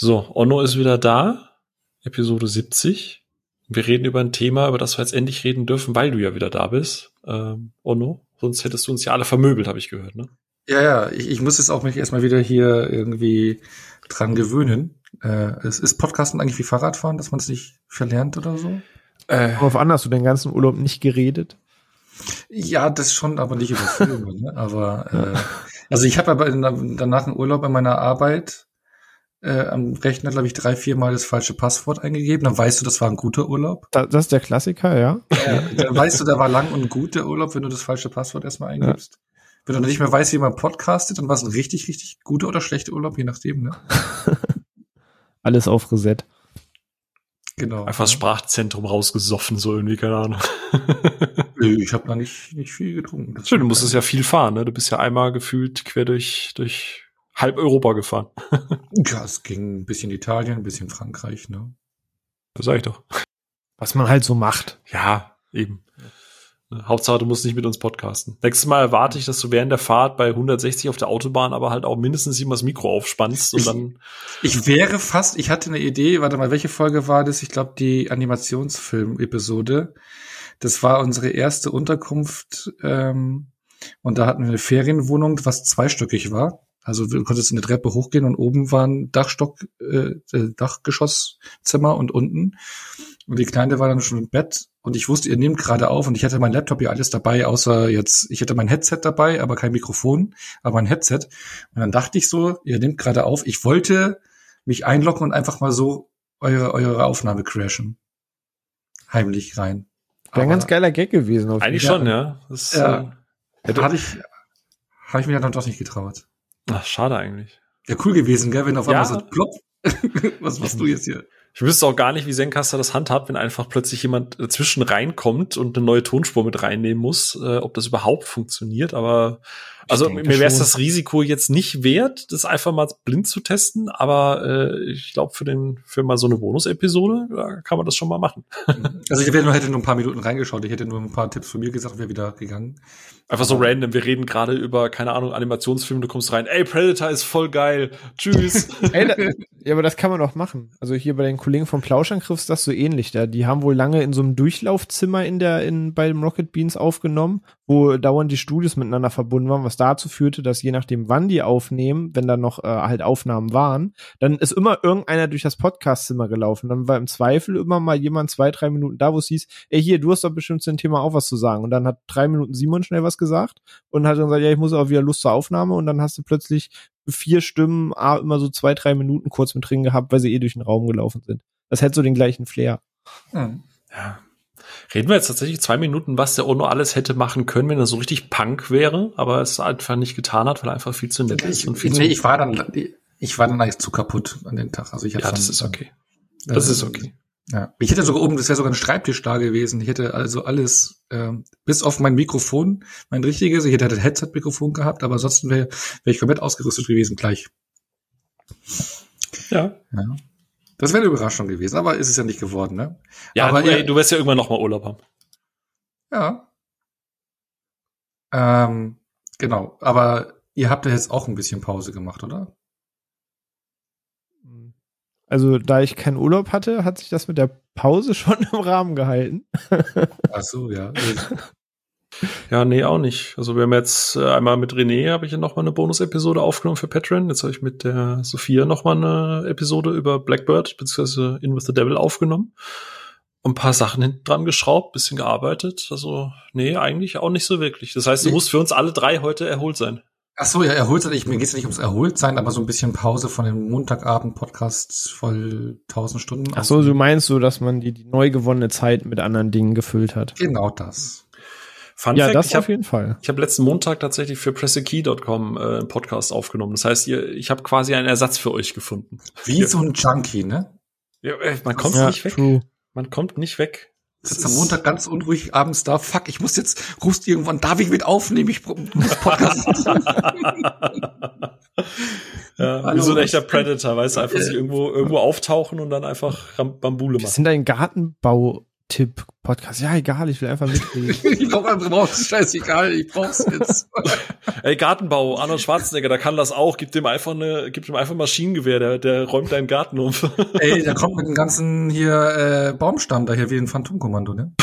So, Onno ist wieder da. Episode 70. Wir reden über ein Thema, über das wir jetzt endlich reden dürfen, weil du ja wieder da bist. Ähm, Onno, sonst hättest du uns ja alle vermöbelt, habe ich gehört, ne? Ja, ja, ich, ich muss jetzt auch mich erstmal wieder hier irgendwie dran gewöhnen. Äh, es ist Podcasten eigentlich wie Fahrradfahren, dass man es nicht verlernt oder so? Äh, Worauf an hast du den ganzen Urlaub nicht geredet? Ja, das schon, aber nicht über Filme. ne? Aber äh, also ich habe aber in, danach einen Urlaub in meiner Arbeit äh, am Rechner, glaube ich, drei, vier Mal das falsche Passwort eingegeben. Dann weißt du, das war ein guter Urlaub. Da, das ist der Klassiker, ja. ja dann weißt du, da war lang und gut der Urlaub, wenn du das falsche Passwort erstmal eingibst. Ja. Wenn du noch nicht mehr weißt, wie man podcastet, dann war es ein richtig, richtig guter oder schlechter Urlaub, je nachdem, ne? Alles auf Reset. Genau. Einfach das Sprachzentrum rausgesoffen, so irgendwie, keine Ahnung. Nö, ich habe da nicht, nicht viel getrunken. Schön, du musstest ja viel fahren, ne? Du bist ja einmal gefühlt quer durch, durch halb Europa gefahren. ja, es ging ein bisschen Italien, ein bisschen Frankreich, ne? Das sag ich doch. Was man halt so macht. Ja, eben. Hauptsache, du musst nicht mit uns podcasten. Nächstes Mal erwarte ich, dass du während der Fahrt bei 160 auf der Autobahn aber halt auch mindestens immer das Mikro aufspannst und ich, dann. Ich wäre fast, ich hatte eine Idee, warte mal, welche Folge war das? Ich glaube, die Animationsfilm-Episode. Das war unsere erste Unterkunft ähm, und da hatten wir eine Ferienwohnung, was zweistöckig war. Also du konntest eine Treppe hochgehen und oben waren Dachstock, äh, äh, Dachgeschosszimmer und unten. Und die Kleine war dann schon im Bett und ich wusste, ihr nehmt gerade auf und ich hatte mein Laptop ja alles dabei, außer jetzt, ich hatte mein Headset dabei, aber kein Mikrofon, aber ein Headset. Und dann dachte ich so, ihr nehmt gerade auf. Ich wollte mich einloggen und einfach mal so eure, eure Aufnahme crashen. Heimlich rein. Wäre ein ganz geiler Gag gewesen. Eigentlich schon, ja. Das, ja. Äh, hatte ich, habe ich mir dann doch nicht getraut. Ach, schade eigentlich. Ja, cool gewesen, gell, wenn auf einmal so plopp. Was machst du jetzt hier? Ich wüsste auch gar nicht, wie Zencaster das handhabt, wenn einfach plötzlich jemand dazwischen reinkommt und eine neue Tonspur mit reinnehmen muss, äh, ob das überhaupt funktioniert. Aber also mir wäre es das Risiko jetzt nicht wert, das einfach mal blind zu testen, aber äh, ich glaube, für den für mal so eine Bonus-Episode, da kann man das schon mal machen. Also ich hätte nur, hätte nur ein paar Minuten reingeschaut, ich hätte nur ein paar Tipps von mir gesagt, wäre wieder gegangen. Einfach so random, wir reden gerade über, keine Ahnung, Animationsfilme, du kommst rein, ey, Predator ist voll geil, tschüss. ey, da, ja, aber das kann man doch machen. Also hier bei den Kollegen von Plauschangriff ist das so ähnlich. Da, die haben wohl lange in so einem Durchlaufzimmer in der, in, bei dem Rocket Beans aufgenommen, wo dauernd die Studios miteinander verbunden waren, was dazu führte, dass je nachdem, wann die aufnehmen, wenn da noch äh, halt Aufnahmen waren, dann ist immer irgendeiner durch das Podcastzimmer gelaufen. Dann war im Zweifel immer mal jemand zwei, drei Minuten da, wo es hieß, ey, hier, du hast doch bestimmt zu dem Thema auch was zu sagen. Und dann hat drei Minuten Simon schnell was gesagt und hat dann gesagt, ja, ich muss auch wieder Lust zur Aufnahme. Und dann hast du plötzlich vier Stimmen, ah, immer so zwei, drei Minuten kurz mit drin gehabt, weil sie eh durch den Raum gelaufen sind. Das hätte so den gleichen Flair. Hm. Ja, Reden wir jetzt tatsächlich zwei Minuten, was der Ono alles hätte machen können, wenn er so richtig Punk wäre, aber es einfach nicht getan hat, weil er einfach viel zu nett ist und viel nee, zu. Ich war dann, ich war dann eigentlich zu kaputt an dem Tag. Also ich ja, das dann, ist okay. Das äh, ist okay. Ja, ich hätte sogar oben, das wäre sogar ein Schreibtisch da gewesen. Ich hätte also alles, äh, bis auf mein Mikrofon, mein richtiges, ich hätte das Headset-Mikrofon gehabt, aber ansonsten wäre wär ich komplett ausgerüstet gewesen gleich. Ja. ja. Das wäre eine Überraschung gewesen, aber ist es ja nicht geworden, ne? Ja, aber du, ey, du wirst ja irgendwann noch mal Urlaub haben. Ja. Ähm, genau, aber ihr habt ja jetzt auch ein bisschen Pause gemacht, oder? Also, da ich keinen Urlaub hatte, hat sich das mit der Pause schon im Rahmen gehalten. Ach so, ja. Ja, nee, auch nicht. Also wir haben jetzt äh, einmal mit René habe ich ja noch mal eine Bonus-Episode aufgenommen für Patreon. Jetzt habe ich mit der Sophia noch mal eine Episode über Blackbird bzw. In with the Devil aufgenommen. Und ein paar Sachen hinten dran geschraubt, bisschen gearbeitet. Also nee, eigentlich auch nicht so wirklich. Das heißt, du musst für uns alle drei heute erholt sein. Ach so, ja, erholt sein. Ich, mir geht es nicht ums erholt sein, aber so ein bisschen Pause von dem Montagabend-Podcast voll 1000 Stunden. Ach so, du meinst so, dass man die, die neu gewonnene Zeit mit anderen Dingen gefüllt hat. Genau das. Fun ja, Fact, das auf hab, jeden Fall. Ich habe letzten Montag tatsächlich für pressekey.com äh, einen Podcast aufgenommen. Das heißt, ihr, ich habe quasi einen Ersatz für euch gefunden. Wie ja. so ein Junkie, ne? Ja, äh, man kommt ja, nicht weg. True. Man kommt nicht weg. Sitzt am Montag ganz unruhig abends da. Fuck, ich muss jetzt, rufst irgendwann, darf ich mit aufnehmen? Ich muss Podcast. ja, wie so ein echter Predator, weißt du, einfach sich irgendwo, irgendwo auftauchen und dann einfach Bambule machen. Wir sind ein Gartenbau Tipp, Podcast. Ja, egal, ich will einfach mitreden. ich brauch einfach brauch's, scheißegal, ich brauch's jetzt. Ey, Gartenbau, Arnold Schwarzenegger, der kann das auch. Gib dem einfach eine, gib dem einfach ein Maschinengewehr, der, der räumt deinen Garten um. Ey, der kommt mit dem ganzen hier äh, Baumstamm da hier wie ein Phantomkommando, ne?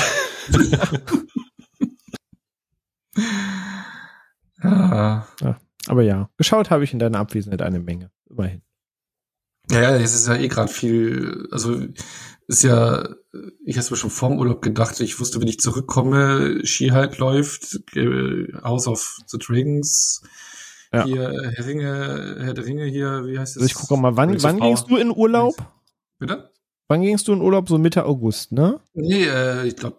ja. ja. Aber ja, geschaut habe ich in deiner Abwesenheit eine Menge, immerhin. Ja, ja, es ist ja eh gerade viel, also ist ja, ich habe mir schon vorm Urlaub gedacht, ich wusste, wenn ich zurückkomme, Ski-Hulk läuft, äh, House of the Dragons, ja. hier Herr Ringe, Herr der Ringe hier, wie heißt das? Also ich gucke mal, wann, wann gingst du in Urlaub? Bitte? Wann gingst du in Urlaub? So Mitte August, ne? Nee, äh, ich glaube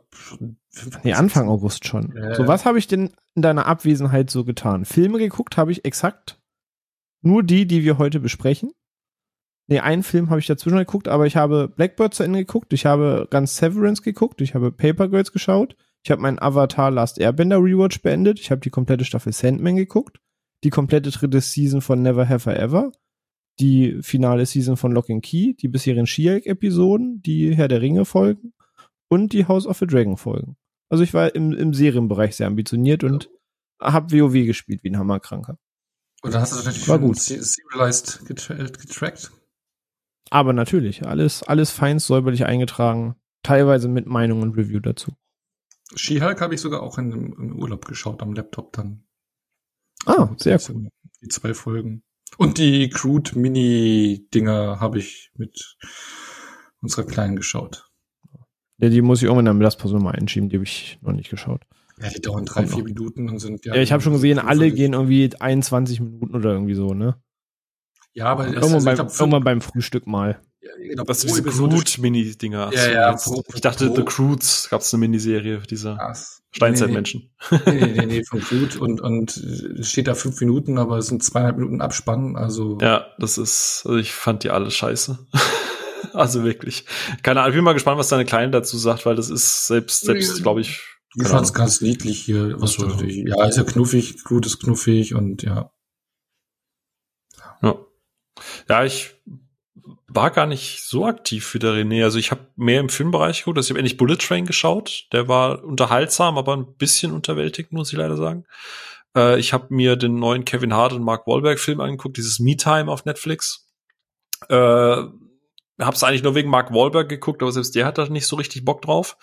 Nee, Anfang August schon. Äh. So, was habe ich denn in deiner Abwesenheit so getan? Filme geguckt habe ich exakt nur die, die wir heute besprechen. Nee, einen Film habe ich dazwischen geguckt, aber ich habe Blackbird zu Ende geguckt, ich habe ganz Severance geguckt, ich habe Paper Girls geschaut, ich habe meinen Avatar Last Airbender Rewatch beendet, ich habe die komplette Staffel Sandman geguckt, die komplette dritte Season von Never Have I Ever, die finale Season von Lock and Key, die bisherigen She-Episoden, die Herr der Ringe Folgen und die House of the Dragon Folgen. Also ich war im, im Serienbereich sehr ambitioniert und habe WoW gespielt wie ein Hammerkranker. Und dann hast du natürlich war gut. Serialized getrackt. Aber natürlich, alles, alles feinst säuberlich eingetragen, teilweise mit Meinung und Review dazu. She-Hulk habe ich sogar auch in, im Urlaub geschaut, am Laptop dann. Ah, sehr cool. Die zwei Folgen. Und die Crude Mini-Dinger habe ich mit unserer Kleinen geschaut. Ja, die muss ich irgendwann in der Mittagspause mal einschieben, die habe ich noch nicht geschaut. Ja, die dauern drei, vier Minuten und sind ja. Ja, ich habe schon gesehen, alle gehen irgendwie 21 Minuten oder irgendwie so, ne? Ja, aber irgendwann, also, beim, glaub, irgendwann beim Frühstück mal. Ja, genau, das sind diese Crude-Mini-Dinger. Ja, ja, pro, ich dachte, pro, The Crudes gab es eine Miniserie dieser Steinzeitmenschen. Nee nee. nee, nee, nee, von Crude und, und steht da fünf Minuten, aber es sind zweieinhalb Minuten Abspann, also. Ja, das ist, also ich fand die alle scheiße. also wirklich. Keine Ahnung, ich bin mal gespannt, was deine Kleine dazu sagt, weil das ist selbst, selbst, glaube ich. Ich fand's ganz niedlich hier. Was so, ja, ist ja knuffig, Crude ist knuffig und. Ja. Ja, ich war gar nicht so aktiv wie der René. Also ich habe mehr im Filmbereich geguckt. Also ich habe endlich Bullet Train geschaut. Der war unterhaltsam, aber ein bisschen unterwältigend, muss ich leider sagen. Äh, ich habe mir den neuen Kevin Hart und Mark Wahlberg Film angeguckt, dieses Me Time auf Netflix. Äh, habe es eigentlich nur wegen Mark Wahlberg geguckt, aber selbst der hat da nicht so richtig Bock drauf.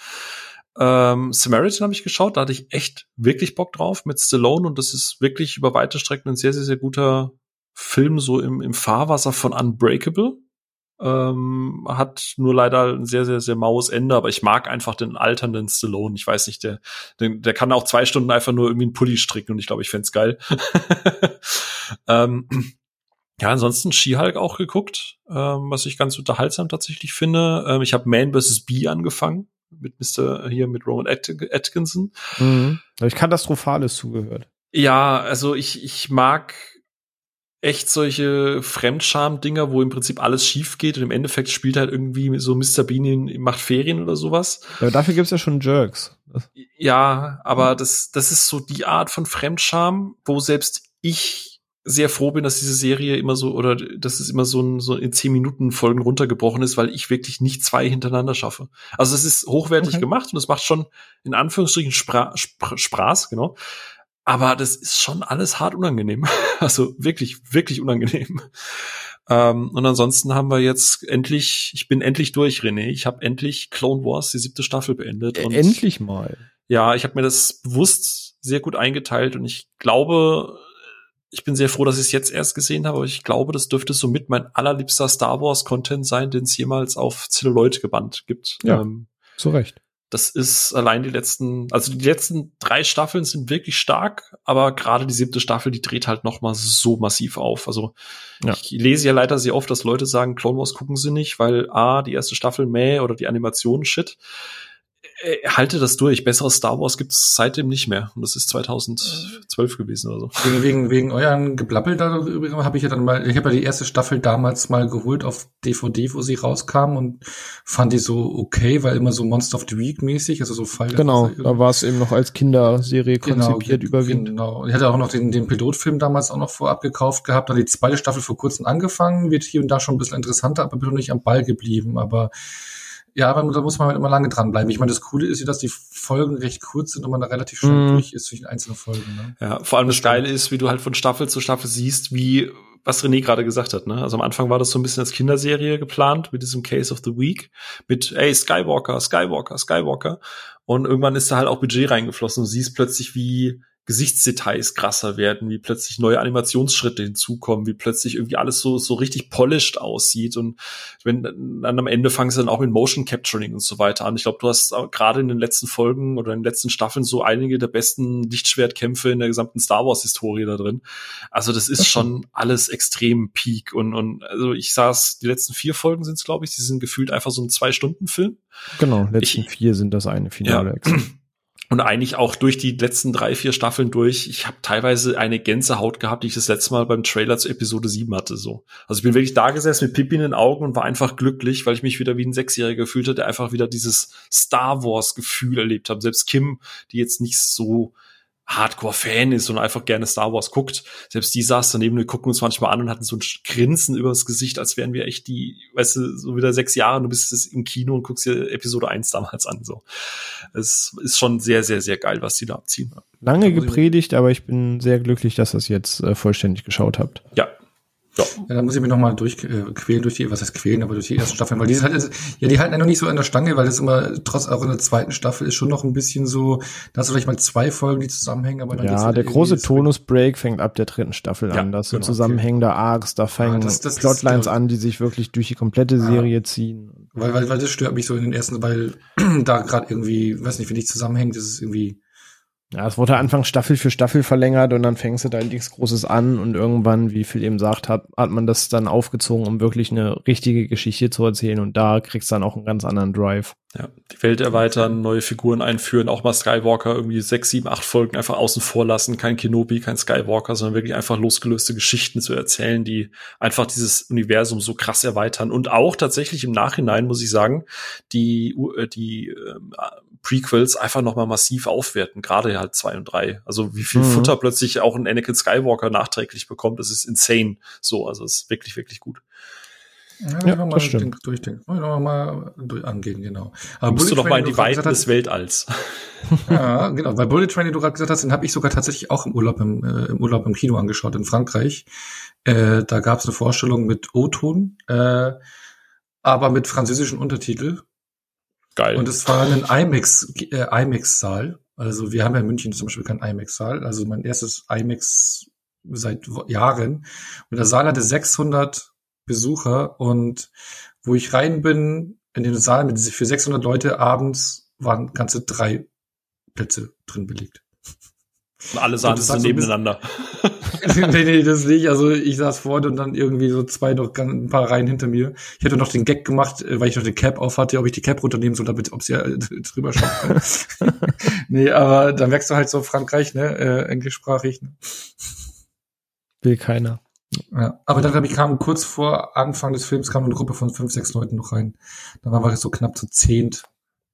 Ähm, Samaritan habe ich geschaut, da hatte ich echt wirklich Bock drauf mit Stallone und das ist wirklich über weite Strecken ein sehr, sehr, sehr guter Film so im, im Fahrwasser von Unbreakable. Ähm, hat nur leider ein sehr, sehr, sehr maues Ende, aber ich mag einfach den alternden Stallone. Ich weiß nicht, der, der, der kann auch zwei Stunden einfach nur irgendwie einen Pulli stricken und ich glaube, ich fände geil. ähm, ja, ansonsten She-Hulk auch geguckt, ähm, was ich ganz unterhaltsam tatsächlich finde. Ähm, ich habe Man vs. Bee angefangen mit Mr. hier mit Roman Atkinson. Mhm. Habe ich katastrophales zugehört. Ja, also ich, ich mag echt solche Fremdscham-Dinger, wo im Prinzip alles schief geht und im Endeffekt spielt halt irgendwie so Mr. Bean macht Ferien oder sowas. Ja, dafür gibt's ja schon Jerks. Ja, aber das, das ist so die Art von Fremdscham, wo selbst ich sehr froh bin, dass diese Serie immer so oder dass es immer so, ein, so in zehn Minuten Folgen runtergebrochen ist, weil ich wirklich nicht zwei hintereinander schaffe. Also es ist hochwertig okay. gemacht und es macht schon in Anführungsstrichen Spra Spra Spaß, genau. Aber das ist schon alles hart unangenehm. Also wirklich, wirklich unangenehm. Ähm, und ansonsten haben wir jetzt endlich, ich bin endlich durch, René. Ich habe endlich Clone Wars, die siebte Staffel beendet. Und endlich mal. Ja, ich habe mir das bewusst sehr gut eingeteilt und ich glaube, ich bin sehr froh, dass ich es jetzt erst gesehen habe, aber ich glaube, das dürfte somit mein allerliebster Star Wars Content sein, den es jemals auf Celluloid gebannt gibt. Ja, ähm, zu Recht. Das ist allein die letzten, also die letzten drei Staffeln sind wirklich stark, aber gerade die siebte Staffel, die dreht halt noch mal so massiv auf. Also ja. ich lese ja leider sehr oft, dass Leute sagen, Clone Wars gucken sie nicht, weil a die erste Staffel mäh oder die Animation shit. Äh, halte das durch. Besseres Star Wars gibt's seitdem nicht mehr. Und das ist 2012 gewesen oder so. Wegen, wegen, wegen euren Geplappel darüber habe ich ja dann mal, ich habe ja die erste Staffel damals mal geholt auf DVD, wo sie rauskam und fand die so okay, weil immer so Monster of the Week mäßig, also so Fall. Genau, da war es eben noch als Kinderserie genau, konzipiert genau, überwiegend. Genau. Ich hatte auch noch den, den Pilotfilm damals auch noch vorab gekauft gehabt, dann die zweite Staffel vor kurzem angefangen, wird hier und da schon ein bisschen interessanter, aber bin noch nicht am Ball geblieben, aber Ja, aber da muss man halt immer lange dranbleiben. Ich meine, das Coole ist ja, dass die Folgen recht kurz sind und man da relativ schnell Mhm. durch ist zwischen einzelnen Folgen. Ne? Ja, vor allem das Geile ist, wie du halt von Staffel zu Staffel siehst, wie was René gerade gesagt hat. Ne? Also am Anfang war das so ein bisschen als Kinderserie geplant mit diesem Case of the Week mit ey Skywalker, Skywalker, Skywalker und irgendwann ist da halt auch Budget reingeflossen und siehst plötzlich wie Gesichtsdetails krasser werden, wie plötzlich neue Animationsschritte hinzukommen, wie plötzlich irgendwie alles so so richtig polished aussieht und wenn dann am Ende fangen sie dann auch mit Motion Capturing und so weiter an. Ich glaube, du hast gerade in den letzten Folgen oder in den letzten Staffeln so einige der besten Lichtschwertkämpfe in der gesamten Star Wars Historie da drin. Also das ist schon alles extrem peak und und also ich saß die letzten vier Folgen sind es glaube ich, die sind gefühlt einfach so ein zwei Stunden Film Genau, letzten Ich- vier sind das eine Finale. Ja. Und eigentlich auch durch die letzten drei, vier Staffeln durch. Ich habe teilweise eine Gänsehaut gehabt, die ich das letzte Mal beim Trailer zu Episode 7 hatte. So. Also ich bin wirklich da gesessen mit Pipi in den Augen und war einfach glücklich, weil ich mich wieder wie ein Sechsjähriger gefühlt hatte, der einfach wieder dieses Star Wars-Gefühl erlebt habe. Selbst Kim, die jetzt nicht so Hardcore-Fan ist und einfach gerne Star Wars guckt. Selbst die saß daneben, wir gucken uns manchmal an und hatten so ein Grinsen übers Gesicht, als wären wir echt die, weißt du, so wieder sechs Jahre und du bist im Kino und guckst dir Episode 1 damals an. So. Es ist schon sehr, sehr, sehr geil, was die da abziehen. Lange gepredigt, aber ich bin sehr glücklich, dass ihr es jetzt äh, vollständig geschaut habt. Ja. Ja. Ja, da muss ich mich nochmal durchquälen, äh, durch die, was heißt quälen, aber durch die ersten Staffeln, weil die sind halt, ja, die halten ja noch nicht so an der Stange, weil das immer, trotz auch in der zweiten Staffel ist schon noch ein bisschen so, da hast du vielleicht mal zwei Folgen, die zusammenhängen, aber dann Ja, wieder der große. Tonus-Break fängt ab der dritten Staffel Ja, an. Da sind genau, zusammenhängende Arcs, da fangen das- das ist Plotlines der- an, die sich wirklich durch die komplette Ja. Serie ziehen. Weil, weil, weil das stört mich so in den ersten, weil da gerade irgendwie, weiß nicht, wie nicht zusammenhängt, das ist irgendwie, Ja, es wurde Anfang Staffel für Staffel verlängert und dann fängst du da nichts Großes an und irgendwann, wie Phil eben sagt, hat, hat man das dann aufgezogen, um wirklich eine richtige Geschichte zu erzählen und da kriegst du dann auch einen ganz anderen Drive. Ja, die Welt erweitern, neue Figuren einführen, auch mal Skywalker irgendwie sechs, sieben, acht Folgen einfach außen vor lassen, kein Kenobi, kein Skywalker, sondern wirklich einfach losgelöste Geschichten zu erzählen, die einfach dieses Universum so krass erweitern und auch tatsächlich im Nachhinein muss ich sagen, die äh, die ähm, Prequels einfach noch mal massiv aufwerten, gerade halt zwei und drei. Also wie viel Mhm. Futter plötzlich auch ein Anakin Skywalker nachträglich bekommt, das ist insane. So, also es ist wirklich wirklich gut. ja, Ja, mal das stimmt. den- wir noch mal durch angehen, genau. Aber Musst du noch mal in die Weiten des Weltalls. Ja, genau. Weil Bullet Train, den du gerade gesagt hast, den habe ich sogar tatsächlich auch im Urlaub im, äh, im Urlaub im Kino angeschaut in Frankreich. Äh, da gab es eine Vorstellung mit O-Ton, äh, aber mit französischen Untertitel. Geil. Und es war ein IMAX, äh, IMAX-Saal. Also wir haben ja in München zum Beispiel keinen IMAX-Saal. Also mein erstes IMAX seit Jahren. Und der Saal hatte 600 Besucher und wo ich rein bin in den Saal mit für 600 Leute abends waren ganze drei Plätze drin belegt. Und alle sahen das so nebeneinander. nee, nee, das nicht. Also ich saß vorne und dann irgendwie so zwei noch ganz, ein paar Reihen hinter mir. Ich hatte noch den Gag gemacht, äh, weil ich noch den Cap auf hatte, ob ich die Cap runternehmen soll, damit, ob sie äh, drüber schauen können. nee, aber dann merkst du halt so Frankreich, ne, äh, englischsprachig. Ne? Will keiner. Ja. Aber dann glaube ich kam kurz vor Anfang des Films kam eine Gruppe von fünf, sechs Leuten noch rein. Dann waren wir so knapp zu zehnt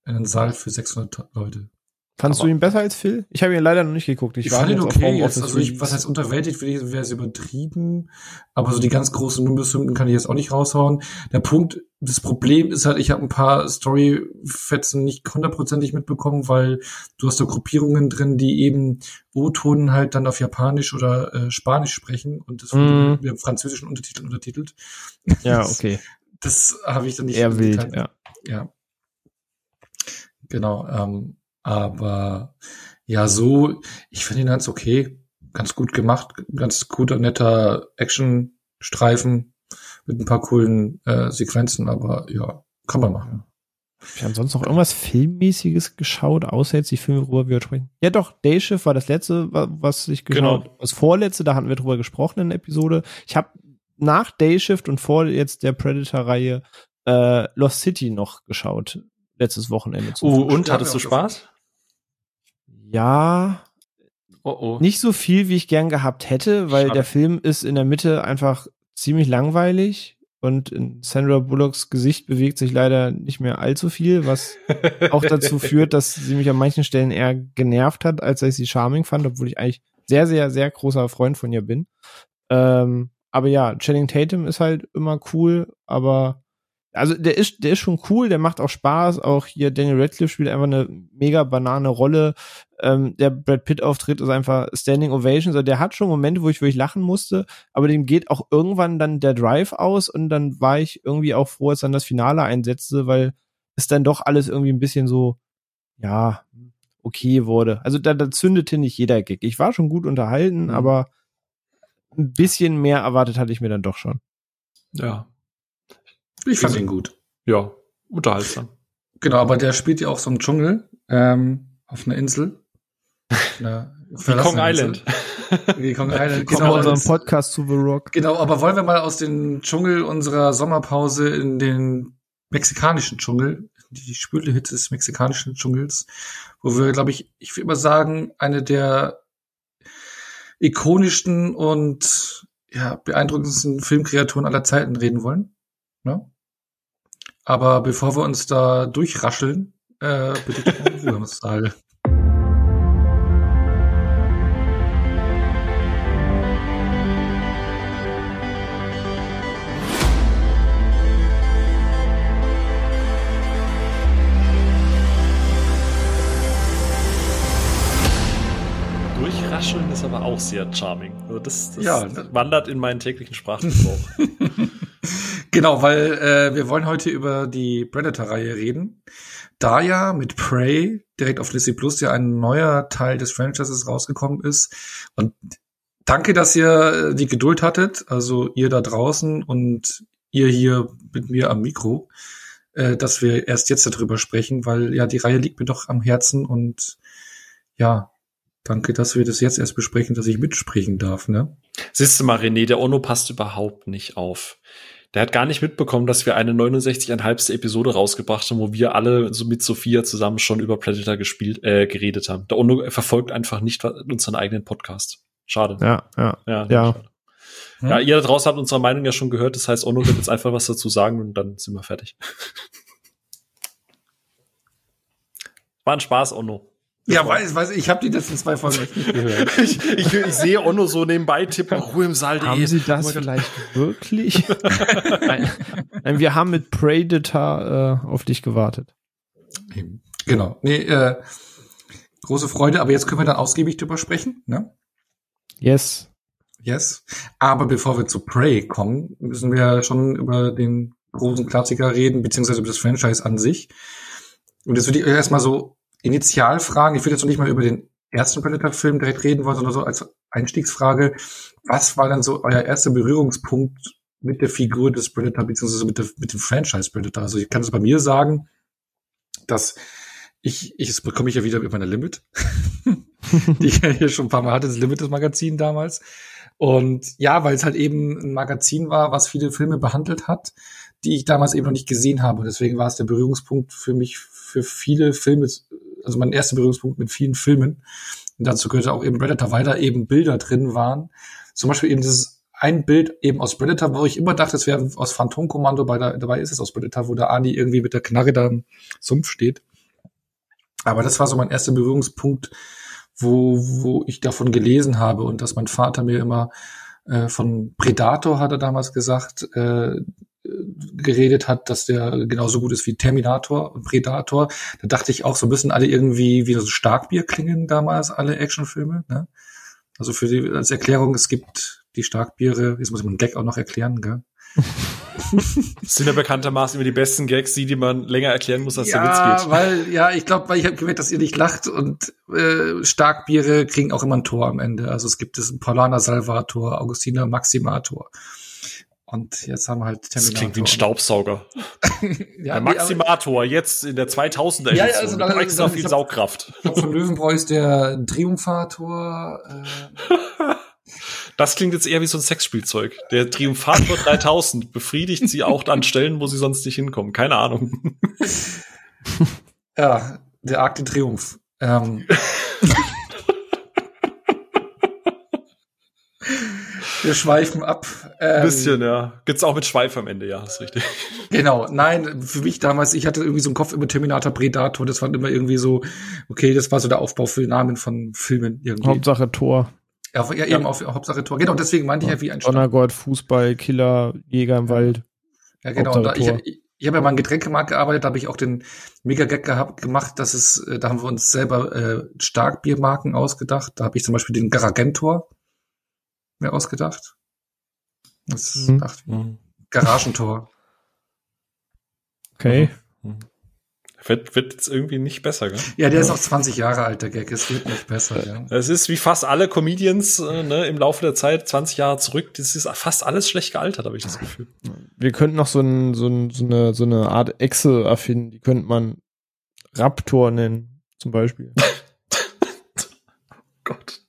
in einem Saal für 600 Leute. Fandst Aber- du ihn besser als Phil? Ich habe ihn leider noch nicht geguckt. Ich, Ich war fand ihn okay. Jetzt, also ich, was heißt unterwältigt, wäre es übertrieben. Aber so die ganz großen Nimbus-Hymnen kann ich jetzt auch nicht raushauen. Der Punkt, das Problem ist halt, ich habe ein paar Story-Fetzen nicht hundertprozentig mitbekommen, weil du hast da Gruppierungen drin, die eben O-Tonen halt dann auf Japanisch oder äh, Spanisch sprechen und das Mhm. mit französischen Untertiteln untertitelt. Ja, okay. Das habe ich dann nicht Eher wild, ja. ja. Genau, ähm, aber ja, so, ich finde ihn ganz okay, ganz gut gemacht, ganz guter, netter Action-Streifen mit ein paar coolen äh, Sequenzen, aber ja, kann man machen. Ich habe sonst noch irgendwas Filmmäßiges geschaut, außer jetzt die Filme, worüber wir sprechen. Ja, doch, Dayshift war das letzte, wa- was ich geschaut Genau. Das vorletzte, da hatten wir drüber gesprochen in der Episode. Ich habe nach Dayshift und vor jetzt der Predator-Reihe äh, Lost City noch geschaut. Letztes Wochenende. zum Oh, und hattest du Spaß? Ja, Oh, oh. nicht so viel, wie ich gern gehabt hätte, weil Schade. der Film ist in der Mitte einfach ziemlich langweilig und in Sandra Bullocks Gesicht bewegt sich leider nicht mehr allzu viel, was auch dazu führt, dass sie mich an manchen Stellen eher genervt hat, als dass ich sie charming fand, obwohl ich eigentlich sehr, sehr, sehr großer Freund von ihr bin. Ähm, aber ja, Channing Tatum ist halt immer cool, aber also der ist, der ist schon cool, der macht auch Spaß. Auch hier Daniel Radcliffe spielt einfach eine mega banane Rolle. Ähm, der Brad Pitt Auftritt ist einfach Standing Ovation. Also der hat schon Momente, wo ich wirklich lachen musste, aber dem geht auch irgendwann dann der Drive aus und dann war ich irgendwie auch froh, als dann das Finale einsetzte, weil es dann doch alles irgendwie ein bisschen so, ja, okay wurde. Also da, da zündete nicht jeder Gig. Ich war schon gut unterhalten, mhm. aber ein bisschen mehr erwartet hatte ich mir dann doch schon. Ja. Ich fand ihn gut. Ja, unterhaltsam. Genau, aber der spielt ja auch so im Dschungel, ähm, auf einer Insel. Eine Kong Island. Wie Kong Island. Genau, unserem Podcast zu The Rock. Genau, aber wollen wir mal aus dem Dschungel unserer Sommerpause in den mexikanischen Dschungel, die Spülehitze des mexikanischen Dschungels, wo wir, glaube ich, ich würde mal sagen, eine der ikonischsten und ja, beeindruckendsten Filmkreaturen aller Zeiten reden wollen. Ne? Aber bevor wir uns da durchrascheln, äh, bitte Ruhe im Saal. Rascheln ist aber auch sehr charming. Also das, das ja, wandert in meinen täglichen Sprachgebrauch. genau, weil äh, wir wollen heute über die Predator-Reihe reden. Da ja mit Prey direkt auf Disney Plus ja ein neuer Teil des Franchises rausgekommen ist. Und danke, dass ihr die Geduld hattet, also ihr da draußen und ihr hier mit mir am Mikro, äh, dass wir erst jetzt darüber sprechen, weil ja die Reihe liegt mir doch am Herzen und ja, Danke, dass wir das jetzt erst besprechen, dass ich mitsprechen darf, ne? Siehst du mal, René, der Ono passt überhaupt nicht auf. Der hat gar nicht mitbekommen, dass wir eine 69,5. Episode rausgebracht haben, wo wir alle so mit Sophia zusammen schon über Predator gespielt, äh, geredet haben. Der Ono verfolgt einfach nicht unseren eigenen Podcast. Schade. Ja, ja. Ja, ja. Schade. Hm? Ja, ihr da draußen habt unsere Meinung ja schon gehört. Das heißt, Ono wird jetzt einfach was dazu sagen und dann sind wir fertig. War ein Spaß, Ono. Ja, weiß, weiß, ich habe die letzten zwei Folgen nicht gehört. ich, ich, ich sehe Onno so nebenbei tippen, Ruhe im Saal. Haben Sie das oh vielleicht wirklich? Nein. Nein, wir haben mit Predator äh, auf dich gewartet. Genau. Nee, äh, große Freude, aber jetzt können wir dann ausgiebig drüber sprechen, ne? Yes. Yes. Aber bevor wir zu Prey kommen, müssen wir schon über den großen Klassiker reden, beziehungsweise über das Franchise an sich. Und jetzt würde ich erstmal so Initialfragen. Ich würde jetzt noch nicht mal über den ersten Predator-Film direkt reden wollen, sondern so als Einstiegsfrage. Was war dann so euer erster Berührungspunkt mit der Figur des Predator, beziehungsweise mit, der, mit dem Franchise Predator? Also ich kann es bei mir sagen, dass ich, ich jetzt bekomme ich ja wieder über meine Limit, die ich ja hier schon ein paar Mal hatte, das Limit des Magazin damals. Und ja, weil es halt eben ein Magazin war, was viele Filme behandelt hat, die ich damals eben noch nicht gesehen habe. Deswegen war es der Berührungspunkt für mich für viele Filme also mein erster Berührungspunkt mit vielen Filmen. Und dazu gehörte auch eben Predator, weil da eben Bilder drin waren. Zum Beispiel eben dieses ein Bild eben aus Predator, wo ich immer dachte, es wäre aus Phantomkommando, bei der, dabei ist es aus Predator, wo der Ani irgendwie mit der Knarre da im Sumpf steht. Aber das war so mein erster Berührungspunkt, wo, wo ich davon gelesen habe und dass mein Vater mir immer äh, von Predator, hat er damals gesagt, äh, geredet hat, dass der genauso gut ist wie Terminator und Predator. Da dachte ich auch, so müssen alle irgendwie wie so Starkbier klingen damals, alle Actionfilme. Ne? Also für die als Erklärung, es gibt die Starkbiere, jetzt muss ich mal einen Gag auch noch erklären, gell? das sind ja bekanntermaßen immer die besten Gags, die, die man länger erklären muss, als ja, der Witz geht. Weil, ja, ich glaube, weil ich habe gemerkt, dass ihr nicht lacht und äh, Starkbiere kriegen auch immer ein Tor am Ende. Also es gibt es ein Paulana Salvator, Augustina Maximator. Und jetzt haben wir halt Terminator. Das klingt wie ein Staubsauger. ja, der Maximator, jetzt in der 2000er ja, ja, also, extra viel Saugkraft. Ich glaube, von Löwenbräu ist der Triumphator. Äh. Das klingt jetzt eher wie so ein Sexspielzeug. Der Triumphator 3000 befriedigt sie auch an Stellen, wo sie sonst nicht hinkommen. Keine Ahnung. ja, der Arc de Triumph. Ähm. Wir schweifen ab. Ähm, bisschen, ja. Gibt's auch mit Schweif am Ende, ja, ist richtig. Genau, nein, für mich damals, ich hatte irgendwie so einen Kopf über Terminator Predator, das war immer irgendwie so, okay, das war so der Aufbau für Namen von Filmen irgendwie. Hauptsache Tor. Ja, ja eben auf Hauptsache Tor. Genau, deswegen meinte ja, ich ja wie ein Donnergott, Fußball, Killer, Jäger im Wald. Ja, genau. Da, ich, Ich habe ja mal einen Getränkemarkt gearbeitet, da habe ich auch den Mega-Gag gehabt, gemacht, dass es, äh, da haben wir uns selber äh, Starkbiermarken ausgedacht. Da habe ich zum Beispiel den Garagentor mir ausgedacht. Das mhm. dachte ich. Mhm. Garagentor. Okay. Mhm. Wird, wird jetzt irgendwie nicht besser, gell? Ja, der ist auch 20 Jahre alt, der Gag. Es wird nicht besser, ja. Es ist wie fast alle Comedians äh, ne, im Laufe der Zeit, 20 Jahre zurück, das ist fast alles schlecht gealtert, habe ich das Gefühl. Wir könnten noch so, ein, so, ein, so, eine, so eine Art Echse erfinden, die könnte man Raptor nennen, zum Beispiel. oh Gott.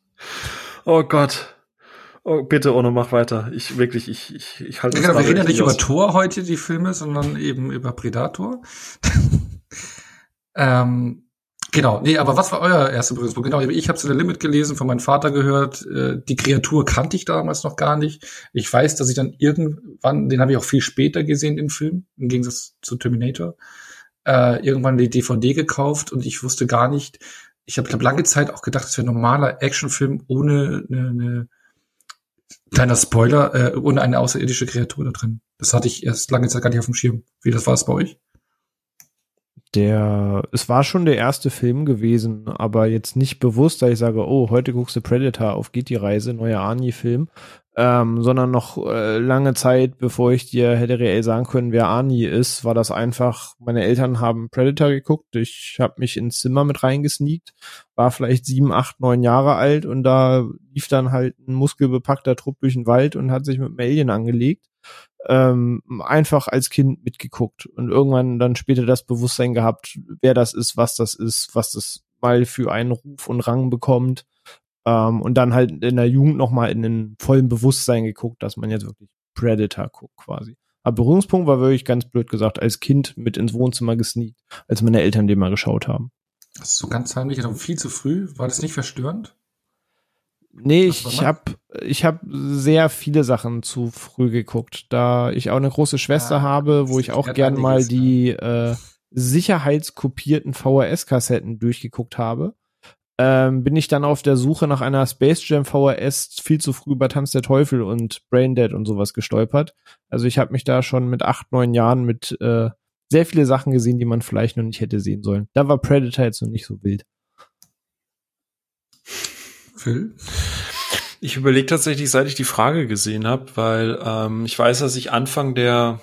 Oh Gott. Oh, bitte, Ono, mach weiter. Ich wirklich, ich, ich, ich halte ja, genau, Wir reden ja nicht aus. über Tor heute, die Filme, sondern eben über Predator. ähm, genau, nee, aber was war euer erster Berührungspunkt? Genau, ich habe zu der Limit gelesen, von meinem Vater gehört. Äh, die Kreatur kannte ich damals noch gar nicht. Ich weiß, dass ich dann irgendwann, den habe ich auch viel später gesehen, den Film, im Gegensatz zu Terminator, äh, irgendwann die DVD gekauft und ich wusste gar nicht, ich habe hab lange Zeit auch gedacht, es wäre ein normaler Actionfilm ohne eine, eine Kleiner Spoiler, äh, ohne eine außerirdische Kreatur da drin. Das hatte ich erst lange Zeit gar nicht auf dem Schirm. Wie das war es bei euch? Der, es war schon der erste Film gewesen, aber jetzt nicht bewusst, da ich sage, oh, heute guckst du Predator, auf geht die Reise, neuer Arnie-Film, ähm, sondern noch äh, lange Zeit, bevor ich dir hätte reell sagen können, wer Arnie ist, war das einfach, meine Eltern haben Predator geguckt, ich habe mich ins Zimmer mit reingesneakt, war vielleicht sieben, acht, neun Jahre alt und da lief dann halt ein muskelbepackter Trupp durch den Wald und hat sich mit einem Alien angelegt. Ähm, einfach als Kind mitgeguckt und irgendwann dann später das Bewusstsein gehabt, wer das ist, was das ist, was das mal für einen Ruf und Rang bekommt ähm, und dann halt in der Jugend nochmal in den vollen Bewusstsein geguckt, dass man jetzt wirklich Predator guckt quasi. Aber Berührungspunkt war wirklich ganz blöd gesagt, als Kind mit ins Wohnzimmer gesneakt, als meine Eltern den mal geschaut haben. Das ist so ganz heimlich und viel zu früh. War das nicht verstörend? Nee, ich, habe ich hab sehr viele Sachen zu früh geguckt, da ich auch eine große Schwester ja, habe, wo ich auch gern mal die äh, sicherheitskopierten VHS-Kassetten durchgeguckt habe ähm, bin ich dann auf der Suche nach einer Space Jam VHS viel zu früh über Tanz der Teufel und Braindead und sowas gestolpert. Also ich habe mich da schon mit acht, neun Jahren mit äh, sehr viele Sachen gesehen, die man vielleicht noch nicht hätte sehen sollen. Da war Predator jetzt noch nicht so wild. Phil? Ich überlege tatsächlich, seit ich die Frage gesehen habe, weil ähm, ich weiß, dass ich Anfang der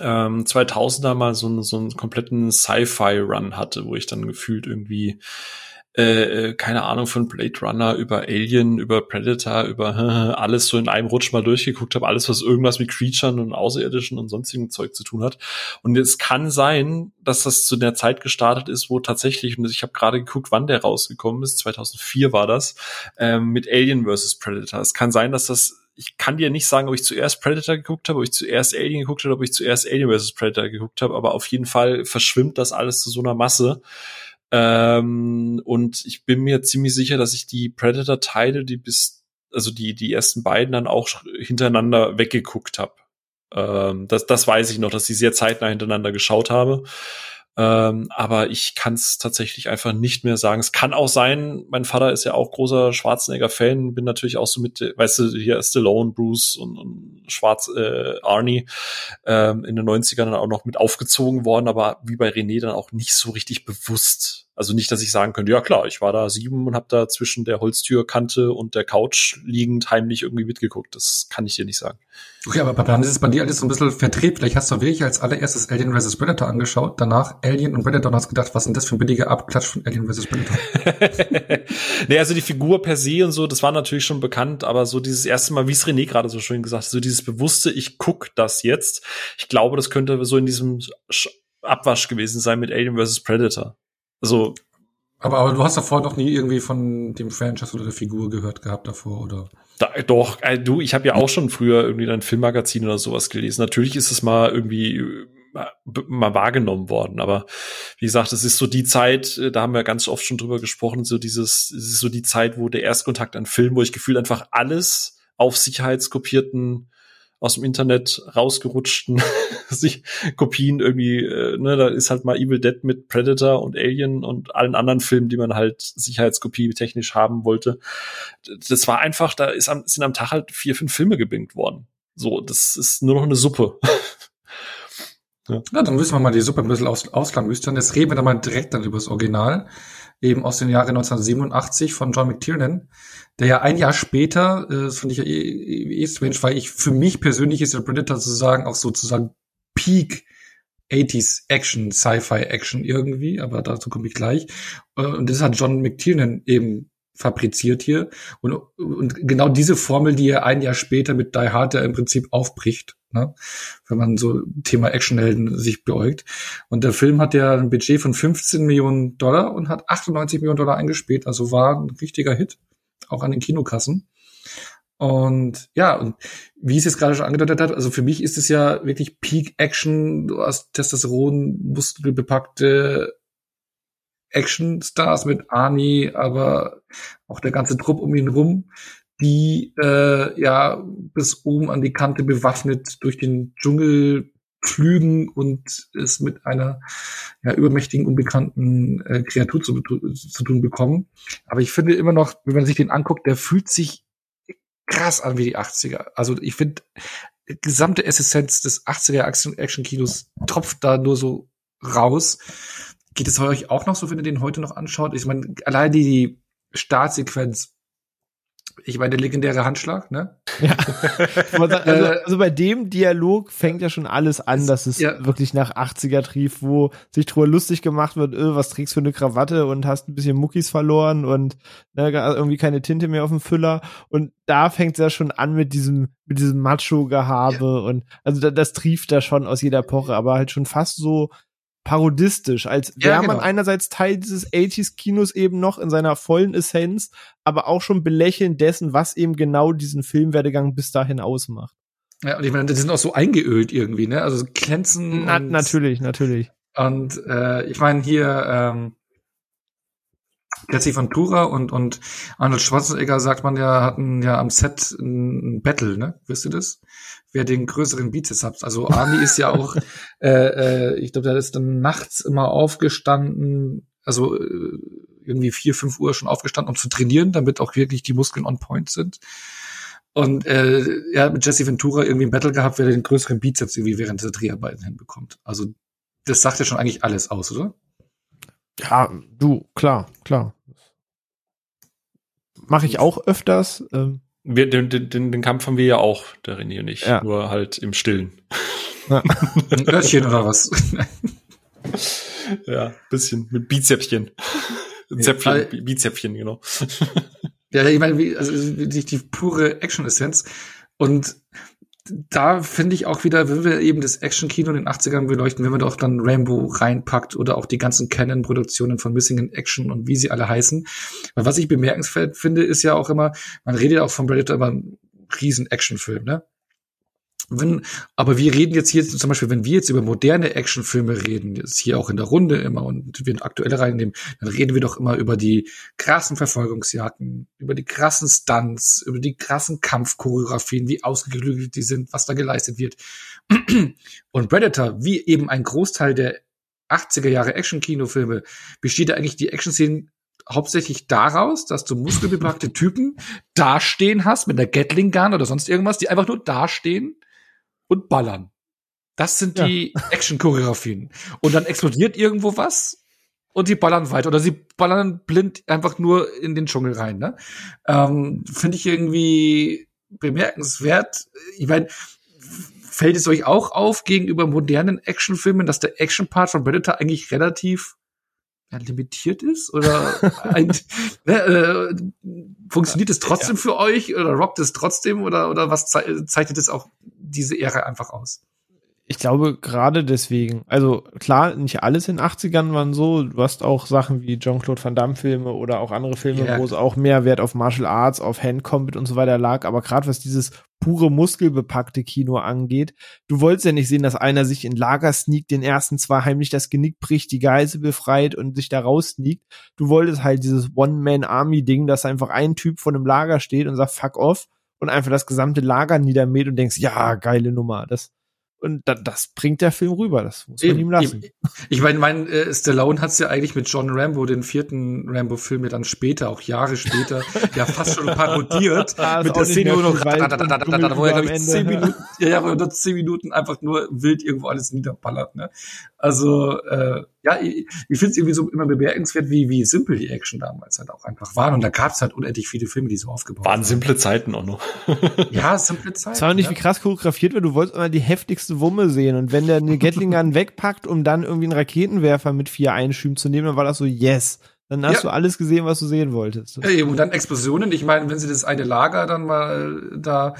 ähm, 2000er mal so, so einen kompletten Sci-Fi-Run hatte, wo ich dann gefühlt irgendwie äh, keine Ahnung, von Blade Runner über Alien, über Predator, über alles so in einem Rutsch mal durchgeguckt habe, alles, was irgendwas mit Creaturen und Außerirdischen und sonstigen Zeug zu tun hat. Und es kann sein, dass das zu der Zeit gestartet ist, wo tatsächlich, und ich habe gerade geguckt, wann der rausgekommen ist, 2004 war das, ähm, mit Alien vs. Predator. Es kann sein, dass das ich kann dir nicht sagen, ob ich zuerst Predator geguckt habe, ob ich zuerst Alien geguckt habe, ob ich zuerst Alien vs. Predator geguckt habe, aber auf jeden Fall verschwimmt das alles zu so einer Masse, ähm, und ich bin mir ziemlich sicher, dass ich die Predator-Teile, die bis, also die, die ersten beiden dann auch hintereinander weggeguckt habe. Ähm, das, das weiß ich noch, dass ich sehr zeitnah hintereinander geschaut habe. Ähm, aber ich kann es tatsächlich einfach nicht mehr sagen. Es kann auch sein, mein Vater ist ja auch großer Schwarzenegger-Fan, bin natürlich auch so mit, weißt du, hier Stallone, Bruce und, und Schwarz äh, Arnie ähm, in den 90ern dann auch noch mit aufgezogen worden, aber wie bei René dann auch nicht so richtig bewusst also nicht, dass ich sagen könnte, ja klar, ich war da sieben und habe da zwischen der Holztürkante und der Couch liegend heimlich irgendwie mitgeguckt. Das kann ich dir nicht sagen. Okay, aber dann ist es bei dir alles so ein bisschen verdreht. Vielleicht hast du wirklich als allererstes Alien vs. Predator angeschaut, danach Alien und Predator und hast gedacht, was sind das für ein billiger Abklatsch von Alien vs. Predator? nee, also die Figur per se und so, das war natürlich schon bekannt, aber so dieses erste Mal, wie es René gerade so schön gesagt hat, so dieses bewusste, ich guck das jetzt. Ich glaube, das könnte so in diesem Abwasch gewesen sein mit Alien vs. Predator. Also. Aber, aber du hast davor doch nie irgendwie von dem Franchise oder der Figur gehört gehabt davor, oder? Da, doch, äh, du, ich habe ja auch schon früher irgendwie ein Filmmagazin oder sowas gelesen. Natürlich ist es mal irgendwie äh, mal wahrgenommen worden. Aber wie gesagt, es ist so die Zeit, äh, da haben wir ganz oft schon drüber gesprochen, so dieses, es ist so die Zeit, wo der Erstkontakt an Film, wo ich gefühlt einfach alles auf sicherheitskopierten aus dem Internet rausgerutschten sich Kopien irgendwie, äh, ne, da ist halt mal Evil Dead mit Predator und Alien und allen anderen Filmen, die man halt Sicherheitskopie technisch haben wollte. Das war einfach, da ist am, sind am Tag halt vier, fünf Filme gebingt worden. So, das ist nur noch eine Suppe. Ja. ja, dann müssen wir mal die Suppe ein bisschen aus, auslamüstern. Jetzt reden wir dann mal direkt dann über das Original, eben aus den Jahren 1987 von John McTiernan, der ja ein Jahr später, äh, das finde ich ja eh, eh, eh strange, weil ich, für mich persönlich ist der Predator sozusagen auch sozusagen Peak 80s Action, Sci-Fi Action irgendwie, aber dazu komme ich gleich. Äh, und das hat John McTiernan eben fabriziert hier. Und, und genau diese Formel, die er ein Jahr später mit Die Hard ja im Prinzip aufbricht, ne? wenn man so Thema Actionhelden sich beäugt. Und der Film hat ja ein Budget von 15 Millionen Dollar und hat 98 Millionen Dollar eingespielt, also war ein richtiger Hit, auch an den Kinokassen. Und ja, und wie es jetzt gerade schon angedeutet hat, also für mich ist es ja wirklich Peak Action, du hast Testosteron, muskelbepackte Actionstars mit Arnie, aber auch der ganze Trupp um ihn rum, die äh, ja bis oben an die Kante bewaffnet durch den Dschungel pflügen und es mit einer ja, übermächtigen, unbekannten äh, Kreatur zu, zu tun bekommen. Aber ich finde immer noch, wenn man sich den anguckt, der fühlt sich krass an wie die 80er. Also ich finde, gesamte Essenz des 80er Action-Kinos tropft da nur so raus. Geht es euch auch noch so, wenn ihr den heute noch anschaut? Ich meine, allein die Startsequenz ich meine, der legendäre Handschlag, ne? Ja. also, also, bei dem Dialog fängt ja schon alles an, dass es ja. wirklich nach 80er trief, wo sich drüber lustig gemacht wird, öh, was trägst du für eine Krawatte und hast ein bisschen Muckis verloren und ne, irgendwie keine Tinte mehr auf dem Füller. Und da fängt es ja schon an mit diesem, mit diesem Macho-Gehabe ja. und also das trieft da schon aus jeder Poche, aber halt schon fast so parodistisch, als wäre ja, genau. man einerseits Teil dieses 80s-Kinos eben noch in seiner vollen Essenz, aber auch schon belächeln dessen, was eben genau diesen Filmwerdegang bis dahin ausmacht. Ja, und ich meine, die sind auch so eingeölt irgendwie, ne? Also glänzen. Na, natürlich, natürlich. Und äh, ich meine hier, ähm, Jesse Ventura und, und Arnold Schwarzenegger, sagt man ja, hatten ja am Set ein Battle, ne? Wisst ihr das? Wer den größeren Bizeps hat. Also Arnie ist ja auch, äh, äh, ich glaube, der ist dann nachts immer aufgestanden, also äh, irgendwie vier, fünf Uhr schon aufgestanden, um zu trainieren, damit auch wirklich die Muskeln on point sind. Und äh, er hat mit Jesse Ventura irgendwie ein Battle gehabt, wer den größeren Bizeps irgendwie während der Dreharbeiten hinbekommt. Also das sagt ja schon eigentlich alles aus, oder? Ja, du, klar, klar. Mache ich auch öfters. Ähm. Wir, den, den, den Kampf haben wir ja auch, der René und ich. Ja. Nur halt im Stillen. Ja. Ein Örtchen oder was? ja, bisschen mit Bizepchen. Zäpfchen, ja, Bizäpfchen, genau. ja, ich meine, wie, also die, die pure Action-Essenz. Und da finde ich auch wieder, wenn wir eben das Action-Kino in den 80ern beleuchten, wenn man doch dann Rainbow reinpackt oder auch die ganzen Canon-Produktionen von Missing in Action und wie sie alle heißen. Weil was ich bemerkenswert finde, ist ja auch immer, man redet auch von Predator über einen riesen Actionfilm, ne? Wenn, aber wir reden jetzt hier zum Beispiel, wenn wir jetzt über moderne Actionfilme reden, jetzt hier auch in der Runde immer und wir aktuelle reinnehmen, dann reden wir doch immer über die krassen Verfolgungsjagden, über die krassen Stunts, über die krassen Kampfchoreografien, wie ausgeklügelt die sind, was da geleistet wird. Und Predator, wie eben ein Großteil der 80er Jahre Action-Kinofilme, besteht ja eigentlich die Action-Szenen hauptsächlich daraus, dass du muskelbepackte Typen dastehen hast mit einer Gatling Gun oder sonst irgendwas, die einfach nur dastehen und ballern. Das sind die ja. Action-Choreografien. Und dann explodiert irgendwo was und die ballern weiter. Oder sie ballern blind einfach nur in den Dschungel rein. Ne? Ähm, Finde ich irgendwie bemerkenswert. Ich meine, fällt es euch auch auf gegenüber modernen Actionfilmen, dass der Action-Part von Predator eigentlich relativ ja, limitiert ist? Oder ein, ne, äh, funktioniert es trotzdem ja. für euch oder rockt es trotzdem oder, oder was ze zeichnet es auch diese Ära einfach aus? Ich glaube, gerade deswegen. Also klar, nicht alles in den 80ern waren so. Du hast auch Sachen wie Jean-Claude Van Damme-Filme oder auch andere Filme, yeah. wo es auch mehr Wert auf Martial Arts, auf Handcombat und so weiter lag. Aber gerade was dieses pure muskelbepackte Kino angeht, du wolltest ja nicht sehen, dass einer sich in Lager sneakt, den ersten zwar heimlich das Genick bricht, die Geise befreit und sich da raus sneakt. Du wolltest halt dieses One-Man-Army-Ding, dass einfach ein Typ von einem Lager steht und sagt, fuck off und einfach das gesamte Lager niedermäht und denkst, ja, geile Nummer. Das Und da, das bringt der Film rüber. Das muss man Eben, ihm lassen. eben. Ich meine, mein, äh, Stallone hat's ja eigentlich mit John Rambo, den vierten Rambo-Film, ja dann später, auch Jahre später, ja fast schon parodiert. Ist mit der Szene, noch, wo er, glaube ich, zehn. Minuten, ja, ja, wo er nur zehn Minuten einfach nur wild irgendwo alles niederballert, ne? Also, äh, ja, ich, ich finde es irgendwie so immer bemerkenswert, wie, wie simpel die Action damals halt auch einfach waren. Und da gab's halt unendlich viele Filme, die so aufgebaut Waren simple Zeiten auch noch. Ja, simple Zeit. Es war nicht, ne? wie krass choreografiert wird. Du wolltest immer die heftigste Wumme sehen. Und wenn der eine Gatling Gun wegpackt, um dann irgendwie einen Raketenwerfer mit vier Einschüben zu nehmen, dann war das so, yes. Dann hast Ja. du alles gesehen, was du sehen wolltest. Ja, eben, und dann Explosionen. Ich meine, wenn sie das eine Lager dann mal da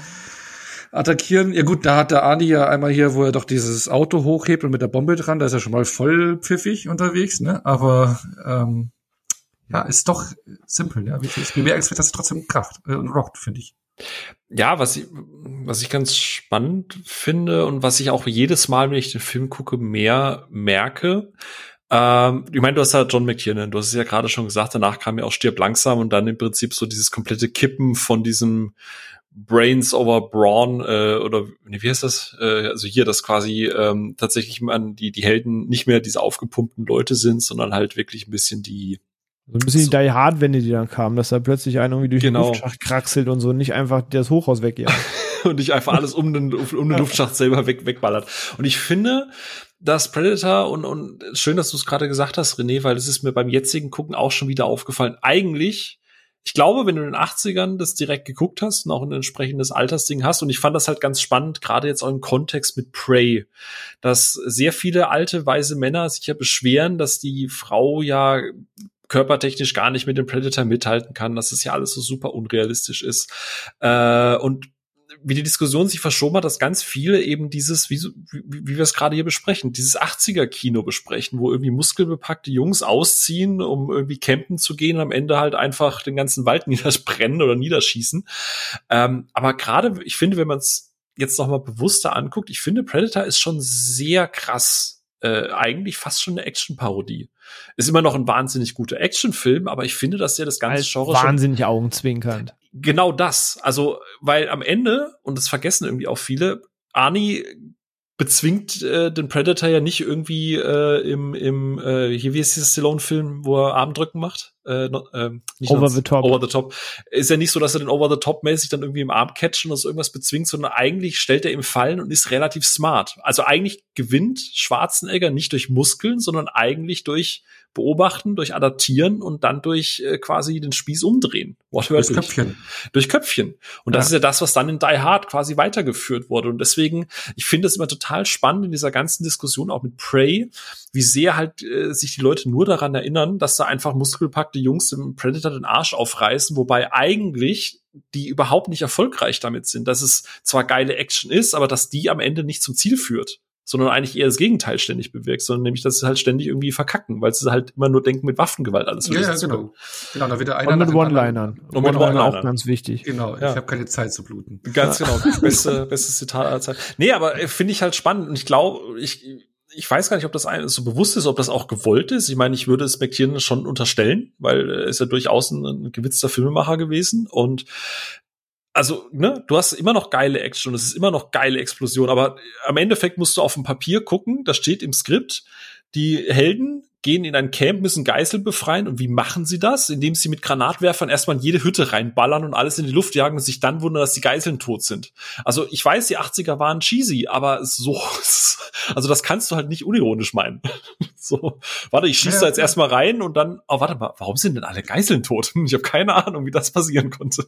attackieren. Ja gut, da hat der Adi ja einmal hier, wo er doch dieses Auto hochhebt und mit der Bombe dran, da ist er schon mal voll pfiffig unterwegs, ne? Aber ähm, ja, ist doch simpel, ja. Wie viel bemerkenswert, dass es trotzdem Kraft äh, und rockt, finde ich. Ja, was ich, was ich ganz spannend finde und was ich auch jedes Mal, wenn ich den Film gucke, mehr merke. Ähm, ich meine, du hast ja John McTiernan, du hast es ja gerade schon gesagt, danach kam ja auch Stirb langsam und dann im Prinzip so dieses komplette Kippen von diesem Brains over Brawn äh, oder nee, wie heißt das? Äh, also hier, dass quasi ähm, tatsächlich man die die Helden nicht mehr diese aufgepumpten Leute sind, sondern halt wirklich ein bisschen die So ein bisschen die Die Hard Wende, die dann kam, dass da plötzlich einer irgendwie durch Genau. den Luftschacht kraxelt und so, nicht einfach das Hochhaus wegjagt. und nicht einfach alles um den, um den Luftschacht selber weg, wegballert. Und ich finde, dass Predator und, und schön, dass du es gerade gesagt hast, René, weil es ist mir beim jetzigen Gucken auch schon wieder aufgefallen. Eigentlich, ich glaube, wenn du in den 80ern das direkt geguckt hast und auch ein entsprechendes Altersding hast, und ich fand das halt ganz spannend, gerade jetzt auch im Kontext mit Prey, dass sehr viele alte, weise Männer sich ja beschweren, dass die Frau ja körpertechnisch gar nicht mit dem Predator mithalten kann, dass es ja alles so super unrealistisch ist. Äh, und wie die Diskussion sich verschoben hat, dass ganz viele eben dieses, wie, wie, wie wir es gerade hier besprechen, dieses 80er-Kino besprechen, wo irgendwie muskelbepackte Jungs ausziehen, um irgendwie campen zu gehen am Ende halt einfach den ganzen Wald niederbrennen oder niederschießen. Ähm, aber gerade, ich finde, wenn man es jetzt noch mal bewusster anguckt, ich finde, Predator ist schon sehr krass, äh, eigentlich fast schon eine Action-Parodie. Ist immer noch ein wahnsinnig guter Actionfilm, aber ich finde, dass der das ganze Als Genre schon wahnsinnig augenzwinkernd. genau das. Also, weil am Ende, und das vergessen irgendwie auch viele, Arnie bezwingt äh, den Predator ja nicht irgendwie äh, im, im äh, hier wie ist dieser Stallone-Film, wo er Armdrücken macht? Äh, ähm, nicht Over nur- the top. Over the top. Ist ja nicht so, dass er den Over the top mäßig dann irgendwie im Arm catchen oder so irgendwas bezwingt, sondern eigentlich stellt er ihm Fallen und ist relativ smart. Also eigentlich gewinnt Schwarzenegger nicht durch Muskeln, sondern eigentlich durch Beobachten, durch Adaptieren und dann durch äh, quasi den Spieß umdrehen. Wortwörtlich Köpfchen. durch Köpfchen. Und das Ja. ist ja das, was dann in Die Hard quasi weitergeführt wurde. Und deswegen, ich finde es immer total spannend in dieser ganzen Diskussion auch mit Prey, wie sehr halt äh, sich die Leute nur daran erinnern, dass da einfach muskelpackte Jungs im Predator den Arsch aufreißen, wobei eigentlich die überhaupt nicht erfolgreich damit sind, dass es zwar geile Action ist, aber dass die am Ende nicht zum Ziel führt sondern eigentlich eher das Gegenteil ständig bewirkt, sondern nämlich, dass sie halt ständig irgendwie verkacken, weil sie halt immer nur denken, mit Waffengewalt alles Ja, lösen ja, zu können. genau. Genau, da wird der einer Und mit One-Linern. Und mit One-Liner One-Linern. auch ganz wichtig. Genau, Ja. ich habe keine Zeit zu bluten. Ganz genau. Beste, bestes Zitat aller Zeiten. Nee, aber äh, finde ich halt spannend. Und ich glaube, ich, ich weiß gar nicht, ob das so bewusst ist, ob das auch gewollt ist. Ich meine, ich würde es McTiernan schon unterstellen, weil er ist ja durchaus ein, ein gewitzter Filmemacher gewesen. Und also, ne, du hast immer noch geile Action, es ist immer noch geile Explosion, aber am Endeffekt musst du auf dem Papier gucken, da steht im Skript, die Helden gehen in ein Camp, müssen Geiseln befreien. Und wie machen sie das? Indem sie mit Granatwerfern erstmal in jede Hütte reinballern und alles in die Luft jagen und sich dann wundern, dass die Geiseln tot sind. Also ich weiß, die 80er waren cheesy, aber so, also das kannst du halt nicht unironisch meinen. So, warte, ich schieße da jetzt erstmal rein und dann, oh, warte mal, warum sind denn alle Geiseln tot? Ich habe keine Ahnung, wie das passieren konnte.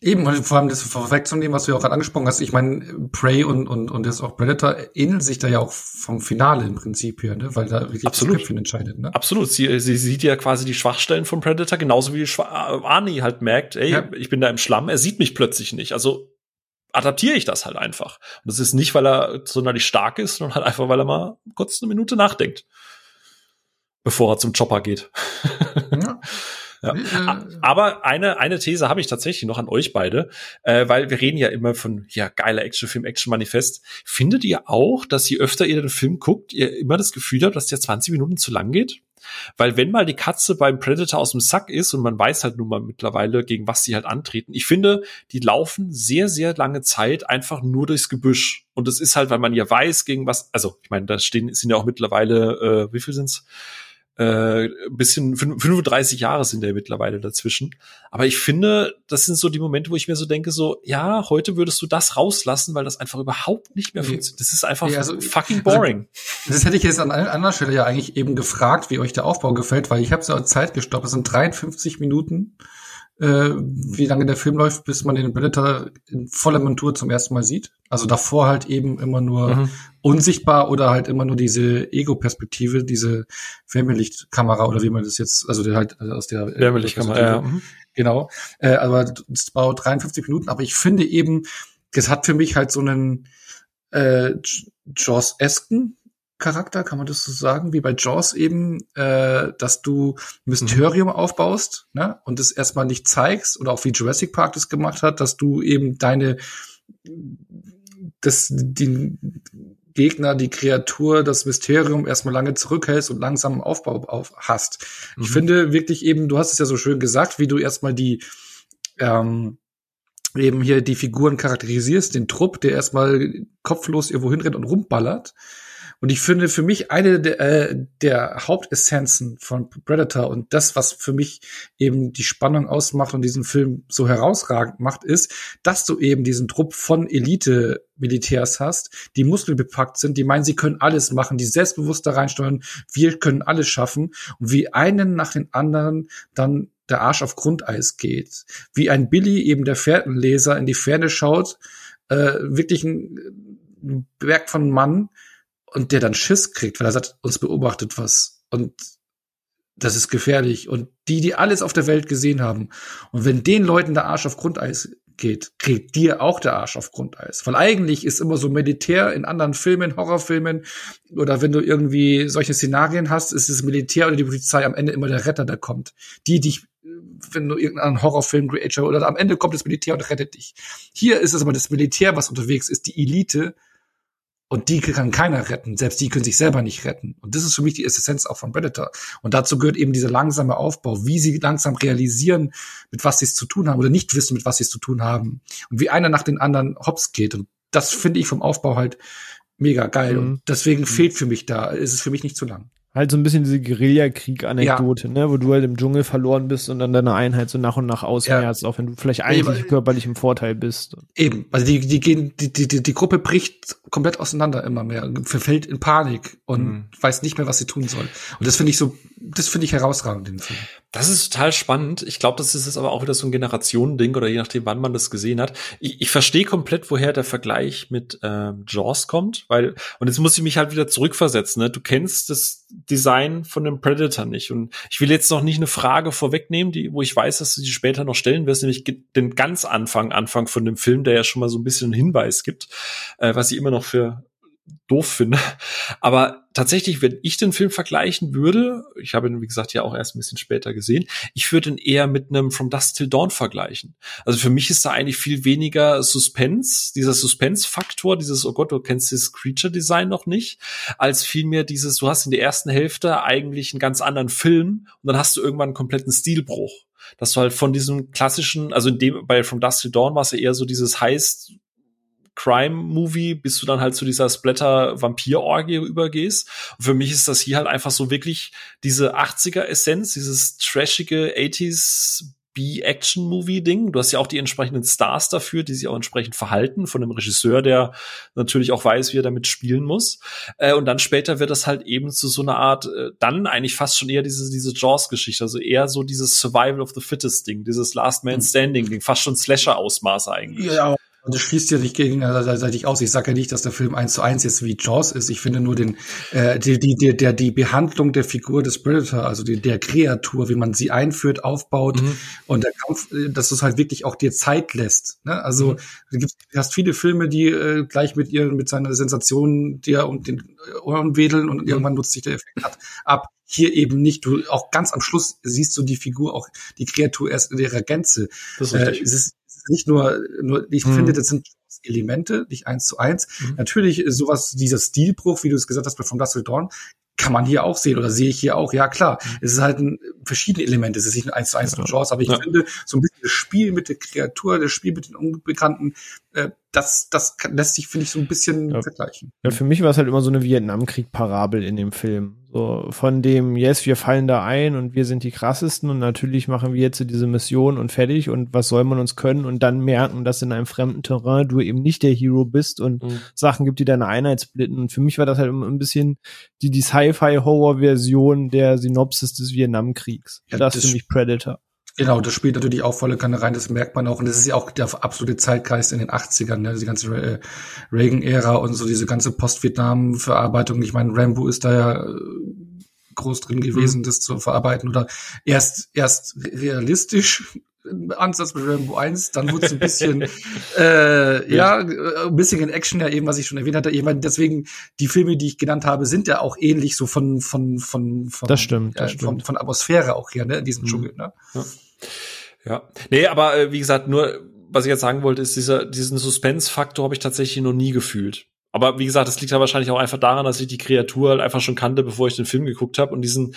Eben, und vor allem das vorwegzunehmen, was du ja auch gerade angesprochen hast. Ich meine, Prey und, und, und jetzt auch Predator ähneln sich da ja auch vom Finale im Prinzip her, ne? weil da wirklich Absolut. das Köpfchen entscheidet. Ne? Absolut. Sie, sie sieht ja quasi die Schwachstellen von Predator, genauso wie Schwa Arnie halt merkt, ey, Ja. ich bin da im Schlamm, er sieht mich plötzlich nicht. Also adaptiere ich das halt einfach. Und das ist nicht, weil er sonderlich stark ist, sondern halt einfach, weil er mal kurz eine Minute nachdenkt. Bevor er zum Chopper geht. Ja. Ja. Äh, Aber eine, eine These habe ich tatsächlich noch an euch beide, äh, weil wir reden ja immer von, ja, geiler Actionfilm, Action-Manifest. Findet ihr auch, dass je öfter ihr den Film guckt, ihr immer das Gefühl habt, dass der 20 Minuten zu lang geht? Weil wenn mal die Katze beim Predator aus dem Sack ist und man weiß halt nun mal mittlerweile, gegen was sie halt antreten, ich finde, die laufen sehr, sehr lange Zeit einfach nur durchs Gebüsch. Und das ist halt, weil man ja weiß, gegen was, also ich meine, da stehen, sind ja auch mittlerweile, äh, wie viel sind's? Äh, bisschen 35 Jahre sind ja mittlerweile dazwischen. Aber ich finde, das sind so die Momente, wo ich mir so denke, so, ja, heute würdest du das rauslassen, weil das einfach überhaupt nicht mehr funktioniert. Das ist einfach ja, also, fucking also boring. Also, das hätte ich jetzt an einer anderen Stelle ja eigentlich eben gefragt, wie euch der Aufbau gefällt, weil ich habe so Zeit gestoppt. Es sind 53 Minuten äh, wie lange der Film läuft, bis man den Predator in voller Montur zum ersten Mal sieht. Also davor halt eben immer nur mhm. unsichtbar oder halt immer nur diese Ego-Perspektive, diese Wärmelichtkamera oder wie man das jetzt, also der halt also aus der Wärmelichtkamera, ja. Mhm. Genau. Äh, aber es braucht 53 Minuten, aber ich finde eben, das hat für mich halt so einen äh, Jaws-esken Charakter, kann man das so sagen, wie bei Jaws eben, äh, dass du Mysterium mhm. aufbaust ne? und es erstmal nicht zeigst, oder auch wie Jurassic Park das gemacht hat, dass du eben deine das, die Gegner, die Kreatur, das Mysterium erstmal lange zurückhältst und langsam einen Aufbau auf hast. Mhm. Ich finde wirklich eben, du hast es ja so schön gesagt, wie du erstmal die ähm, eben hier die Figuren charakterisierst, den Trupp, der erstmal kopflos irgendwo hinrennt und rumballert. Und ich finde für mich eine der, äh, der Hauptessenzen von Predator und das, was für mich eben die Spannung ausmacht und diesen Film so herausragend macht, ist, dass du eben diesen Trupp von Elite-Militärs hast, die muskelbepackt sind, die meinen, sie können alles machen, die selbstbewusst da reinsteuern, wir können alles schaffen und wie einen nach den anderen dann der Arsch auf Grundeis geht. Wie ein Billy eben der Fährtenleser in die Ferne schaut, äh, wirklich ein, ein Werk von Mann, und der dann Schiss kriegt, weil er sagt, uns beobachtet was und das ist gefährlich und die, die alles auf der Welt gesehen haben und wenn den Leuten der Arsch auf Grundeis geht, kriegt dir auch der Arsch auf Grundeis. Weil eigentlich ist immer so Militär in anderen Filmen, Horrorfilmen oder wenn du irgendwie solche Szenarien hast, ist das Militär oder die Polizei am Ende immer der Retter, der kommt. Die dich wenn du irgendeinen Horrorfilm Creature oder am Ende kommt das Militär und rettet dich. Hier ist es aber das Militär, was unterwegs ist, die Elite, und die kann keiner retten. Selbst die können sich selber nicht retten. Und das ist für mich die Essenz auch von Predator. Und dazu gehört eben dieser langsame Aufbau, wie sie langsam realisieren, mit was sie es zu tun haben oder nicht wissen, mit was sie es zu tun haben. Und wie einer nach den anderen hops geht. Und das finde ich vom Aufbau halt mega geil. Mhm. Und deswegen mhm. fehlt für mich da, ist es für mich nicht zu lang. Halt so ein bisschen diese Guerillakrieg-Anekdote, ja. ne, wo du halt im Dschungel verloren bist und dann deine Einheit so nach und nach ausmehrst, ja. auch wenn du vielleicht eigentlich Eben. körperlich im Vorteil bist. Eben, also die, die gehen, die, die, die Gruppe bricht komplett auseinander immer mehr, verfällt in Panik und mhm. weiß nicht mehr, was sie tun soll. Und das finde ich so, das finde ich herausragend, den Film. Das ist total spannend. Ich glaube, das ist jetzt aber auch wieder so ein Generationending oder je nachdem, wann man das gesehen hat. Ich, ich verstehe komplett, woher der Vergleich mit ähm, Jaws kommt, weil, und jetzt muss ich mich halt wieder zurückversetzen, ne? Du kennst das Design von dem Predator nicht. Und ich will jetzt noch nicht eine Frage vorwegnehmen, die, wo ich weiß, dass du die später noch stellen wirst, nämlich den ganz Anfang, Anfang von dem Film, der ja schon mal so ein bisschen einen Hinweis gibt, äh, was ich immer noch für doof finde. Aber tatsächlich, wenn ich den Film vergleichen würde, ich habe ihn, wie gesagt, ja auch erst ein bisschen später gesehen, ich würde ihn eher mit einem From Dust Till Dawn vergleichen. Also für mich ist da eigentlich viel weniger Suspense, dieser Suspense-Faktor, dieses, oh Gott, du kennst das Creature-Design noch nicht, als vielmehr dieses, du hast in der ersten Hälfte eigentlich einen ganz anderen Film und dann hast du irgendwann einen kompletten Stilbruch. Dass du halt von diesem klassischen, also in dem, bei From Dust Till Dawn war es ja eher so dieses heißt, Crime-Movie, bis du dann halt zu dieser Splatter-Vampir-Orgie übergehst. Und für mich ist das hier halt einfach so wirklich diese 80er-Essenz, dieses trashige 80s B-Action-Movie-Ding. Du hast ja auch die entsprechenden Stars dafür, die sich auch entsprechend verhalten, von einem Regisseur, der natürlich auch weiß, wie er damit spielen muss. Äh, und dann später wird das halt eben zu so einer Art, äh, dann eigentlich fast schon eher diese, diese Jaws-Geschichte, also eher so dieses Survival of the Fittest-Ding, dieses Last Man Standing-Ding, fast schon Slasher-Ausmaße eigentlich. Ja, und das schließt ja nicht gegenseitig aus. Ich sage ja nicht, dass der Film eins zu eins jetzt wie Jaws ist. Ich finde nur den, äh, die, die, die, der, die Behandlung der Figur des Predator, also die, der Kreatur, wie man sie einführt, aufbaut mhm. und der Kampf, äh, dass es halt wirklich auch dir Zeit lässt. Ne? Also mhm. du, gibst, du hast viele Filme, die äh, gleich mit ihren, mit seiner Sensation dir und den Ohren wedeln und mhm. irgendwann nutzt sich der Effekt ab. Hier eben nicht. Du auch ganz am Schluss siehst du die Figur, auch die Kreatur erst in ihrer Gänze. Das ist äh, es ist nicht nur, nur ich mhm. finde, das sind Elemente, nicht eins zu eins. Mhm. Natürlich sowas, dieser Stilbruch, wie du es gesagt hast bei From Dust Dawn, kann man hier auch sehen oder sehe ich hier auch. Ja, klar, mhm. es ist halt ein, verschiedene Elemente. Es ist nicht ein eins zu eins ja. Chance, aber ich ja. finde, so ein bisschen das Spiel mit der Kreatur, das Spiel mit den Unbekannten, äh, das, das lässt sich, finde ich, so ein bisschen ja. vergleichen. Ja, für mich war es halt immer so eine Vietnamkrieg-Parabel in dem Film. So von dem, yes, wir fallen da ein und wir sind die krassesten und natürlich machen wir jetzt diese Mission und fertig und was soll man uns können und dann merken, dass in einem fremden Terrain du eben nicht der Hero bist und mhm. Sachen gibt, die deine Einheit splitten. Und für mich war das halt ein bisschen die, die Sci-Fi-Horror-Version der Synopsis des Vietnamkriegs. Ja, das, das ist für mich Predator. Genau, das spielt natürlich auch volle Kanne rein, das merkt man auch. Und das ist ja auch der absolute Zeitgeist in den 80ern, ne? die ganze äh, Reagan-Ära und so diese ganze Post-Vietnam-Verarbeitung. Ich meine, Rambo ist da ja äh, groß drin gewesen, mhm. das zu verarbeiten. Oder erst, erst realistisch Ansatz mit Rambo 1, dann wurde es ein bisschen, äh, ja, ein bisschen in Action, ja eben, was ich schon erwähnt hatte. Ich meine, deswegen, die Filme, die ich genannt habe, sind ja auch ähnlich so von, von, von, von, das stimmt, das äh, von, von Atmosphäre auch hier, ne, in diesem mhm. Dschungel, ne? Ja. Ja. Nee, aber äh, wie gesagt, nur, was ich jetzt sagen wollte, ist dieser, diesen Suspense-Faktor habe ich tatsächlich noch nie gefühlt. Aber wie gesagt, das liegt ja wahrscheinlich auch einfach daran, dass ich die Kreatur halt einfach schon kannte, bevor ich den Film geguckt habe und diesen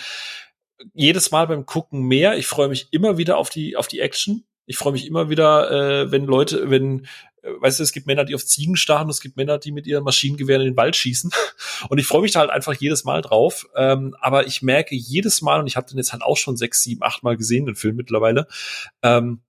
jedes Mal beim Gucken mehr. Ich freue mich immer wieder auf die, auf die Action. Ich freue mich immer wieder, äh, wenn Leute, wenn, weißt du, es gibt Männer, die auf Ziegen starren, es gibt Männer, die mit ihren Maschinengewehren in den Wald schießen. Und ich freue mich da halt einfach jedes Mal drauf. Ähm, aber ich merke jedes Mal, und ich habe den jetzt halt auch schon sechs, sieben, acht Mal gesehen, den Film mittlerweile, ähm,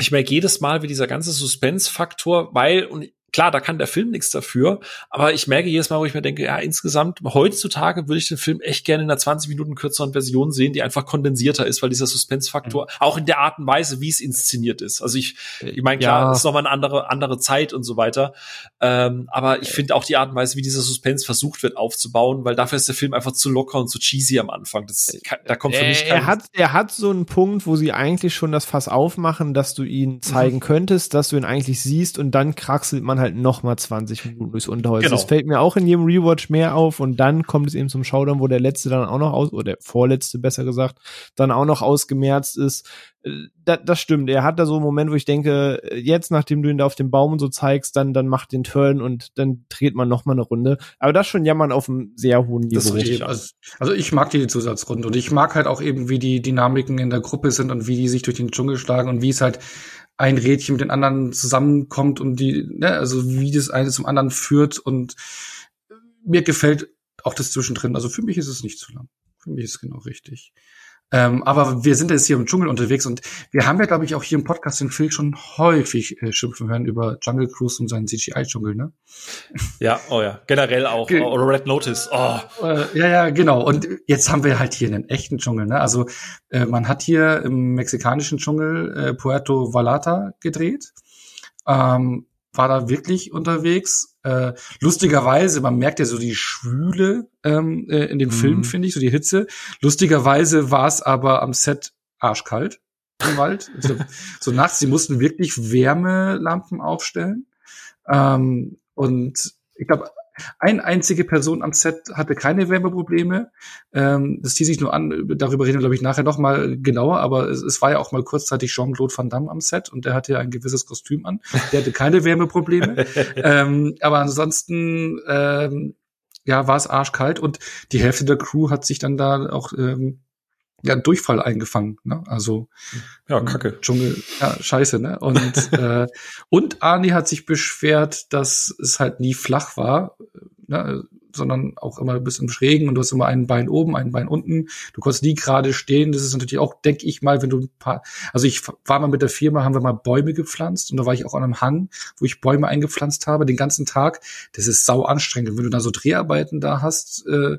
ich merke jedes Mal, wie dieser ganze Suspense-Faktor, weil, und klar, da kann der Film nichts dafür, aber ich merke jedes Mal, wo ich mir denke, ja, insgesamt, heutzutage würde ich den Film echt gerne in einer 20 Minuten kürzeren Version sehen, die einfach kondensierter ist, weil dieser Suspense-Faktor, mhm. auch in der Art und Weise, wie es inszeniert ist. Also ich, ich meine, klar, ja. ist nochmal eine andere, andere Zeit und so weiter. Ähm, aber ich finde auch die Art und Weise, wie dieser Suspense versucht wird aufzubauen, weil dafür ist der Film einfach zu locker und zu cheesy am Anfang. Das, da kommt für mich kein er hat, er hat so einen Punkt, wo sie eigentlich schon das Fass aufmachen, dass du ihn zeigen mhm. könntest, dass du ihn eigentlich siehst und dann kraxelt man halt noch mal 20 Minuten durchs Unterholz. Genau. Das fällt mir auch in jedem Rewatch mehr auf und dann kommt es eben zum Showdown, wo der letzte dann auch noch aus, oder der vorletzte besser gesagt, dann auch noch ausgemerzt ist. Äh, das, das stimmt. Er hat da so einen Moment, wo ich denke, jetzt, nachdem du ihn da auf dem Baum und so zeigst, dann, dann macht den Turn und dann dreht man noch mal eine Runde. Aber das schon jammern auf einem sehr hohen Niveau. Also, also ich mag die Zusatzrunde und ich mag halt auch eben, wie die Dynamiken in der Gruppe sind und wie die sich durch den Dschungel schlagen und wie es halt ein Rädchen mit den anderen zusammenkommt und die, ne, also wie das eine zum anderen führt und mir gefällt auch das zwischendrin. Also für mich ist es nicht zu lang. Für mich ist es genau richtig. Ähm, aber wir sind jetzt hier im Dschungel unterwegs und wir haben ja, glaube ich, auch hier im Podcast den Phil schon häufig äh, schimpfen hören über Jungle Cruise und seinen CGI-Dschungel, ne? Ja, oh ja, generell auch. Ge oh, Red Notice. Oh. Äh, ja, ja, genau. Und jetzt haben wir halt hier einen echten Dschungel, ne? Also äh, man hat hier im mexikanischen Dschungel äh, Puerto Vallarta gedreht. Ähm, war da wirklich unterwegs. Äh, lustigerweise, man merkt ja so die Schwüle ähm, äh, in dem mhm. Film, finde ich, so die Hitze. Lustigerweise war es aber am Set arschkalt im Wald. so, so nachts, sie mussten wirklich Wärmelampen aufstellen. Ähm, und ich glaube, eine einzige Person am Set hatte keine Wärmeprobleme. Ähm, das zieht sich nur an, darüber reden wir, glaube ich, nachher noch mal genauer, aber es, es war ja auch mal kurzzeitig Jean-Claude Van Damme am Set und der hatte ja ein gewisses Kostüm an. Der hatte keine Wärmeprobleme. ähm, aber ansonsten ähm, ja, war es arschkalt und die Hälfte der Crew hat sich dann da auch ähm, ja, Durchfall eingefangen, ne? Also ja, Kacke. Dschungel, ja, scheiße, ne? Und äh, und Arnie hat sich beschwert, dass es halt nie flach war, ne? sondern auch immer ein bisschen schrägen und du hast immer ein Bein oben, ein Bein unten. Du konntest nie gerade stehen. Das ist natürlich auch, denke ich mal, wenn du ein paar, also ich war mal mit der Firma, haben wir mal Bäume gepflanzt und da war ich auch an einem Hang, wo ich Bäume eingepflanzt habe, den ganzen Tag. Das ist sau anstrengend. wenn du da so Dreharbeiten da hast, äh,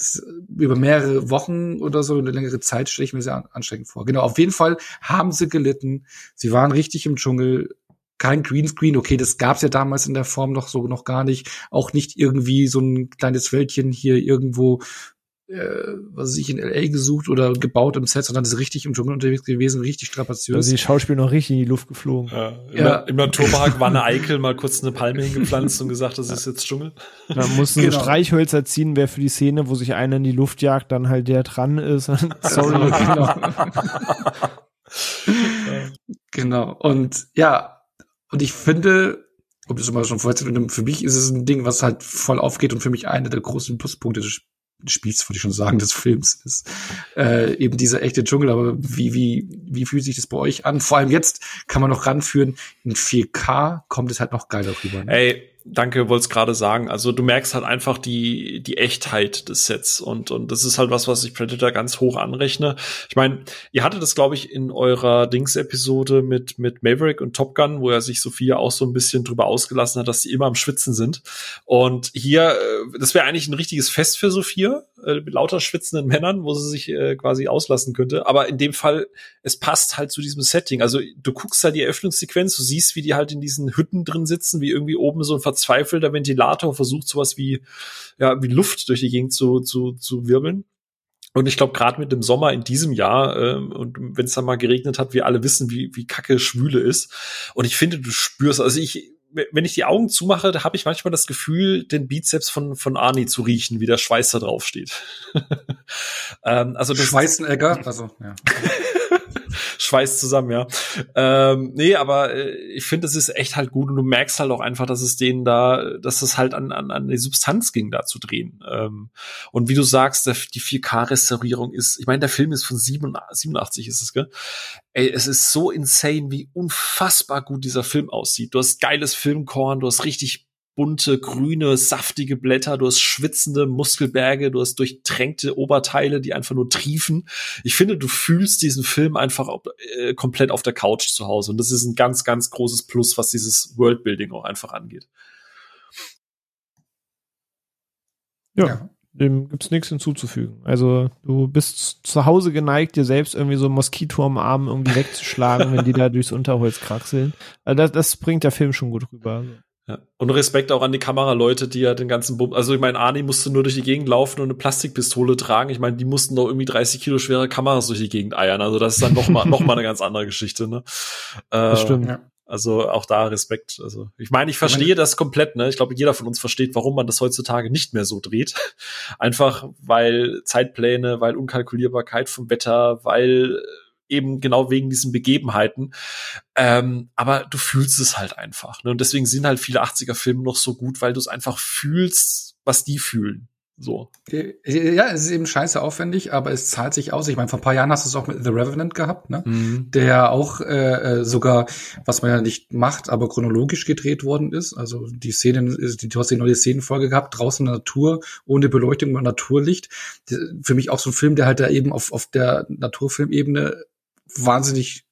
das, über mehrere Wochen oder so, eine längere Zeit stelle ich mir sehr anstrengend vor. Genau, auf jeden Fall haben sie gelitten. Sie waren richtig im Dschungel. Kein Greenscreen, okay, das gab's ja damals in der Form noch so noch gar nicht. Auch nicht irgendwie so ein kleines Wäldchen hier irgendwo äh, was ich, in L.A. gesucht oder gebaut im Set, sondern ist richtig im Dschungel unterwegs gewesen, richtig strapaziös. Also die Schauspieler noch richtig in die Luft geflogen. Ja, ja. Im Naturpark war eine Eikel mal kurz eine Palme hingepflanzt und gesagt, das ist jetzt Dschungel. Da mussten genau. Streichhölzer ziehen, wer für die Szene, wo sich einer in die Luft jagt, dann halt der dran ist. Sorry. genau. genau. Und ja, und ich finde, um das mal schon vorher zu für mich ist es ein Ding, was halt voll aufgeht und für mich einer der großen Pluspunkte des Spiels, würde ich schon sagen, des Films ist. Äh, eben dieser echte Dschungel, aber wie, wie, wie fühlt sich das bei euch an? Vor allem jetzt kann man noch ranführen, in 4K kommt es halt noch geiler rüber. Ne? Ey, danke, wollte es gerade sagen. Also du merkst halt einfach die, die Echtheit des Sets und, und das ist halt was, was ich Predator ganz hoch anrechne. Ich meine, ihr hattet das, glaube ich, in eurer Dings-Episode mit, mit Maverick und Top Gun, wo er sich Sophia auch so ein bisschen drüber ausgelassen hat, dass sie immer am Schwitzen sind. Und hier, äh, das wäre eigentlich ein richtiges Fest für Sophia, äh, lauter schwitzenden Männern, wo sie sich äh, quasi auslassen könnte. Aber in dem Fall, es passt halt zu diesem Setting. Also du guckst halt die Eröffnungssequenz, du siehst, wie die halt in diesen Hütten drin sitzen, wie irgendwie oben so ein verzweifelter Ventilator versucht, sowas wie, ja, wie Luft durch die Gegend zu, zu, zu wirbeln. Und ich glaube, gerade mit dem Sommer in diesem Jahr, ähm, und wenn es dann mal geregnet hat, wir alle wissen, wie, wie kacke Schwüle ist. Und ich finde, du spürst, also ich, wenn ich die Augen zumache, da habe ich manchmal das Gefühl, den Bizeps von, von Arnie zu riechen, wie der Schweiß da drauf steht. ähm, also das Schweißenegger, also ja. schweißt zusammen, ja. Ähm, nee, aber äh, ich finde, es ist echt halt gut und du merkst halt auch einfach, dass es denen da, dass es halt an, an, an die Substanz ging, da zu drehen. Ähm, und wie du sagst, der, die 4K-Restaurierung ist, ich meine, der Film ist von 87, ist es, gell? Ey, es ist so insane, wie unfassbar gut dieser Film aussieht. Du hast geiles Filmkorn, du hast richtig bunte, grüne, saftige Blätter, du hast schwitzende Muskelberge, du hast durchtränkte Oberteile, die einfach nur triefen. Ich finde, du fühlst diesen Film einfach äh, komplett auf der Couch zu Hause. Und das ist ein ganz, ganz großes Plus, was dieses Worldbuilding auch einfach angeht. Ja. ja. Dem gibt's nichts hinzuzufügen. Also du bist zu Hause geneigt, dir selbst irgendwie so ein Moskito am Arm irgendwie wegzuschlagen, wenn die da durchs Unterholz kraxeln. Also das, das bringt der Film schon gut rüber. Ja. Und Respekt auch an die Kameraleute, die ja den ganzen Bum also ich meine, Arnie musste nur durch die Gegend laufen und eine Plastikpistole tragen. Ich meine, die mussten doch irgendwie 30 Kilo schwere Kameras durch die Gegend eiern. Also das ist dann noch mal, noch mal eine ganz andere Geschichte, ne? Äh, das stimmt. Ja. Also auch da Respekt. Also ich meine, ich verstehe das komplett. Ne? Ich glaube, jeder von uns versteht, warum man das heutzutage nicht mehr so dreht. Einfach weil Zeitpläne, weil Unkalkulierbarkeit vom Wetter, weil eben genau wegen diesen Begebenheiten. Ähm, aber du fühlst es halt einfach. Ne? Und deswegen sind halt viele 80er-Filme noch so gut, weil du es einfach fühlst, was die fühlen. So. Ja, es ist eben scheiße aufwendig, aber es zahlt sich aus. Ich meine, vor ein paar Jahren hast du es auch mit The Revenant gehabt, ne? Mhm. Der auch äh, äh, sogar, was man ja nicht macht, aber chronologisch gedreht worden ist. Also die Szenen, du hast die neue Szenenfolge gehabt, draußen in der Natur, ohne Beleuchtung und Naturlicht. Für mich auch so ein Film, der halt da eben auf, auf der Naturfilmebene wahnsinnig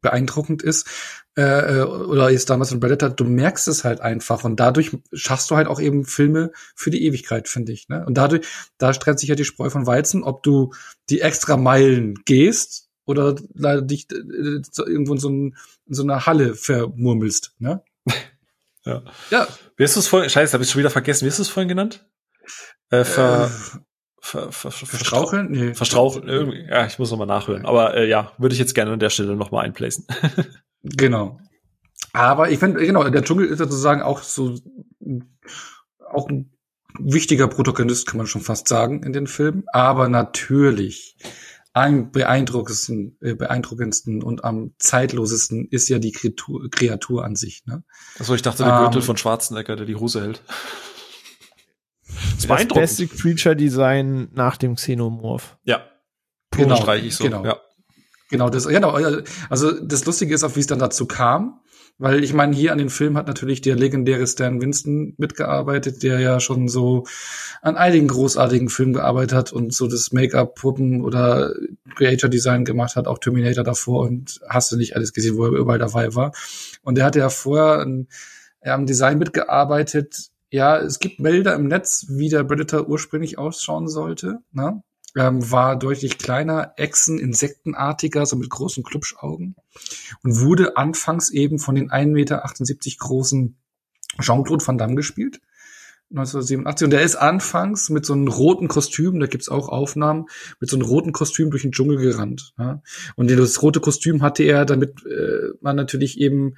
beeindruckend ist, äh, äh, oder jetzt damals in Predator, du merkst es halt einfach und dadurch schaffst du halt auch eben Filme für die Ewigkeit, finde ich. Ne? Und dadurch, da trennt sich ja die Spreu von Weizen, ob du die extra Meilen gehst oder dich äh, irgendwo in so, ein, in so einer Halle vermurmelst. Ne? ja. ja. Wie hast du es vorhin, scheiße, hab ich schon wieder vergessen, wie hast du es vorhin genannt? Äh, ver, äh, ver, ver, verstraucheln? Nee. Verstraucheln, irgendwie. Ja, ich muss nochmal nachhören. Aber äh, ja, würde ich jetzt gerne an der Stelle nochmal einplacen. genau. Aber ich finde, genau, der Dschungel ist sozusagen auch so auch ein wichtiger Protagonist, kann man schon fast sagen, in den Filmen. Aber natürlich am beeindruckendsten, äh, beeindruckendsten und am zeitlosesten ist ja die Kreatur, Kreatur an sich. Ne? Also ich dachte, der Gürtel ähm, von Schwarzenegger, der die Hose hält. Das, das beste Creature-Design nach dem Xenomorph. Ja. Genau, streiche ich so. Genau. Ja. Genau, das, genau, also das Lustige ist auch, wie es dann dazu kam, weil ich meine, hier an den Film hat natürlich der legendäre Stan Winston mitgearbeitet, der ja schon so an einigen großartigen Filmen gearbeitet hat und so das Make-up, Puppen oder Creator Design gemacht hat, auch Terminator davor und hast du nicht alles gesehen, wo er überall dabei war. Und er hatte ja vorher ein, am Design mitgearbeitet, ja, es gibt Melder im Netz, wie der Predator ursprünglich ausschauen sollte. Ne? Ähm, war deutlich kleiner, Echsen, Insektenartiger, so mit großen Klubschaugen. Und wurde anfangs eben von den 1,78 Meter großen Jean-Claude Van Damme gespielt. 1987. Und der ist anfangs mit so einem roten Kostüm, da gibt's auch Aufnahmen, mit so einem roten Kostüm durch den Dschungel gerannt. Ja? Und das rote Kostüm hatte er, damit äh, man natürlich eben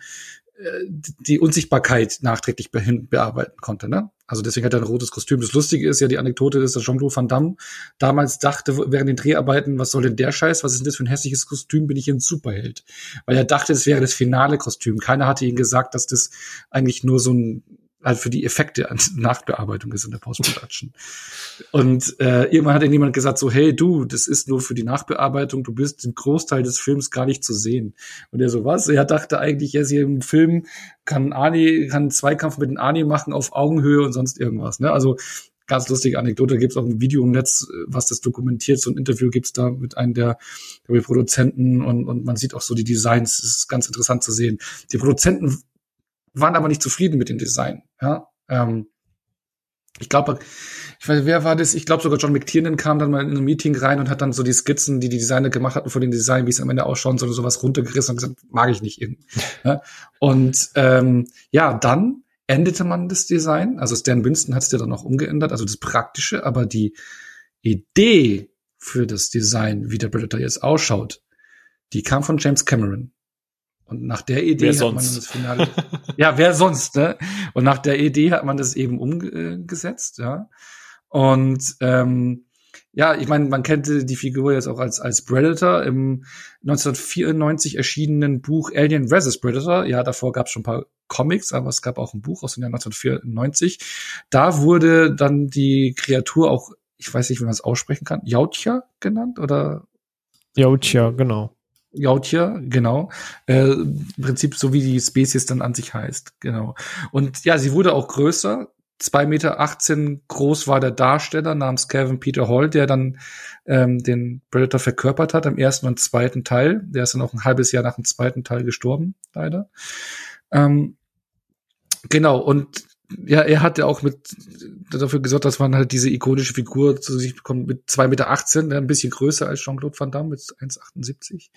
die Unsichtbarkeit nachträglich bearbeiten konnte. Ne? Also deswegen hat er ein rotes Kostüm. Das Lustige ist ja, die Anekdote ist, dass Jean-Claude Van Damme damals dachte, während den Dreharbeiten, was soll denn der Scheiß, was ist denn das für ein hässliches Kostüm, bin ich ein Superheld. Weil er dachte, es wäre das finale Kostüm. Keiner hatte ihm gesagt, dass das eigentlich nur so ein halt für die Effekte an Nachbearbeitung ist in der Post-Production. Und äh, irgendwann hat dann jemand gesagt so, hey du, das ist nur für die Nachbearbeitung, du bist den Großteil des Films gar nicht zu sehen. Und er so, was? Er dachte eigentlich, er ist hier im Film, kann Ani, kann einen Zweikampf mit den Ani machen auf Augenhöhe und sonst irgendwas. Ne? Also ganz lustige Anekdote, gibt es auch ein Video im Netz, was das dokumentiert, so ein Interview gibt's da mit einem der, der Produzenten und, und man sieht auch so die Designs, das ist ganz interessant zu sehen. Die Produzenten waren aber nicht zufrieden mit dem Design. Ja? Ähm, ich glaube, ich weiß, wer war das? Ich glaube sogar John McTiernan kam dann mal in ein Meeting rein und hat dann so die Skizzen, die die Designer gemacht hatten von den Design, wie es am Ende ausschauen soll, sowas runtergerissen und gesagt, mag ich nicht irgendwie. ja? Und ähm, ja, dann endete man das Design. Also Stan Winston hat es ja dann auch umgeändert, also das Praktische, aber die Idee für das Design, wie der Predator jetzt ausschaut, die kam von James Cameron. Und nach der Idee wer hat man das Finale. ja, wer sonst, ne? Und nach der Idee hat man das eben umgesetzt, ja. Und ähm, ja, ich meine, man kennt die Figur jetzt auch als, als Predator im 1994 erschienenen Buch Alien vs. Predator. Ja, davor gab es schon ein paar Comics, aber es gab auch ein Buch aus dem Jahr 1994. Da wurde dann die Kreatur auch, ich weiß nicht, wie man es aussprechen kann, Yautja genannt oder? Yautja, genau. Yautja, genau. Äh, Im Prinzip so wie die Spezies dann an sich heißt, genau. Und ja, sie wurde auch größer. 2,18 Meter groß war der Darsteller namens Kevin Peter Hall, der dann ähm, den Predator verkörpert hat im ersten und zweiten Teil. Der ist dann auch ein halbes Jahr nach dem zweiten Teil gestorben, leider. Ähm, genau, und ja, er hat ja auch mit dafür gesorgt, dass man halt diese ikonische Figur zu sich bekommt mit 2,18 Meter, ein bisschen größer als Jean-Claude Van Damme mit 1,78.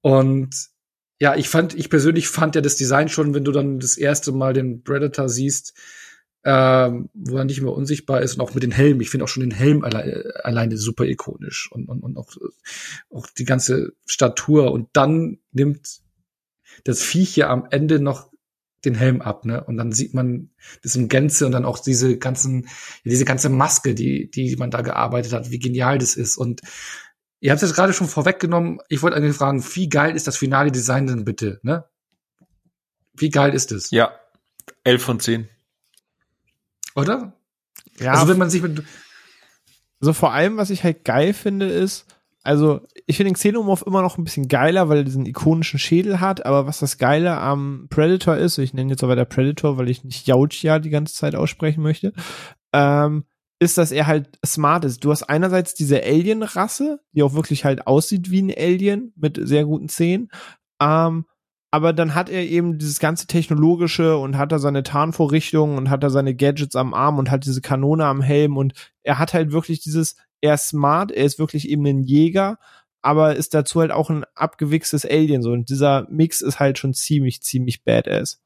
Und ja, ich fand, ich persönlich fand ja das Design schon, wenn du dann das erste Mal den Predator siehst, ähm, wo er nicht mehr unsichtbar ist und auch mit den Helmen. Ich finde auch schon den Helm alle, alleine super ikonisch und, und, und auch, auch die ganze Statur. Und dann nimmt das Viech ja am Ende noch den Helm ab, ne? Und dann sieht man das in Gänze und dann auch diese ganzen, diese ganze Maske, die, die man da gearbeitet hat, wie genial das ist. Und ihr habt es jetzt gerade schon vorweggenommen. Ich wollte eigentlich fragen, wie geil ist das finale Design denn bitte, ne? Wie geil ist es? Ja, elf von zehn. Oder? Ja. Also wenn man sich mit also vor allem, was ich halt geil finde, ist, also ich finde den Xenomorph immer noch ein bisschen geiler, weil er diesen ikonischen Schädel hat, aber was das Geile am Predator ist, ich nenne jetzt aber der Predator, weil ich nicht Yautja die ganze Zeit aussprechen möchte, ähm, ist, dass er halt smart ist. Du hast einerseits diese Alien-Rasse, die auch wirklich halt aussieht wie ein Alien mit sehr guten Zähnen, ähm, aber dann hat er eben dieses ganze technologische und hat da seine Tarnvorrichtung und hat da seine Gadgets am Arm und hat diese Kanone am Helm und er hat halt wirklich dieses, er ist smart, er ist wirklich eben ein Jäger, aber ist dazu halt auch ein abgewichstes Alien so und dieser Mix ist halt schon ziemlich, ziemlich badass.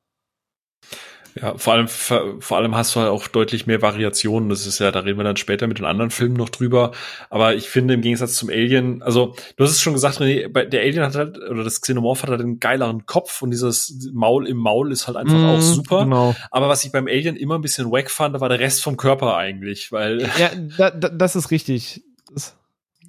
Ja, vor allem, vor allem hast du halt auch deutlich mehr Variationen. Das ist ja, da reden wir dann später mit den anderen Filmen noch drüber. Aber ich finde im Gegensatz zum Alien, also du hast es schon gesagt, René, der Alien hat halt, oder das Xenomorph hat halt einen geileren Kopf und dieses Maul im Maul ist halt einfach mm, auch super. Genau. Aber was ich beim Alien immer ein bisschen wack fand, war der Rest vom Körper eigentlich, weil. Ja, da, da, das ist richtig. Das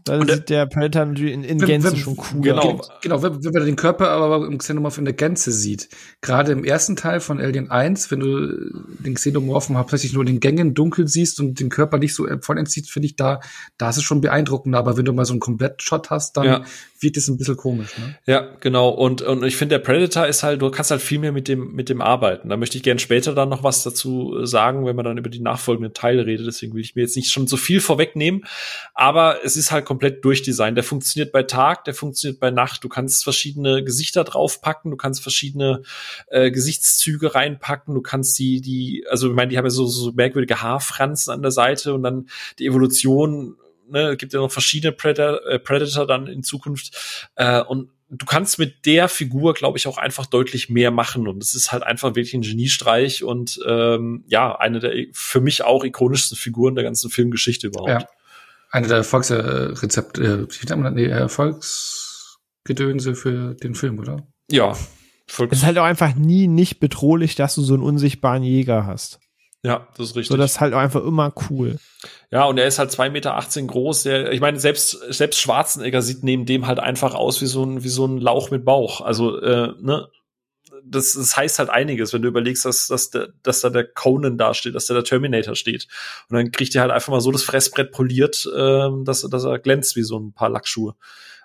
da und sieht der Predator natürlich in, in Gänze wenn, schon cool Genau, genau wenn, wenn man den Körper aber im Xenomorph in der Gänze sieht. Gerade im ersten Teil von Alien 1, wenn du den Xenomorphen hauptsächlich nur in den Gängen dunkel siehst und den Körper nicht so voll entzieht, finde ich, da, da ist es schon beeindruckend. Aber wenn du mal so einen Komplettshot hast, dann ja. wirkt es ein bisschen komisch. Ne? Ja, genau. Und, und ich finde, der Predator ist halt, du kannst halt viel mehr mit dem, mit dem arbeiten. Da möchte ich gerne später dann noch was dazu sagen, wenn man dann über die nachfolgenden Teile redet. Deswegen will ich mir jetzt nicht schon so viel vorwegnehmen. Aber es ist halt komplett durchdesignt. Der funktioniert bei Tag, der funktioniert bei Nacht. Du kannst verschiedene Gesichter draufpacken, du kannst verschiedene äh, Gesichtszüge reinpacken, du kannst die, die, also ich meine, die haben ja so, so merkwürdige Haarfransen an der Seite und dann die Evolution ne, gibt ja noch verschiedene Predator, äh, Predator dann in Zukunft. Äh, und du kannst mit der Figur, glaube ich, auch einfach deutlich mehr machen. Und es ist halt einfach wirklich ein Geniestreich und ähm, ja, eine der für mich auch ikonischsten Figuren der ganzen Filmgeschichte überhaupt. Ja. Eine der Erfolgsrezepte, äh, nee, Erfolgsgedönse für den Film, oder? Ja. Es ist halt auch einfach nie nicht bedrohlich, dass du so einen unsichtbaren Jäger hast. Ja, das ist richtig. So, das ist halt auch einfach immer cool. Ja, und er ist halt zwei Meter achtzehn groß. Der, ich meine, selbst, selbst Schwarzenegger sieht neben dem halt einfach aus wie so ein, wie so ein Lauch mit Bauch. Also, äh, ne? Das, das heißt halt einiges, wenn du überlegst, dass, dass, der, dass da der Conan dasteht, dass da der Terminator steht. Und dann kriegt er halt einfach mal so das Fressbrett poliert, äh, dass, dass er glänzt wie so ein paar Lackschuhe.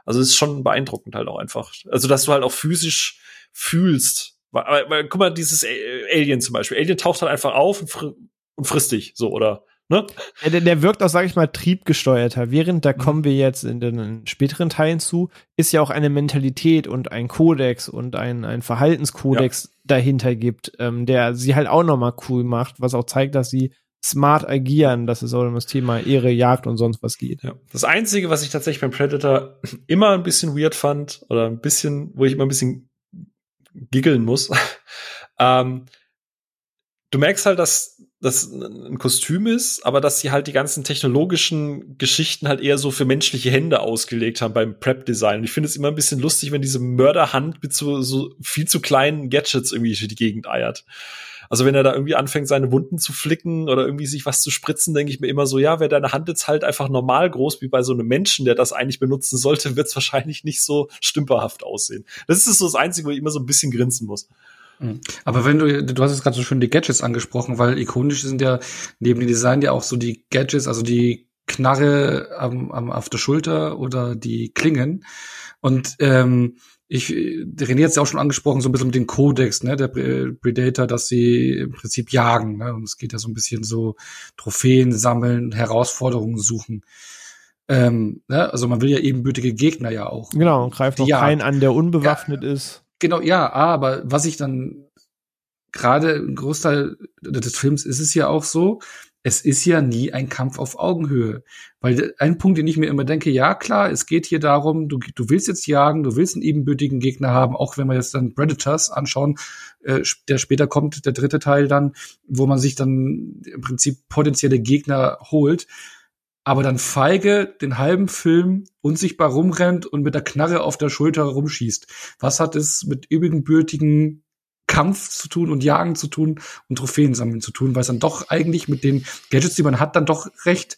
Also es ist schon beeindruckend halt auch einfach. Also dass du halt auch physisch fühlst. Weil, weil, guck mal, dieses Alien zum Beispiel. Alien taucht halt einfach auf und, fr und frisst dich, so, oder Ne? Der, der wirkt auch, sage ich mal, triebgesteuerter. Während, da mhm. kommen wir jetzt in den späteren Teilen zu, ist ja auch eine Mentalität und ein Kodex und ein, ein Verhaltenskodex ja. dahinter gibt, ähm, der sie halt auch nochmal cool macht, was auch zeigt, dass sie smart agieren, dass es auch um das Thema Ehre, Jagd und sonst was geht. Ja. Das Einzige, was ich tatsächlich beim Predator immer ein bisschen weird fand, oder ein bisschen, wo ich immer ein bisschen giggeln muss, ähm, du merkst halt, dass das ein Kostüm ist, aber dass sie halt die ganzen technologischen Geschichten halt eher so für menschliche Hände ausgelegt haben beim Prep-Design. Und ich finde es immer ein bisschen lustig, wenn diese Mörderhand mit so, so viel zu kleinen Gadgets irgendwie durch die Gegend eiert. Also wenn er da irgendwie anfängt, seine Wunden zu flicken oder irgendwie sich was zu spritzen, denke ich mir immer so, ja, wäre deine Hand jetzt halt einfach normal groß wie bei so einem Menschen, der das eigentlich benutzen sollte, wird es wahrscheinlich nicht so stümperhaft aussehen. Das ist so das Einzige, wo ich immer so ein bisschen grinsen muss. Mhm. Aber wenn du, du hast jetzt gerade so schön die Gadgets angesprochen, weil ikonisch sind ja neben dem Design ja auch so die Gadgets, also die Knarre am, am, auf der Schulter oder die Klingen. Und ähm, ich, René hat es ja auch schon angesprochen, so ein bisschen mit dem Codex, ne, der Predator, dass sie im Prinzip jagen, ne, und es geht ja so ein bisschen so Trophäen sammeln, Herausforderungen suchen. Ähm, ne, also man will ja ebenbürtige Gegner ja auch. Genau, und greift auch keinen an, der unbewaffnet ja, ist. Genau, ja, aber was ich dann gerade im Großteil des Films ist es ja auch so, es ist ja nie ein Kampf auf Augenhöhe. Weil ein Punkt, den ich mir immer denke, ja klar, es geht hier darum, du, du willst jetzt jagen, du willst einen ebenbürtigen Gegner haben, auch wenn wir jetzt dann Predators anschauen, äh, der später kommt, der dritte Teil dann, wo man sich dann im Prinzip potenzielle Gegner holt aber dann feige den halben Film unsichtbar rumrennt und mit der Knarre auf der Schulter rumschießt. Was hat es mit übelgebürtigen Kampf zu tun und Jagen zu tun und Trophäen sammeln zu tun, weil es dann doch eigentlich mit den Gadgets, die man hat, dann doch recht,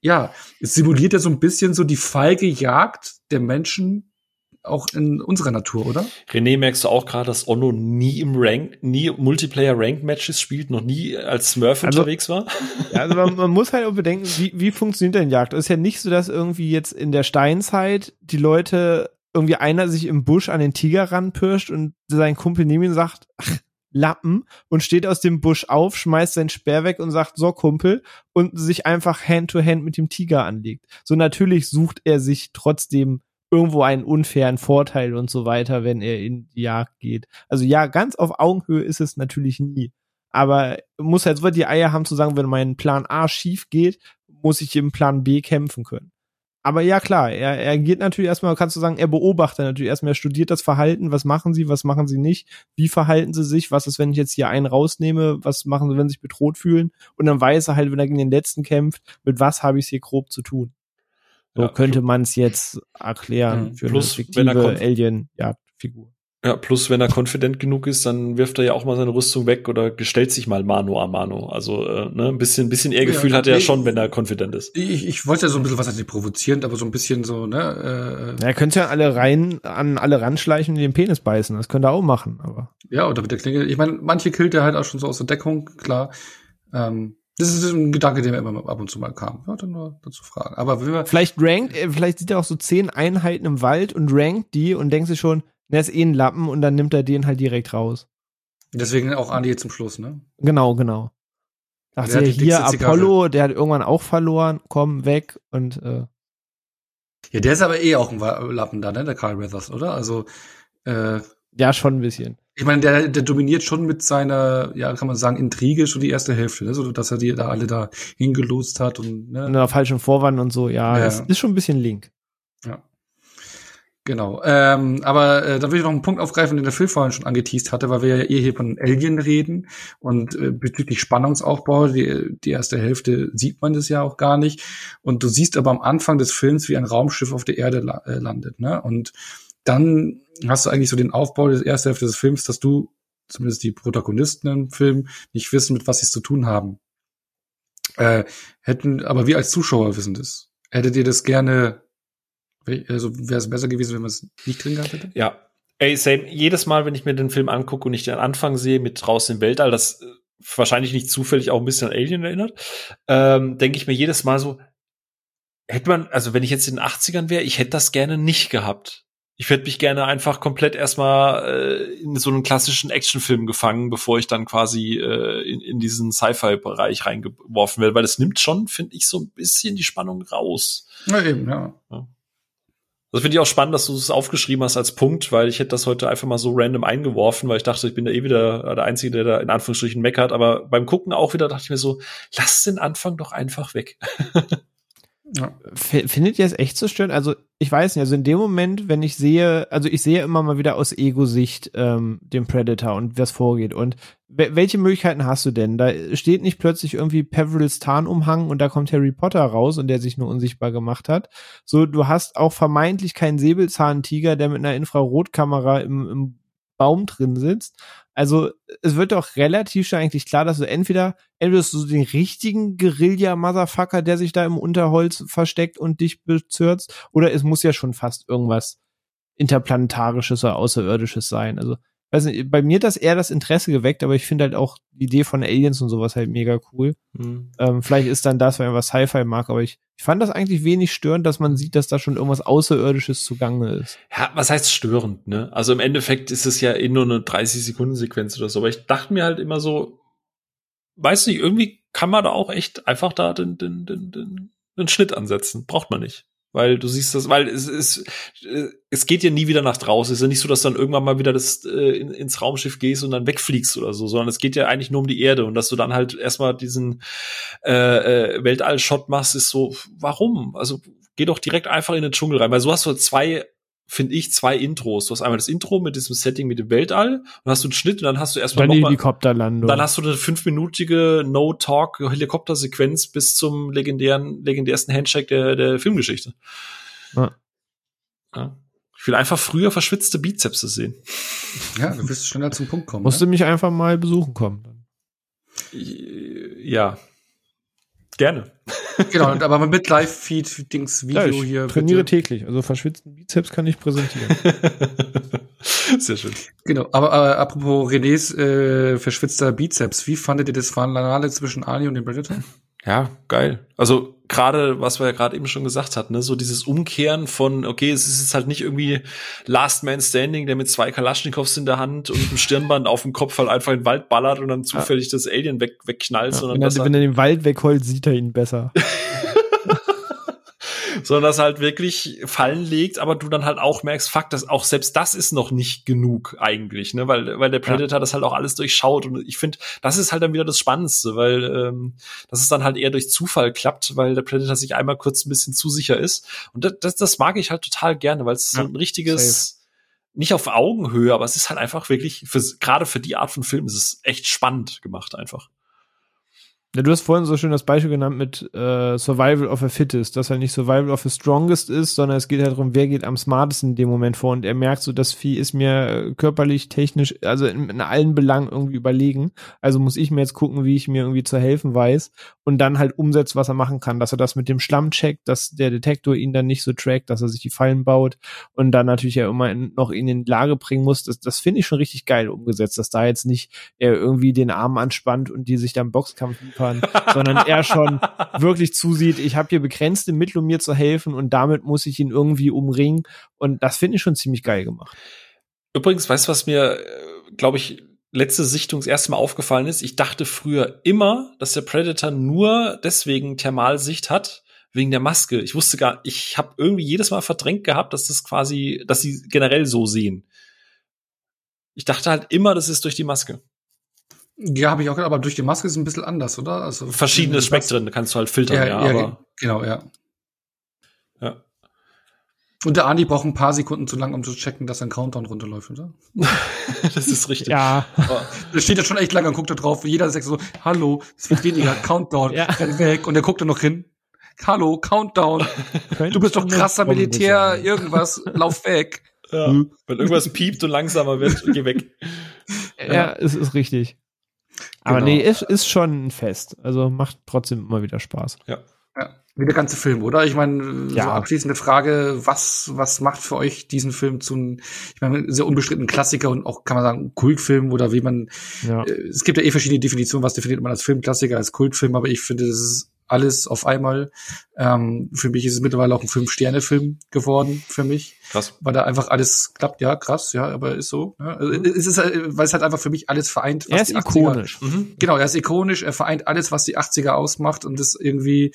ja, es simuliert ja so ein bisschen so die feige Jagd der Menschen auch in unserer Natur, oder? René, merkst du auch gerade, dass Onno nie im Rank, nie Multiplayer-Rank-Matches spielt, noch nie als Smurf also, unterwegs war? Ja, also man, man muss halt auch bedenken, wie, wie funktioniert denn Jagd? Es ist ja nicht so, dass irgendwie jetzt in der Steinzeit die Leute irgendwie einer sich im Busch an den Tiger ranpirscht und sein Kumpel neben ihn sagt, ach, Lappen und steht aus dem Busch auf, schmeißt sein Speer weg und sagt, so Kumpel, und sich einfach Hand-to-Hand -hand mit dem Tiger anlegt. So natürlich sucht er sich trotzdem irgendwo einen unfairen Vorteil und so weiter, wenn er in die Jagd geht. Also ja, ganz auf Augenhöhe ist es natürlich nie. Aber muss jetzt wirklich die Eier haben zu sagen, wenn mein Plan A schief geht, muss ich im Plan B kämpfen können. Aber ja, klar, er, er geht natürlich erstmal, kannst du sagen, er beobachtet natürlich erstmal, er studiert das Verhalten, was machen sie, was machen sie nicht, wie verhalten sie sich, was ist, wenn ich jetzt hier einen rausnehme, was machen sie, wenn sie sich bedroht fühlen und dann weiß er halt, wenn er gegen den letzten kämpft, mit was habe ich es hier grob zu tun. So ja, könnte man es jetzt erklären mhm. für plus, eine fiktive Alien-Jagdfigur. Ja, plus wenn er konfident genug ist, dann wirft er ja auch mal seine Rüstung weg oder gestellt sich mal Mano a Mano. Also äh, ne, ein bisschen, ein bisschen Ehrgefühl ja, hat er ja schon, wenn er konfident ist. Ich, ich wollte ja so ein bisschen was heißt nicht provozierend, aber so ein bisschen so, ne? Äh, er könnte ja alle rein an alle ranschleichen und den Penis beißen. Das könnte er auch machen, aber. Ja, oder mit der Klinge. Ich meine, manche killt er halt auch schon so aus der Deckung, klar. Ähm, das ist ein Gedanke, der mir immer ab und zu mal kam. Ja, dann nur dazu fragen. Aber wenn wir vielleicht rankt, äh, vielleicht sieht er auch so zehn Einheiten im Wald und rankt die und denkt sich schon, der ist eh ein Lappen und dann nimmt er den halt direkt raus. Deswegen auch Andi zum Schluss, ne? Genau, genau. Dachte ja, hier Apollo, der hat irgendwann auch verloren, komm weg und äh. Ja, der ist aber eh auch ein Lappen da, ne, der Carl Weathers, oder? Also äh, ja, schon ein bisschen. Ich meine, der, der dominiert schon mit seiner, ja, kann man sagen, Intrige schon die erste Hälfte, ne? so dass er die da alle da hingelost hat und ne? Und falschen Vorwand und so, ja, ja. das ist schon ein bisschen link. Ja. Genau. Ähm, aber äh, da will ich noch einen Punkt aufgreifen, den der Phil vorhin schon angeteased hatte, weil wir ja eh hier von Alien reden und äh, bezüglich Spannungsaufbau, die, die erste Hälfte sieht man das ja auch gar nicht. Und du siehst aber am Anfang des Films, wie ein Raumschiff auf der Erde la äh, landet, ne? Und dann hast du eigentlich so den Aufbau der ersten Hälfte des Films, dass du, zumindest die Protagonisten im Film, nicht wissen, mit was sie es zu tun haben. Äh, hätten, aber wir als Zuschauer wissen das. Hättet ihr das gerne, also wäre es besser gewesen, wenn man es nicht drin gehabt hätte? Ja, Ey, same. Jedes Mal, wenn ich mir den Film angucke und ich den Anfang sehe mit draußen im Weltall, das äh, wahrscheinlich nicht zufällig auch ein bisschen an Alien erinnert, ähm, denke ich mir jedes Mal so, hätte man, also wenn ich jetzt in den 80ern wäre, ich hätte das gerne nicht gehabt. Ich hätte mich gerne einfach komplett erstmal äh, in so einen klassischen Actionfilm gefangen, bevor ich dann quasi äh, in, in diesen Sci-Fi-Bereich reingeworfen werde, weil das nimmt schon, finde ich, so ein bisschen die Spannung raus. Ja, eben, ja. ja. Das finde ich auch spannend, dass du es aufgeschrieben hast als Punkt, weil ich hätte das heute einfach mal so random eingeworfen, weil ich dachte, ich bin da eh wieder der Einzige, der da in Anführungsstrichen meckert. Aber beim Gucken auch wieder dachte ich mir so, lass den Anfang doch einfach weg. Ja. Findet ihr es echt so störend? Also ich weiß nicht, also in dem Moment, wenn ich sehe, also ich sehe immer mal wieder aus Ego-Sicht ähm, den Predator und was vorgeht. Und welche Möglichkeiten hast du denn? Da steht nicht plötzlich irgendwie Peverils Tarnumhang und da kommt Harry Potter raus und der sich nur unsichtbar gemacht hat. So, du hast auch vermeintlich keinen Säbelzahntiger, der mit einer Infrarotkamera im, im Baum drin sitzt. Also es wird doch relativ schnell eigentlich klar, dass du entweder entweder du den richtigen Guerilla-Motherfucker, der sich da im Unterholz versteckt und dich bezirzt, oder es muss ja schon fast irgendwas interplanetarisches oder außerirdisches sein. Also weiß nicht, bei mir hat das eher das Interesse geweckt, aber ich finde halt auch die Idee von Aliens und sowas halt mega cool. Mhm. Ähm, vielleicht ist dann das, weil man was Sci-Fi mag, aber ich, ich fand das eigentlich wenig störend, dass man sieht, dass da schon irgendwas Außerirdisches zugange ist. Ja, was heißt störend, ne? Also im Endeffekt ist es ja eh nur eine 30-Sekunden-Sequenz oder so, aber ich dachte mir halt immer so, weiß nicht, irgendwie kann man da auch echt einfach da den, den, den, den, den Schnitt ansetzen. Braucht man nicht. Weil du siehst das, weil es ist, es geht ja nie wieder nach draußen. Es ist ja nicht so, dass dann irgendwann mal wieder das, äh, in, ins Raumschiff gehst und dann wegfliegst oder so, sondern es geht ja eigentlich nur um die Erde und dass du dann halt erstmal diesen äh, äh, Weltall-Shot machst, ist so, warum? Also geh doch direkt einfach in den Dschungel rein, weil so hast du zwei finde ich, zwei Intros. Du hast einmal das Intro mit diesem Setting mit dem Weltall, dann hast du einen Schnitt und dann hast du erstmal dann noch die Helikopterlandung. Dann hast du eine fünfminütige No-Talk Helikoptersequenz bis zum legendären, legendärsten Handshake der, der Filmgeschichte. Ja. ja. Ich will einfach früher verschwitzte Bizepse sehen. Ja, du wirst schneller zum Punkt kommen. Musst ne? du mich einfach mal besuchen kommen. Ja. Gerne. Genau, aber mit Live-Feed-Dings Video ja, ich hier. Trainiere bitte. täglich, also verschwitzten Bizeps kann ich präsentieren. Sehr schön. Genau, aber äh, apropos Renés äh, verschwitzter Bizeps, wie fandet ihr das Finale zwischen Ali und dem Predator? Ja, geil. Also gerade, was wir ja gerade eben schon gesagt hatten, ne, so dieses Umkehren von, okay, es ist jetzt halt nicht irgendwie Last Man Standing, der mit zwei Kalaschnikows in der Hand und einem Stirnband auf dem Kopf halt einfach in den Wald ballert und dann zufällig ja. das Alien weg, wegknallt, ja, sondern wenn er, wenn er den Wald wegholt, sieht er ihn besser. sondern das halt wirklich fallen legt, aber du dann halt auch merkst, fuck, das auch selbst das ist noch nicht genug eigentlich, ne, weil weil der Predator ja. das halt auch alles durchschaut und ich finde, das ist halt dann wieder das Spannendste, weil ähm, das ist dann halt eher durch Zufall klappt, weil der Predator sich einmal kurz ein bisschen zu sicher ist und das das, das mag ich halt total gerne, weil es ja, so ein richtiges safe nicht auf Augenhöhe, aber es ist halt einfach wirklich, für, gerade für die Art von Film ist es echt spannend gemacht einfach. Ja, du hast vorhin so schön das Beispiel genannt mit äh, Survival of the Fittest, dass er nicht Survival of the Strongest ist, sondern es geht halt darum, wer geht am smartesten in dem Moment vor und er merkt so, das Vieh ist mir äh, körperlich, technisch, also in, in, allen Belangen irgendwie überlegen. Also muss ich mir jetzt gucken, wie ich mir irgendwie zu helfen weiß und dann halt umsetzt, was er machen kann, dass er das mit dem Schlamm checkt, dass der Detektor ihn dann nicht so trackt, dass er sich die Fallen baut und dann natürlich ja immer in, noch in den Lage bringen muss. Das, das finde ich schon richtig geil umgesetzt, dass da jetzt nicht er irgendwie den Arm anspannt und die sich dann Boxkampf liefern liefern, sondern er schon wirklich zusieht, ich habe hier begrenzte Mittel, um mir zu helfen und damit muss ich ihn irgendwie umringen. Und das finde ich schon ziemlich geil gemacht. Übrigens, weißt du, was mir, äh, glaube ich, letzte Sichtung das erste Mal aufgefallen ist? Ich dachte früher immer, dass der Predator nur deswegen Thermalsicht hat, wegen der Maske. Ich wusste gar, ich habe irgendwie jedes Mal verdrängt gehabt, dass das quasi, dass sie generell so sehen. Ich dachte halt immer, das ist durch die Maske. Ja, habe ich auch aber durch die Maske ist es ein bisschen anders, oder? Also verschiedene Spektren kannst du halt filtern, ja, ja, ja aber genau, ja. Ja. Und der Andi braucht ein paar Sekunden zu lang, um zu checken, dass ein Countdown runterläuft, oder? das ist richtig. Ja. Der steht ja schon echt lange und guckt da drauf. Jeder sagt so, hallo, es wird weniger, Countdown, ja. renn weg. Und er guckt da noch hin. Hallo, Countdown. du bist doch krasser Militär, irgendwas, lauf weg. Ja. Hm. Wenn irgendwas piept und langsamer wird, geh weg. Ja, ja, es ist richtig. Aber genau. nee, ist, ist schon ein Fest. Also macht trotzdem immer wieder Spaß. Ja. ja. Wie der ganze Film, oder? Ich meine, Ja. so abschließende Frage, was, was macht für euch diesen Film zu einem, ich meine, sehr unbestritten Klassiker und auch, kann man sagen, Kultfilm oder wie man, Ja. äh, es gibt ja eh verschiedene Definitionen, was definiert man als Filmklassiker, als Kultfilm, aber ich finde, das ist alles auf einmal. Ähm, für mich ist es mittlerweile auch ein Fünf-Sterne-Film geworden, für mich Krass. weil da einfach alles klappt. Ja, krass, ja, aber ist so. Ja. Also, es ist, halt- weil es halt einfach für mich alles vereint. Er ist die 80er ikonisch. Mhm. Genau, er ist ikonisch, er vereint alles, was die 80er ausmacht und das irgendwie,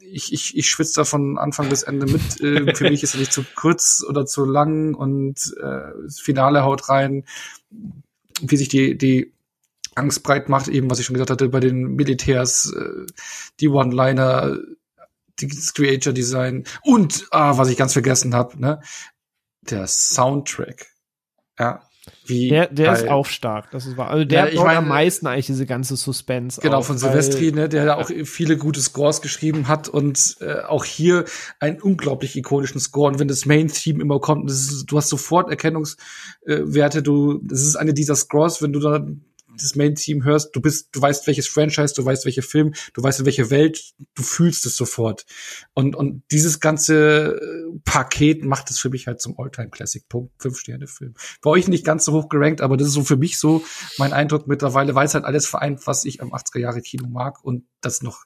ich, ich, ich schwitze da von Anfang bis Ende mit. Äh, für mich ist er nicht zu kurz oder zu lang und äh, das Finale haut rein, wie sich die, die Angst breit macht, eben was ich schon gesagt hatte, bei den Militärs, äh, die One-Liner, das Creature-Design und, ah, was ich ganz vergessen habe, ne, der Soundtrack. Ja, wie Der, der ist geil. auch stark. Das ist wahr. Also der Ja, ich meine- am meisten eigentlich diese ganze Suspense. Genau, auf, von Silvestri, ne, der da auch viele gute Scores geschrieben hat und äh, auch hier einen unglaublich ikonischen Score. Und wenn das Main-Theme immer kommt, ist, du hast sofort Erkennungswerte, du, das ist eine dieser Scores, wenn du da das Main-Team hörst, du bist, du weißt welches Franchise, du weißt welche Film, du weißt in welche Welt, du fühlst es sofort. Und, und dieses ganze äh, Paket macht es für mich halt zum All-Time-Classic. Punkt. Fünf Sterne Film. Bei euch nicht ganz so hoch gerankt, aber das ist so für mich so mein Eindruck mittlerweile, weil es halt alles vereint, was ich am 80er Jahre Kino mag und das noch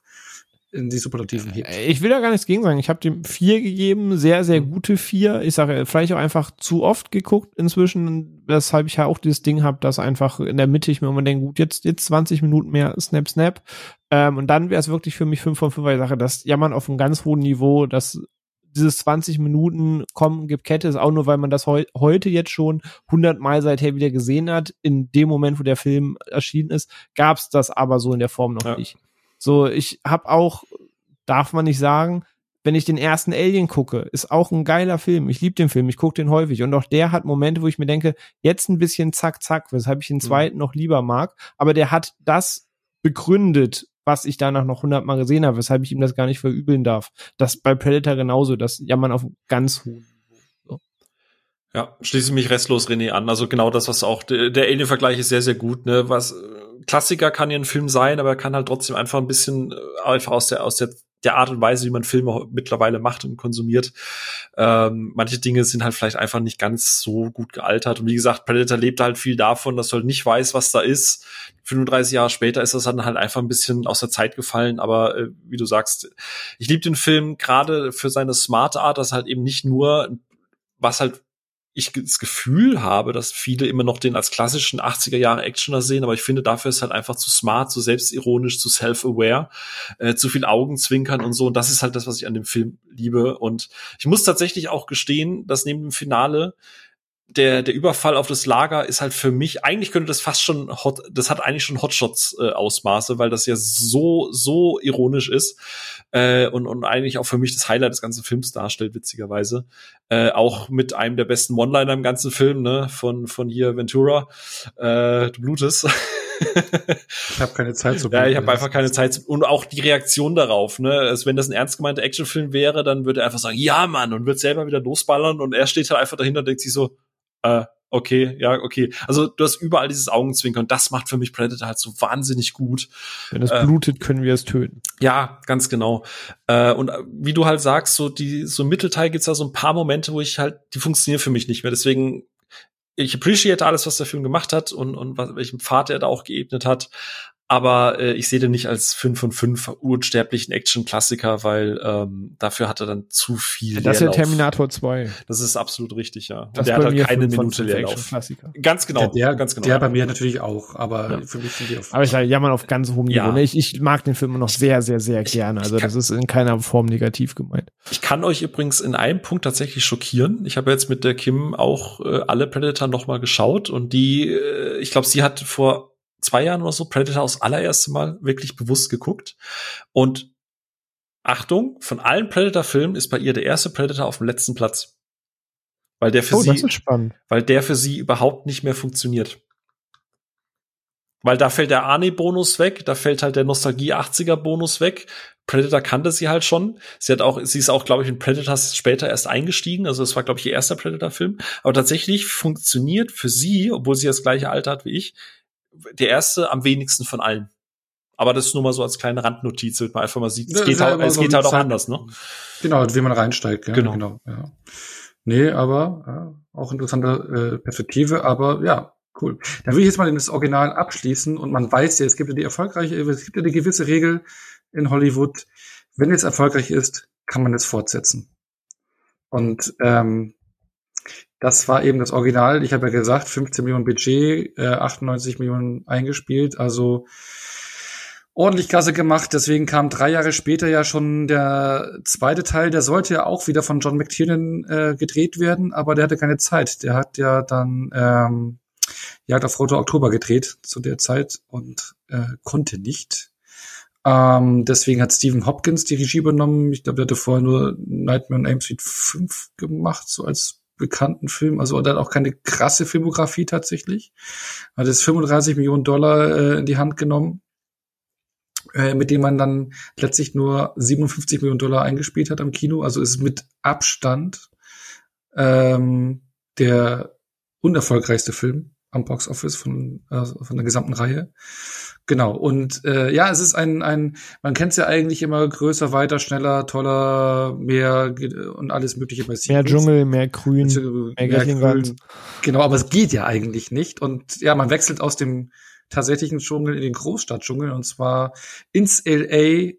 in die Superlativen hebt. Ich will da gar nichts gegen sagen. Ich habe dem vier gegeben, sehr, sehr gute vier. Ich sage, vielleicht auch einfach zu oft geguckt inzwischen, weshalb ich ja auch dieses Ding habe, dass einfach in der Mitte ich mir immer denke, gut, jetzt, jetzt 20 Minuten mehr Snap, Snap. Ähm, und dann wäre es wirklich für mich 5 von 5, weil ich sage, das jammern auf einem ganz hohen Niveau, dass dieses 20 Minuten kommen, gibt Kette, ist auch nur, weil man das heu heute jetzt schon 100 Mal seither wieder gesehen hat. In dem Moment, wo der Film erschienen ist, gab es das aber so in der Form noch Ja. nicht. So, ich habe auch, darf man nicht sagen, wenn ich den ersten Alien gucke, ist auch ein geiler Film. Ich liebe den Film, ich gucke den häufig. Und auch der hat Momente, wo ich mir denke, jetzt ein bisschen zack, zack, weshalb ich den zweiten noch lieber mag. Aber der hat das begründet, was ich danach noch hundertmal gesehen habe, weshalb ich ihm das gar nicht verübeln darf. Das bei Predator genauso, das jammern auf ganz hohen. Ja, schließe mich restlos René an. Also genau das, was auch der, der Alien-Vergleich ist sehr, sehr gut. Ne? Was äh, Klassiker kann ja ein Film sein, aber er kann halt trotzdem einfach ein bisschen äh, einfach aus der aus der der Art und Weise, wie man Filme mittlerweile macht und konsumiert. Ähm, manche Dinge sind halt vielleicht einfach nicht ganz so gut gealtert. Und wie gesagt, Predator lebt halt viel davon, dass du halt nicht weißt, was da ist. 35 Jahre später ist das dann halt einfach ein bisschen aus der Zeit gefallen. Aber äh, wie du sagst, ich liebe den Film gerade für seine smarte Art, dass halt eben nicht nur was halt ich das Gefühl habe, dass viele immer noch den als klassischen 80er Jahre Actioner sehen, aber ich finde, dafür ist halt einfach zu smart, zu selbstironisch, zu self-aware, äh, zu viel Augenzwinkern und so. Und das ist halt das, was ich an dem Film liebe. Und ich muss tatsächlich auch gestehen, dass neben dem Finale der, der Überfall auf das Lager ist halt für mich, eigentlich könnte das fast schon Hot, das hat eigentlich schon Hotshots-Ausmaße, weil das ja so, so ironisch ist äh, und, und eigentlich auch für mich das Highlight des ganzen Films darstellt, witzigerweise. Äh, auch mit einem der besten One-Liner im ganzen Film, ne, von, von hier Ventura. Äh, du blutest. Ich habe keine Zeit zu Ja, ich habe einfach keine Zeit. zu- Und auch die Reaktion darauf, ne? Also wenn das ein ernst gemeinter Actionfilm wäre, dann würde er einfach sagen, ja, Mann, und wird selber wieder losballern und er steht halt einfach dahinter und denkt sich so, äh, okay, ja, okay. Also du hast überall dieses Augenzwinkern und das macht für mich Predator halt so wahnsinnig gut. Wenn es Äh, blutet, können wir es töten. Ja, ganz genau. Äh, und äh, wie du halt sagst, so die so im Mittelteil gibt's da so ein paar Momente, wo ich halt, die funktionieren für mich nicht mehr. Deswegen, ich appreciate alles, was der Film gemacht hat und, und was, welchen Pfad er da auch geebnet hat. Aber äh, ich sehe den nicht als 5 von 5 unsterblichen Action-Klassiker, weil ähm, dafür hat er dann zu viel Das ist ja Leerlauf. Terminator 2. Das ist absolut richtig, ja. Und Das der hat halt keine Minute Leerlauf. Action-Klassiker. Ganz genau, Ja, der, ganz genau. der ja. bei mir natürlich auch, aber Ja. für mich sind die auf. Aber ich sage, jammern auf ganz hohem Niveau. Ja. ne? Ich, ich mag den Film immer noch sehr, sehr, sehr gerne. Also kann- das ist in keiner Form negativ gemeint. Ich kann euch übrigens in einem Punkt tatsächlich schockieren. Ich habe jetzt mit der Kim auch äh, alle Predator noch mal geschaut und die, äh, ich glaube, sie hat vor zwei Jahren oder so Predator aus allererste Mal wirklich bewusst geguckt. Und Achtung, von allen Predator-Filmen ist bei ihr der erste Predator auf dem letzten Platz. Weil der für Oh, sie, weil der für sie überhaupt nicht mehr funktioniert. Weil da fällt der Arne-Bonus weg, da fällt halt der Nostalgie-80er-Bonus weg. Predator kannte sie halt schon. Sie hat auch, sie ist auch, glaube ich, in Predators später erst eingestiegen. Also das war, glaube ich, ihr erster Predator-Film. Aber tatsächlich funktioniert für sie, obwohl sie das gleiche Alter hat wie ich, der erste am wenigsten von allen. Aber das ist nur mal so als kleine Randnotiz, damit man einfach mal sieht, es geht, ja halt, es so geht halt auch Zeit- anders, ne? Genau, wie man reinsteigt, ja, Genau. genau. ja. Nee, aber ja, auch interessante äh, Perspektive, aber ja, cool. Dann will ich jetzt mal das Original abschließen und man weiß ja, es gibt ja die erfolgreiche, es gibt ja eine gewisse Regel in Hollywood, wenn es erfolgreich ist, kann man es fortsetzen. Und ähm, das war eben das Original. Ich habe ja gesagt, 15 Millionen Budget, äh, 98 Millionen eingespielt, also ordentlich Kasse gemacht. Deswegen kam drei Jahre später ja schon der zweite Teil. Der sollte ja auch wieder von John McTiernan äh, gedreht werden, aber der hatte keine Zeit. Der hat ja dann ähm, Jagd auf Rote Oktober gedreht zu der Zeit und äh, konnte nicht. Ähm, deswegen hat Stephen Hopkins die Regie übernommen. Ich glaube, der hatte vorher nur Nightmare on Elm Street 5 gemacht, so als bekannten Film. Also der hat auch keine krasse Filmografie tatsächlich. Hat jetzt 35 Millionen Dollar äh, in die Hand genommen äh, mit dem man dann letztlich nur 57 Millionen Dollar eingespielt hat am Kino. Also ist mit Abstand ähm, der unerfolgreichste Film am Box Office von, äh, von der gesamten Reihe. Genau. Und äh, ja, es ist ein, ein man kennt es ja eigentlich immer größer, weiter, schneller, toller, mehr und alles mögliche bei Mehr. Dschungel, mehr Grün. mehr Gatling Grün. Genau, aber es geht ja eigentlich nicht. Und ja, man wechselt aus dem tatsächlichen Dschungel in den Großstadtdschungel und zwar ins LA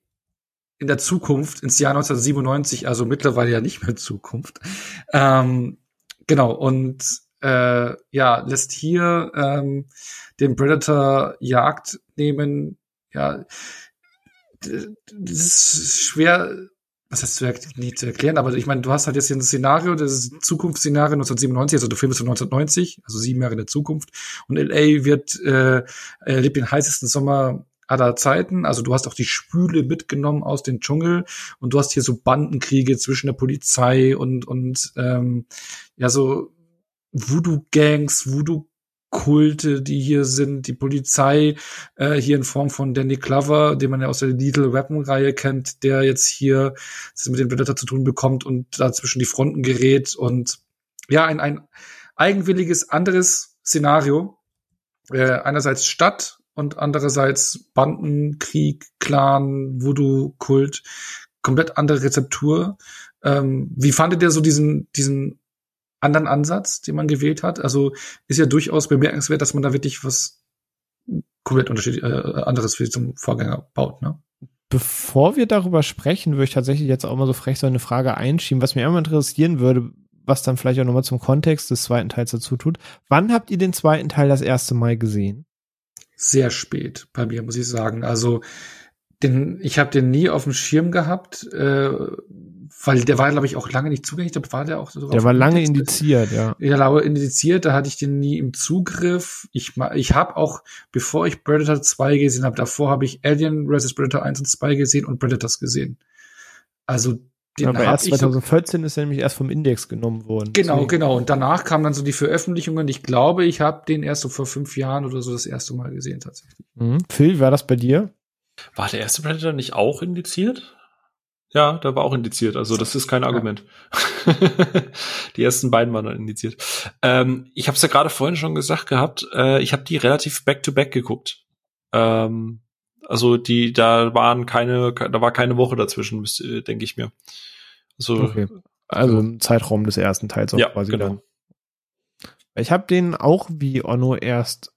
in der Zukunft, ins Jahr 1997, also mittlerweile ja nicht mehr Zukunft. Ähm, genau, und äh, ja, lässt hier ähm, den Predator Jagd nehmen. Ja, das ist schwer, was heißt zu, nicht zu erklären, aber ich meine, du hast halt jetzt hier ein Szenario, das ist ein Zukunftsszenario 1997, also der Film ist von 1990, also sieben Jahre in der Zukunft. Und LA wird äh, erlebt den heißesten Sommer aller Zeiten. Also du hast auch die Spüle mitgenommen aus dem Dschungel und du hast hier so Bandenkriege zwischen der Polizei und und ähm, ja so Voodoo-Gangs, Voodoo-Kulte, die hier sind, die Polizei äh, hier in Form von Danny Glover, den man ja aus der Lethal Weapon-Reihe kennt, der jetzt hier es mit dem Predator zu tun bekommt und da zwischen die Fronten gerät und ja, ein, ein eigenwilliges anderes Szenario. Äh, einerseits Stadt und andererseits Bandenkrieg, Clan, Voodoo-Kult, komplett andere Rezeptur. Ähm, wie fandet ihr so diesen, diesen anderen Ansatz, den man gewählt hat? Also ist ja durchaus bemerkenswert, dass man da wirklich was komplett unterschiedlich, äh, anderes wie zum Vorgänger baut, ne? Bevor wir darüber sprechen, würde ich tatsächlich jetzt auch mal so frech so eine Frage einschieben, was mir immer interessieren würde, was dann vielleicht auch nochmal zum Kontext des zweiten Teils dazu tut. Wann habt ihr den zweiten Teil das erste Mal gesehen? Sehr spät bei mir, muss ich sagen. Also den, ich habe den nie auf dem Schirm gehabt, äh, weil der war, glaube ich, auch lange nicht zugänglich. Ich glaub, war der auch sogar Der war lange indiziert, ja. Ja, laue indiziert, da hatte ich den nie im Zugriff. Ich, ich habe auch, bevor ich Predator 2 gesehen habe, davor habe ich Alien vs. Predator 1 und 2 gesehen und Predators gesehen. Also den Aber hab erst ich so, 2014 ist er nämlich erst vom Index genommen worden. Genau, Deswegen- genau. Und danach kamen dann so die Veröffentlichungen. Ich glaube, ich habe den erst so vor fünf Jahren oder so das erste Mal gesehen tatsächlich. Mhm. Phil, war das bei dir? War der erste Predator nicht auch indiziert? Ja, der war auch indiziert. Also das ist kein Argument. die ersten beiden waren dann indiziert. Ähm, ich habe es ja gerade vorhin schon gesagt gehabt. Äh, ich habe die relativ back-to-back geguckt. Ähm, also die, da waren keine, da war keine Woche dazwischen, denke ich mir. Also Okay. Also im Zeitraum des ersten Teils auch ja, quasi genau. dann. Ich habe den auch wie Onno erst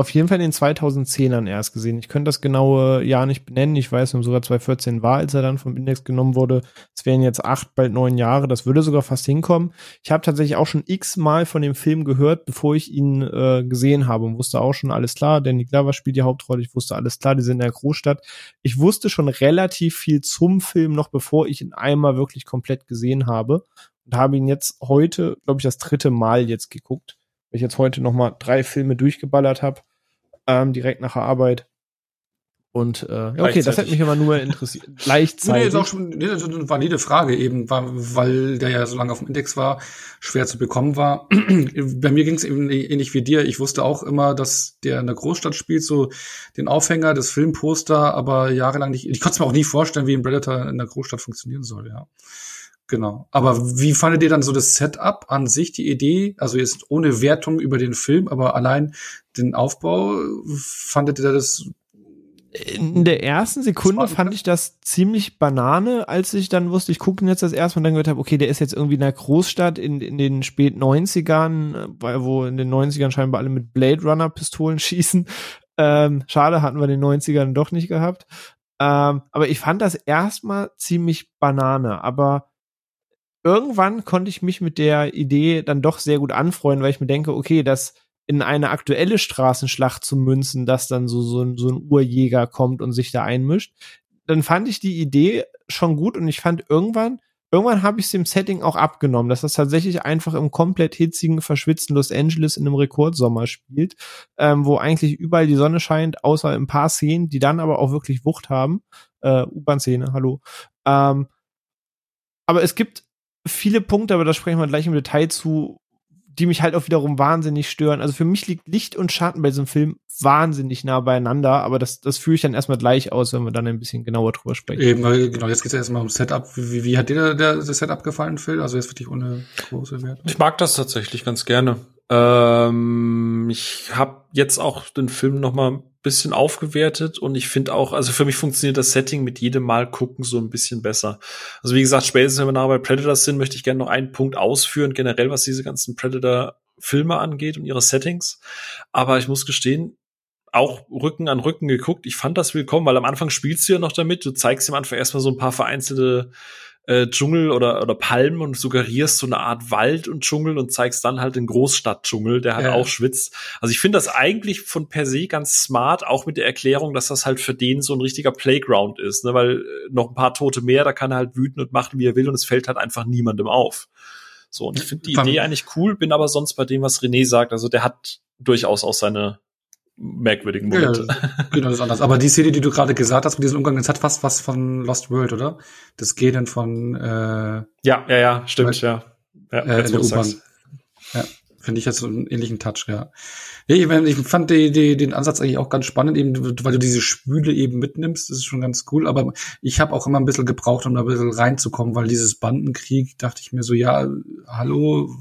auf jeden Fall in den 2010ern erst gesehen. Ich könnte das genaue Jahr nicht benennen. Ich weiß nur sogar 2014 war, als er dann vom Index genommen wurde. Es wären jetzt acht, bald neun Jahre. Das würde sogar fast hinkommen. Ich habe tatsächlich auch schon x-mal von dem Film gehört, bevor ich ihn äh, gesehen habe und wusste auch schon alles klar. Danny Glover spielt die Hauptrolle. Ich wusste alles klar. Die sind in der Großstadt. Ich wusste schon relativ viel zum Film noch, bevor ich ihn einmal wirklich komplett gesehen habe und habe ihn jetzt heute, glaube ich, das dritte Mal jetzt geguckt, weil ich jetzt heute noch mal drei Filme durchgeballert habe, ähm, direkt nach der Arbeit. Und äh, ja, okay, das Gleichzeitig. hat mich aber nur interessiert. Nee, nee, Gleichzeitig. ist auch schon, nee, das ist eine valide Frage eben, weil der ja so lange auf dem Index war, schwer zu bekommen war. Bei mir ging es eben ähnlich wie dir. Ich wusste auch immer, dass der in der Großstadt spielt, so den Aufhänger, das Filmposter, aber jahrelang nicht. Ich konnte es mir auch nie vorstellen, wie ein Predator in der Großstadt funktionieren soll, ja. Genau. Aber wie fandet ihr dann so das Setup an sich, die Idee? Also jetzt ohne Wertung über den Film, aber allein den Aufbau, fandet ihr das In der ersten Sekunde fand ich das ziemlich banane, als ich dann wusste, ich gucke jetzt das erste Mal und dann gehört habe, okay, der ist jetzt irgendwie in einer Großstadt in, in den spät 90ern, weil wo in den 90ern scheinbar alle mit Blade Runner Pistolen schießen. Ähm, schade, hatten wir in den 90ern doch nicht gehabt. Ähm, aber ich fand das erstmal ziemlich banane, aber irgendwann konnte ich mich mit der Idee dann doch sehr gut anfreuen, weil ich mir denke, okay, das in eine aktuelle Straßenschlacht zu münzen, dass dann so, so, ein, so ein Urjäger kommt und sich da einmischt. Dann fand ich die Idee schon gut und ich fand irgendwann, irgendwann habe ich es dem Setting auch abgenommen, dass das tatsächlich einfach im komplett hitzigen, verschwitzten Los Angeles in einem Rekordsommer spielt, ähm, wo eigentlich überall die Sonne scheint, außer ein paar Szenen, die dann aber auch wirklich Wucht haben. Äh, U-Bahn-Szene, hallo. Ähm, aber es gibt viele Punkte, aber da sprechen wir gleich im Detail zu, die mich halt auch wiederum wahnsinnig stören. Also für mich liegt Licht und Schatten bei diesem Film wahnsinnig nah beieinander, aber das, das führe ich dann erstmal gleich aus, wenn wir dann ein bisschen genauer drüber sprechen. Eben, weil, genau, jetzt geht es erstmal um Setup. Wie, wie hat dir der, das Setup gefallen, Phil? Also jetzt wirklich ohne große Werte. Ich mag das tatsächlich ganz gerne. Ähm, ich habe jetzt auch den Film noch mal ein bisschen aufgewertet und ich finde auch, also für mich funktioniert das Setting mit jedem Mal gucken so ein bisschen besser. Also wie gesagt, spätestens wenn wir nachher bei Predators sind, möchte ich gerne noch einen Punkt ausführen, generell was diese ganzen Predator-Filme angeht und ihre Settings. Aber ich muss gestehen, auch Rücken an Rücken geguckt. Ich fand das willkommen, weil am Anfang spielst du ja noch damit. Du zeigst am Anfang erstmal so ein paar vereinzelte äh, Dschungel oder, oder Palmen und suggerierst so eine Art Wald und Dschungel und zeigst dann halt den Großstadtdschungel, der halt ja. auch schwitzt. Also ich finde das eigentlich von per se ganz smart, auch mit der Erklärung, dass das halt für den so ein richtiger Playground ist, ne? weil äh, noch ein paar Tote mehr, da kann er halt wüten und machen, wie er will und es fällt halt einfach niemandem auf. So, und ich finde die Idee eigentlich cool, bin aber sonst bei dem, was René sagt, also der hat durchaus auch seine merkwürdigen Momente. Ja, genau, das ist anders. Aber die Szene, die du gerade gesagt hast mit diesem Umgang, das hat fast was von Lost World, oder? Das Gehen von äh, Ja, ja, ja, stimmt, ja. ja äh, in der U-Bahn. Ja, finde ich jetzt so einen ähnlichen Touch, ja. Ich, ich fand die, die, den Ansatz eigentlich auch ganz spannend, eben, weil du diese Spüle eben mitnimmst, das ist schon ganz cool, aber ich habe auch immer ein bisschen gebraucht, um da ein bisschen reinzukommen, weil dieses Bandenkrieg, dachte ich mir so, ja, hallo,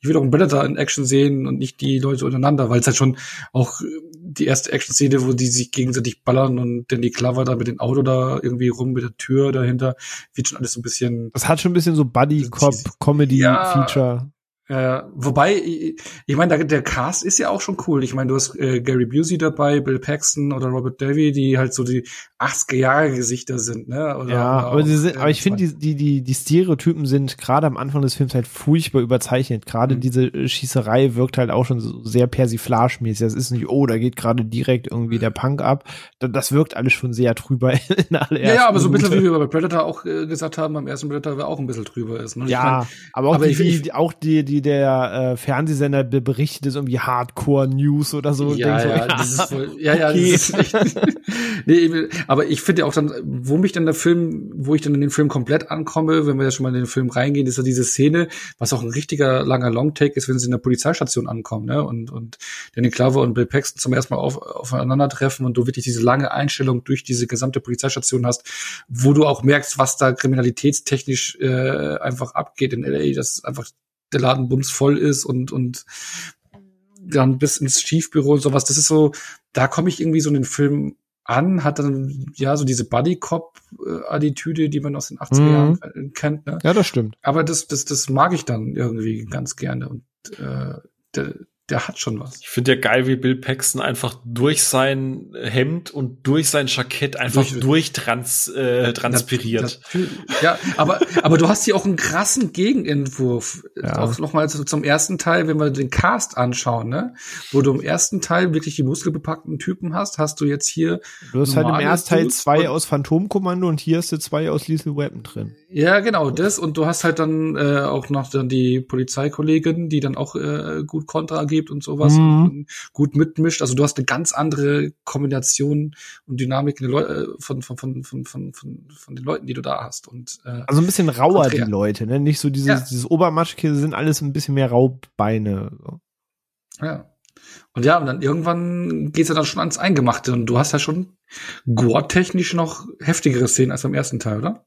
ich will auch einen Predator in Action sehen und nicht die Leute untereinander, weil es halt schon auch die erste Action-Szene, wo die sich gegenseitig ballern und Danny Clover da mit dem Auto da irgendwie rum mit der Tür dahinter, wird schon alles so ein bisschen. Das hat schon ein bisschen so Buddy-Cop-Comedy-Feature. Äh, wobei, ich, ich meine, der, der Cast ist ja auch schon cool. Ich meine, du hast äh, Gary Busey dabei, Bill Paxton oder Robert Davy, die halt so die 80er Jahre Gesichter sind, ne? Oder, ja, oder aber, sie sind, aber ich finde, die, die, die, die Stereotypen sind gerade am Anfang des Films halt furchtbar überzeichnet. Gerade mhm. diese äh, Schießerei wirkt halt auch schon so sehr persiflagemäßig. Das ist nicht, oh, da geht gerade direkt irgendwie der Punk ab. Das wirkt alles schon sehr drüber in aller Ja, ja, aber so ein bisschen, wie wir bei Predator auch äh, gesagt haben, beim ersten Predator, wer auch ein bisschen drüber ist. Ne? Ja, mein, aber auch aber die, ich, die, auch die, die der äh, Fernsehsender berichtet ist irgendwie Hardcore News oder so. Ja, so, ja, ja, das ist voll, ja, ja, okay. das ist echt, nee, aber ich finde ja auch dann, wo mich dann der Film, wo ich dann in den Film komplett ankomme, wenn wir ja schon mal in den Film reingehen, ist ja diese Szene, was auch ein richtiger langer Longtake ist, wenn sie in der Polizeistation ankommen, ne, und, und Danny Clover und Bill Paxton zum ersten Mal auf, aufeinandertreffen und du wirklich diese lange Einstellung durch diese gesamte Polizeistation hast, wo du auch merkst, was da kriminalitätstechnisch äh, einfach abgeht in LA, das ist einfach der Laden bumsvoll ist und, und dann bis ins Schiefbüro und sowas. Das ist so, da komme ich irgendwie so in den Film an, hat dann ja so diese Buddy Cop Attitüde, die man aus den 80er Jahren mhm. kennt. Ne? Ja, das stimmt. Aber das, das, das mag ich dann irgendwie ganz gerne und äh, der, hat schon was. Ich finde ja geil, wie Bill Paxton einfach durch sein Hemd und durch sein Jackett einfach durch, durchtrans, äh, transpiriert. Das, das, ja, aber, aber du hast hier auch einen krassen Gegenentwurf. Ja. Auch nochmal zum ersten Teil, wenn wir den Cast anschauen, ne? Wo du im ersten Teil wirklich die muskelbepackten Typen hast, hast du jetzt hier. Du hast halt im ersten Teil zwei aus Phantomkommando und hier hast du zwei aus Lethal Weapon drin. Ja, genau, das. Und du hast halt dann äh, auch noch dann die Polizeikollegin, die dann auch äh, gut Kontra gibt und sowas mhm. gut mitmischt. Also du hast eine ganz andere Kombination und Dynamik äh, von, von, von, von, von, von, von den Leuten, die du da hast. Und, äh, also ein bisschen rauer die Leute, ne? Nicht so dieses, ja. dieses Obermatschkäse sind alles ein bisschen mehr Raubbeine. So. Ja. Und ja, und dann irgendwann geht's ja dann schon ans Eingemachte und du hast ja schon gore-technisch noch heftigere Szenen als beim ersten Teil, oder?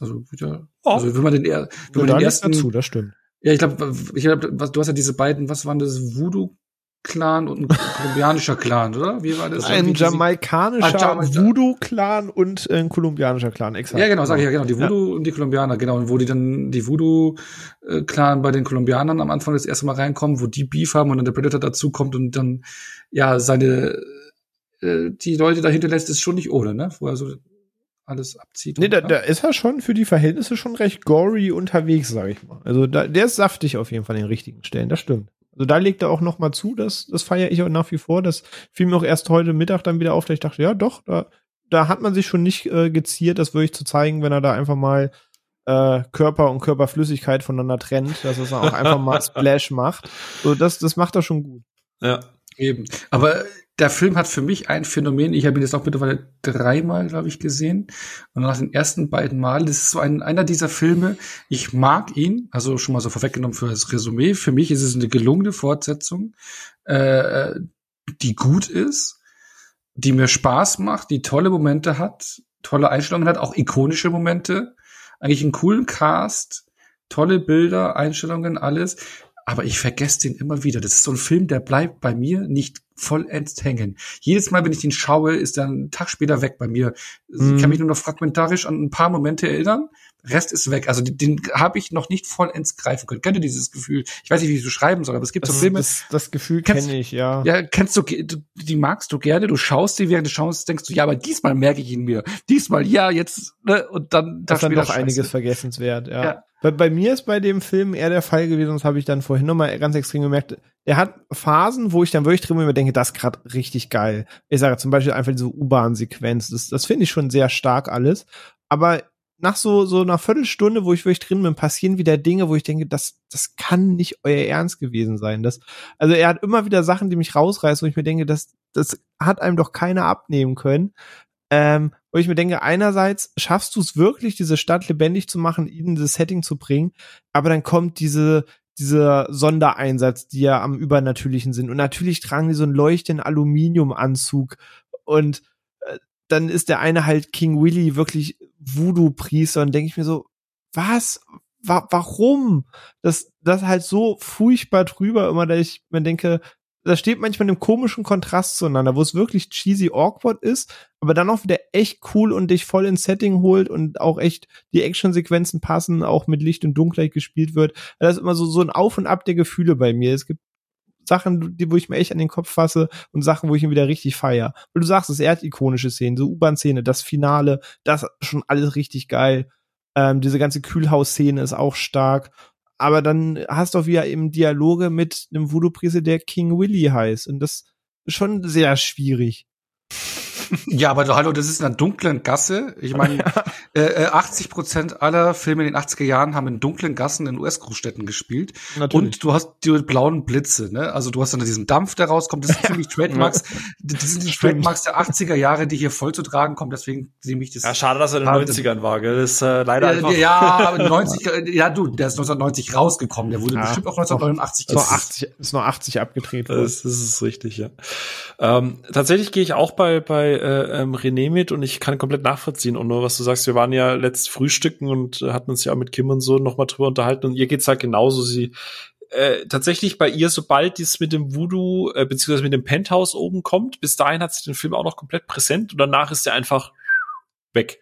Also, wieder, oh. also wenn man den, wenn man den ersten, dazu, das stimmt. Ja, ich glaube, ich glaub, du hast ja diese beiden, was waren das, Voodoo Clan und ein kolumbianischer Clan, oder? Wie war das? Ein jamaikanischer ah, Voodoo-Clan und ein kolumbianischer Clan, exakt. Ja, genau, sag ich ja, genau. Die Voodoo ja. und die Kolumbianer, genau. Und wo die dann, die Voodoo-Clan bei den Kolumbianern am Anfang das erste Mal reinkommen, wo die Beef haben und dann der Predator dazukommt und dann, ja, seine, äh, die Leute dahinter lässt, ist schon nicht ohne, ne? Wo er so alles abzieht. Nee, da, da ist er schon für die Verhältnisse schon recht gory unterwegs, sag ich mal. Also da, der ist saftig auf jeden Fall an den richtigen Stellen, das stimmt. Also da legt er auch noch mal zu, das, das feiere ich auch nach wie vor. Das fiel mir auch erst heute Mittag dann wieder auf, dass ich dachte, ja doch, da, da hat man sich schon nicht äh, geziert, das wirklich zu zeigen, wenn er da einfach mal äh, Körper und Körperflüssigkeit voneinander trennt, dass er auch einfach mal Splash macht. So, das, das macht er schon gut. Ja. Eben. Aber der Film hat für mich ein Phänomen, ich habe ihn jetzt auch mittlerweile dreimal, glaube ich, gesehen. Und nach den ersten beiden Malen, das ist so ein, einer dieser Filme, ich mag ihn, also schon mal so vorweggenommen für das Resümee. Für mich ist es eine gelungene Fortsetzung, äh, die gut ist, die mir Spaß macht, die tolle Momente hat, tolle Einstellungen hat, auch ikonische Momente, eigentlich einen coolen Cast, tolle Bilder, Einstellungen, alles aber ich vergesse den immer wieder. Das ist so ein Film, der bleibt bei mir nicht vollends hängen. Jedes Mal, wenn ich den schaue, ist er einen Tag später weg bei mir. Mhm. Ich kann mich nur noch fragmentarisch an ein paar Momente erinnern. Rest ist weg. Also den, den habe ich noch nicht vollends greifen können. Kennt ihr dieses Gefühl? Ich weiß nicht, wie ich es beschreiben soll, aber es gibt das, so Filme. Das, das Gefühl kenne ich, ja. Ja, kennst du, die magst du gerne, du schaust sie während du schaust, denkst du, ja, aber diesmal merke ich ihn mir. Diesmal, ja, jetzt, ne, und dann das ist dann doch einiges vergessenswert, ja. ja. Bei, bei mir ist bei dem Film eher der Fall gewesen, das habe ich dann vorhin nochmal ganz extrem gemerkt, er hat Phasen, wo ich dann wirklich drin mir denke, das ist gerade richtig geil. Ich sage zum Beispiel einfach diese U-Bahn-Sequenz, das, das finde ich schon sehr stark alles. Aber nach so, so einer Viertelstunde, wo ich wirklich drin bin, passieren wieder Dinge, wo ich denke, das, das kann nicht euer Ernst gewesen sein. Das, also er hat immer wieder Sachen, die mich rausreißen, wo ich mir denke, das, das hat einem doch keiner abnehmen können. Ähm, wo ich mir denke, einerseits schaffst du es wirklich, diese Stadt lebendig zu machen, in dieses Setting zu bringen, aber dann kommt diese, dieser Sondereinsatz, die ja am Übernatürlichen sind. Und natürlich tragen die so einen leuchtenden Aluminiumanzug und dann ist der eine halt King Willy wirklich Voodoo-Priester und denke ich mir so, was? Wa warum? Das, das halt so furchtbar drüber immer, dass ich mir denke, das steht manchmal in einem komischen Kontrast zueinander, wo es wirklich cheesy awkward ist, aber dann auch wieder echt cool und dich voll ins Setting holt und auch echt die Actionsequenzen passen, auch mit Licht und Dunkelheit gespielt wird. Das ist immer so, so ein Auf und Ab der Gefühle bei mir. Es gibt Sachen, die, wo ich mir echt an den Kopf fasse und Sachen, wo ich ihn wieder richtig feier. Und du sagst es, er ikonische Szenen, so U-Bahn-Szene, das Finale, das schon alles richtig geil. Ähm, diese ganze Kühlhaus-Szene ist auch stark aber dann hast du wieder eben Dialoge mit einem Voodoo-Priester, der King Willy heißt. Und das ist schon sehr schwierig. Ja, aber hallo, das ist in einer dunklen Gasse. Ich meine, äh, 80 äh, Prozent aller Filme in den 80er Jahren haben in dunklen Gassen in US-Großstädten gespielt. Natürlich. Und du hast die blauen Blitze, ne? Also du hast dann diesen Dampf, der rauskommt. Das sind ziemlich Trademarks. Das sind die Trademarks der 80er Jahre, die hier voll zu tragen kommen. Deswegen sehe ich das. Ja, schade, dass er in den 90ern war, gell? Das ist äh, leider ja, einfach. Ja, aber 90, ja du, der ist 1990 rausgekommen. Der wurde ja, bestimmt auch 1989 ist noch 80, ist noch 80 abgedreht. Das, das ist richtig, ja. Ähm, tatsächlich gehe ich auch bei, bei äh, ähm, René mit und ich kann komplett nachvollziehen. Und nur was du sagst, wir waren ja letzt frühstücken und äh, hatten uns ja mit Kim und so nochmal drüber unterhalten und ihr geht's halt genauso. Sie äh, tatsächlich bei ihr, sobald dies mit dem Voodoo, äh, beziehungsweise mit dem Penthouse oben kommt, bis dahin hat sie den Film auch noch komplett präsent und danach ist er einfach weg.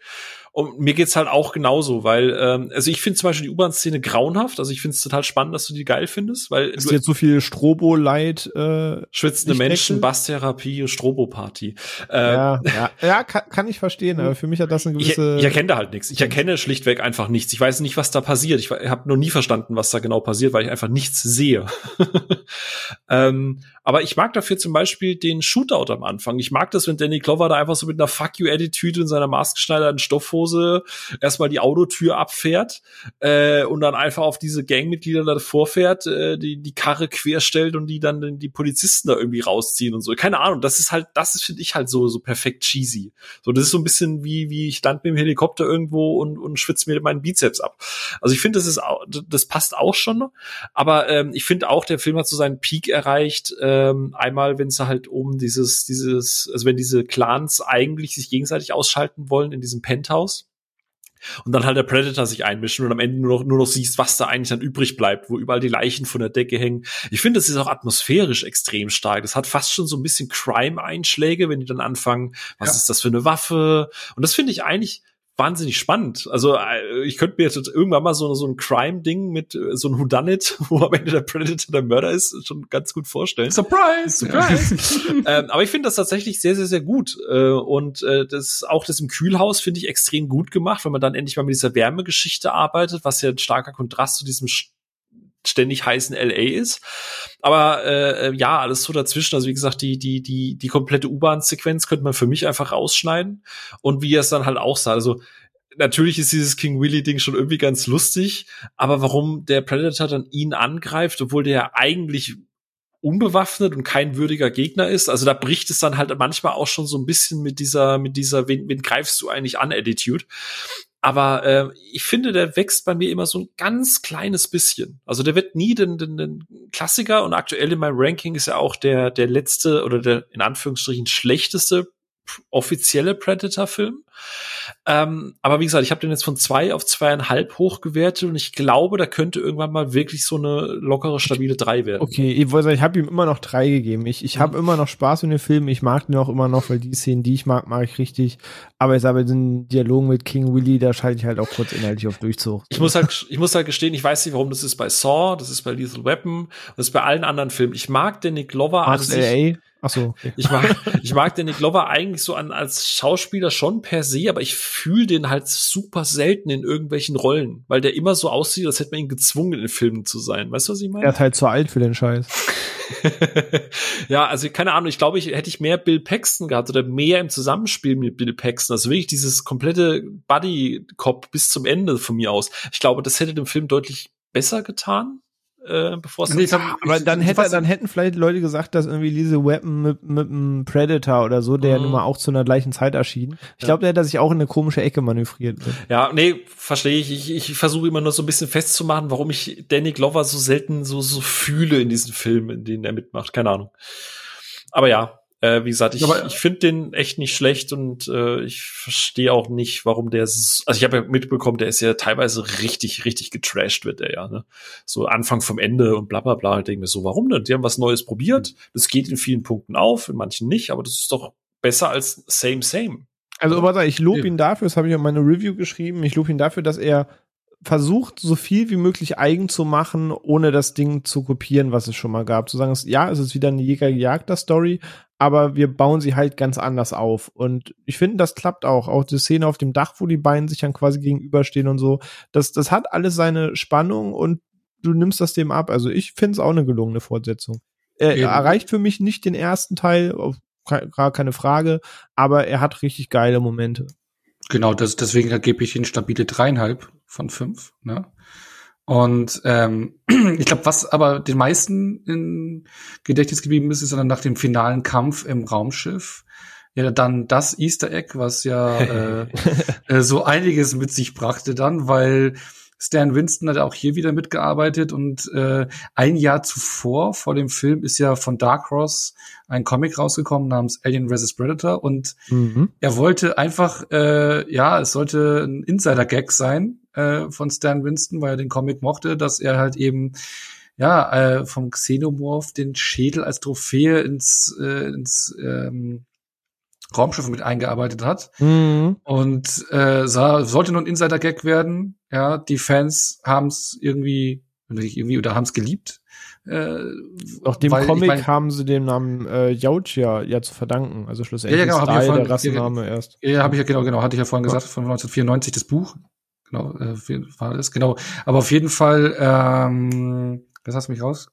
Und mir geht's halt auch genauso, weil, ähm, also ich finde zum Beispiel die U-Bahn-Szene grauenhaft. Also ich finde es total spannend, dass du die geil findest, weil ist jetzt so viel Strobo-Light, äh, schwitzende Menschen, Basstherapie, Strobo-Party. Äh, ja, ja, ja kann, kann ich verstehen, aber für mich hat das eine gewisse. Ich, ich erkenne da halt nichts. Ich erkenne schlichtweg einfach nichts. Ich weiß nicht, was da passiert. Ich habe noch nie verstanden, was da genau passiert, weil ich einfach nichts sehe. ähm, aber ich mag dafür zum Beispiel den Shootout am Anfang. Ich mag das, wenn Danny Glover da einfach so mit einer Fuck you-Attitude in seiner maßgeschneiderten Stoffhose erstmal die Autotür abfährt äh, und dann einfach auf diese Gangmitglieder da vorfährt, äh, die die Karre querstellt und die dann die Polizisten da irgendwie rausziehen und so. Keine Ahnung, das ist halt, das ist, finde ich halt so, so perfekt cheesy. So, das ist so ein bisschen wie, wie ich land mit dem Helikopter irgendwo und, und schwitze mir meinen Bizeps ab. Also ich finde, das ist das passt auch schon, aber ähm, ich finde auch, der Film hat so seinen Peak erreicht, äh, ähm, einmal, wenn es halt um dieses, dieses, also wenn diese Clans eigentlich sich gegenseitig ausschalten wollen in diesem Penthouse. und dann halt der Predator sich einmischen und am Ende nur noch, nur noch siehst, was da eigentlich dann übrig bleibt, wo überall die Leichen von der Decke hängen. Ich finde, das ist auch atmosphärisch extrem stark. Das hat fast schon so ein bisschen Crime-Einschläge, wenn die dann anfangen, was ja. ist das für eine Waffe? Und das finde ich eigentlich wahnsinnig spannend. Also äh, ich könnte mir jetzt irgendwann mal so, so ein Crime-Ding mit äh, so ein Whodunit, wo am Ende der Predator der Mörder ist, schon ganz gut vorstellen. Surprise! Surprise! ähm, aber ich finde das tatsächlich sehr, sehr, sehr gut. Äh, und äh, das auch das im Kühlhaus finde ich extrem gut gemacht, wenn man dann endlich mal mit dieser Wärmegeschichte arbeitet, was ja ein starker Kontrast zu diesem ständig heißen LA ist. Aber äh, ja, alles so dazwischen. Also wie gesagt, die die die die komplette U-Bahn-Sequenz könnte man für mich einfach rausschneiden und wie er es dann halt auch sah. Also natürlich ist dieses King Willy Ding schon irgendwie ganz lustig, aber warum der Predator dann ihn angreift, obwohl der eigentlich unbewaffnet und kein würdiger Gegner ist. Also da bricht es dann halt manchmal auch schon so ein bisschen mit dieser, mit dieser, wen, wen greifst du eigentlich an Attitude. Aber äh, ich finde, der wächst bei mir immer so ein ganz kleines bisschen. Also der wird nie den, den, den Klassiker und aktuell in meinem Ranking ist ja auch der, der letzte oder der in Anführungsstrichen schlechteste offizielle Predator-Film. Ähm, aber wie gesagt, ich habe den jetzt von zwei auf zweieinhalb hochgewertet und ich glaube, da könnte irgendwann mal wirklich so eine lockere, stabile drei werden. Okay, ich, wollte sagen, ich habe ihm immer noch drei gegeben. Ich, ich habe mhm. immer noch Spaß mit dem Film. Ich mag den auch immer noch, weil die Szenen, die ich mag, mag ich richtig. Aber ich sage, den Dialog mit King Willy, da schalte ich halt auch kurz inhaltlich auf Durchzug. Ich muss halt, ich muss halt gestehen, ich weiß nicht, warum das ist bei Saw, das ist bei Lethal Weapon, das ist bei allen anderen Filmen. Ich mag den Nick Glover an sich. Ach so. Okay. Ich mag, ich mag den Glover eigentlich so an, als Schauspieler schon per se, aber ich fühle den halt super selten in irgendwelchen Rollen, weil der immer so aussieht, als hätte man ihn gezwungen, in Filmen zu sein. Weißt du, was ich meine? Er ist halt zu alt für den Scheiß. ja, also keine Ahnung, ich glaube, ich hätte ich mehr Bill Paxton gehabt oder mehr im Zusammenspiel mit Bill Paxton, also wirklich dieses komplette Buddy-Cop bis zum Ende von mir aus. Ich glaube, das hätte dem Film deutlich besser getan äh, bevor es nee, aber dann hätte dann hätten vielleicht Leute gesagt, dass irgendwie diese Weapon mit mit einem Predator oder so, der mhm. nun mal auch zu einer gleichen Zeit erschien. Ich glaube, der hätte sich auch in eine komische Ecke manövriert. Ja, nee, verstehe ich. Ich, ich versuche immer nur so ein bisschen festzumachen, warum ich Danny Glover so selten so so fühle in diesen Filmen, in denen er mitmacht. Keine Ahnung. Aber ja, äh, wie gesagt, ich, ich finde den echt nicht schlecht und äh, ich verstehe auch nicht, warum der. So, also ich habe ja mitbekommen, der ist ja teilweise richtig, richtig getrashed wird der ja. Ne? So Anfang vom Ende und bla bla bla. Ich denke mir so, warum denn? Die haben was Neues probiert. Das geht in vielen Punkten auf, in manchen nicht, aber das ist doch besser als same same. Also warte, ich lobe ihn dafür, das habe ich in meine Review geschrieben, ich lobe ihn dafür, dass er versucht, so viel wie möglich eigen zu machen, ohne das Ding zu kopieren, was es schon mal gab. Zu sagen, ja, es ist wieder eine Jäger-Jagder-Story, aber wir bauen sie halt ganz anders auf. Und ich finde, das klappt auch. Auch die Szene auf dem Dach, wo die beiden sich dann quasi gegenüberstehen und so. Das, das hat alles seine Spannung und du nimmst das dem ab. Also ich finde es auch eine gelungene Fortsetzung. Er, er erreicht für mich nicht den ersten Teil, gar keine Frage, aber er hat richtig geile Momente. Genau, das, deswegen gebe ich ihn stabile dreieinhalb von fünf. Ne? Und ähm, ich glaube, was aber den meisten in Gedächtnis geblieben ist, ist dann nach dem finalen Kampf im Raumschiff ja dann das Easter Egg, was ja äh, äh, so einiges mit sich brachte dann, weil Stan Winston hat auch hier wieder mitgearbeitet und äh, ein Jahr zuvor, vor dem Film, ist ja von Dark Horse ein Comic rausgekommen namens Alien vs. Predator und mhm. er wollte einfach, äh, ja, es sollte ein Insider-Gag sein äh, von Stan Winston, weil er den Comic mochte, dass er halt eben ja äh, vom Xenomorph den Schädel als Trophäe ins, äh, ins ähm, Raumschiff mit eingearbeitet hat. Mhm. Und äh, sah, sollte nur ein Insider-Gag werden. Ja, die Fans haben es irgendwie, irgendwie oder haben es geliebt. Äh, Auch dem weil, Comic ich mein, haben sie den Namen äh, Yautja ja zu verdanken. Also schlussendlich ja, ja, genau, ist Teil vorhin, der Rassenname ja, erst. Ja, habe ich ja genau, genau, hatte ich ja vorhin gesagt, von 1994 das Buch. Genau, äh, war das, genau. Aber auf jeden Fall, ähm, das hast du mich raus.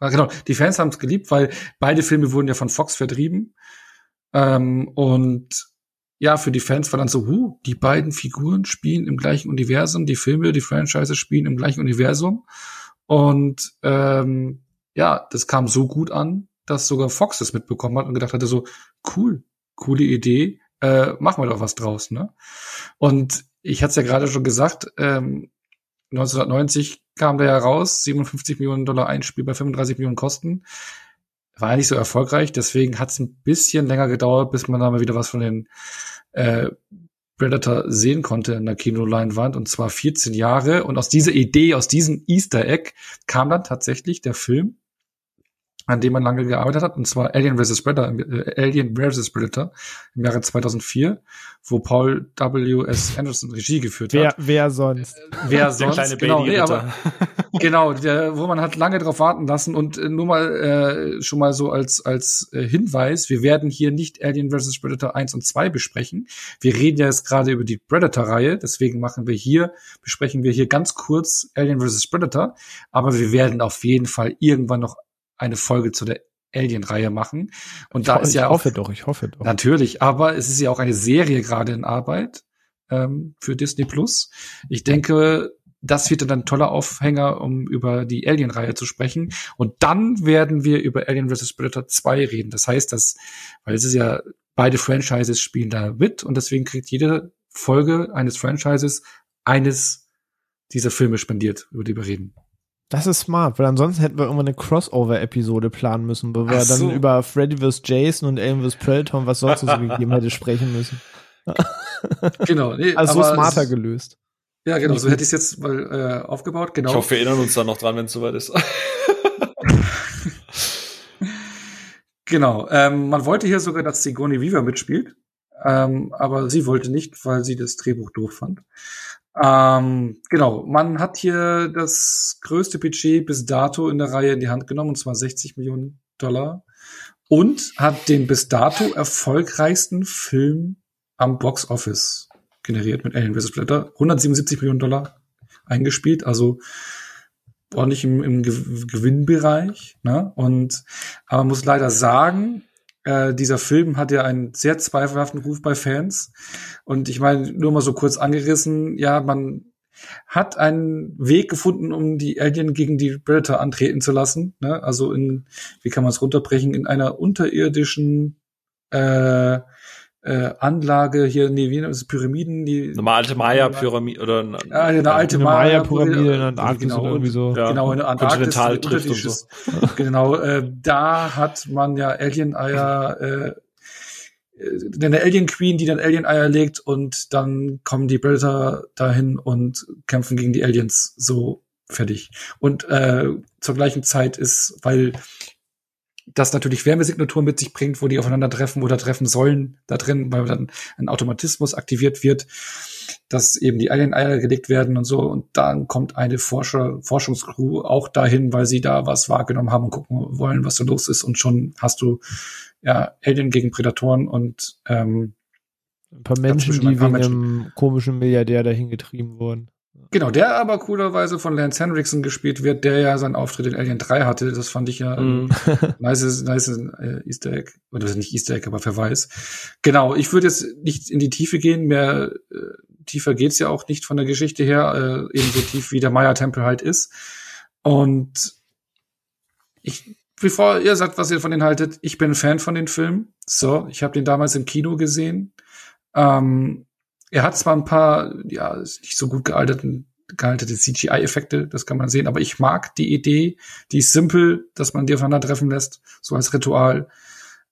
Ah, genau, die Fans haben es geliebt, weil beide Filme wurden ja von Fox vertrieben. Ähm, und ja, für die Fans war dann so, huh, die beiden Figuren spielen im gleichen Universum, die Filme, die Franchises spielen im gleichen Universum. Und ähm, ja, das kam so gut an, dass sogar Fox es mitbekommen hat und gedacht hatte, so, cool, coole Idee, äh, machen wir doch was draus, ne? Und ich hatte es ja gerade schon gesagt, ähm, 1990 kam der ja raus, 57 Millionen Dollar Einspiel bei 35 Millionen Kosten war ja nicht so erfolgreich, deswegen hat es ein bisschen länger gedauert, bis man da mal wieder was von den äh, Predator sehen konnte in der Kinoleinwand und zwar 14 Jahre. Und aus dieser Idee, aus diesem Easter Egg kam dann tatsächlich der Film an dem man lange gearbeitet hat, und zwar Alien vs. Predator, äh, Alien vs. Predator im Jahre 2004, wo Paul W. S. Anderson Regie geführt wer, hat. Wer sonst? Wer sonst? kleine genau, Baby nee, aber, genau, der, wo man hat lange drauf warten lassen und äh, nur mal äh, schon mal so als als äh, Hinweis: Wir werden hier nicht Alien vs. Predator 1 und 2 besprechen. Wir reden ja jetzt gerade über die Predator-Reihe, deswegen machen wir hier besprechen wir hier ganz kurz Alien vs. Predator, aber wir werden auf jeden Fall irgendwann noch eine Folge zu der Alien-Reihe machen. Und ich da ho- ist ich ja hoffe auch, doch, ich hoffe doch. natürlich, aber es ist ja auch eine Serie gerade in Arbeit ähm, für Disney Plus. Ich denke, das wird dann ein toller Aufhänger, um über die Alien-Reihe zu sprechen. Und dann werden wir über Alien vs. Predator 2 reden. Das heißt, dass, weil es ist ja, beide Franchises spielen da mit und deswegen kriegt jede Folge eines Franchises eines dieser Filme spendiert, über die wir reden. Das ist smart, weil ansonsten hätten wir irgendwann eine Crossover-Episode planen müssen, wo wir so. dann über Freddy vs. Jason und Alien vs. Predator und was sonst noch so gegeben hätte sprechen müssen. Genau. Nee, Also so aber smarter gelöst. Ja, genau, so hätte ich es jetzt mal äh, aufgebaut, genau. Ich hoffe, wir erinnern uns dann noch dran, wenn es soweit ist. Genau. Ähm, man wollte hier sogar, dass Sigourney Weaver mitspielt, ähm, aber sie wollte nicht, weil sie das Drehbuch doof fand. Ähm, genau, man hat hier das größte Budget bis dato in der Reihe in die Hand genommen, und zwar 60 Millionen Dollar. Und hat den bis dato erfolgreichsten Film am Box Office generiert mit Alien vs. Predator. 177 Millionen Dollar eingespielt, also ordentlich im, im Ge- Gewinnbereich. Ne? Und aber man muss leider sagen, äh, dieser Film hat ja einen sehr zweifelhaften Ruf bei Fans. Und ich meine, nur mal so kurz angerissen, ja, man hat einen Weg gefunden, um die Alien gegen die Predator antreten zu lassen. Ne? Also in, wie kann man es runterbrechen, in einer unterirdischen äh, äh, Anlage hier, nee, wie das, Pyramiden, die Eine alte Maya-Pyramide oder eine, ja, eine alte Eine Maya- Maya-Pyramide in der Antarktis genau, oder irgendwie so. Ja. Genau, in der Antarktis. Und unterirdisches- Genau, äh, da hat man ja Alien-Eier, äh, äh, eine Alien Queen, die dann Alien-Eier legt und dann kommen die Predator dahin und kämpfen gegen die Aliens. So fertig. Und äh, zur gleichen Zeit ist, weil das natürlich Wärmesignaturen mit sich bringt, wo die aufeinandertreffen oder treffen sollen, da drin, weil dann ein Automatismus aktiviert wird, dass eben die Alien-Eier gelegt werden und so. Und dann kommt eine Forscher, Forschungscrew auch dahin, weil sie da was wahrgenommen haben und gucken wollen, was da los ist. Und schon hast du ja Alien gegen Prädatoren und ähm, Ein paar Menschen, die wegen Menschen. einem komischen Milliardär dahin getrieben wurden. Genau, der aber coolerweise von Lance Henriksen gespielt wird, der ja seinen Auftritt in Alien 3 hatte. Das fand ich ja Mhm. nice, nice äh, Easter Egg. Oder nicht Easter Egg, aber Verweis. Genau, ich würde jetzt nicht in die Tiefe gehen, mehr äh, tiefer geht's ja auch nicht von der Geschichte her, äh, ebenso tief wie der Maya-Tempel halt ist. Und ich, bevor ihr sagt, was ihr von denen haltet, ich bin Fan von den Filmen. So, ich habe den damals im Kino gesehen. Ähm, er hat zwar ein paar, ja, nicht so gut gealterten, gealterte CGI-Effekte, das kann man sehen, aber ich mag die Idee, die ist simpel, dass man die aufeinandertreffen lässt, so als Ritual.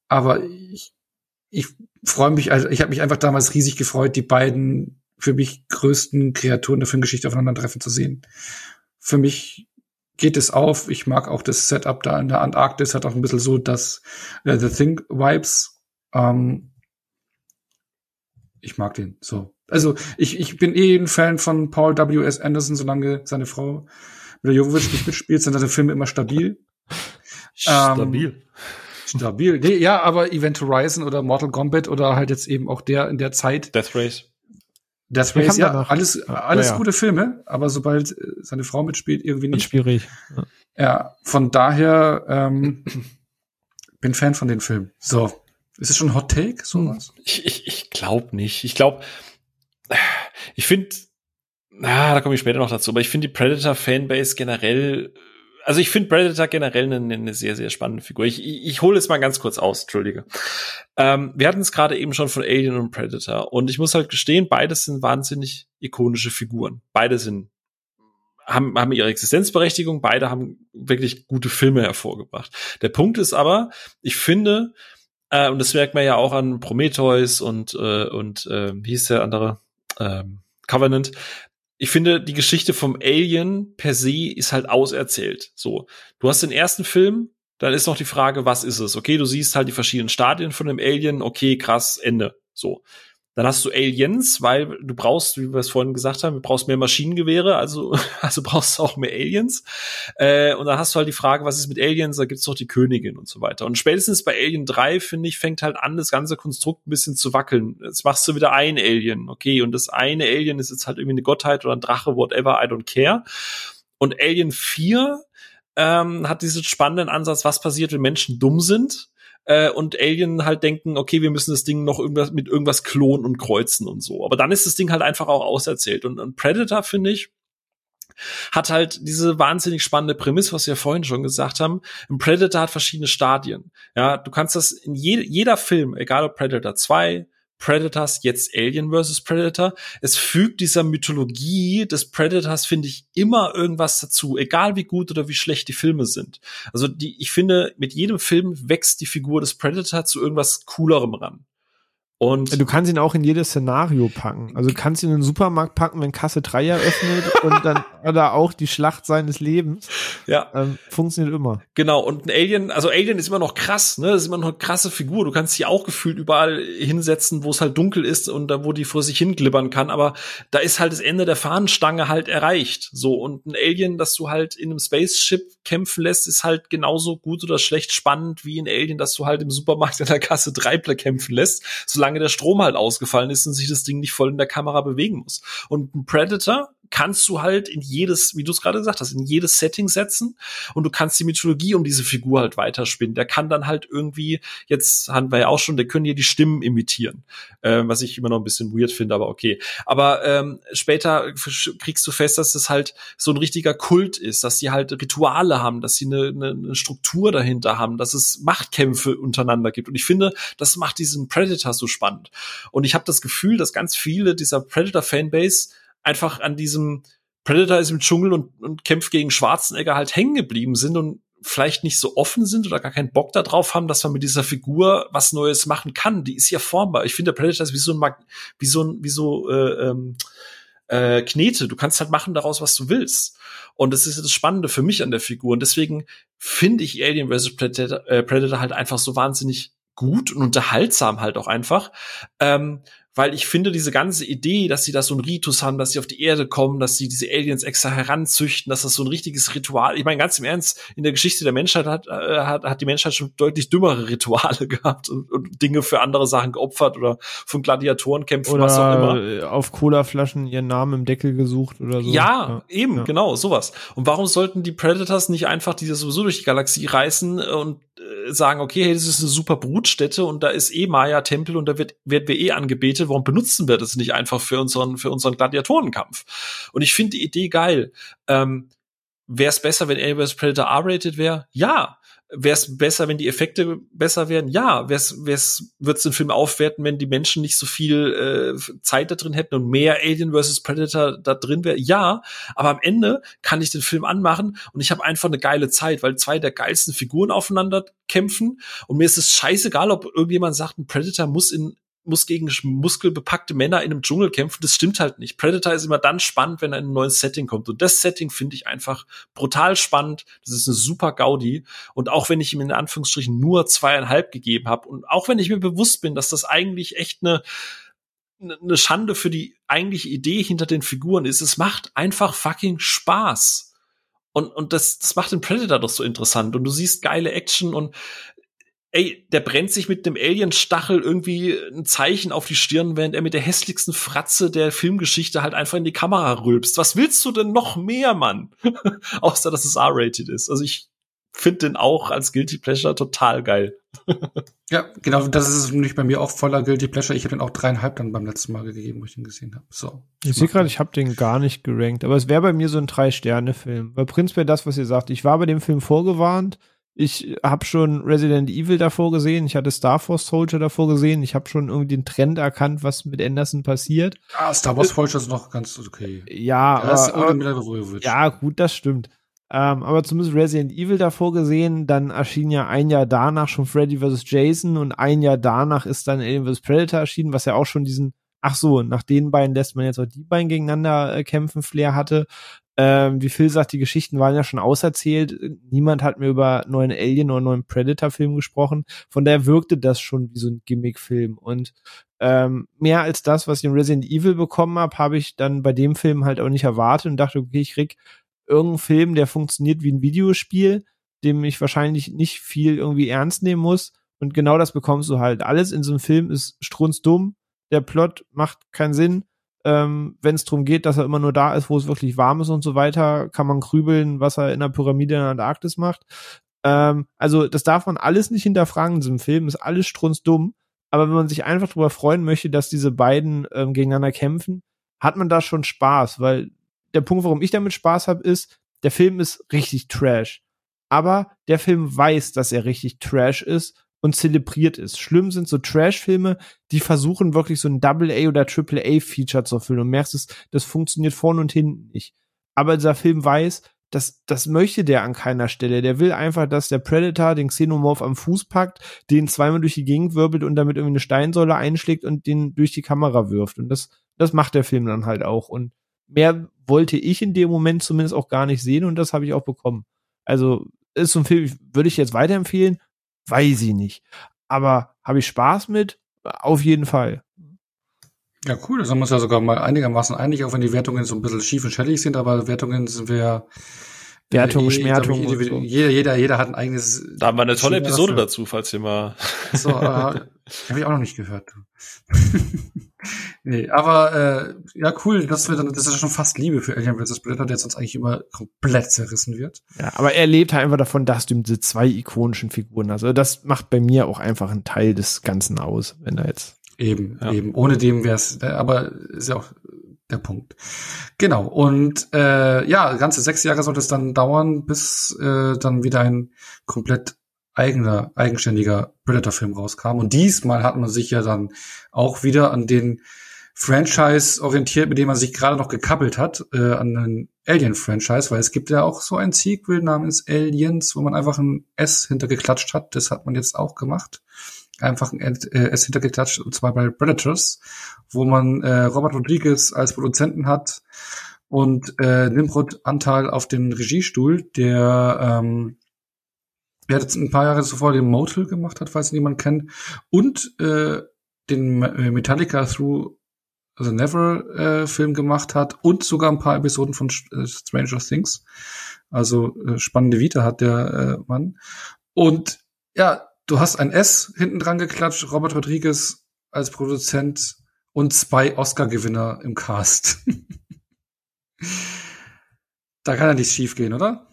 Aber ich, ich freue mich, also ich habe mich einfach damals riesig gefreut, die beiden für mich größten Kreaturen der Filmgeschichte aufeinandertreffen zu sehen. Für mich geht es auf. Ich mag auch das Setup da in der Antarktis, hat auch ein bisschen so das äh, The Thing Vibes. Ähm, ich mag den so. Also ich, ich bin eh ein Fan von Paul W. S. Anderson, solange seine Frau Mila Jovovich nicht mitspielt, sind seine Filme immer stabil. Stabil. Stabil. Nee, ja, aber Event Horizon oder Mortal Kombat oder halt jetzt eben auch der in der Zeit. Death Race. Death Der Race, ja, danach. alles, Ja, alles ja, ja. gute Filme, aber sobald äh, seine Frau mitspielt, irgendwie nicht. schwierig. Ja, von daher ähm, bin Fan von den Filmen. So, ist es schon Hot Take, sowas? Ich, ich, ich glaube nicht. Ich glaube, ich finde, na, da komme ich später noch dazu, aber ich finde die Predator-Fanbase generell, also ich finde Predator generell eine, eine sehr, sehr spannende Figur. Ich, ich, ich hole jetzt mal ganz kurz aus, entschuldige. Ähm, wir hatten es gerade eben schon von Alien und Predator und ich muss halt gestehen, beides sind wahnsinnig ikonische Figuren. Beide sind haben, haben ihre Existenzberechtigung, beide haben wirklich gute Filme hervorgebracht. Der Punkt ist aber, ich finde, Äh, und das merkt man ja auch an Prometheus und, äh, und äh, wie hieß der andere? Ähm, Covenant. Ich finde, die Geschichte vom Alien per se ist halt auserzählt. So, du hast den ersten Film, dann ist noch die Frage, was ist es? Okay, du siehst halt die verschiedenen Stadien von dem Alien, okay, krass, Ende. So. Dann hast du Aliens, weil du brauchst, wie wir es vorhin gesagt haben, du brauchst mehr Maschinengewehre, also, also brauchst du auch mehr Aliens. Äh, und dann hast du halt die Frage, was ist mit Aliens? Da gibt's doch die Königin und so weiter. Und spätestens bei Alien 3, finde ich, fängt halt an, das ganze Konstrukt ein bisschen zu wackeln. Jetzt machst du wieder ein Alien, okay, und das eine Alien ist jetzt halt irgendwie eine Gottheit oder ein Drache, whatever, I don't care. Und Alien 4 ähm, hat diesen spannenden Ansatz, was passiert, wenn Menschen dumm sind äh, und Alien halt denken, okay, wir müssen das Ding noch irgendwas mit irgendwas klonen und kreuzen und so. Aber dann ist das Ding halt einfach auch auserzählt. Und, und Predator, finde ich, hat halt diese wahnsinnig spannende Prämisse, was wir vorhin schon gesagt haben. Ein Predator hat verschiedene Stadien. Ja, du kannst das in je, jeder Film, egal ob Predator 2, Predators, jetzt Alien vs. Predator. Es fügt dieser Mythologie des Predators, finde ich, immer irgendwas dazu, egal wie gut oder wie schlecht die Filme sind. Also die, ich finde, mit jedem Film wächst die Figur des Predator zu irgendwas Coolerem ran. Und du kannst ihn auch in jedes Szenario packen. Also du kannst ihn in den Supermarkt packen, wenn Kasse 3 eröffnet und dann oder auch die Schlacht seines Lebens. Ja. Ähm, funktioniert immer. Genau. Und ein Alien, also Alien ist immer noch krass, ne? Das ist immer noch eine krasse Figur. Du kannst sie auch gefühlt überall hinsetzen, wo es halt dunkel ist und da, wo die vor sich hinglibbern kann. Aber da ist halt das Ende der Fahnenstange halt erreicht. So. Und ein Alien, das du halt in einem Spaceship kämpfen lässt, ist halt genauso gut oder schlecht spannend wie ein Alien, das du halt im Supermarkt in der Kasse 3 kämpfen lässt. Solange solange der Strom halt ausgefallen ist und sich das Ding nicht voll in der Kamera bewegen muss. Und ein Predator kannst du halt in jedes, wie du es gerade gesagt hast, in jedes Setting setzen und du kannst die Mythologie um diese Figur halt weiterspinnen. Der kann dann halt irgendwie, jetzt haben wir ja auch schon, der können ja die Stimmen imitieren, äh, was ich immer noch ein bisschen weird finde, aber okay. Aber ähm, später kriegst du fest, dass das halt so ein richtiger Kult ist, dass sie halt Rituale haben, dass sie eine, eine, eine Struktur dahinter haben, dass es Machtkämpfe untereinander gibt. Und ich finde, das macht diesen Predator so spannend. Und ich habe das Gefühl, dass ganz viele dieser Predator-Fanbase einfach an diesem Predator ist im Dschungel und, und kämpft gegen Schwarzenegger halt hängen geblieben sind und vielleicht nicht so offen sind oder gar keinen Bock darauf haben, dass man mit dieser Figur was Neues machen kann. Die ist ja formbar. Ich finde, der Predator ist wie so ein, Mag wie so ein, wie so äh, ähm, äh, Knete. Du kannst halt machen daraus, was du willst. Und das ist das Spannende für mich an der Figur. Und deswegen finde ich Alien vs. Predator, äh, Predator halt einfach so wahnsinnig gut und unterhaltsam halt auch einfach. Ähm, weil ich finde diese ganze Idee, dass sie da so ein Ritus haben, dass sie auf die Erde kommen, dass sie diese Aliens extra heranzüchten, dass das so ein richtiges Ritual. Ich meine ganz im Ernst, in der Geschichte der Menschheit hat äh, hat, hat die Menschheit schon deutlich dümmere Rituale gehabt und, und Dinge für andere Sachen geopfert oder von Gladiatorenkämpfen oder was auch immer. Auf Colaflaschen ihren Namen im Deckel gesucht oder so. Ja, ja. eben ja. genau sowas. Und warum sollten die Predators nicht einfach diese sowieso durch die Galaxie reißen und äh, sagen, okay, hey, das ist eine super Brutstätte und da ist eh Maya-Tempel und da wird, werden wir eh angebetet, warum benutzen wir das nicht einfach für unseren, für unseren Gladiatorenkampf? Und ich finde die Idee geil. Ähm, Wäre es besser, wenn Alien vs. Predator R-rated wäre? Ja. Wäre es besser, wenn die Effekte besser wären? Ja. Wär's, wär's, wird's den Film aufwerten, wenn die Menschen nicht so viel äh, Zeit da drin hätten und mehr Alien vs. Predator da drin wäre? Ja. Aber am Ende kann ich den Film anmachen und ich habe einfach eine geile Zeit, weil zwei der geilsten Figuren aufeinander kämpfen und mir ist es scheißegal, ob irgendjemand sagt, ein Predator muss in muss gegen muskelbepackte Männer in einem Dschungel kämpfen, das stimmt halt nicht. Predator ist immer dann spannend, wenn er in ein neues Setting kommt. Und das Setting finde ich einfach brutal spannend. Das ist eine super Gaudi. Und auch wenn ich ihm in Anführungsstrichen nur zweieinhalb gegeben habe und auch wenn ich mir bewusst bin, dass das eigentlich echt eine eine Schande für die eigentliche Idee hinter den Figuren ist, es macht einfach fucking Spaß. Und, und das, das macht den Predator doch so interessant. Und du siehst geile Action und ey, der brennt sich mit dem Alien-Stachel irgendwie ein Zeichen auf die Stirn, während er mit der hässlichsten Fratze der Filmgeschichte halt einfach in die Kamera rülpst. Was willst du denn noch mehr, Mann? Außer, dass es R-rated ist. Also ich finde den auch als Guilty Pleasure total geil. ja, genau, das ist nämlich bei mir auch voller Guilty Pleasure. Ich habe den auch dreieinhalb dann beim letzten Mal gegeben, wo ich den gesehen habe. So. Ich sehe gerade, ich habe den gar nicht gerankt, aber es wäre bei mir so ein Drei-Sterne-Film. Weil prinzipiell das, was ihr sagt, ich war bei dem Film vorgewarnt, ich habe schon Resident Evil davor gesehen, ich hatte Star Force Soldier davor gesehen, ich habe schon irgendwie den Trend erkannt, was mit Anderson passiert. Ah, Star Wars Soldier ist noch ganz okay. Ja, aber, aber, ja, gut, das stimmt. Ähm, aber zumindest Resident Evil davor gesehen, dann erschien ja ein Jahr danach schon Freddy vs. Jason und ein Jahr danach ist dann Alien vs. Predator erschienen, was ja auch schon diesen, ach so, nach den beiden lässt man jetzt auch die beiden gegeneinander äh, kämpfen, Flair hatte. Ähm, wie Phil sagt, die Geschichten waren ja schon auserzählt. Niemand hat mir über neuen Alien oder neuen Predator-Film gesprochen. Von daher wirkte das schon wie so ein Gimmick-Film. Und ähm, mehr als das, was ich in Resident Evil bekommen habe, habe ich dann bei dem Film halt auch nicht erwartet und dachte, okay, ich krieg irgendeinen Film, der funktioniert wie ein Videospiel, dem ich wahrscheinlich nicht viel irgendwie ernst nehmen muss. Und genau das bekommst du halt. Alles in so einem Film ist strunzdumm. Der Plot macht keinen Sinn. Ähm, Wenn es darum geht, dass er immer nur da ist, wo es wirklich warm ist und so weiter, kann man grübeln, was er in der Pyramide in der Antarktis macht. Ähm, also das darf man alles nicht hinterfragen in diesem Film, ist alles strunzdumm. Aber wenn man sich einfach darüber freuen möchte, dass diese beiden ähm, gegeneinander kämpfen, hat man da schon Spaß, weil der Punkt, warum ich damit Spaß habe, ist, der Film ist richtig trash. Aber der Film weiß, dass er richtig trash ist und zelebriert ist. Schlimm sind so Trash-Filme, die versuchen wirklich so ein Double-A oder Triple-A-Feature zu erfüllen und merkst es, das funktioniert vorne und hinten nicht. Aber dieser Film weiß, das, das möchte der an keiner Stelle. Der will einfach, dass der Predator den Xenomorph am Fuß packt, den zweimal durch die Gegend wirbelt und damit irgendwie eine Steinsäule einschlägt und den durch die Kamera wirft. Und das, das macht der Film dann halt auch. Und mehr wollte ich in dem Moment zumindest auch gar nicht sehen und das habe ich auch bekommen. Also ist so ein Film, würde ich jetzt weiterempfehlen? Weiß ich nicht. Aber habe ich Spaß mit? Auf jeden Fall. Ja, cool. Da sind wir uns ja sogar mal einigermaßen einig, auch wenn die Wertungen so ein bisschen schief und schellig sind, aber Wertungen sind wir ja Wertung, äh, Schmertung. Ich, so. Jeder, jeder, jeder hat ein eigenes. Da haben wir eine tolle Episode dafür. dazu, falls ihr mal. So, äh, habe ich auch noch nicht gehört. Nee, aber äh, ja, cool, das, wir dann, das ist ja schon fast Liebe für Alien vs. Predator, der sonst eigentlich immer komplett zerrissen wird. Ja, aber er lebt halt einfach davon, dass du diese zwei ikonischen Figuren hast. Also das macht bei mir auch einfach einen Teil des Ganzen aus, wenn er jetzt. Eben, ja. eben. Ohne dem wäre es, aber ist ja auch der Punkt. Genau. Und äh, ja, ganze sechs Jahre sollte es dann dauern, bis äh, dann wieder ein komplett eigener, eigenständiger Predator-Film rauskam. Und diesmal hat man sich ja dann auch wieder an den Franchise orientiert, mit dem man sich gerade noch gekappelt hat, äh, an den Alien-Franchise, weil es gibt ja auch so ein Sequel namens Aliens, wo man einfach ein S hintergeklatscht hat. Das hat man jetzt auch gemacht. Einfach ein äh, S hintergeklatscht, und zwar bei Predators, wo man äh, Robert Rodriguez als Produzenten hat und äh, Nimrod Anteil auf den Regiestuhl, der ähm, der jetzt ein paar Jahre zuvor den Motel gemacht hat, falls ihn jemand kennt, und äh, den äh, Metallica Through the Never äh, Film gemacht hat und sogar ein paar Episoden von äh, Stranger Things. Also äh, spannende Vita hat der äh, Mann. Und ja, du hast ein S hinten dran geklatscht, Robert Rodriguez als Produzent und zwei Oscar-Gewinner im Cast. da kann ja nichts schief gehen, oder?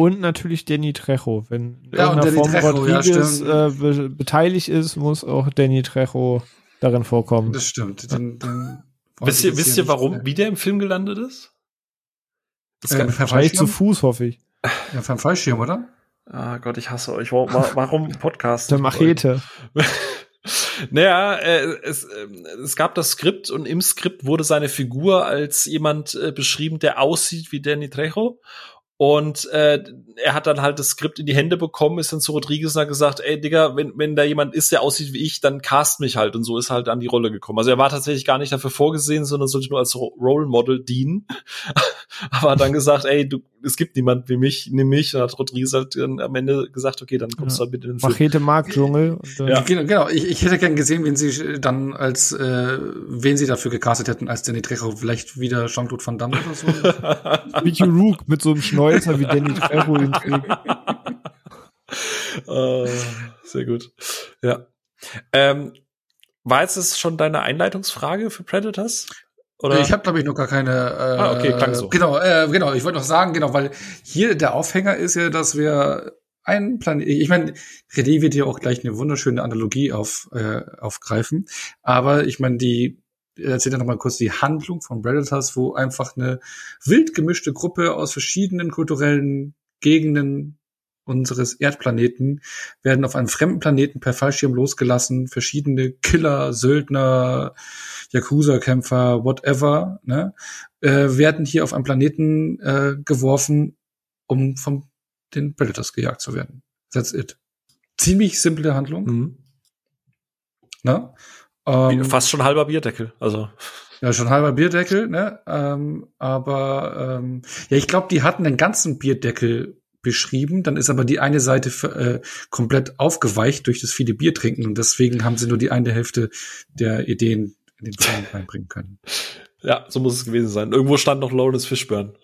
Und natürlich Danny Trejo. Wenn ja, und Danny Form Trejo, Rodriguez ja, äh, be beteiligt ist, muss auch Danny Trejo darin vorkommen. Das stimmt. Den, den wisst ihr, wisst ihr warum, mehr. wie der im Film gelandet ist? Das äh, wahrscheinlich zu Fuß, hoffe ich. Ja, vom Fallschirm, oder? Ah Gott, ich hasse euch. Warum Podcast? Der Machete. naja, äh, es, äh, es gab das Skript und im Skript wurde seine Figur als jemand äh, beschrieben, der aussieht wie Danny Trejo. Und äh, er hat dann halt das Skript in die Hände bekommen, ist dann zu Rodriguez und hat gesagt, ey Digga, wenn, wenn da jemand ist, der aussieht wie ich, dann cast mich halt. Und so ist halt an die Rolle gekommen. Also er war tatsächlich gar nicht dafür vorgesehen, sondern sollte nur als Role Model dienen. Aber hat dann gesagt, ey, du, es gibt niemand wie mich, nimm mich. Und hat Rodriguez halt dann am Ende gesagt, okay, dann kommst ja. du halt bitte in den Film. Machete Marktdschungel. ja. Genau, genau. Ich, ich hätte gern gesehen, wenn sie dann als, äh, wen sie dafür gecastet hätten, als Danny Trejo. Vielleicht wieder Jean-Claude Van Damme oder so. Mickey Rook mit so einem Schnäuzer wie Danny Trejo ihn trägt. uh, sehr gut. Ja. Ähm, war jetzt das schon deine Einleitungsfrage für Predators? Oder? Ich habe, glaube ich, noch gar keine. Äh, ah, okay, klang so. Genau, äh, genau. Ich wollte noch sagen, genau, weil hier der Aufhänger ist ja, dass wir einen Planet. Ich meine, René wird ja auch gleich eine wunderschöne Analogie auf, äh, aufgreifen. Aber ich meine, die erzählt ja noch mal kurz die Handlung von Predators, wo einfach eine wild gemischte Gruppe aus verschiedenen kulturellen Gegenden unseres Erdplaneten werden auf einem fremden Planeten per Fallschirm losgelassen. Verschiedene Killer, Söldner, Yakuza-Kämpfer, whatever, ne, äh, werden hier auf einem Planeten äh, geworfen um von den Predators gejagt zu werden. That's it. Ziemlich simple Handlung. Mhm. Ne? Ähm, Fast schon halber Bierdeckel. Also ja, schon halber Bierdeckel, ne? Ähm, aber ähm, ja, ich glaube, die hatten den ganzen Bierdeckel beschrieben, dann ist aber die eine Seite äh, komplett aufgeweicht durch das viele Bier trinken und deswegen haben sie nur die eine Hälfte der Ideen in den Film reinbringen können. Ja, so muss es gewesen sein. Irgendwo stand noch Lawrence Fishburne.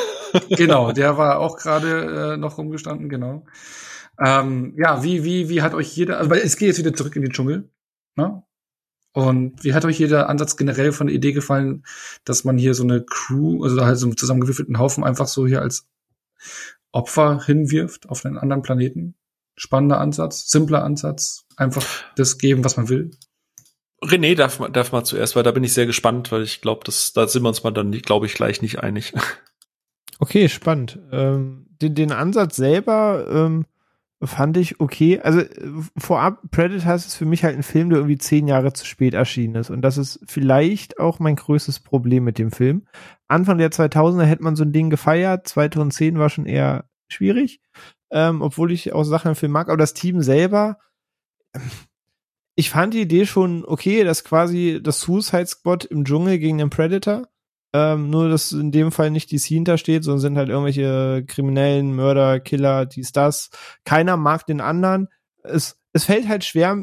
genau, der war auch gerade äh, noch rumgestanden, genau. Ähm, ja, wie, wie, wie hat euch jeder, also, es geht jetzt wieder zurück in den Dschungel, ne? Und wie hat euch jeder Ansatz generell von der Idee gefallen, dass man hier so eine Crew, also halt so einen zusammengewürfelten Haufen einfach so hier als Opfer hinwirft auf einen anderen Planeten? Spannender Ansatz, simpler Ansatz, einfach das geben, was man will. René darf, darf mal zuerst, weil da bin ich sehr gespannt, weil ich glaube, da sind wir uns mal dann, glaube ich, gleich nicht einig. Okay, spannend. Ähm, den, den Ansatz selber ähm, fand ich okay. Also äh, vorab, Predators ist für mich halt ein Film, der irgendwie zehn Jahre zu spät erschienen ist. Und das ist vielleicht auch mein größtes Problem mit dem Film. Anfang der 2000er hätte man so ein Ding gefeiert. 2010 war schon eher schwierig. Ähm, obwohl ich auch Sachen im Film mag. Aber das Team selber, ich fand die Idee schon okay, dass quasi das Suicide Squad im Dschungel gegen den Predator ähm, nur, dass in dem Fall nicht DC hintersteht, sondern sind halt irgendwelche Kriminellen, Mörder, Killer, dies, das. Keiner mag den anderen. Es, es fällt halt schwer,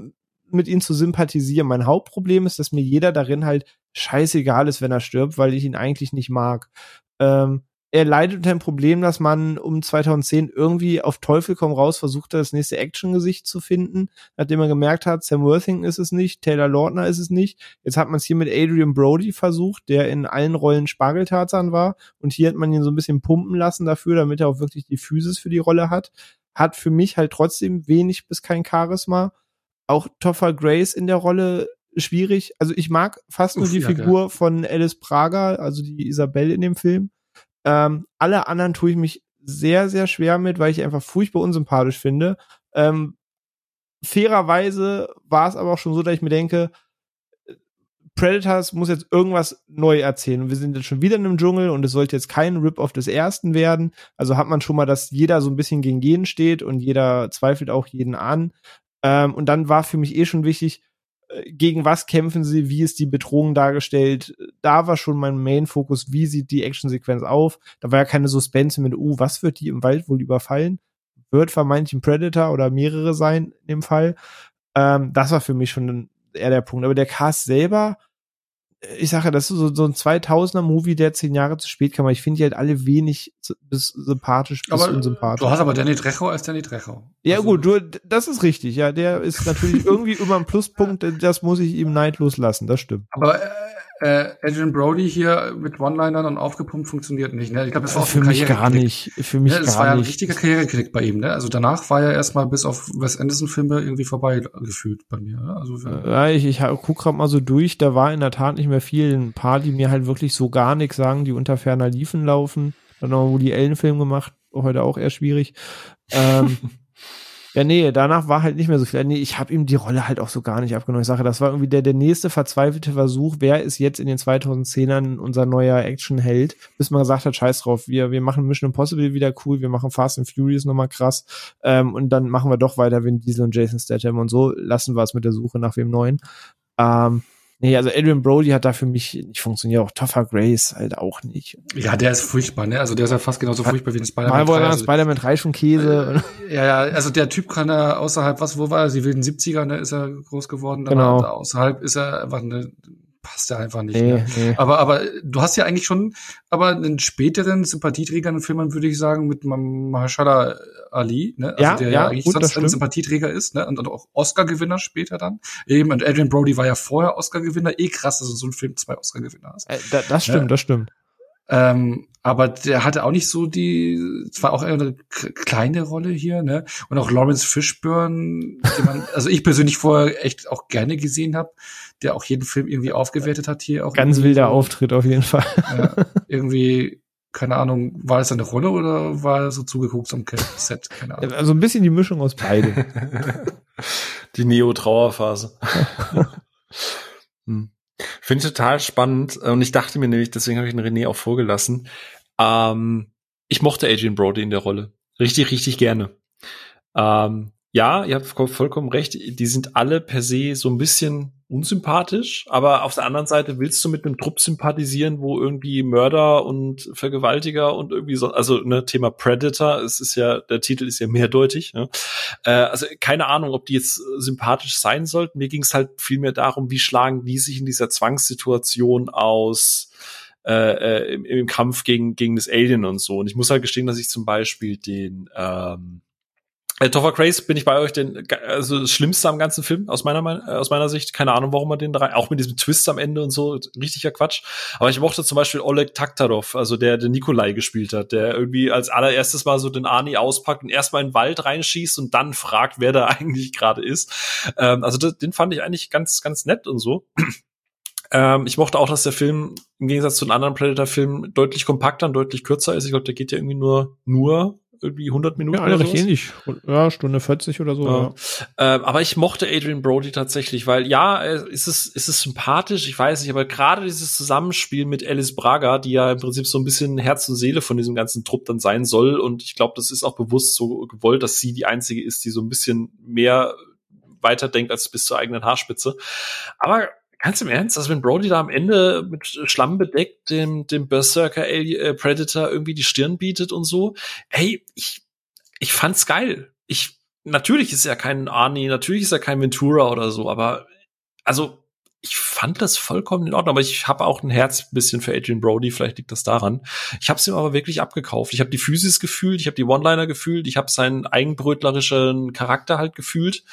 mit ihnen zu sympathisieren. Mein Hauptproblem ist, dass mir jeder darin halt scheißegal ist, wenn er stirbt, weil ich ihn eigentlich nicht mag. Ähm, er leidet unter dem Problem, dass man um 2010 irgendwie auf Teufel komm raus versucht hat, das nächste Action-Gesicht zu finden, nachdem man gemerkt hat, Sam Worthington ist es nicht, Taylor Lautner ist es nicht. Jetzt hat man es hier mit Adrian Brody versucht, der in allen Rollen Spargeltarzan war und hier hat man ihn so ein bisschen pumpen lassen dafür, damit er auch wirklich die Physis für die Rolle hat. Hat für mich halt trotzdem wenig bis kein Charisma. Auch Topher Grace in der Rolle schwierig. Also ich mag fast Uff, nur die ja, Figur ja. von Alice Prager, also die Isabelle in dem Film ähm, alle anderen tue ich mich sehr, sehr schwer mit, weil ich einfach furchtbar unsympathisch finde. Ähm, fairerweise war es aber auch schon so, dass ich mir denke, Predators muss jetzt irgendwas neu erzählen. Wir sind jetzt schon wieder in einem Dschungel und es sollte jetzt kein Rip-Off des ersten werden. Also hat man schon mal, dass jeder so ein bisschen gegen jeden steht und jeder zweifelt auch jeden an. Ähm, und dann war für mich eh schon wichtig, gegen was kämpfen sie, wie ist die Bedrohung dargestellt. Da war schon mein Main-Fokus, wie sieht die Actionsequenz auf. Da war ja keine Suspense mit, uh, was wird die im Wald wohl überfallen? Wird vermeintlich ein Predator oder mehrere sein in dem Fall. Ähm, das war für mich schon eher der Punkt. Aber der Cast selber, ich sage, das ist so, so ein 2000er Movie, der zehn Jahre zu spät kam. Aber ich finde die halt alle wenig bis sympathisch bis aber unsympathisch. Du hast aber Danny Trecho als Danny Trecho. Ja also, gut, du, das ist richtig. Ja, der ist natürlich irgendwie immer ein Pluspunkt. Das muss ich ihm neidlos lassen. Das stimmt. Aber äh, äh, Adrian Brody hier mit One-Linern und aufgepumpt funktioniert nicht. Ne? Ich glaube, das war auch für mich gar nicht. Für mich ja, das gar war ja ein nicht. richtiger Karriereknick bei ihm. Ne? Also danach war er erstmal bis auf Wes Anderson-Filme irgendwie vorbei gefühlt bei mir. Ne? Also ja, ich, ich guck gerade mal so durch. Da war in der Tat nicht mehr viel. Ein paar, die mir halt wirklich so gar nichts sagen, die unter ferner Liefen laufen. Dann haben wir Woody Allen-Film gemacht. Heute auch eher schwierig. Ähm, Ja, nee, danach war halt nicht mehr so viel. Nee, ich habe ihm die Rolle halt auch so gar nicht abgenommen. Ich sage, das war irgendwie der, der nächste verzweifelte Versuch. Wer ist jetzt in den 2010ern unser neuer Actionheld? Bis man gesagt hat, scheiß drauf, wir, wir machen Mission Impossible wieder cool, wir machen Fast and Furious nochmal krass. Ähm, und dann machen wir doch weiter Vin Diesel und Jason Statham und so lassen wir es mit der Suche nach wem Neuen. Ähm, Nee, also Adrian Brody hat da für mich nicht funktioniert, auch Toffer Grace halt auch nicht. Ja, der ist furchtbar, ne? Also der ist ja fast genauso furchtbar wie ein Spider-Man 3. Also, Spider-Man 3 schon Käse. Äh, ja, ja, also der Typ kann da außerhalb, was, wo war er? Die wilden 70er, ne, ist er groß geworden. Genau. Außerhalb ist er einfach eine passt ja einfach nicht. Nee, ne? nee. Aber, aber du hast ja eigentlich schon, aber einen späteren Sympathieträger in Filmen, würde ich sagen, mit Mahershala Ali, ne? Also ja, der ja, eigentlich gut, sonst ein Sympathieträger ist, ne? Und auch Oscar-Gewinner später dann. Eben, und Adrian Brody war ja vorher Oscar-Gewinner. Eh krass, dass du so ein Film zwei Oscar-Gewinner hast. Äh, das stimmt, ja. das stimmt. Ähm, aber der hatte auch nicht so die, zwar auch eine kleine Rolle hier, ne? Und auch Lawrence Fishburne, den man, also ich persönlich vorher echt auch gerne gesehen habe, der auch jeden Film irgendwie aufgewertet hat hier auch. Ganz wilder so. Auftritt auf jeden Fall. Ja, irgendwie, keine Ahnung, war es eine Rolle oder war er so zugeguckt am Set? Keine Ahnung. Also ein bisschen die Mischung aus beidem. die Neo-Trauerphase. hm. Finde ich total spannend. Und ich dachte mir nämlich, deswegen habe ich den René auch vorgelassen. Ähm, ich mochte Adrian Brody in der Rolle. Richtig, richtig gerne. Ähm, ja, ihr habt vollkommen recht, die sind alle per se so ein bisschen unsympathisch, aber auf der anderen Seite willst du mit einem Trupp sympathisieren, wo irgendwie Mörder und Vergewaltiger und irgendwie so, also ne, Thema Predator, es ist ja, der Titel ist ja mehrdeutig. Ne? Äh, also keine Ahnung, ob die jetzt sympathisch sein sollten. Mir ging es halt vielmehr darum, wie schlagen die sich in dieser Zwangssituation aus, äh, äh, im, im Kampf gegen, gegen das Alien und so. Und ich muss halt gestehen, dass ich zum Beispiel den ähm, äh, Topher Grace bin ich bei euch den also das Schlimmste am ganzen Film aus meiner äh, aus meiner Sicht. Keine Ahnung warum man den da auch mit diesem Twist am Ende und so richtiger Quatsch. Aber ich mochte zum Beispiel Oleg Taktarov also der der Nikolai gespielt hat der irgendwie als allererstes mal so den Arnie auspackt und erstmal in den Wald reinschießt und dann fragt wer da eigentlich gerade ist. Ähm, also das, den fand ich eigentlich ganz ganz nett und so. Ähm, ich mochte auch, dass der Film im Gegensatz zu den anderen Predator-Filmen deutlich kompakter und deutlich kürzer ist. Ich glaube, der geht ja irgendwie nur, nur irgendwie 100 Minuten ja, oder recht ähnlich. Ja, Stunde 40 oder so. Ja. Ja. Ähm, aber ich mochte Adrian Brody tatsächlich, weil ja, ist es, ist es sympathisch, ich weiß nicht, aber gerade dieses Zusammenspiel mit Alice Braga, die ja im Prinzip so ein bisschen Herz und Seele von diesem ganzen Trupp dann sein soll und ich glaube, das ist auch bewusst so gewollt, dass sie die einzige ist, die so ein bisschen mehr weiterdenkt als bis zur eigenen Haarspitze. Aber Ganz im Ernst, also wenn Brody da am Ende mit Schlamm bedeckt dem, dem Berserker äh, Predator irgendwie die Stirn bietet und so, hey, ich, ich fand's geil. Ich, natürlich ist er kein Arnie, natürlich ist er kein Ventura oder so, aber also ich fand das vollkommen in Ordnung, aber ich habe auch ein Herz ein bisschen für Adrian Brody, vielleicht liegt das daran. Ich habe es ihm aber wirklich abgekauft. Ich habe die Physis gefühlt, ich habe die One-Liner gefühlt, ich habe seinen eigenbrötlerischen Charakter halt gefühlt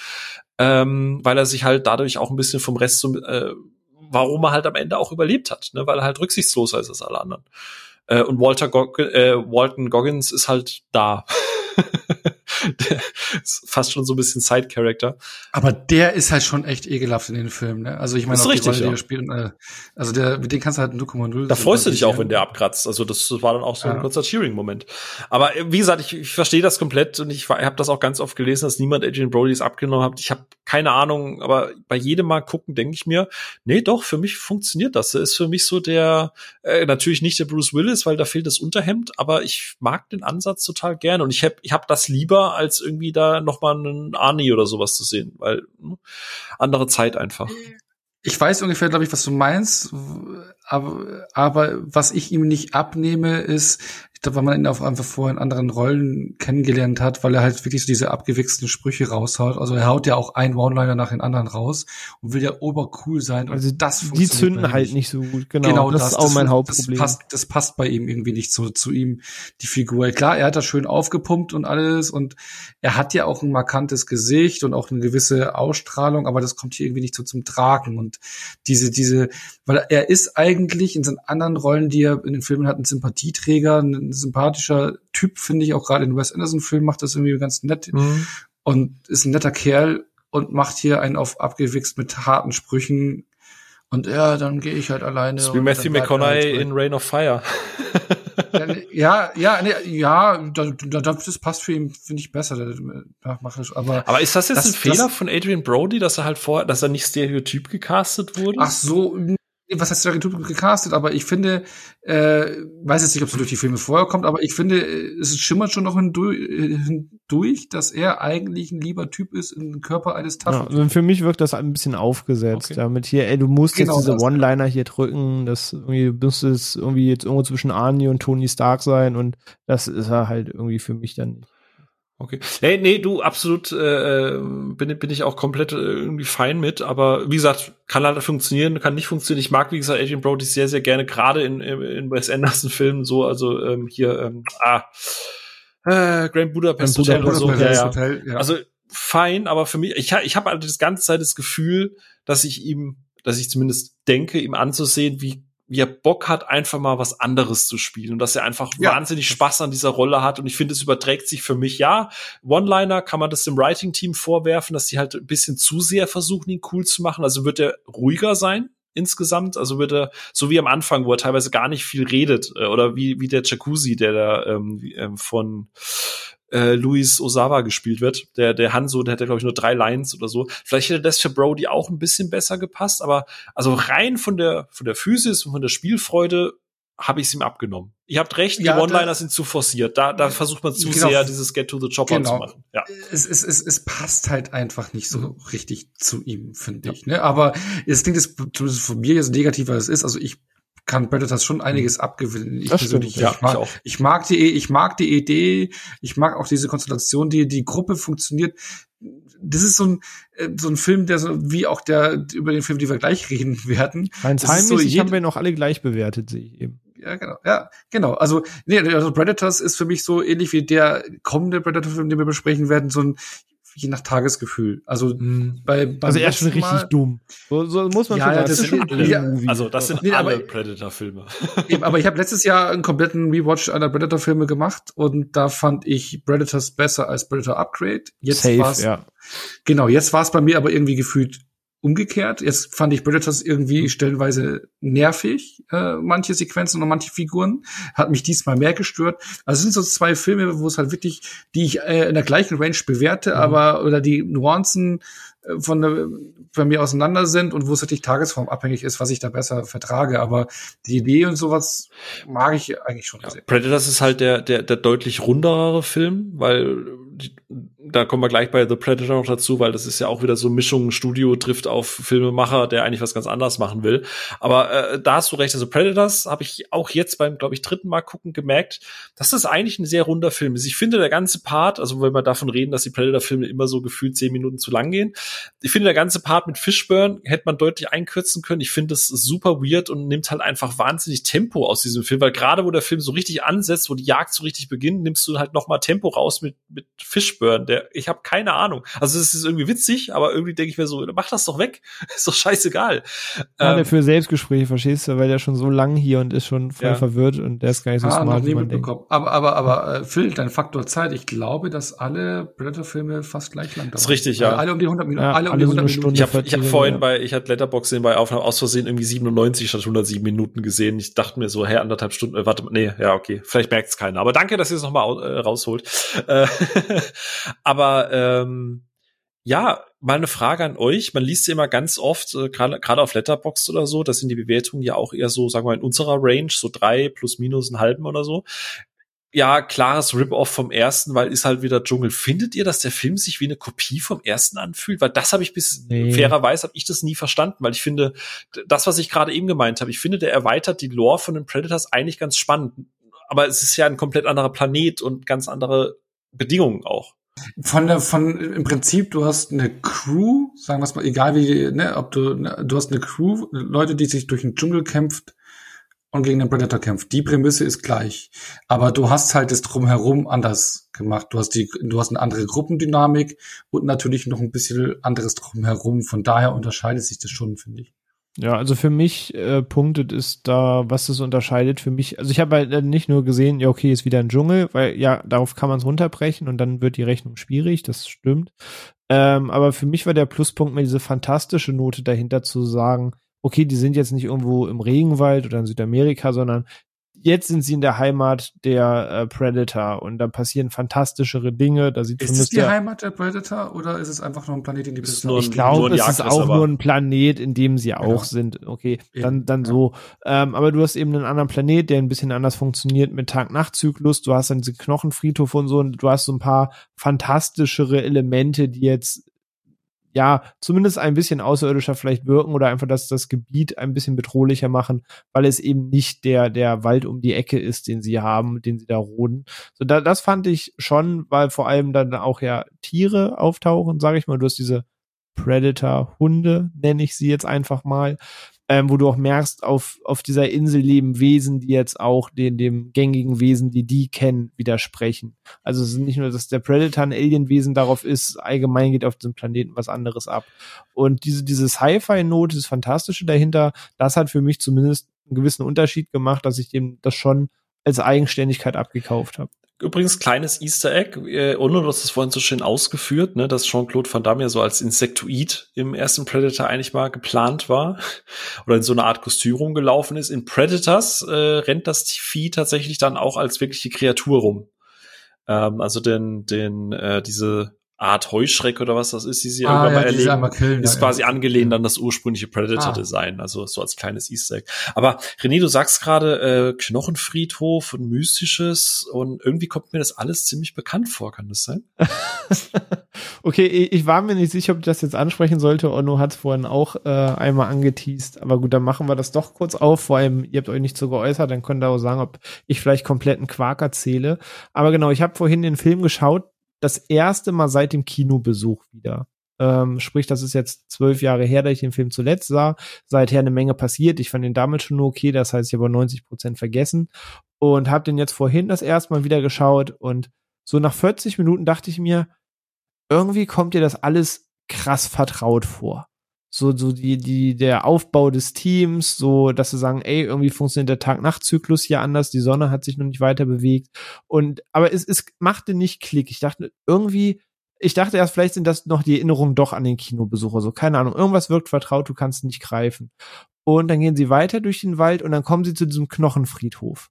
ähm, weil er sich halt dadurch auch ein bisschen vom Rest so, äh, warum er halt am Ende auch überlebt hat, ne? weil er halt rücksichtsloser ist als alle anderen. Äh, und Walter Gog äh, Walton Goggins ist halt da. der ist fast schon so ein bisschen Side-Character. Aber der ist halt schon echt ekelhaft in den Filmen, ne? Also ich meine, auch richtig, die Rolle, ja. die spielt, äh, also der, mit dem kannst du halt 0,0. Da freust du dich auch, wenn der abkratzt. Also das war dann auch so ein kurzer Cheering-Moment. Aber äh, wie gesagt, ich, ich verstehe das komplett und ich, ich habe das auch ganz oft gelesen, dass niemand Adrian Brody's abgenommen hat. Ich habe keine Ahnung, aber bei jedem Mal gucken denke ich mir, nee, doch, für mich funktioniert das. Er ist für mich so der, äh, natürlich nicht der Bruce Willis, weil da fehlt das Unterhemd, aber ich mag den Ansatz total gerne und ich habe ich hab das lieber als irgendwie da noch mal einen Arnie oder sowas zu sehen, weil ne, andere Zeit einfach. Ich weiß ungefähr, glaube ich, was du meinst, aber, aber was ich ihm nicht abnehme, ist, ich glaube, weil man ihn auch einfach vorher in anderen Rollen kennengelernt hat, weil er halt wirklich so diese abgewichsten Sprüche raushaut. Also er haut ja auch einen One-Liner nach den anderen raus und will ja obercool sein. Also das die zünden halt nicht so gut. Genau, genau das, das ist auch mein Hauptproblem. Das passt, das passt bei ihm irgendwie nicht so zu ihm, die Figur. Klar, er hat das schön aufgepumpt und alles und er hat ja auch ein markantes Gesicht und auch eine gewisse Ausstrahlung, aber das kommt hier irgendwie nicht so zum Tragen und diese, diese, weil er ist eigentlich in seinen anderen Rollen, die er in den Filmen hat, ein Sympathieträger, ein ein sympathischer Typ, finde ich, auch gerade in Wes Anderson-Filmen macht das irgendwie ganz nett mhm. und ist ein netter Kerl und macht hier einen auf abgewichst mit harten Sprüchen. Und ja, dann gehe ich halt alleine. Das ist wie Matthew McConaughey halt in Rain of Fire. ja, ja, nee, ja, das passt für ihn, finde ich besser. Aber, aber ist das jetzt das, ein Fehler von Adrian Brody, dass er halt vor, dass er nicht stereotyp gecastet wurde? Ach so, was heißt Stereotyp gecastet, aber ich finde, äh, weiß jetzt nicht, ob es durch die Filme vorher kommt, aber ich finde, es schimmert schon noch hindurch, dass er eigentlich ein lieber Typ ist im Körper eines Taffen. Ja, also für mich wirkt das ein bisschen aufgesetzt, okay. damit hier, ey, du musst genau jetzt diese One-Liner hier drücken, das irgendwie müsste es irgendwie jetzt irgendwo zwischen Arnie und Tony Stark sein und das ist er halt irgendwie für mich dann nicht. Okay. Nee, nee, du, absolut äh, bin, bin ich auch komplett äh, irgendwie fein mit, aber wie gesagt, kann halt funktionieren, kann nicht funktionieren. Ich mag, wie gesagt, Agent Brody sehr, sehr gerne, gerade in, in Wes Anderson-Filmen so, also ähm, hier, ähm, ah, äh, Grand Budapest Hotel und so. Ja. Hotel, ja. Also fein, aber für mich, ich, ich habe halt das ganze Zeit das Gefühl, dass ich ihm, dass ich zumindest denke, ihm anzusehen, wie wie er Bock hat, einfach mal was anderes zu spielen und dass er einfach ja. wahnsinnig Spaß an dieser Rolle hat. Und ich finde, es überträgt sich für mich. Ja, One-Liner kann man das dem Writing-Team vorwerfen, dass sie halt ein bisschen zu sehr versuchen, ihn cool zu machen. Also wird er ruhiger sein insgesamt. Also wird er, so wie am Anfang, wo er teilweise gar nicht viel redet, äh, oder wie, wie der Jacuzzi, der da ähm, ähm von äh, Luis Osawa gespielt wird. Der, der Hanso, der hätte, glaube ich, nur drei Lines oder so. Vielleicht hätte das für Brody auch ein bisschen besser gepasst, aber also rein von der, von der Physis und von der Spielfreude habe ich es ihm abgenommen. Ihr habt recht, Ja, die One-Liner das- sind zu forciert. Da, da versucht man zu Genau. sehr, dieses Get to the Chopper Genau. zu machen. Ja. es, es, es, es passt halt einfach nicht so Mhm. richtig zu ihm, finde ich. Ne? Aber es klingt jetzt zumindest von mir jetzt negativer als es ist. Also ich kann Predators schon einiges abgewinnen. Ich persönlich, ja, ich, mag, ich mag die, ich mag die Idee, ich mag auch diese Konstellation, die die Gruppe funktioniert. Das ist so ein äh, so ein Film, der so wie auch der über den Film, die wir gleich reden werden. Rein Das ist so haben wir noch alle gleich bewertet, sehe ich eben. Ja, genau. Ja, genau. Also, nee, also Predators ist für mich so ähnlich wie der kommende Predator-Film, den wir besprechen werden, so ein je nach Tagesgefühl. Also bei beim Also er ist schon richtig Mal, dumm. So, so muss man Ja, schon ja, sagen. das ist schon sind- ein ja, Movie. Also das sind Nee, aber- alle Predator-Filme. Aber ich habe letztes Jahr einen kompletten Rewatch einer Predator-Filme gemacht und da fand ich Predators besser als Predator Upgrade. Jetzt Safe, war's, ja. genau, jetzt war es bei mir aber irgendwie gefühlt umgekehrt. Jetzt fand ich Predators irgendwie stellenweise nervig, äh, manche Sequenzen und manche Figuren. Hat mich diesmal mehr gestört. Also es sind so zwei Filme, wo es halt wirklich, die ich äh, in der gleichen Range bewerte, aber oder die Nuancen äh, von der, bei mir auseinander sind und wo es wirklich tagesformabhängig ist, was ich da besser vertrage. Aber die Idee und sowas mag ich eigentlich schon sehr. Predators ist halt der, der, der deutlich rundere Film, weil die, da kommen wir gleich bei The Predator noch dazu, weil das ist ja auch wieder so Mischung, Studio trifft auf Filmemacher, der eigentlich was ganz anderes machen will. Aber äh, da hast du recht, also Predators habe ich auch jetzt beim, glaube ich, dritten Mal gucken gemerkt, dass das eigentlich ein sehr runder Film ist. Ich finde, der ganze Part, also wenn wir davon reden, dass die Predator-Filme immer so gefühlt zehn Minuten zu lang gehen, ich finde, der ganze Part mit Fishburne hätte man deutlich einkürzen können. Ich finde es super weird und nimmt halt einfach wahnsinnig Tempo aus diesem Film, weil gerade wo der Film so richtig ansetzt, wo die Jagd so richtig beginnt, nimmst du halt noch mal Tempo raus mit, mit Fishburne. Der, ich habe keine Ahnung. Also es ist irgendwie witzig, aber irgendwie denke ich mir so, mach das doch weg. Ist doch scheißegal. Gerade Ähm, für Selbstgespräche, verstehst du, weil der schon so lang hier und ist schon voll Ja. verwirrt und der ist gar nicht so Ah, noch smart, nie man denkt. mitbekommen. Aber, aber, aber, äh, Phil, dein Faktor Zeit, ich glaube, dass alle Predator-Filme fast gleich lang dauern. Ist richtig, ja. Alle um die 100 Minuten, Ja, alle um alle die so 100 eine Minuten. Ich habe hab 40, vorhin ja. bei, ich hatte Letterboxd sehen bei Aufnahme aus Versehen irgendwie 97 statt 107 Minuten gesehen. Ich dachte mir so, hä, anderthalb Stunden, äh, warte, mal, nee, ja, okay, vielleicht merkt es keiner. Aber danke, dass ihr es nochmal äh, rausholt. Äh, aber ähm, ja, mal eine Frage an euch. Man liest ja immer ganz oft, äh, gerade auf Letterboxd oder so, das sind die Bewertungen ja auch eher so, sagen wir mal, in unserer Range, so drei plus minus einen halben oder so. Ja, klares Rip-Off vom ersten, weil ist halt wieder Dschungel. Findet ihr, dass der Film sich wie eine Kopie vom ersten anfühlt? Weil das habe ich bis Nee. fairerweise habe ich das nie verstanden, weil ich finde, das, was ich gerade eben gemeint habe, ich finde, der erweitert die Lore von den Predators eigentlich ganz spannend. Aber es ist ja ein komplett anderer Planet und ganz andere Bedingungen auch. Von der, von, im Prinzip, du hast eine Crew, sagen wir es mal, egal wie, ne, ob du, ne, du hast eine Crew, Leute, die sich durch den Dschungel kämpft und gegen den Predator kämpft. Die Prämisse ist gleich. Aber du hast halt das drumherum anders gemacht. Du hast die, du hast eine andere Gruppendynamik und natürlich noch ein bisschen anderes drumherum. Von daher unterscheidet sich das schon, finde ich. Ja, also für mich äh, punktet ist da, was das unterscheidet für mich. Also ich habe halt äh, nicht nur gesehen, ja, okay, ist wieder ein Dschungel, weil ja, darauf kann man es runterbrechen und dann wird die Rechnung schwierig, das stimmt. Ähm, aber für mich war der Pluspunkt mir diese fantastische Note dahinter zu sagen, okay, die sind jetzt nicht irgendwo im Regenwald oder in Südamerika, sondern jetzt sind sie in der Heimat der äh, Predator und da passieren fantastischere Dinge. Da sieht Ist es die der, Heimat der Predator oder ist es einfach nur ein Planet, in Ist Predator nur ich glaube, es ist auch nur ein Planet, in dem sie Genau. auch sind. Okay, dann, dann ja. so. Ähm, aber du hast eben einen anderen Planet, der ein bisschen anders funktioniert mit Tag-Nacht-Zyklus. Du hast dann diese Knochenfriedhof und so und du hast so ein paar fantastischere Elemente, die jetzt ja, zumindest ein bisschen außerirdischer vielleicht wirken oder einfach, dass das Gebiet ein bisschen bedrohlicher machen, weil es eben nicht der, der Wald um die Ecke ist, den sie haben, den sie da roden. So, da, das fand ich schon, weil vor allem dann auch ja Tiere auftauchen, sage ich mal. Du hast diese Predator-Hunde, nenne ich sie jetzt einfach mal, ähm, wo du auch merkst, auf, auf dieser Insel leben Wesen, die jetzt auch den, dem gängigen Wesen, die die kennen, widersprechen. Also es ist nicht nur, dass der Predator ein Alienwesen darauf ist, allgemein geht auf diesem Planeten was anderes ab. Und diese, diese Sci-Fi-Note, das Fantastische dahinter, das hat für mich zumindest einen gewissen Unterschied gemacht, dass ich dem das schon als Eigenständigkeit abgekauft habe. Übrigens, kleines Easter Egg, äh, ohne du hast es vorhin so schön ausgeführt, ne, dass Jean-Claude Van Damme ja so als Insektoid im ersten Predator eigentlich mal geplant war oder in so eine Art Kostüm rumgelaufen ist. In Predators äh, rennt das Vieh tatsächlich dann auch als wirkliche Kreatur rum. Ähm, also den, den, äh, diese Art Heuschreck oder was das ist, die sie Ah, irgendwann ja, mal die sie erlegen, einmal killen, ist ja, quasi ja. angelehnt an das ursprüngliche Predator-Design, also so als kleines Easter Egg. Aber René, du sagst gerade äh, Knochenfriedhof und Mystisches und irgendwie kommt mir das alles ziemlich bekannt vor, kann das sein? okay, ich, ich war mir nicht sicher, ob ich das jetzt ansprechen sollte. Onno hat es vorhin auch äh, einmal angeteased. Aber gut, dann machen wir das doch kurz auf. Vor allem, ihr habt euch nicht so geäußert, dann könnt ihr auch sagen, ob ich vielleicht kompletten Quark erzähle. Aber genau, ich habe vorhin den Film geschaut, das erste Mal seit dem Kinobesuch wieder. Ähm, sprich, das ist jetzt zwölf Jahre her, da ich den Film zuletzt sah. Seither eine Menge passiert. Ich fand den damals schon nur okay, das heißt, ich habe 90 Prozent vergessen und habe den jetzt vorhin das erste Mal wieder geschaut und so nach 40 Minuten dachte ich mir, irgendwie kommt dir das alles krass vertraut vor. So, so die, die, der Aufbau des Teams, so, dass sie sagen, ey, irgendwie funktioniert der Tag-Nacht-Zyklus hier anders, die Sonne hat sich noch nicht weiter bewegt. Und, aber es, es machte nicht Klick. Ich dachte, irgendwie, ich dachte erst, vielleicht sind das noch die Erinnerungen doch an den Kinobesucher. So, keine Ahnung, irgendwas wirkt vertraut, du kannst nicht greifen. Und dann gehen sie weiter durch den Wald und dann kommen sie zu diesem Knochenfriedhof.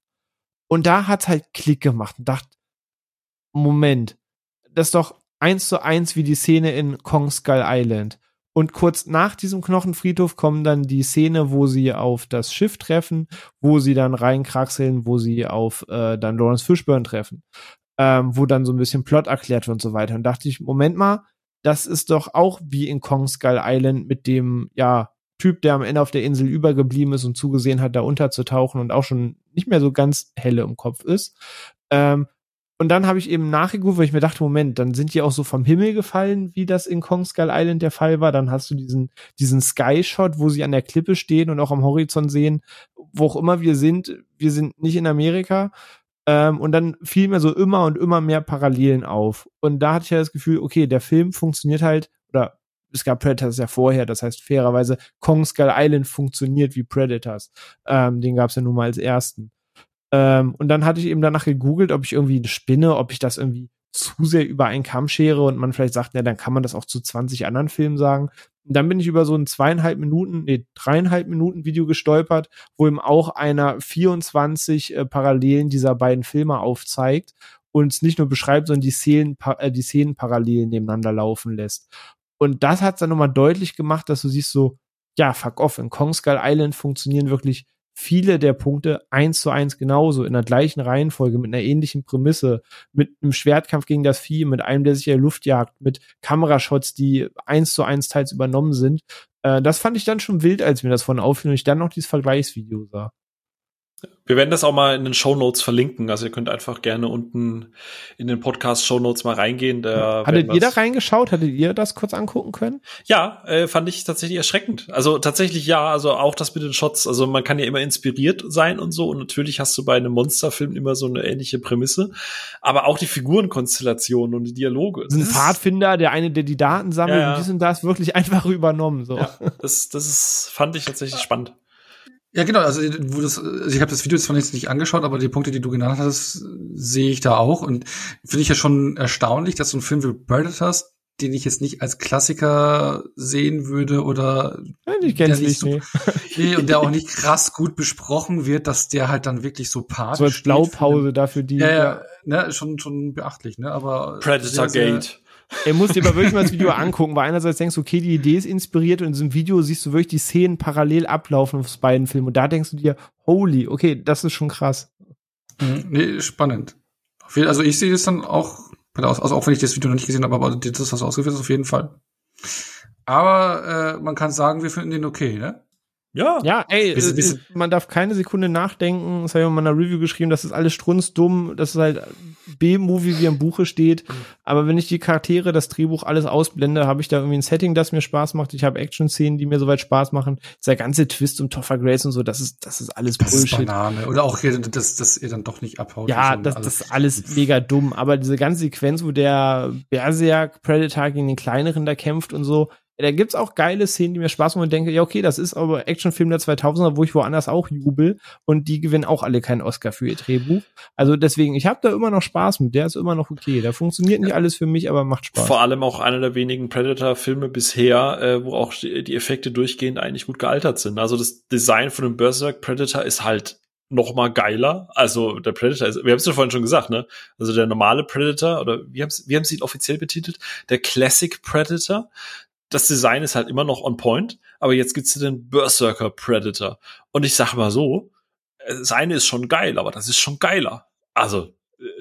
Und da hat's halt Klick gemacht und dachte, Moment, das ist doch eins zu eins wie die Szene in Kong Skull Island. Und kurz nach diesem Knochenfriedhof kommen dann die Szene, wo sie auf das Schiff treffen, wo sie dann reinkraxeln, wo sie auf äh, dann Lawrence Fishburne treffen, ähm, wo dann so ein bisschen Plot erklärt wird und so weiter. Und dachte ich, Moment mal, das ist doch auch wie in Kong Skull Island mit dem, ja, Typ, der am Ende auf der Insel übergeblieben ist und zugesehen hat, da unterzutauchen und auch schon nicht mehr so ganz helle im Kopf ist. Ähm, und dann habe ich eben nachgeguckt, weil ich mir dachte, Moment, dann sind die auch so vom Himmel gefallen, wie das in Kong Skull Island der Fall war. Dann hast du diesen, diesen Sky-Shot, wo sie an der Klippe stehen und auch am Horizont sehen, wo auch immer wir sind, wir sind nicht in Amerika. Ähm, und dann fiel mir so immer und immer mehr Parallelen auf. Und da hatte ich ja das Gefühl, okay, der Film funktioniert halt, oder es gab Predators ja vorher, das heißt fairerweise, Kong Skull Island funktioniert wie Predators. Ähm, den gab es ja nun mal als ersten. Ähm, und dann hatte ich eben danach gegoogelt, ob ich irgendwie eine Spinne, ob ich das irgendwie zu sehr über einen Kamm schere und man vielleicht sagt, ja, dann kann man das auch zu 20 anderen Filmen sagen. Und dann bin ich über so ein zweieinhalb Minuten, nee, dreieinhalb Minuten Video gestolpert, wo eben auch einer 24 äh, Parallelen dieser beiden Filme aufzeigt und es nicht nur beschreibt, sondern die Szenen, äh, die Szenen parallel nebeneinander laufen lässt. Und das hat dann nochmal deutlich gemacht, dass du siehst so, ja, fuck off, in Kong Skull Island funktionieren wirklich viele der Punkte eins zu eins genauso, in der gleichen Reihenfolge, mit einer ähnlichen Prämisse, mit einem Schwertkampf gegen das Vieh, mit einem, der sich in der Luft jagt, mit Kamerashots, die eins zu eins teils übernommen sind. Äh, das fand ich dann schon wild, als mir das von auffiel und ich dann noch dieses Vergleichsvideo sah. Wir werden das auch mal in den Show Notes verlinken. Also ihr könnt einfach gerne unten in den Podcast Show Notes mal reingehen. Da Hattet ihr da reingeschaut? Hattet ihr das kurz angucken können? Ja, äh, fand ich tatsächlich erschreckend. Also tatsächlich ja, also auch das mit den Shots. Also man kann ja immer inspiriert sein und so. Und natürlich hast du bei einem Monsterfilm immer so eine ähnliche Prämisse. Aber auch die Figurenkonstellationen und die Dialoge. Ein Pfadfinder, der eine, der die Daten sammelt Ja, ja. und dies und das wirklich einfach übernommen. So. Ja, das, das ist, fand ich tatsächlich spannend. Ja, genau, also wo das, also ich habe das Video zwar jetzt nicht angeschaut, aber die Punkte, die du genannt hast, sehe ich da auch. Und finde ich ja schon erstaunlich, dass so ein Film wie Predators, den ich jetzt nicht als Klassiker sehen würde oder Ja, nicht der gänzlich, nicht nee. nee, und der auch nicht krass gut besprochen wird, dass der halt dann wirklich so part So als Blaupause dafür, die. Ja, ja, ne, schon, schon beachtlich, ne, aber. Predator sehr, sehr- Gate. Er muss dir aber wirklich mal das Video angucken, weil einerseits denkst du, okay, die Idee ist inspiriert und in diesem Video siehst du wirklich die Szenen parallel ablaufen aus beiden Filmen. Und da denkst du dir, holy, okay, das ist schon krass. Mhm, Nee, spannend. Also ich sehe das dann auch, also auch wenn ich das Video noch nicht gesehen habe, aber das, was ausgeführt hast, auf jeden Fall. Aber äh, man kann sagen, wir finden den okay, ne? Ja. Ja, ey, Bisschen- äh, bisschen- man darf keine Sekunde nachdenken. Das habe ich in meiner Review geschrieben, das ist alles strunzdumm. Das ist halt B-Movie, wie im Buche steht. Aber wenn ich die Charaktere, das Drehbuch alles ausblende, habe ich da irgendwie ein Setting, das mir Spaß macht. Ich habe Action-Szenen, die mir soweit Spaß machen. Dieser ganze Twist um Topher Grace und so, das ist, das ist alles Das ist Bullshit. Banane. Oder auch hier, dass, dass ihr dann doch nicht abhaut. Ja, das, alles. das ist alles mega dumm. Aber diese ganze Sequenz, wo der Berserk Predator gegen den kleineren da kämpft und so, da gibt's auch geile Szenen, die mir Spaß machen und denke, ja, okay, das ist aber Actionfilm der 2000er, wo ich woanders auch jubel und die gewinnen auch alle keinen Oscar für ihr Drehbuch. Also deswegen, ich habe da immer noch Spaß mit, der ist immer noch okay. Da funktioniert nicht alles für mich, aber macht Spaß. Vor allem auch einer der wenigen Predator-Filme bisher, äh, wo auch die, Effekte durchgehend eigentlich gut gealtert sind. Also das Design von dem Berserk Predator ist halt noch mal geiler. Also der Predator, ist, wir haben es ja vorhin schon gesagt, ne? Also der normale Predator oder wie haben wie haben sie ihn offiziell betitelt? Der Classic Predator. Das Design ist halt immer noch on point, aber jetzt gibt's den Berserker Predator. Und ich sag mal so, das eine ist schon geil, aber das ist schon geiler. Also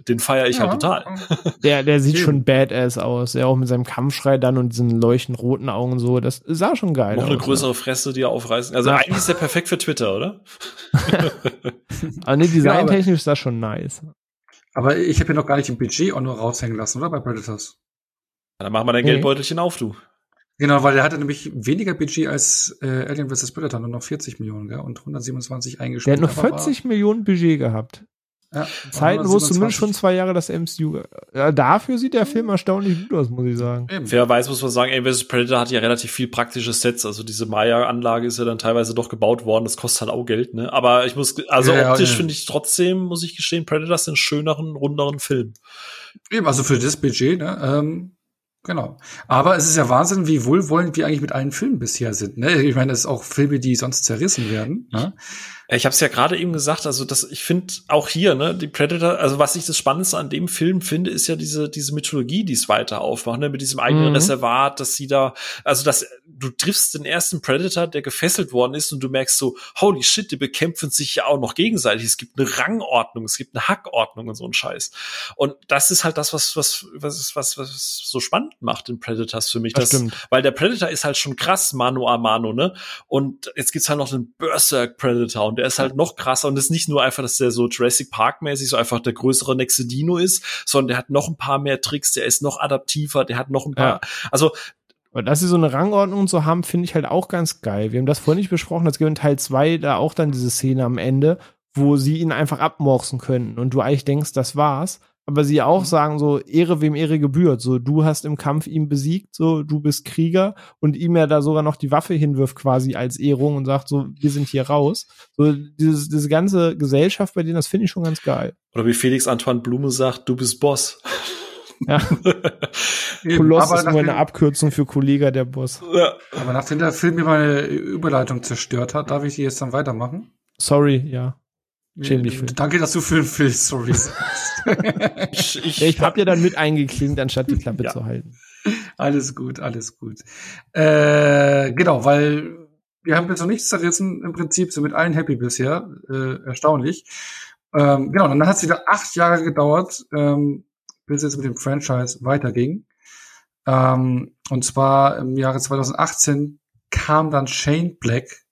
den feiere ich halt ja. halt total. Der, der sieht schon badass aus. Ja, auch mit seinem Kampfschrei dann und diesen leuchten roten Augen so. Das sah schon geil Noch aus. eine größere ja. Fresse, die er aufreißen. Also ja. eigentlich ist der perfekt für Twitter, oder? aber nee, designtechnisch ist das schon nice. Aber ich habe ja noch gar nicht im Budget auch nur raushängen lassen, oder? Bei Predators. dann machen wir dein Geldbeutelchen auf, du. Genau, weil der hatte nämlich weniger Budget als äh, Alien vs. Predator, nur noch 40 Millionen, gell? Und 127 eingespielt. Der hat noch 40 Millionen Budget gehabt. Ja, Zeiten, wo es zumindest schon zwei Jahre das MCU. Ja, dafür sieht der Film erstaunlich gut aus, muss ich sagen. Eben. Fairerweise muss man sagen, Alien vs. Predator hat ja relativ viel praktische Sets. Also diese Maya-Anlage ist ja dann teilweise doch gebaut worden. Das kostet halt auch Geld, ne? Aber ich muss, also ja, optisch ja. finde ich trotzdem, muss ich gestehen, Predator ist ein schöneren, runderen Film. Eben, also für das Budget, ne? Ähm Genau. Aber es ist ja Wahnsinn, wie wohlwollend wir eigentlich mit allen Filmen bisher sind. Ne? Ich meine, es ist auch Filme, die sonst zerrissen werden. Ne? Ich habe es ja gerade eben gesagt, also das, ich finde auch hier, ne, die Predator, also was ich das Spannendste an dem Film finde, ist ja diese, diese Mythologie, die es weiter aufmacht, ne, mit diesem eigenen mhm. Reservat, dass sie da, also dass du triffst den ersten Predator, der gefesselt worden ist und du merkst so, holy shit, die bekämpfen sich ja auch noch gegenseitig. Es gibt eine Rangordnung, es gibt eine Hackordnung und so ein Scheiß. Und das ist halt das, was, was, was, was, was so spannend macht in Predators für mich. Das, das stimmt. Weil der Predator ist halt schon krass, Mano a Mano, ne? Und jetzt gibt's halt noch den Berserk Predator und der ist halt noch krasser und ist nicht nur einfach, dass der so Jurassic Park mäßig so einfach der größere nächste Dino ist, sondern der hat noch ein paar mehr Tricks, der ist noch adaptiver, der hat noch ein paar, ja. also und dass sie so eine Rangordnung so haben, finde ich halt auch ganz geil. Wir haben das vorhin nicht besprochen, das gibt in Teil 2 da auch dann diese Szene am Ende, wo sie ihn einfach abmorsen können und du eigentlich denkst, das war's aber sie auch mhm. sagen so, Ehre wem Ehre gebührt. So, du hast im Kampf ihn besiegt, so, du bist Krieger und ihm ja da sogar noch die Waffe hinwirft quasi als Ehrung und sagt so, wir sind hier raus. So, dieses, diese ganze Gesellschaft bei denen, das finde ich schon ganz geil. Oder wie Felix Antoine Blume sagt, du bist Boss. Ja. Koloss ist nur eine Abkürzung für Kollege der Boss. Ja. Aber nachdem der Film mir meine Überleitung zerstört hat, darf ich die jetzt dann weitermachen? Sorry, ja. Schäm dich für. Danke, dass du für den Film sorry sagst. ich ich, ich habe ja dann mit eingeklingt, anstatt die Klappe ja. zu halten. Alles gut, alles gut. Äh, genau, weil wir haben jetzt noch nichts zerrissen, im Prinzip sind mit allen happy bisher, äh, erstaunlich. Ähm, genau, dann hat es wieder acht Jahre gedauert, ähm, bis es mit dem Franchise weiterging. Ähm, und zwar im Jahre 2018 kam dann Shane Black,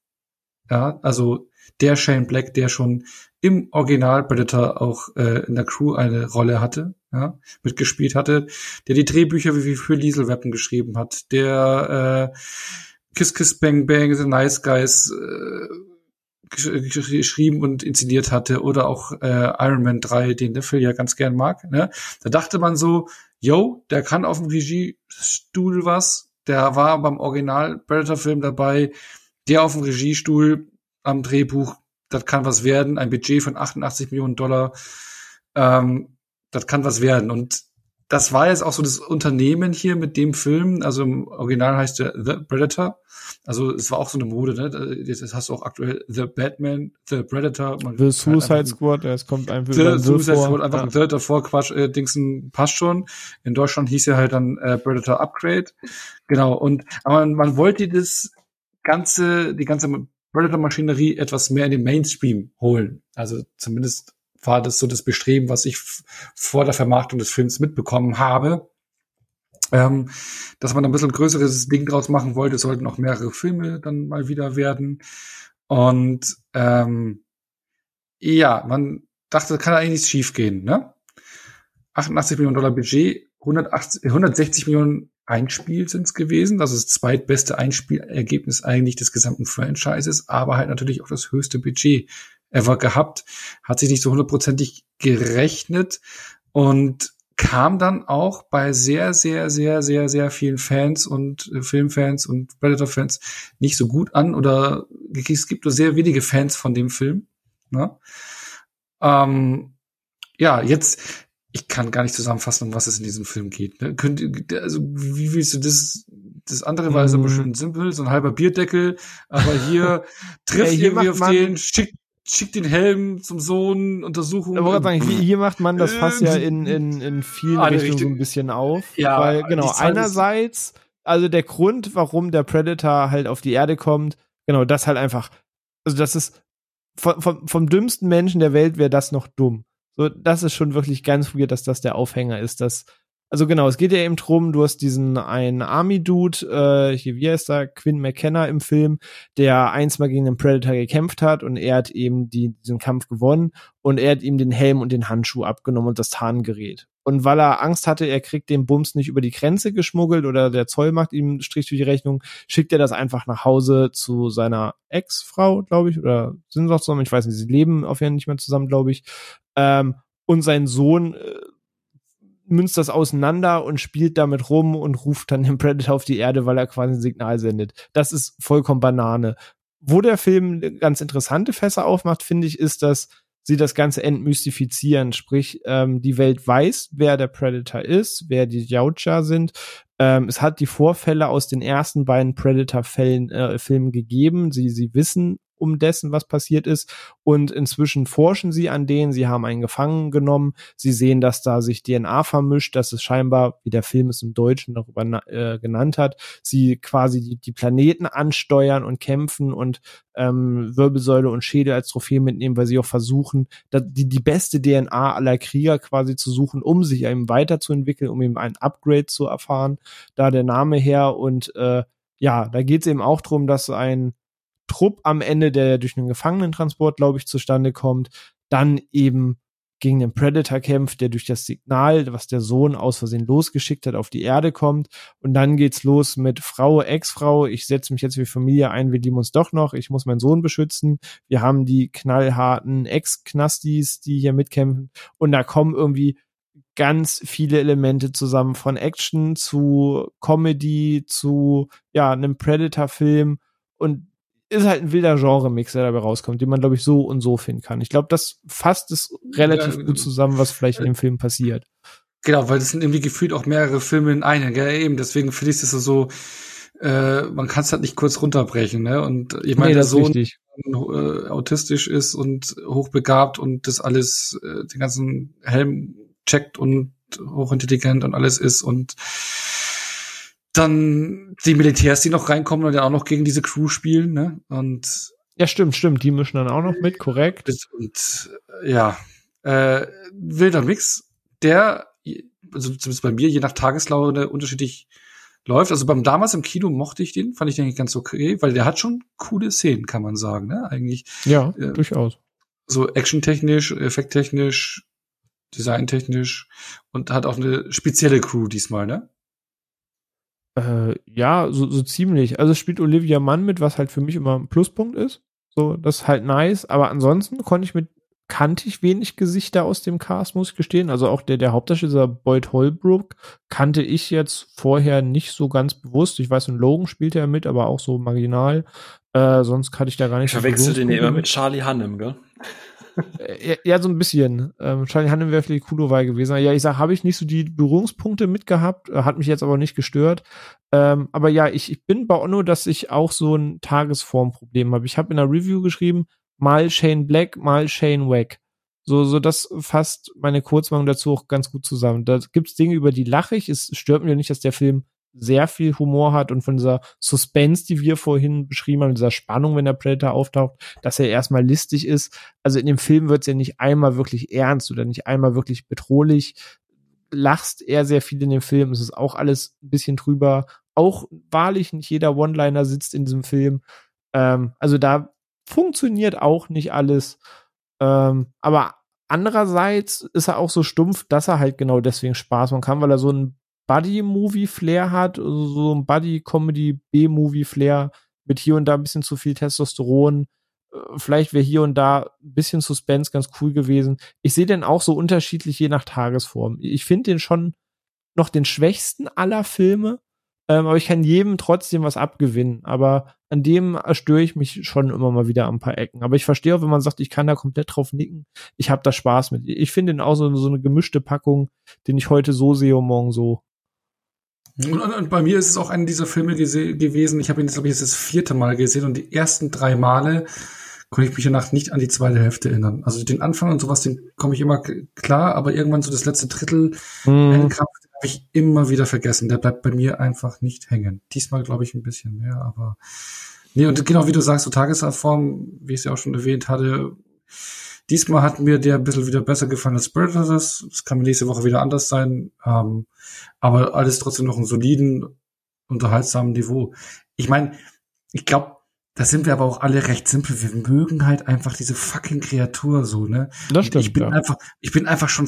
ja, also der Shane Black, der schon im Original Predator auch äh, in der Crew eine Rolle hatte, ja, mitgespielt hatte, der die Drehbücher wie für Liesel Weapon geschrieben hat, der äh, Kiss Kiss Bang Bang, The Nice Guys äh, geschrieben und inszeniert hatte oder auch äh, Iron Man 3, den der Phil ja ganz gern mag. Ne? Da dachte man so, yo, der kann auf dem Regiestuhl was, der war beim Original Predator-Film dabei, der auf dem Regiestuhl am Drehbuch, das kann was werden, ein Budget von 88 Millionen Dollar, ähm, das kann was werden. Und das war jetzt auch so das Unternehmen hier mit dem Film, also im Original heißt der The Predator. Also es war auch so eine Mode, ne? Jetzt hast du auch aktuell The Batman, The Predator. Man the Suicide Squad, es kommt einfach The Suicide Squad, einfach ja. ein The davor, Quatsch, äh, Dingsen passt schon. In Deutschland hieß er halt dann äh, Predator Upgrade. Genau, und aber man, man wollte das ganze, die ganze Predator-Maschinerie etwas mehr in den Mainstream holen. Also zumindest war das so das Bestreben, was ich vor der Vermarktung des Films mitbekommen habe. Ähm, dass man ein bisschen größeres Ding draus machen wollte, sollten auch mehrere Filme dann mal wieder werden. Und ähm, ja, man dachte, kann eigentlich nichts schief gehen, ne? 88 Millionen Dollar Budget, 180, 160 Millionen Einspiel sind es gewesen. Das ist das zweitbeste Einspielergebnis eigentlich des gesamten Franchises, aber halt natürlich auch das höchste Budget ever gehabt. Hat sich nicht so hundertprozentig gerechnet und kam dann auch bei sehr, sehr, sehr, sehr, sehr vielen Fans und äh, Filmfans und Predator-Fans nicht so gut an oder es gibt nur sehr wenige Fans von dem Film. Ne? Ähm, ja, jetzt ich kann gar nicht zusammenfassen, um was es in diesem Film geht. Ne? Könnt, also, wie willst du das? Das andere war so mhm. schön simpel, so ein halber Bierdeckel, aber hier trifft Ey, irgendwie auf den, schickt, schickt den Helm zum Sohn, Untersuchung. Aber sagen, hier, hier macht man das Fass ja in, in, in vielen Alle Richtungen so ein bisschen auf. Ja, weil, genau, einerseits, also der Grund, warum der Predator halt auf die Erde kommt, genau, das halt einfach, also das ist, vom, vom, vom dümmsten Menschen der Welt wäre das noch dumm. So, das ist schon wirklich ganz weird, dass das der Aufhänger ist, dass, also genau, es geht ja eben drum, du hast diesen einen Army-Dude, äh, hier, wie heißt er, Quinn McKenna im Film, der eins mal gegen den Predator gekämpft hat und er hat eben die, diesen Kampf gewonnen und er hat ihm den Helm und den Handschuh abgenommen und das Tarngerät. Und weil er Angst hatte, er kriegt den Bums nicht über die Grenze geschmuggelt oder der Zoll macht ihm Strich durch die Rechnung, schickt er das einfach nach Hause zu seiner Ex-Frau, glaube ich, oder sind sie auch zusammen, ich weiß nicht, sie leben auf jeden Fall nicht mehr zusammen, glaube ich. Ähm, und sein Sohn äh, münzt das auseinander und spielt damit rum und ruft dann den Predator auf die Erde, weil er quasi ein Signal sendet. Das ist vollkommen Banane. Wo der Film ganz interessante Fässer aufmacht, finde ich, ist, dass sie das Ganze entmystifizieren. Sprich, ähm, die Welt weiß, wer der Predator ist, wer die Yautja sind. Ähm, es hat die Vorfälle aus den ersten beiden Predator-Fällen äh, gegeben. Sie, sie wissen um dessen, was passiert ist. Und inzwischen forschen sie an denen. Sie haben einen Gefangen genommen. Sie sehen, dass da sich DNA vermischt, dass es scheinbar, wie der Film es im Deutschen darüber äh, genannt hat, sie quasi die, die Planeten ansteuern und kämpfen und ähm, Wirbelsäule und Schädel als Trophäe mitnehmen, weil sie auch versuchen, die, die beste DNA aller Krieger quasi zu suchen, um sich eben weiterzuentwickeln, um eben ein Upgrade zu erfahren. Da der Name her und äh, ja, da geht es eben auch drum, dass ein Trupp am Ende, der durch einen Gefangenentransport, glaube ich, zustande kommt, dann eben gegen den Predator kämpft, der durch das Signal, was der Sohn aus Versehen losgeschickt hat, auf die Erde kommt. Und dann geht's los mit Frau, Ex-Frau, ich setze mich jetzt für Familie ein, wir lieben uns doch noch, ich muss meinen Sohn beschützen. Wir haben die knallharten Ex-Knastis, die hier mitkämpfen. Und da kommen irgendwie ganz viele Elemente zusammen, von Action zu Comedy zu ja, einem Predator-Film und ist halt ein wilder Genre-Mix, der dabei rauskommt, den man, glaube ich, so und so finden kann. Ich glaube, das fasst es relativ Ja, gut zusammen, was vielleicht in dem Film passiert. Genau, weil das sind irgendwie gefühlt auch mehrere Filme in einem, gell? Eben, deswegen finde ich das so, äh, man kann es halt nicht kurz runterbrechen, ne? Und ich meine, nee, der Sohn richtig. äh, autistisch ist und hochbegabt und das alles, äh, den ganzen Helm checkt und hochintelligent und alles ist und dann die Militärs, die noch reinkommen und dann auch noch gegen diese Crew spielen, ne? Und Ja, stimmt, stimmt. Die mischen dann auch noch mit, korrekt. und äh, ja, äh, wilder Mix, der, also zumindest bei mir, je nach Tageslaune unterschiedlich läuft. Also beim damals im Kino mochte ich den, fand ich den eigentlich ganz okay, weil der hat schon coole Szenen, kann man sagen, ne? Eigentlich Ja, Ja. durchaus. so actiontechnisch, effekttechnisch, designtechnisch und hat auch eine spezielle Crew diesmal, ne? Äh, ja, so, so ziemlich. Also es spielt Olivia Mann mit, was halt für mich immer ein Pluspunkt ist. So, das ist halt nice. Aber ansonsten konnte ich mit, kannte ich wenig Gesichter aus dem Cast, muss ich gestehen. Also auch der, der Hauptdarsteller, Boyd Holbrook, kannte ich jetzt vorher nicht so ganz bewusst. Ich weiß, in Logan spielte er mit, aber auch so marginal. Äh, sonst kannte ich da gar nicht Ich verwechsel den ja immer mit Charlie Hannem, gell? Äh, Ja, ja, so ein bisschen. Ähm, Charlie Hannem wäre vielleicht Wahl gewesen. Ja, ich sag, habe ich nicht so die Berührungspunkte mitgehabt, äh, hat mich jetzt aber nicht gestört. Ähm, aber ja, ich, ich bin bei Onno, dass ich auch so ein Tagesformproblem habe. Ich habe in der Review geschrieben, mal Shane Black, mal Shane Wack. So, so das fasst meine Kurzmeinung dazu auch ganz gut zusammen. Da gibt's Dinge, über die lache ich. Es stört mir nicht, dass der Film sehr viel Humor hat und von dieser Suspense, die wir vorhin beschrieben haben, dieser Spannung, wenn der Predator auftaucht, dass er erstmal listig ist. Also in dem Film wird's ja nicht einmal wirklich ernst oder nicht einmal wirklich bedrohlich. Lachst eher sehr viel in dem Film. Es ist auch alles ein bisschen drüber. Auch wahrlich nicht jeder One-Liner sitzt in diesem Film. Ähm, also da funktioniert auch nicht alles. Ähm, aber andererseits ist er auch so stumpf, dass er halt genau deswegen Spaß machen kann, weil er so ein Buddy-Movie-Flair hat, also so ein Buddy-Comedy-B-Movie-Flair mit hier und da ein bisschen zu viel Testosteron. Äh, Vielleicht wäre hier und da ein bisschen Suspense ganz cool gewesen. Ich sehe den auch so unterschiedlich je nach Tagesform. Ich finde den schon noch den schwächsten aller Filme, ähm, aber ich kann jedem trotzdem was abgewinnen. Aber an dem störe ich mich schon immer mal wieder an ein paar Ecken. Aber ich verstehe auch, wenn man sagt, ich kann da komplett drauf nicken. Ich habe da Spaß mit. Ich finde den auch so, so eine gemischte Packung, den ich heute so sehe und morgen so. Und, und, bei mir ist es auch einer dieser Filme gewesen. Ich habe ihn jetzt, glaube ich, jetzt das vierte Mal gesehen und die ersten drei Male konnte ich mich danach nicht an die zweite Hälfte erinnern. Also den Anfang und sowas, den komme ich immer klar, aber irgendwann so das letzte Drittel mhm. Endkampf, den habe ich immer wieder vergessen. Der bleibt bei mir einfach nicht hängen. Diesmal glaube ich ein bisschen mehr, aber nee, und genau wie du sagst, so Tagesform, wie ich es ja auch schon erwähnt hatte, Diesmal hat mir der ein bisschen wieder besser gefallen als Predators. Es kann mir nächste Woche wieder anders sein. Ähm, aber alles trotzdem noch einen soliden, unterhaltsamen Niveau. Ich meine, ich glaube, da sind wir aber auch alle recht simpel. Wir mögen halt einfach diese fucking Kreatur so, ne? Das stimmt, ich bin ja. einfach, ich bin einfach schon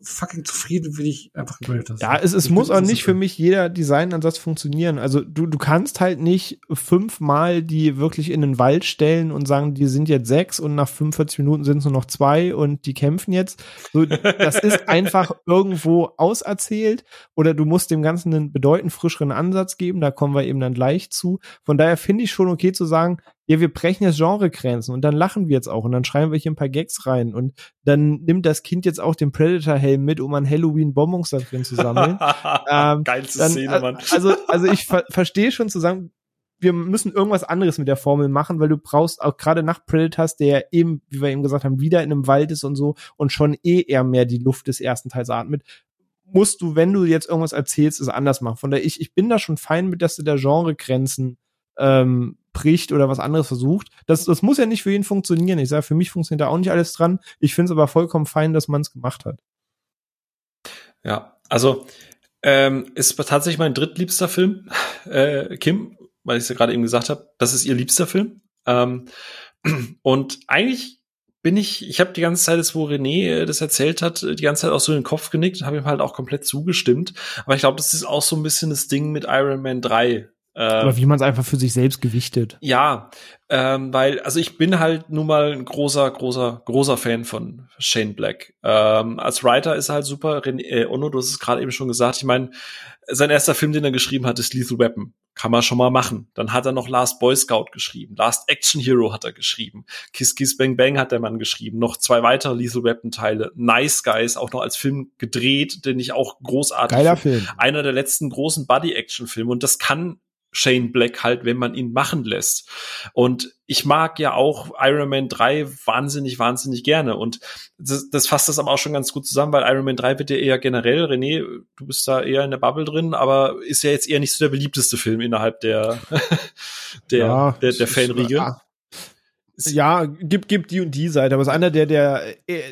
fucking zufrieden, will ich einfach ein Predator Ja, es, es muss auch nicht für mich jeder Designansatz funktionieren. Also du, du kannst halt nicht fünfmal die wirklich in den Wald stellen und sagen, die sind jetzt sechs und nach 45 Minuten sind es nur noch zwei und die kämpfen jetzt. So, das ist einfach irgendwo auserzählt oder du musst dem Ganzen einen bedeutend frischeren Ansatz geben. Da kommen wir eben dann gleich zu. Von daher finde ich schon okay zu sagen, ja, wir brechen jetzt Genregrenzen und dann lachen wir jetzt auch und dann schreiben wir hier ein paar Gags rein und dann nimmt das Kind jetzt auch den Predator-Helm mit, um an Halloween Bonbons da drin zu sammeln. ähm, Geilste dann, Szene, Mann. Also, also ich ver verstehe schon zu sagen, wir müssen irgendwas anderes mit der Formel machen, weil du brauchst auch gerade nach Predators, der eben, wie wir eben gesagt haben, wieder in einem Wald ist und so und schon eh eher mehr die Luft des ersten Teils atmet, musst du, wenn du jetzt irgendwas erzählst, es anders machen. Von daher, ich, ich bin da schon fein mit, dass du da Genregrenzen ähm, bricht oder was anderes versucht. Das, das muss ja nicht für ihn funktionieren. Ich sage, für mich funktioniert da auch nicht alles dran. Ich finde es aber vollkommen fein, dass man es gemacht hat. Ja, also ähm, ist tatsächlich mein drittliebster Film, äh, Kim, weil ich es ja gerade eben gesagt habe, das ist ihr liebster Film. Ähm, und eigentlich bin ich, ich habe die ganze Zeit, wo René äh, das erzählt hat, die ganze Zeit auch so in den Kopf genickt und habe ihm halt auch komplett zugestimmt. Aber ich glaube, das ist auch so ein bisschen das Ding mit Iron Man 3, oder wie man es einfach für sich selbst gewichtet. Ja, ähm, weil, also ich bin halt nun mal ein großer, großer, großer Fan von Shane Black. Ähm, als Writer ist er halt super. René, äh, Ono, du hast es gerade eben schon gesagt. Ich meine, sein erster Film, den er geschrieben hat, ist Lethal Weapon. Kann man schon mal machen. Dann hat er noch Last Boy Scout geschrieben. Last Action Hero hat er geschrieben. Kiss Kiss Bang Bang hat der Mann geschrieben. Noch zwei weitere Lethal Weapon Teile. Nice Guys auch noch als Film gedreht, den ich auch großartig Geiler Film. Einer der letzten großen Buddy Action Filme. Und das kann Shane Black halt, wenn man ihn machen lässt. Und ich mag ja auch Iron Man 3 wahnsinnig, wahnsinnig gerne. Und das, das fasst das aber auch schon ganz gut zusammen, weil Iron Man 3 wird ja eher generell, René, du bist da eher in der Bubble drin, aber ist ja jetzt eher nicht so der beliebteste Film innerhalb der, der, ja, der, der Fanriege. Ja, gibt, gibt die und die Seite, aber es ist einer der, der,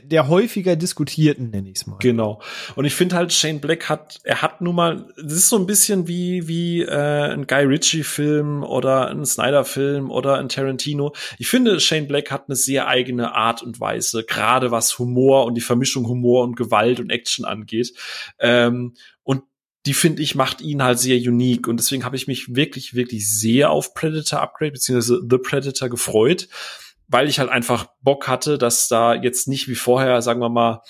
der häufiger diskutierten, nenne ich es mal. Genau. Und ich finde halt, Shane Black hat, er hat nun mal, das ist so ein bisschen wie, wie äh, ein Guy Ritchie-Film oder ein Snyder-Film oder ein Tarantino. Ich finde, Shane Black hat eine sehr eigene Art und Weise, gerade was Humor und die Vermischung Humor und Gewalt und Action angeht. Ähm, die finde ich macht ihn halt sehr unique und deswegen habe ich mich wirklich wirklich sehr auf Predator Upgrade beziehungsweise The Predator gefreut, weil ich halt einfach Bock hatte, dass da jetzt nicht wie vorher, sagen wir mal,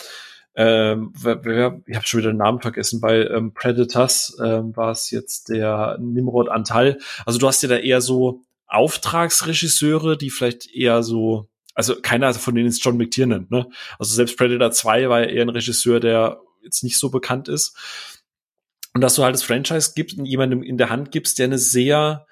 ähm, ich habe schon wieder den Namen vergessen, bei ähm, Predators ähm, war es jetzt der Nimrod Antal. Also du hast ja da eher so Auftragsregisseure, die vielleicht eher so, also keiner von denen ist John McTiernan, ne? Also selbst Predator 2 war ja eher ein Regisseur, der jetzt nicht so bekannt ist. Und dass du halt das Franchise gibst und jemandem in der Hand gibst, der eine sehr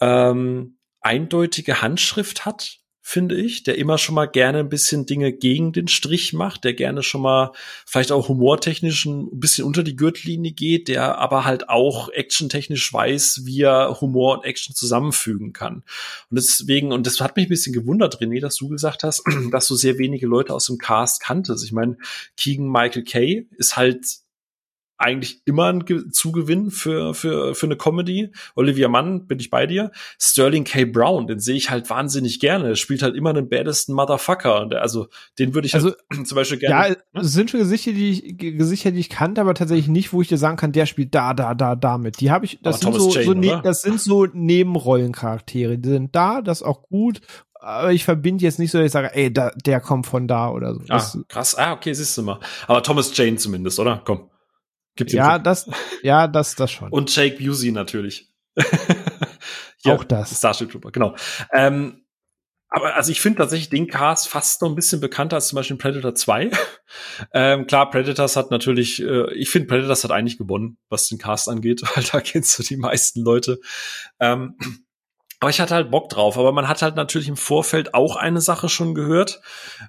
ähm, eindeutige Handschrift hat, finde ich, der immer schon mal gerne ein bisschen Dinge gegen den Strich macht, der gerne schon mal vielleicht auch humortechnisch ein bisschen unter die Gürtellinie geht, der aber halt auch actiontechnisch weiß, wie er Humor und Action zusammenfügen kann. Und deswegen, und das hat mich ein bisschen gewundert, René, dass du gesagt hast, dass du sehr wenige Leute aus dem Cast kanntest. Ich meine, Keegan Michael Kay ist halt eigentlich immer ein Zugewinn für, für, für eine Comedy. Olivia Mann, bin ich bei dir. Sterling K. Brown, den sehe ich halt wahnsinnig gerne. Er spielt halt immer den baddesten Motherfucker. Und der, also, den würde ich also, halt zum Beispiel gerne. Ja, es sind schon Gesichter, die ich, Gesichter, die ich kannte, aber tatsächlich nicht, wo ich dir sagen kann, der spielt da, da, da, damit. Die habe ich, das sind so, Jane, so ne, das sind so Nebenrollencharaktere. Die sind da, das ist auch gut aber ich verbinde jetzt nicht so, dass ich sage, ey, da, der kommt von da oder so. Ah, krass. Ah, okay, siehst du mal. Aber Thomas Jane zumindest, oder? Komm. Gibt's ja, das, ja, das, das schon. Und Jake Busey natürlich. ja, Auch das. Starship Trooper, genau. Ähm, aber also ich finde tatsächlich den Cast fast noch ein bisschen bekannter als zum Beispiel Predator 2. ähm, klar, Predators hat natürlich, äh, ich finde Predators hat eigentlich gewonnen, was den Cast angeht, weil da kennst du die meisten Leute. Ähm, Aber ich hatte halt Bock drauf. Aber man hat halt natürlich im Vorfeld auch eine Sache schon gehört,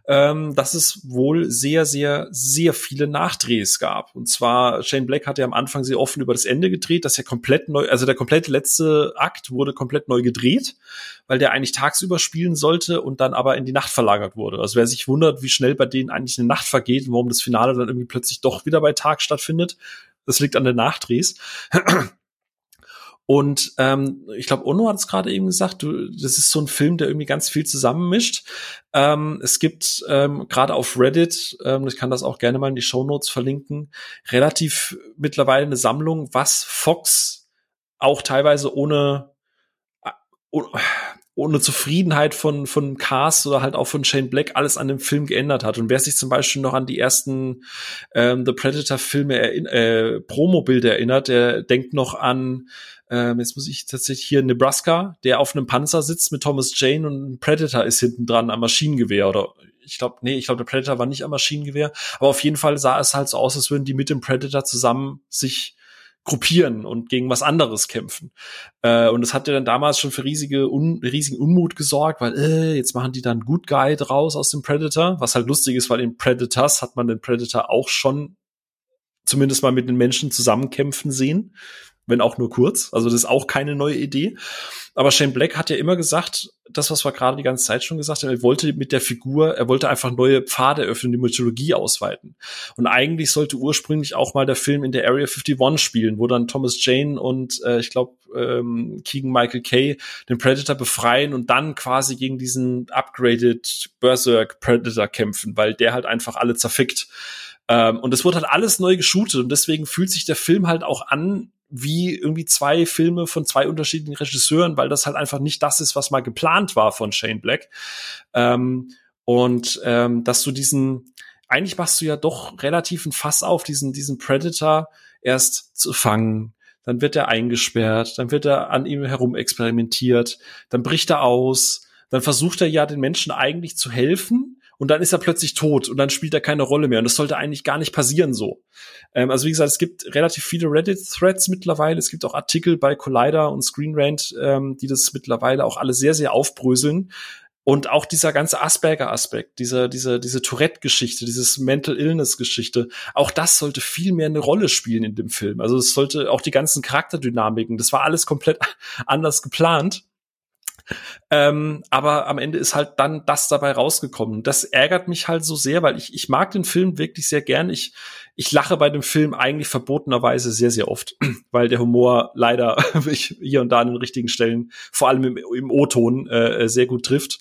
ähm, dass es wohl sehr, sehr, sehr viele Nachdrehs gab. Und zwar Shane Black hat ja am Anfang sehr offen über das Ende gedreht, dass er komplett neu, also der komplette letzte Akt wurde komplett neu gedreht, weil der eigentlich tagsüber spielen sollte und dann aber in die Nacht verlagert wurde. Also wer sich wundert, wie schnell bei denen eigentlich eine Nacht vergeht und warum das Finale dann irgendwie plötzlich doch wieder bei Tag stattfindet, das liegt an den Nachdrehs. Und ähm, ich glaube, Ono hat es gerade eben gesagt, du, das ist so ein Film, der irgendwie ganz viel zusammenmischt. Ähm, es gibt ähm, gerade auf Reddit, ähm, ich kann das auch gerne mal in die Show Notes verlinken, relativ mittlerweile eine Sammlung, was Fox auch teilweise ohne äh, ohne Zufriedenheit von, von Cast oder halt auch von Shane Black alles an dem Film geändert hat. Und wer sich zum Beispiel noch an die ersten ähm, The Predator-Filme äh, Promo-Bilder erinnert, der denkt noch an, ähm, jetzt muss ich tatsächlich hier Nebraska, der auf einem Panzer sitzt mit Thomas Jane und ein Predator ist hinten dran am Maschinengewehr oder ich glaube, nee, ich glaube, der Predator war nicht am Maschinengewehr, aber auf jeden Fall sah es halt so aus, als würden die mit dem Predator zusammen sich gruppieren und gegen was anderes kämpfen. Äh, und das hat ja dann damals schon für riesige un riesigen Unmut gesorgt, weil äh, jetzt machen die dann Good Guy draus aus dem Predator, was halt lustig ist, weil in Predators hat man den Predator auch schon zumindest mal mit den Menschen zusammenkämpfen sehen wenn auch nur kurz. Also das ist auch keine neue Idee. Aber Shane Black hat ja immer gesagt, das, was wir gerade die ganze Zeit schon gesagt haben, er wollte mit der Figur, er wollte einfach neue Pfade öffnen, die Mythologie ausweiten. Und eigentlich sollte ursprünglich auch mal der Film in der Area 51 spielen, wo dann Thomas Jane und äh, ich glaube ähm, Keegan Michael Kay den Predator befreien und dann quasi gegen diesen upgraded Berserk Predator kämpfen, weil der halt einfach alle zerfickt. Ähm, und es wurde halt alles neu geshootet und deswegen fühlt sich der Film halt auch an wie irgendwie zwei Filme von zwei unterschiedlichen Regisseuren, weil das halt einfach nicht das ist, was mal geplant war von Shane Black. Ähm, und ähm, dass du diesen, eigentlich machst du ja doch relativ ein Fass auf, diesen, diesen Predator erst zu fangen. Dann wird er eingesperrt, dann wird er an ihm herum experimentiert, dann bricht er aus, dann versucht er ja den Menschen eigentlich zu helfen, und dann ist er plötzlich tot und dann spielt er keine Rolle mehr. Und das sollte eigentlich gar nicht passieren so. Ähm, also wie gesagt, es gibt relativ viele Reddit-Threads mittlerweile. Es gibt auch Artikel bei Collider und Screen Rant, ähm, die das mittlerweile auch alle sehr, sehr aufbröseln. Und auch dieser ganze Asperger-Aspekt, diese, diese, diese Tourette-Geschichte, dieses Mental Illness-Geschichte, auch das sollte viel mehr eine Rolle spielen in dem Film. Also es sollte auch die ganzen Charakterdynamiken, das war alles komplett anders geplant. Ähm, aber am Ende ist halt dann das dabei rausgekommen. Das ärgert mich halt so sehr, weil ich, ich mag den Film wirklich sehr gern. Ich, ich lache bei dem Film eigentlich verbotenerweise sehr, sehr oft, weil der Humor leider hier und da an den richtigen Stellen, vor allem im, im O-Ton, äh, sehr gut trifft.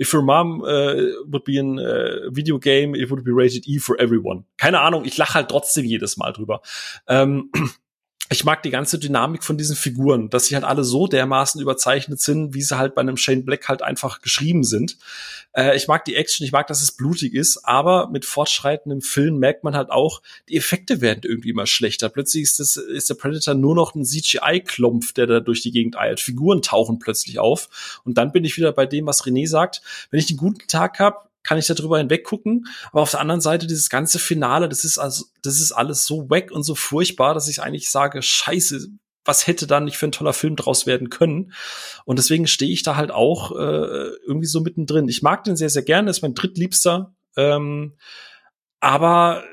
If your mom uh, would be in a video game, it would be rated E for everyone. Keine Ahnung, ich lache halt trotzdem jedes Mal drüber. Ähm, ich mag die ganze Dynamik von diesen Figuren, dass sie halt alle so dermaßen überzeichnet sind, wie sie halt bei einem Shane Black halt einfach geschrieben sind. Äh, ich mag die Action, ich mag, dass es blutig ist, aber mit fortschreitendem Film merkt man halt auch, die Effekte werden irgendwie immer schlechter. Plötzlich ist, das, ist der Predator nur noch ein CGI-Klumpf, der da durch die Gegend eilt. Figuren tauchen plötzlich auf. Und dann bin ich wieder bei dem, was René sagt. Wenn ich einen guten Tag habe, kann ich darüber hinweg gucken. Aber auf der anderen Seite, dieses ganze Finale, das ist also, das ist alles so wack und so furchtbar, dass ich eigentlich sage, scheiße, was hätte da nicht für ein toller Film draus werden können? Und deswegen stehe ich da halt auch äh, irgendwie so mittendrin. Ich mag den sehr, sehr gerne, ist mein drittliebster. Ähm, aber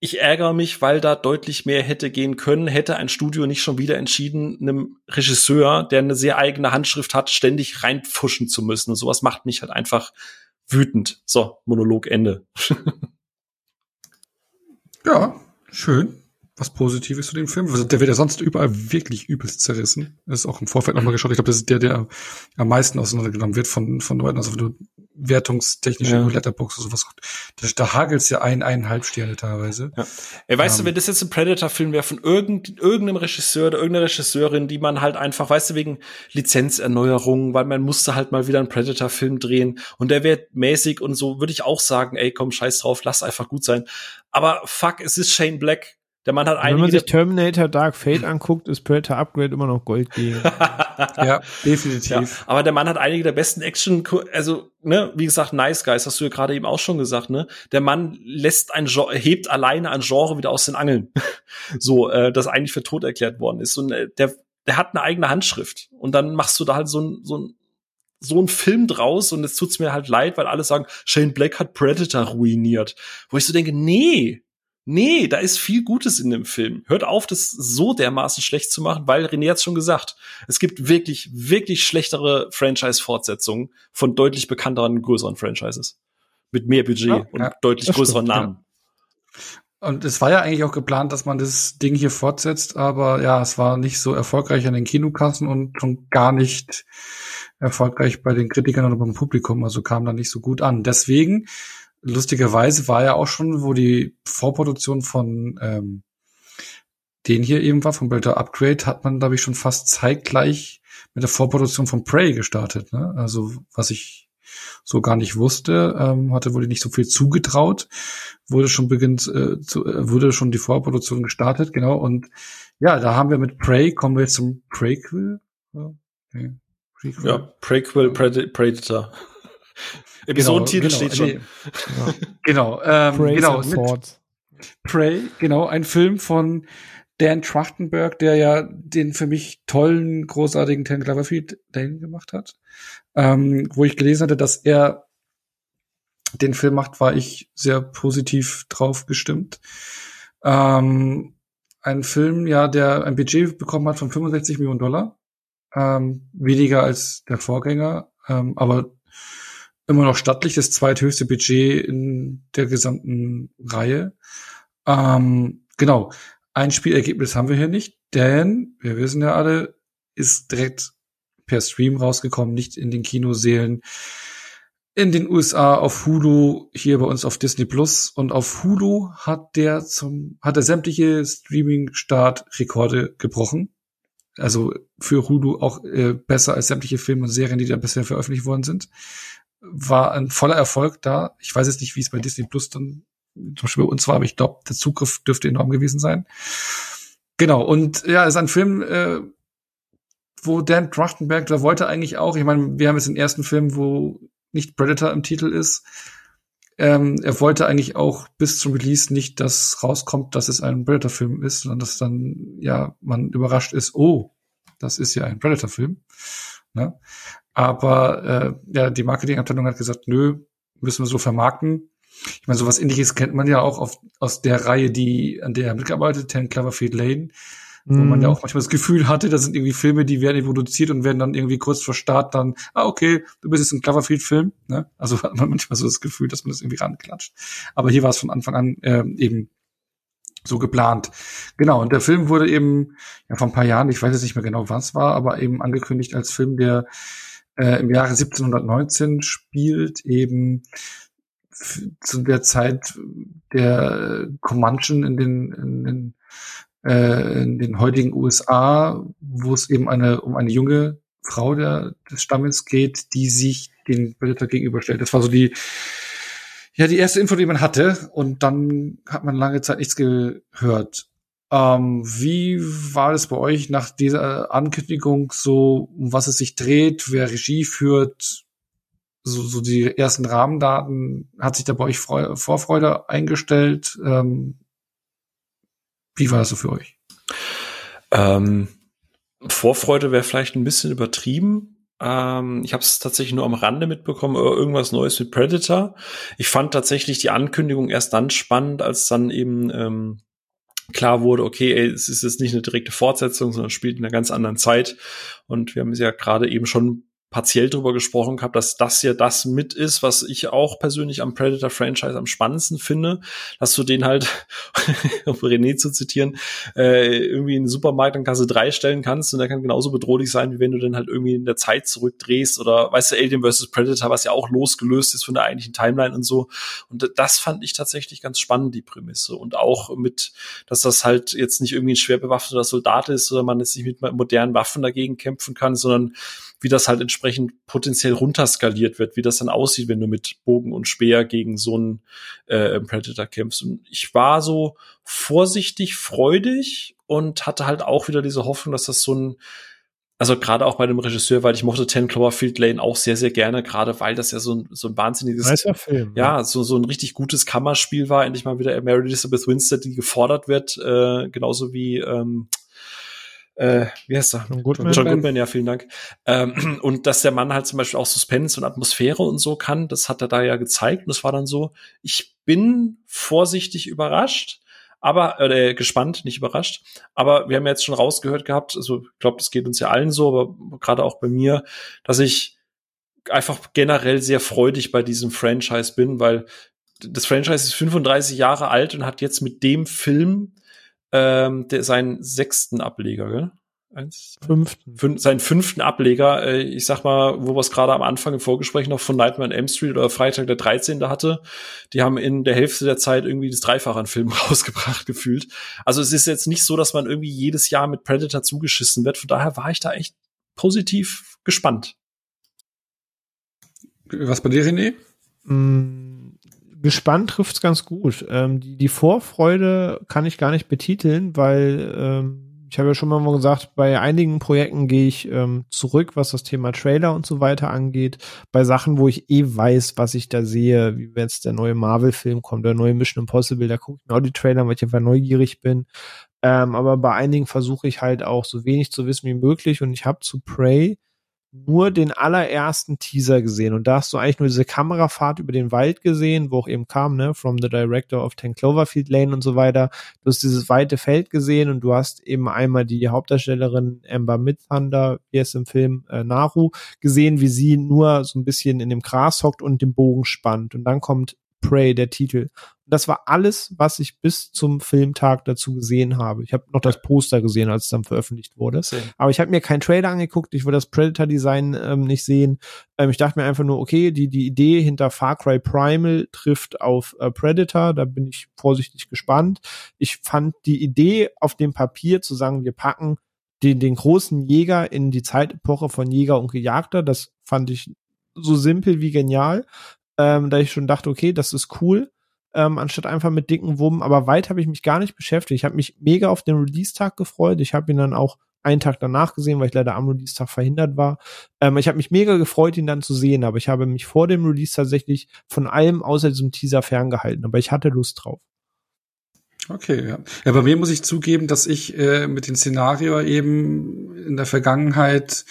ich ärgere mich, weil da deutlich mehr hätte gehen können, hätte ein Studio nicht schon wieder entschieden, einem Regisseur, der eine sehr eigene Handschrift hat, ständig reinpfuschen zu müssen. Und sowas macht mich halt einfach wütend. So, Monolog Ende. ja, schön. Was Positives zu dem Film. Also der wird ja sonst überall wirklich übelst zerrissen. Das ist auch im Vorfeld nochmal geschaut. Ich glaube, das ist der, der am meisten auseinandergenommen wird von, von Leuten. Also wenn du wertungstechnische ja. Letterbox oder sowas. Da, da hagelt's ja ein, eineinhalb Sterne teilweise. Ja. Ey, weißt ähm, du, wenn das jetzt ein Predator-Film wäre von irgend, irgendeinem Regisseur oder irgendeiner Regisseurin, die man halt einfach, weißt du, wegen Lizenzerneuerungen, weil man musste halt mal wieder einen Predator-Film drehen und der wäre mäßig und so, würde ich auch sagen, ey, komm, scheiß drauf, lass einfach gut sein. Aber fuck, es ist Shane Black der Mann hat einige. Wenn man sich Terminator Dark Fate anguckt, ist Predator Upgrade immer noch Gold gegen. ja, definitiv. Ja, aber der Mann hat einige der besten Action, also, ne, wie gesagt, Nice Guys, hast du ja gerade eben auch schon gesagt, ne? Der Mann lässt ein Genre, hebt alleine ein Genre wieder aus den Angeln. so, äh, das eigentlich für tot erklärt worden ist. Und äh, der, der hat eine eigene Handschrift. Und dann machst du da halt so ein, so ein, so ein Film draus und es tut's mir halt leid, weil alle sagen, Shane Black hat Predator ruiniert. Wo ich so denke, nee, nee, da ist viel Gutes in dem Film. Hört auf, das so dermaßen schlecht zu machen, weil René hat's schon gesagt. Es gibt wirklich, wirklich schlechtere Franchise-Fortsetzungen von deutlich bekannteren, größeren Franchises. Mit mehr Budget Ja, und ja, deutlich größeren stimmt, Namen. Und es war ja eigentlich auch geplant, dass man das Ding hier fortsetzt, aber ja, es war nicht so erfolgreich an den Kinokassen und schon gar nicht erfolgreich bei den Kritikern oder beim Publikum, also kam da nicht so gut an. Deswegen, lustigerweise war ja auch schon, wo die Vorproduktion von ähm, den hier eben war, vom Predator Upgrade, hat man, glaube ich, schon fast zeitgleich mit der Vorproduktion von Prey gestartet. Ne? Also was ich so gar nicht wusste, ähm, hatte wohl nicht so viel zugetraut, wurde schon beginnt, äh, zu, äh, wurde schon die Vorproduktion gestartet, genau. Und ja, da haben wir mit Prey, kommen wir jetzt zum Prequel. Nee, Prequel. Ja, Prequel, Pred Predator. Episodentitel genau, steht schon. nee. Genau, ähm, Praise genau, Thoughts. Prey, genau, ein Film von Dan Trachtenberg, der ja den für mich tollen, großartigen Ten Cloverfield Lane gemacht hat. Ähm, wo ich gelesen hatte, dass er den Film macht, war ich sehr positiv drauf gestimmt. Ähm, ein Film, ja, der ein Budget bekommen hat von 65 Millionen Dollar. Ähm, weniger als der Vorgänger, ähm, aber immer noch stattlich, das zweithöchste Budget in der gesamten Reihe. Ähm, genau. Ein Spielergebnis haben wir hier nicht, denn wir wissen ja alle, ist direkt per Stream rausgekommen, nicht in den Kinosälen. In den USA auf Hulu, hier bei uns auf Disney Plus und auf Hulu hat der zum, hat er sämtliche Streaming-Start-Rekorde gebrochen. Also für Hulu auch äh, besser als sämtliche Filme und Serien, die da bisher veröffentlicht worden sind. War ein voller Erfolg da. Ich weiß jetzt nicht, wie es bei Disney Plus dann zum Beispiel bei uns war, aber ich glaube, der Zugriff dürfte enorm gewesen sein. Genau, und ja, ist ein Film, äh, wo Dan Trachtenberg, da wollte eigentlich auch, ich meine, wir haben jetzt den ersten Film, wo nicht Predator im Titel ist. Ähm, er wollte eigentlich auch bis zum Release nicht, dass rauskommt, dass es ein Predator-Film ist, sondern dass dann, ja, man überrascht ist, oh, das ist ja ein Predator-Film. Ne? Aber äh, ja, die Marketingabteilung hat gesagt, nö, müssen wir so vermarkten. Ich meine, sowas ähnliches kennt man ja auch auf, aus der Reihe, die, an der er mitgearbeitet, Ten Cloverfield Lane, wo man ja auch manchmal das Gefühl hatte, das sind irgendwie Filme, die werden produziert und werden dann irgendwie kurz vor Start dann, ah, okay, du bist jetzt ein Cloverfield-Film. Ne? Also hat man manchmal so das Gefühl, dass man das irgendwie ranklatscht. Aber hier war es von Anfang an äh, eben so geplant. Genau, und der Film wurde eben ja vor ein paar Jahren, ich weiß jetzt nicht mehr genau, was war, aber eben angekündigt als Film, der äh, im Jahre 1719 spielt, eben zu der Zeit der Comanchen in den, in den, äh, in den heutigen USA, wo es eben eine, um eine junge Frau der, des Stammes geht, die sich den Predator gegenüberstellt. Das war so die, ja, die erste Info, die man hatte. Und dann hat man lange Zeit nichts gehört. Ähm, wie war es bei euch nach dieser Ankündigung so, um was es sich dreht, wer Regie führt, so, so die ersten Rahmendaten, hat sich da bei euch Freu Vorfreude eingestellt? Ähm, wie war das so für euch? Ähm, Vorfreude wäre vielleicht ein bisschen übertrieben. Ähm, ich habe es tatsächlich nur am Rande mitbekommen, irgendwas Neues mit Predator. Ich fand tatsächlich die Ankündigung erst dann spannend, als dann eben ähm, klar wurde, okay, ey, es ist jetzt nicht eine direkte Fortsetzung, sondern spielt in einer ganz anderen Zeit. Und wir haben es ja gerade eben schon partiell drüber gesprochen gehabt, dass das ja das mit ist, was ich auch persönlich am Predator-Franchise am spannendsten finde, dass du den halt, um René zu zitieren, äh, irgendwie in den Supermarkt an Kasse 3 stellen kannst und der kann genauso bedrohlich sein, wie wenn du den halt irgendwie in der Zeit zurückdrehst oder, weißt du, Alien vs. Predator, was ja auch losgelöst ist von der eigentlichen Timeline und so. Und das fand ich tatsächlich ganz spannend, die Prämisse. Und auch mit, dass das halt jetzt nicht irgendwie ein schwer bewaffneter Soldat ist oder man jetzt nicht mit modernen Waffen dagegen kämpfen kann, sondern wie das halt entsprechend potenziell runterskaliert wird, wie das dann aussieht, wenn du mit Bogen und Speer gegen so einen äh, Predator kämpfst. Und ich war so vorsichtig freudig und hatte halt auch wieder diese Hoffnung, dass das so ein also gerade auch bei dem Regisseur, weil ich mochte Ten Cloverfield Lane auch sehr, sehr gerne, gerade weil das ja so ein, so ein wahnsinniges, Film, ja, so, so ein richtig gutes Kammerspiel war, endlich mal wieder Mary Elizabeth Winstead, die gefordert wird, äh, genauso wie ähm, äh, wie heißt er? John Goodman. John Goodman, ja, vielen Dank. Ähm, und dass der Mann halt zum Beispiel auch Suspense und Atmosphäre und so kann, das hat er da ja gezeigt. Und es war dann so, ich bin vorsichtig überrascht, aber äh, gespannt, nicht überrascht. Aber wir haben jetzt schon rausgehört gehabt, also ich glaube, das geht uns ja allen so, aber gerade auch bei mir, dass ich einfach generell sehr freudig bei diesem Franchise bin, weil das Franchise ist 35 Jahre alt und hat jetzt mit dem Film ähm, der, seinen sechsten Ableger, gell? Eins, fünften. Fün seinen fünften Ableger. Äh, ich sag mal, wo wir es gerade am Anfang im Vorgespräch noch von Nightmare on M Street oder Freitag der 13. hatte, die haben in der Hälfte der Zeit irgendwie das Dreifache an Filmen rausgebracht gefühlt. Also es ist jetzt nicht so, dass man irgendwie jedes Jahr mit Predator zugeschissen wird. Von daher war ich da echt positiv gespannt. Was bei dir, René? Mm, gespannt trifft's ganz gut. Ähm, die, die Vorfreude kann ich gar nicht betiteln, weil ähm, ich habe ja schon mal gesagt, bei einigen Projekten gehe ich ähm, zurück, was das Thema Trailer und so weiter angeht. Bei Sachen, wo ich eh weiß, was ich da sehe, wie wenn jetzt der neue Marvel-Film kommt, der neue Mission Impossible, da gucke ich mir auch die Trailer, weil ich einfach neugierig bin. Ähm, aber bei einigen versuche ich halt auch so wenig zu wissen wie möglich und ich habe zu Prey nur den allerersten Teaser gesehen und da hast du eigentlich nur diese Kamerafahrt über den Wald gesehen, wo auch eben kam, ne, from the director of Ten Cloverfield Lane und so weiter. Du hast dieses weite Feld gesehen und du hast eben einmal die Hauptdarstellerin Amber Midthunder, wie es im Film äh, Naru, gesehen, wie sie nur so ein bisschen in dem Gras hockt und den Bogen spannt und dann kommt Prey, der Titel das war alles, was ich bis zum Filmtag dazu gesehen habe. Ich habe noch das Poster gesehen, als es dann veröffentlicht wurde. Same. Aber ich habe mir keinen Trailer angeguckt, ich wollte das Predator-Design ähm, nicht sehen. Ähm, ich dachte mir einfach nur, okay, die, die Idee hinter Far Cry Primal trifft auf äh, Predator, da bin ich vorsichtig gespannt. Ich fand die Idee auf dem Papier zu sagen, wir packen den, den großen Jäger in die Zeitepoche von Jäger und Gejagter, das fand ich so simpel wie genial, ähm, da ich schon dachte, okay, das ist cool ähm, anstatt einfach mit dicken Wummen. Aber weit habe ich mich gar nicht beschäftigt. Ich habe mich mega auf den Release-Tag gefreut. Ich habe ihn dann auch einen Tag danach gesehen, weil ich leider am Release-Tag verhindert war. Ähm, ich habe mich mega gefreut, ihn dann zu sehen, aber ich habe mich vor dem Release tatsächlich von allem außer diesem Teaser ferngehalten. Aber ich hatte Lust drauf. Okay, ja. Ja, bei mir muss ich zugeben, dass ich äh, mit dem Szenario eben in der Vergangenheit,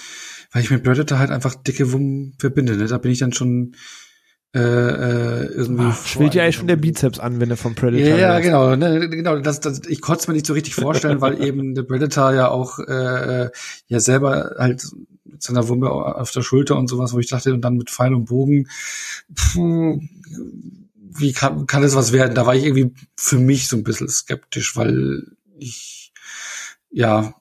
weil ich mit Predator halt einfach dicke Wummen verbinde, ne? da bin ich dann schon äh, äh, irgendwie. Ach, schwillt ja eigentlich schon der Bizeps an, wenn er vom Predator Ja, ja genau. Ne, genau das, das, ich konnte es mir nicht so richtig vorstellen, weil eben der Predator ja auch äh, ja selber halt mit seiner Wumpe auf der Schulter und sowas, wo ich dachte, und dann mit Pfeil und Bogen, pff, wie kann, kann das was werden? Da war ich irgendwie für mich so ein bisschen skeptisch, weil ich ja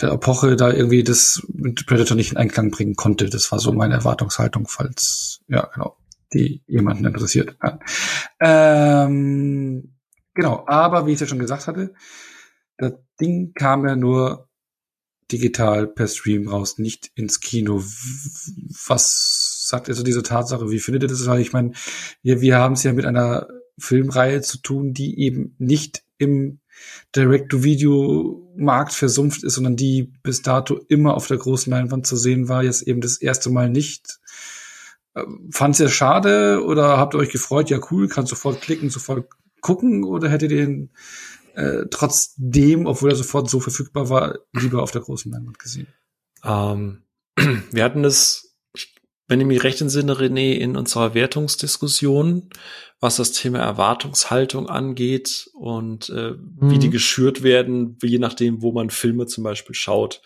der Epoche da irgendwie das mit Predator nicht in Einklang bringen konnte. Das war so meine Erwartungshaltung, falls, ja, genau die jemanden interessiert. Ja. Ähm, genau, aber wie ich ja schon gesagt hatte, das Ding kam ja nur digital per Stream raus, nicht ins Kino. Was sagt ihr so diese Tatsache? Wie findet ihr das? Weil ich meine, wir, wir haben es ja mit einer Filmreihe zu tun, die eben nicht im Direct-to-Video-Markt versumpft ist, sondern die bis dato immer auf der großen Leinwand zu sehen war, jetzt eben das erste Mal nicht. Fand ihr schade oder habt ihr euch gefreut? Ja, cool, kann sofort klicken, sofort gucken oder hättet ihr den äh, trotzdem, obwohl er sofort so verfügbar war, lieber auf der großen Leinwand gesehen? Ähm, wir hatten es, wenn ich mich recht entsinne, René, in unserer Wertungsdiskussion, was das Thema Erwartungshaltung angeht und äh, mhm. wie die geschürt werden, je nachdem, wo man Filme zum Beispiel schaut.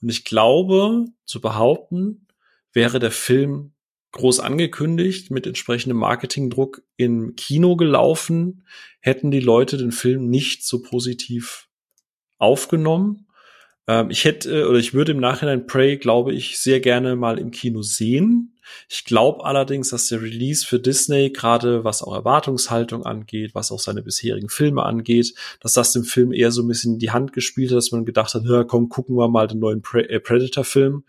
Und ich glaube, zu behaupten, wäre der Film groß angekündigt, mit entsprechendem Marketingdruck im Kino gelaufen, hätten die Leute den Film nicht so positiv aufgenommen. Ähm, ich hätte oder ich würde im Nachhinein Prey, glaube ich, sehr gerne mal im Kino sehen. Ich glaube allerdings, dass der Release für Disney, gerade was auch Erwartungshaltung angeht, was auch seine bisherigen Filme angeht, dass das dem Film eher so ein bisschen in die Hand gespielt hat, dass man gedacht hat, ja, komm, gucken wir mal den neuen Pre äh, Predator-Film.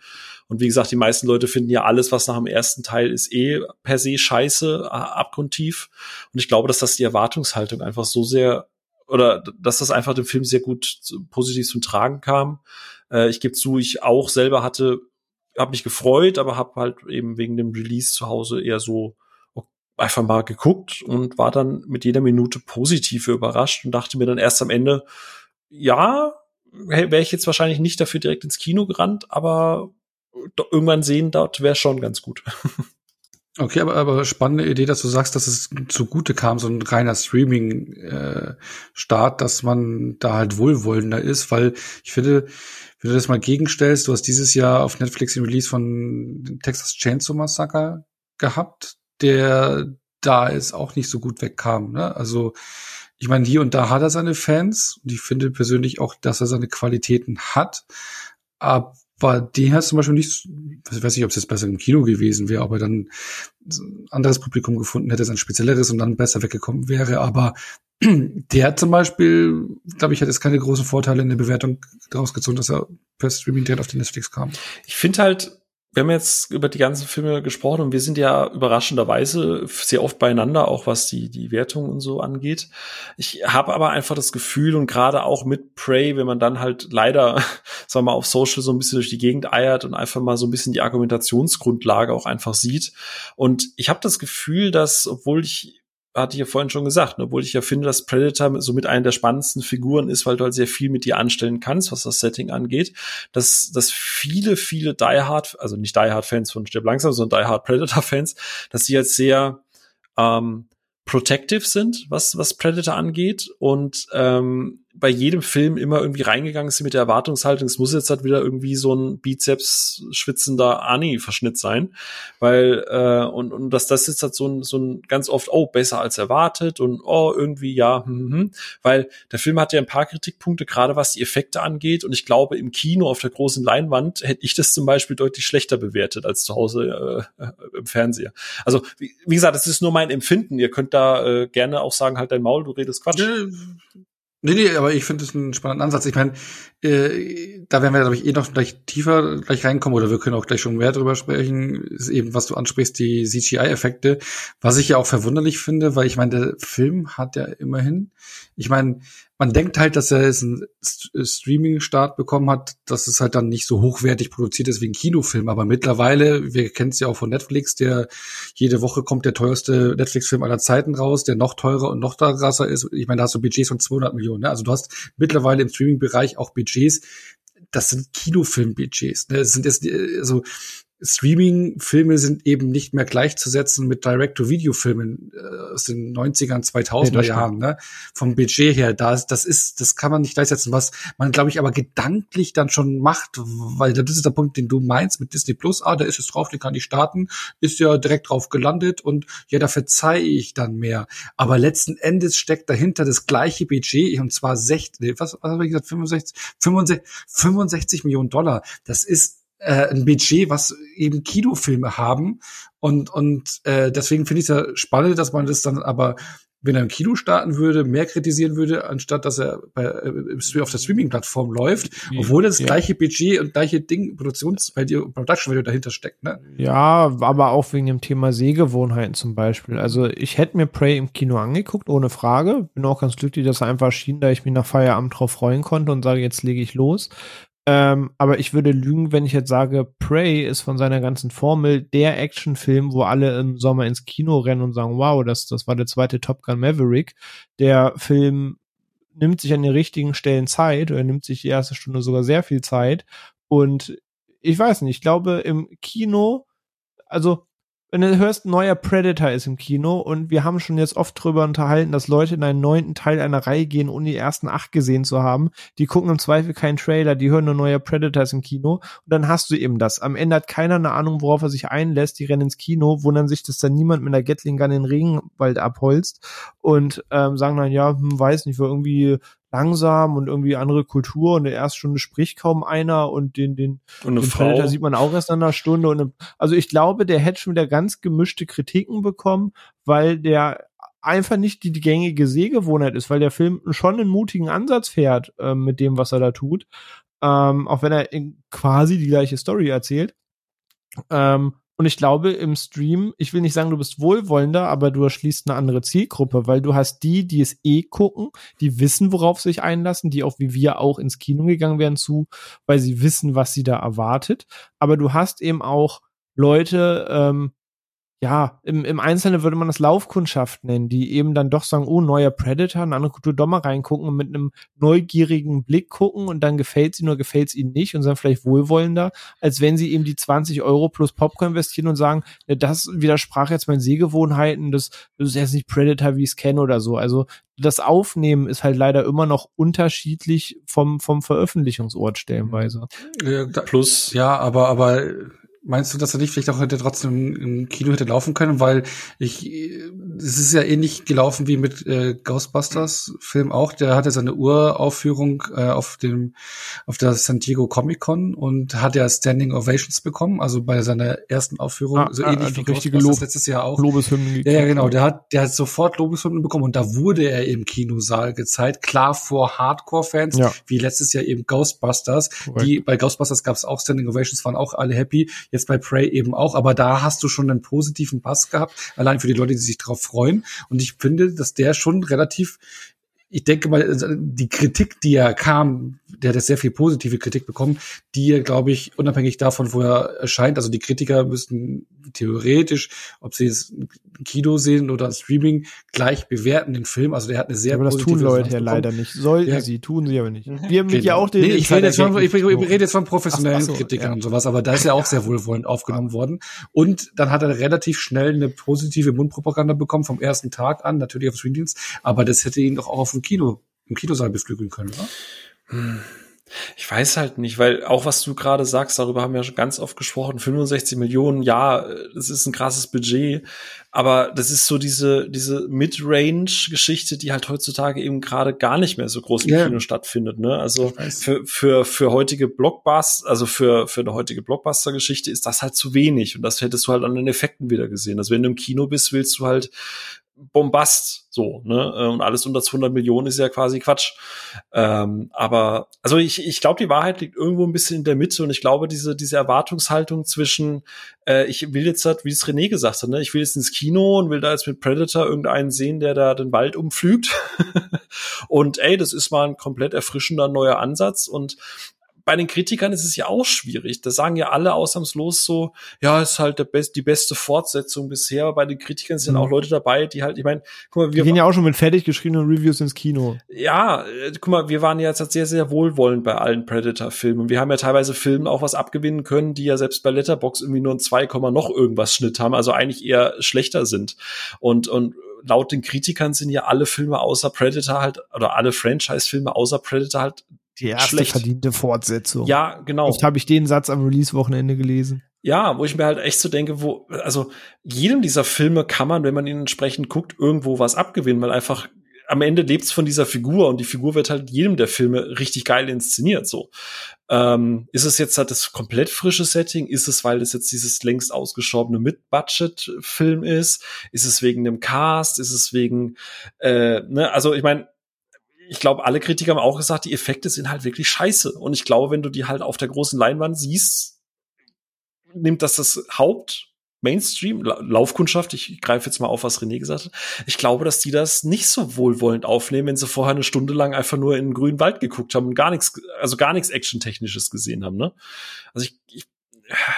Und wie gesagt, die meisten Leute finden ja alles, was nach dem ersten Teil ist, eh per se scheiße, abgrundtief. Und ich glaube, dass das die Erwartungshaltung einfach so sehr oder dass das einfach dem Film sehr gut positiv zum Tragen kam. Äh, ich gebe zu, ich auch selber hatte, habe mich gefreut, aber habe halt eben wegen dem Release zu Hause eher so einfach mal geguckt und war dann mit jeder Minute positiv überrascht und dachte mir dann erst am Ende, ja, wäre ich jetzt wahrscheinlich nicht dafür direkt ins Kino gerannt, aber irgendwann sehen dort wäre schon ganz gut. Okay, aber, aber spannende Idee, dass du sagst, dass es zugute kam, so ein reiner Streaming-Start, äh, dass man da halt wohlwollender ist, weil ich finde, wenn du das mal gegenstellst, du hast dieses Jahr auf Netflix den Release von Texas Chainsaw Massacre gehabt, der da ist auch nicht so gut wegkam. Ne? Also ich meine, hier und da hat er seine Fans und ich finde persönlich auch, dass er seine Qualitäten hat. Aber war den hast zum Beispiel nicht, ich weiß nicht, ob es jetzt besser im Kino gewesen wäre, ob er dann anderes Publikum gefunden hätte, sein spezielleres und dann besser weggekommen wäre. Aber der zum Beispiel, glaube ich, hat jetzt keine großen Vorteile in der Bewertung daraus gezogen, dass er per Streaming direkt auf die Netflix kam. Ich finde halt, wir haben jetzt über die ganzen Filme gesprochen und wir sind ja überraschenderweise sehr oft beieinander, auch was die, die Wertung und so angeht. Ich habe aber einfach das Gefühl und gerade auch mit Prey, wenn man dann halt leider, sagen wir mal, auf Social so ein bisschen durch die Gegend eiert und einfach mal so ein bisschen die Argumentationsgrundlage auch einfach sieht. Und ich habe das Gefühl, dass, obwohl ich hatte ich ja vorhin schon gesagt, ne, obwohl ich ja finde, dass Predator somit eine der spannendsten Figuren ist, weil du halt sehr viel mit dir anstellen kannst, was das Setting angeht, dass, dass viele, viele Die Hard, also nicht Die Hard Fans von Stirb langsam, sondern Die Hard Predator Fans, dass sie halt sehr ähm, protective sind, was, was Predator angeht und ähm, bei jedem Film immer irgendwie reingegangen sind mit der Erwartungshaltung, es muss jetzt halt wieder irgendwie so ein Bizeps schwitzender Ani-Verschnitt sein, weil äh, und, und dass das jetzt halt so ein, so ein ganz oft, oh, besser als erwartet und oh, irgendwie ja, hm, hm, weil der Film hat ja ein paar Kritikpunkte, gerade was die Effekte angeht und ich glaube, im Kino auf der großen Leinwand hätte ich das zum Beispiel deutlich schlechter bewertet als zu Hause äh, im Fernseher. Also, wie, wie gesagt, das ist nur mein Empfinden. Ihr könnt da äh, gerne auch sagen, halt dein Maul, du redest Quatsch. Nee, nee, aber ich finde es einen spannenden Ansatz. Ich meine, äh, da werden wir, glaube ich, eh noch gleich tiefer gleich reinkommen oder wir können auch gleich schon mehr drüber sprechen, ist eben, was du ansprichst, die CGI-Effekte. Was ich ja auch verwunderlich finde, weil ich meine, der Film hat ja immerhin, ich meine, man denkt halt, dass er jetzt einen Streaming-Start bekommen hat, dass es halt dann nicht so hochwertig produziert ist wie ein Kinofilm. Aber mittlerweile, wir kennen es ja auch von Netflix, der jede Woche kommt der teuerste Netflix-Film aller Zeiten raus, der noch teurer und noch krasser ist. Ich meine, da hast du Budgets von 200 Millionen. Ne? Also du hast mittlerweile im Streaming-Bereich auch Budgets, das sind Kinofilm-Budgets. Ne? Das sind jetzt, also Streaming-Filme sind eben nicht mehr gleichzusetzen mit Direct-to-Video-Filmen äh, aus den 90ern, 2000er nee, Jahren, ne? Vom Budget her. Das, das ist, das kann man nicht gleichsetzen, was man, glaube ich, aber gedanklich dann schon macht, weil das ist der Punkt, den du meinst mit Disney Plus. Ah, da ist es drauf, den kann ich starten, ist ja direkt drauf gelandet und ja, da verzeihe ich dann mehr. Aber letzten Endes steckt dahinter das gleiche Budget, und zwar 60, was, was habe ich gesagt, 65, 65, 65 Millionen Dollar. Das ist äh, ein Budget, was eben Kinofilme haben. Und, und äh, deswegen finde ich es ja spannend, dass man das dann aber wenn er im Kino starten würde, mehr kritisieren würde, anstatt dass er bei, äh, auf der Streaming-Plattform läuft, obwohl das ja. gleiche Budget und gleiche Ding, Produktions, Production Value dahinter steckt, ne? Ja, aber auch wegen dem Thema Sehgewohnheiten zum Beispiel. Also ich hätte mir Prey im Kino angeguckt, ohne Frage. Bin auch ganz glücklich, dass er einfach erschien, da ich mich nach Feierabend drauf freuen konnte und sage, jetzt lege ich los. Ähm, aber ich würde lügen, wenn ich jetzt sage, Prey ist von seiner ganzen Formel der Actionfilm, wo alle im Sommer ins Kino rennen und sagen, wow, das, das war der zweite Top Gun Maverick. Der Film nimmt sich an den richtigen Stellen Zeit oder nimmt sich die erste Stunde sogar sehr viel Zeit. Und ich weiß nicht, ich glaube, im Kino, also wenn du hörst, neuer Predator ist im Kino und wir haben schon jetzt oft drüber unterhalten, dass Leute in einen neunten Teil einer Reihe gehen, ohne die ersten acht gesehen zu haben. Die gucken im Zweifel keinen Trailer, die hören nur neuer Predator ist im Kino und dann hast du eben das. Am Ende hat keiner eine Ahnung, worauf er sich einlässt. Die rennen ins Kino, wundern sich, dass dann niemand mit einer Gatling Gun den Regenwald abholzt und ähm, sagen dann, ja, hm, weiß nicht, war irgendwie langsam und irgendwie andere Kultur und in der ersten Stunde spricht kaum einer und den, den, und den. Predator sieht man auch erst nach einer Stunde und eine, also ich glaube, der hätte schon wieder ganz gemischte Kritiken bekommen, weil der einfach nicht die, die gängige Sehgewohnheit ist, weil der Film schon einen mutigen Ansatz fährt äh, mit dem, was er da tut, ähm, auch wenn er quasi die gleiche Story erzählt. Ähm, und ich glaube, im Stream, ich will nicht sagen, du bist wohlwollender, aber du erschließt eine andere Zielgruppe, weil du hast die, die es eh gucken, die wissen, worauf sie sich einlassen, die auch wie wir auch ins Kino gegangen wären zu, weil sie wissen, was sie da erwartet. Aber du hast eben auch Leute, ähm, ja, im, im Einzelnen würde man das Laufkundschaft nennen, die eben dann doch sagen, oh, neuer Predator, eine andere Kultur, doch mal reingucken und mit einem neugierigen Blick gucken und dann gefällt sie nur, gefällt es ihnen nicht und sind vielleicht wohlwollender, als wenn sie eben die 20 Euro plus Popcorn investieren und sagen, ja, das widersprach jetzt meinen Sehgewohnheiten, das, das ist jetzt nicht Predator, wie ich es kenne oder so. Also das Aufnehmen ist halt leider immer noch unterschiedlich vom, vom Veröffentlichungsort stellenweise. Ja, plus, ja, aber, aber Meinst du, dass er nicht vielleicht auch hätte trotzdem im Kino hätte laufen können? Weil ich, es ist ja ähnlich gelaufen wie mit äh, Ghostbusters Film auch. Der hatte seine Uraufführung äh, auf dem, auf der San Diego Comic Con und hat ja Standing Ovations bekommen. Also bei seiner ersten Aufführung, ah, so ah, ähnlich also wie richtige Ghostbusters Lob, letztes Jahr auch. Lobeshymnen Ja, ja, genau. Der hat, der hat sofort Lobeshymnen bekommen und da wurde er im Kinosaal gezeigt. Klar vor Hardcore-Fans, Ja. wie letztes Jahr eben Ghostbusters. Korrekt. Die, bei Ghostbusters gab es auch Standing Ovations, waren auch alle happy. Jetzt bei Prey eben auch, aber da hast du schon einen positiven Pass gehabt, allein für die Leute, die sich darauf freuen. Und ich finde, dass der schon relativ, ich denke mal, also die Kritik, die er kam, der hat jetzt sehr viel positive Kritik bekommen, die er, glaube ich, unabhängig davon, wo er erscheint, also die Kritiker müssten theoretisch, ob sie es im Kino sehen oder im Streaming, gleich bewerten den Film. Also der hat eine sehr aber das positive tun Leute Resonanz ja bekommen. leider nicht. Sollten Ja. sie, tun sie aber nicht. Wir haben mit ja Genau. auch den nee, ich rede jetzt von, ich, ich rede jetzt von professionellen Ach so, ach so, Kritikern ja. und sowas, aber da ist ja auch sehr wohlwollend aufgenommen worden. Und dann hat er relativ schnell eine positive Mundpropaganda bekommen vom ersten Tag an, natürlich auf Streamdienst, aber das hätte ihn doch auch auf dem Kino, im Kinosaal beflügeln können, oder? Ich weiß halt nicht, weil auch was du gerade sagst, darüber haben wir ja schon ganz oft gesprochen, 65 Millionen, ja, das ist ein krasses Budget, aber das ist so diese, diese Mid-Range-Geschichte, die halt heutzutage eben gerade gar nicht mehr so groß im Ja. Kino stattfindet, ne? Also für, für, für heutige Blockbuster, also für, für eine heutige Blockbuster-Geschichte ist das halt zu wenig und das hättest du halt an den Effekten wieder gesehen. Also wenn du im Kino bist, willst du halt Bombast, so, ne? Und alles unter 200 Millionen ist ja quasi Quatsch. Ähm, aber, also ich, ich glaube, die Wahrheit liegt irgendwo ein bisschen in der Mitte und ich glaube, diese, diese Erwartungshaltung zwischen, äh, ich will jetzt halt, wie es René gesagt hat, ne? Ich will jetzt ins Kino und will da jetzt mit Predator irgendeinen sehen, der da den Wald umflügt. und ey, das ist mal ein komplett erfrischender neuer Ansatz und bei den Kritikern ist es ja auch schwierig. Da sagen ja alle ausnahmslos so, ja, ist halt der best, die beste Fortsetzung bisher. Aber bei den Kritikern sind Mhm. auch Leute dabei, die halt, ich meine, guck mal, Wir wir gehen ja auch schon mit fertig geschriebenen Reviews ins Kino. ja, äh, guck mal, wir waren ja jetzt halt sehr, sehr wohlwollend bei allen Predator-Filmen. Wir haben ja teilweise Filmen auch was abgewinnen können, die ja selbst bei Letterbox irgendwie nur ein 2, noch irgendwas Schnitt haben, also eigentlich eher schlechter sind. Und, und laut den Kritikern sind ja alle Filme außer Predator halt, oder alle Franchise-Filme außer Predator halt, Die erste Schlecht. verdiente Fortsetzung. ja, genau. Oft habe ich den Satz am Release-Wochenende gelesen. Ja, wo ich mir halt echt so denke, wo, also jedem dieser Filme kann man, wenn man ihn entsprechend guckt, irgendwo was abgewinnen, weil einfach am Ende lebt's von dieser Figur und die Figur wird halt jedem der Filme richtig geil inszeniert. So ähm, ist es jetzt halt das komplett frische Setting? Ist es, weil es jetzt dieses längst ausgeschobene Mid-Budget-Film ist? Ist es wegen dem Cast? Ist es wegen, äh, ne? Also ich meine, ich glaube, alle Kritiker haben auch gesagt, die Effekte sind halt wirklich scheiße. Und ich glaube, wenn du die halt auf der großen Leinwand siehst, nimmt das das Haupt Mainstream, La Laufkundschaft, ich greife jetzt mal auf, was René gesagt hat. Ich glaube, dass die das nicht so wohlwollend aufnehmen, wenn sie vorher eine Stunde lang einfach nur in den grünen Wald geguckt haben und gar nichts, also gar nichts Action-Technisches gesehen haben, ne? Also ich, ich,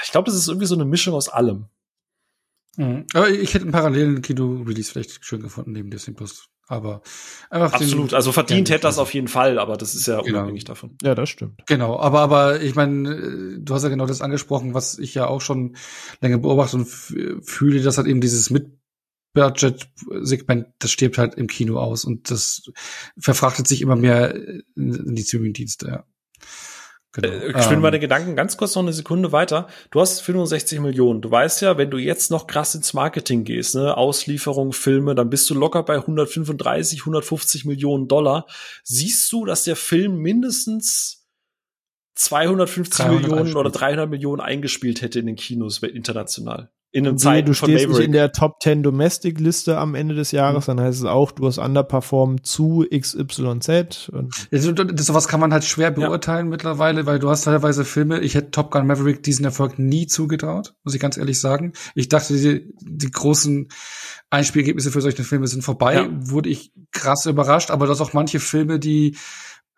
ich glaube, das ist irgendwie so eine Mischung aus allem. Mhm. Aber ich hätte einen parallelen Kino-Release vielleicht schön gefunden neben Disney Plus. Aber einfach den- Absolut. Also verdient hätte das auf jeden Fall, aber das ist ja Genau. unabhängig davon. Ja, das stimmt. Genau, aber aber ich meine, du hast ja genau das angesprochen, was ich ja auch schon länger beobachte und fühle, dass halt eben dieses Mid-Budget-Segment, das stirbt halt im Kino aus und das verfrachtet sich immer mehr in in die Streaming-Dienste, ja. Genau. Äh, Ich spinne Ähm, meine Gedanken ganz kurz noch eine Sekunde weiter. Du hast 65 Millionen. Du weißt ja, wenn du jetzt noch krass ins Marketing gehst, ne, Auslieferung, Filme, dann bist du locker bei 135, 150 Millionen Dollar. Siehst du, dass der Film mindestens 250 300 Millionen oder einspielt. 300 Millionen eingespielt hätte in den Kinos international? In einem Zeiten du von stehst nicht in der Top 10 Domestic Liste am Ende des Jahres, dann heißt es auch, du hast underperformed zu XYZ. Und Das, das, sowas kann man halt schwer beurteilen mittlerweile, weil du hast teilweise Filme, ich hätte Top Gun Maverick diesen Erfolg nie zugetraut, muss ich ganz ehrlich sagen. Ich dachte, die, die großen Einspielergebnisse für solche Filme sind vorbei, Ja. wurde ich krass überrascht, aber du hast auch manche Filme, die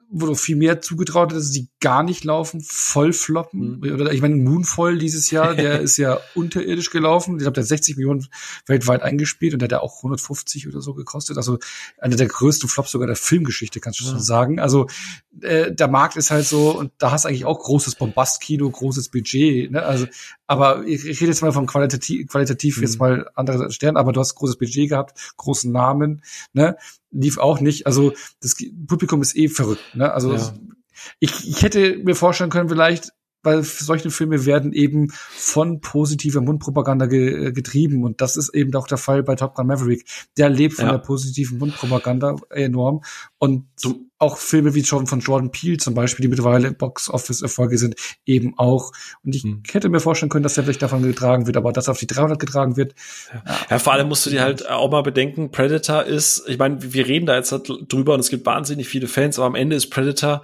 wo du viel mehr zugetraut dass die gar nicht laufen, voll floppen. Mhm. Oder ich meine, Moonfall dieses Jahr, der ist ja unterirdisch gelaufen. Ich glaube, der hat 60 Millionen weltweit eingespielt und der hat ja auch 150 oder so gekostet. Also einer der größten Flops sogar der Filmgeschichte, kannst du schon sagen. Also äh, der Markt ist halt so, und da hast du eigentlich auch großes Bombastkino, großes Budget. Ne? Also, aber ich, ich rede jetzt mal von qualitativ, qualitativ mhm. jetzt mal andere Sterne, aber du hast großes Budget gehabt, großen Namen, ne? Lief auch nicht. Also das Publikum ist eh verrückt. Ne? Also ja. ich, ich hätte mir vorstellen können, vielleicht weil solche Filme werden eben von positiver Mundpropaganda ge getrieben und das ist eben auch der Fall bei Top Gun Maverick. Der lebt von ja. der positiven Mundpropaganda enorm und so, auch Filme wie von Jordan Peele zum Beispiel, die mittlerweile Box-Office-Erfolge sind, eben auch. Und ich hm. hätte mir vorstellen können, dass der vielleicht davon getragen wird, aber dass auf die 300 getragen wird. Ja. ja, vor allem musst du dir halt auch mal bedenken, Predator ist, ich meine, wir reden da jetzt halt drüber und es gibt wahnsinnig viele Fans, aber am Ende ist Predator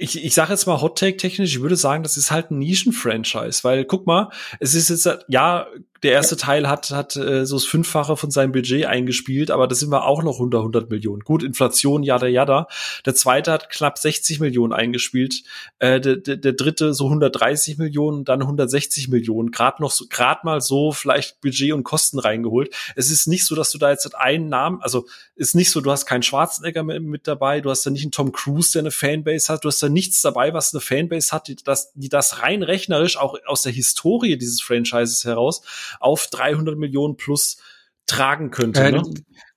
ich, ich sage jetzt mal Hot Take technisch, ich würde sagen, das ist halt ein Nischen-Franchise, weil guck mal, es ist jetzt ja der erste Teil hat, hat äh, so das Fünffache von seinem Budget eingespielt, aber da sind wir auch noch unter 100 Millionen. Gut, Inflation, jada, jada. Der zweite hat knapp 60 Millionen eingespielt. Äh, der, der, der dritte so 130 Millionen, dann 160 Millionen. Gerade noch so, gerade mal so vielleicht Budget und Kosten reingeholt. Es ist nicht so, dass du da jetzt einen Namen, also ist nicht so, du hast keinen Schwarzenegger mit, mit dabei, du hast da nicht einen Tom Cruise, der eine Fanbase hat, du hast da nichts dabei, was eine Fanbase hat, die das, die das rein rechnerisch auch aus der Historie dieses Franchises heraus auf 300 Millionen plus tragen könnte. Äh, ne?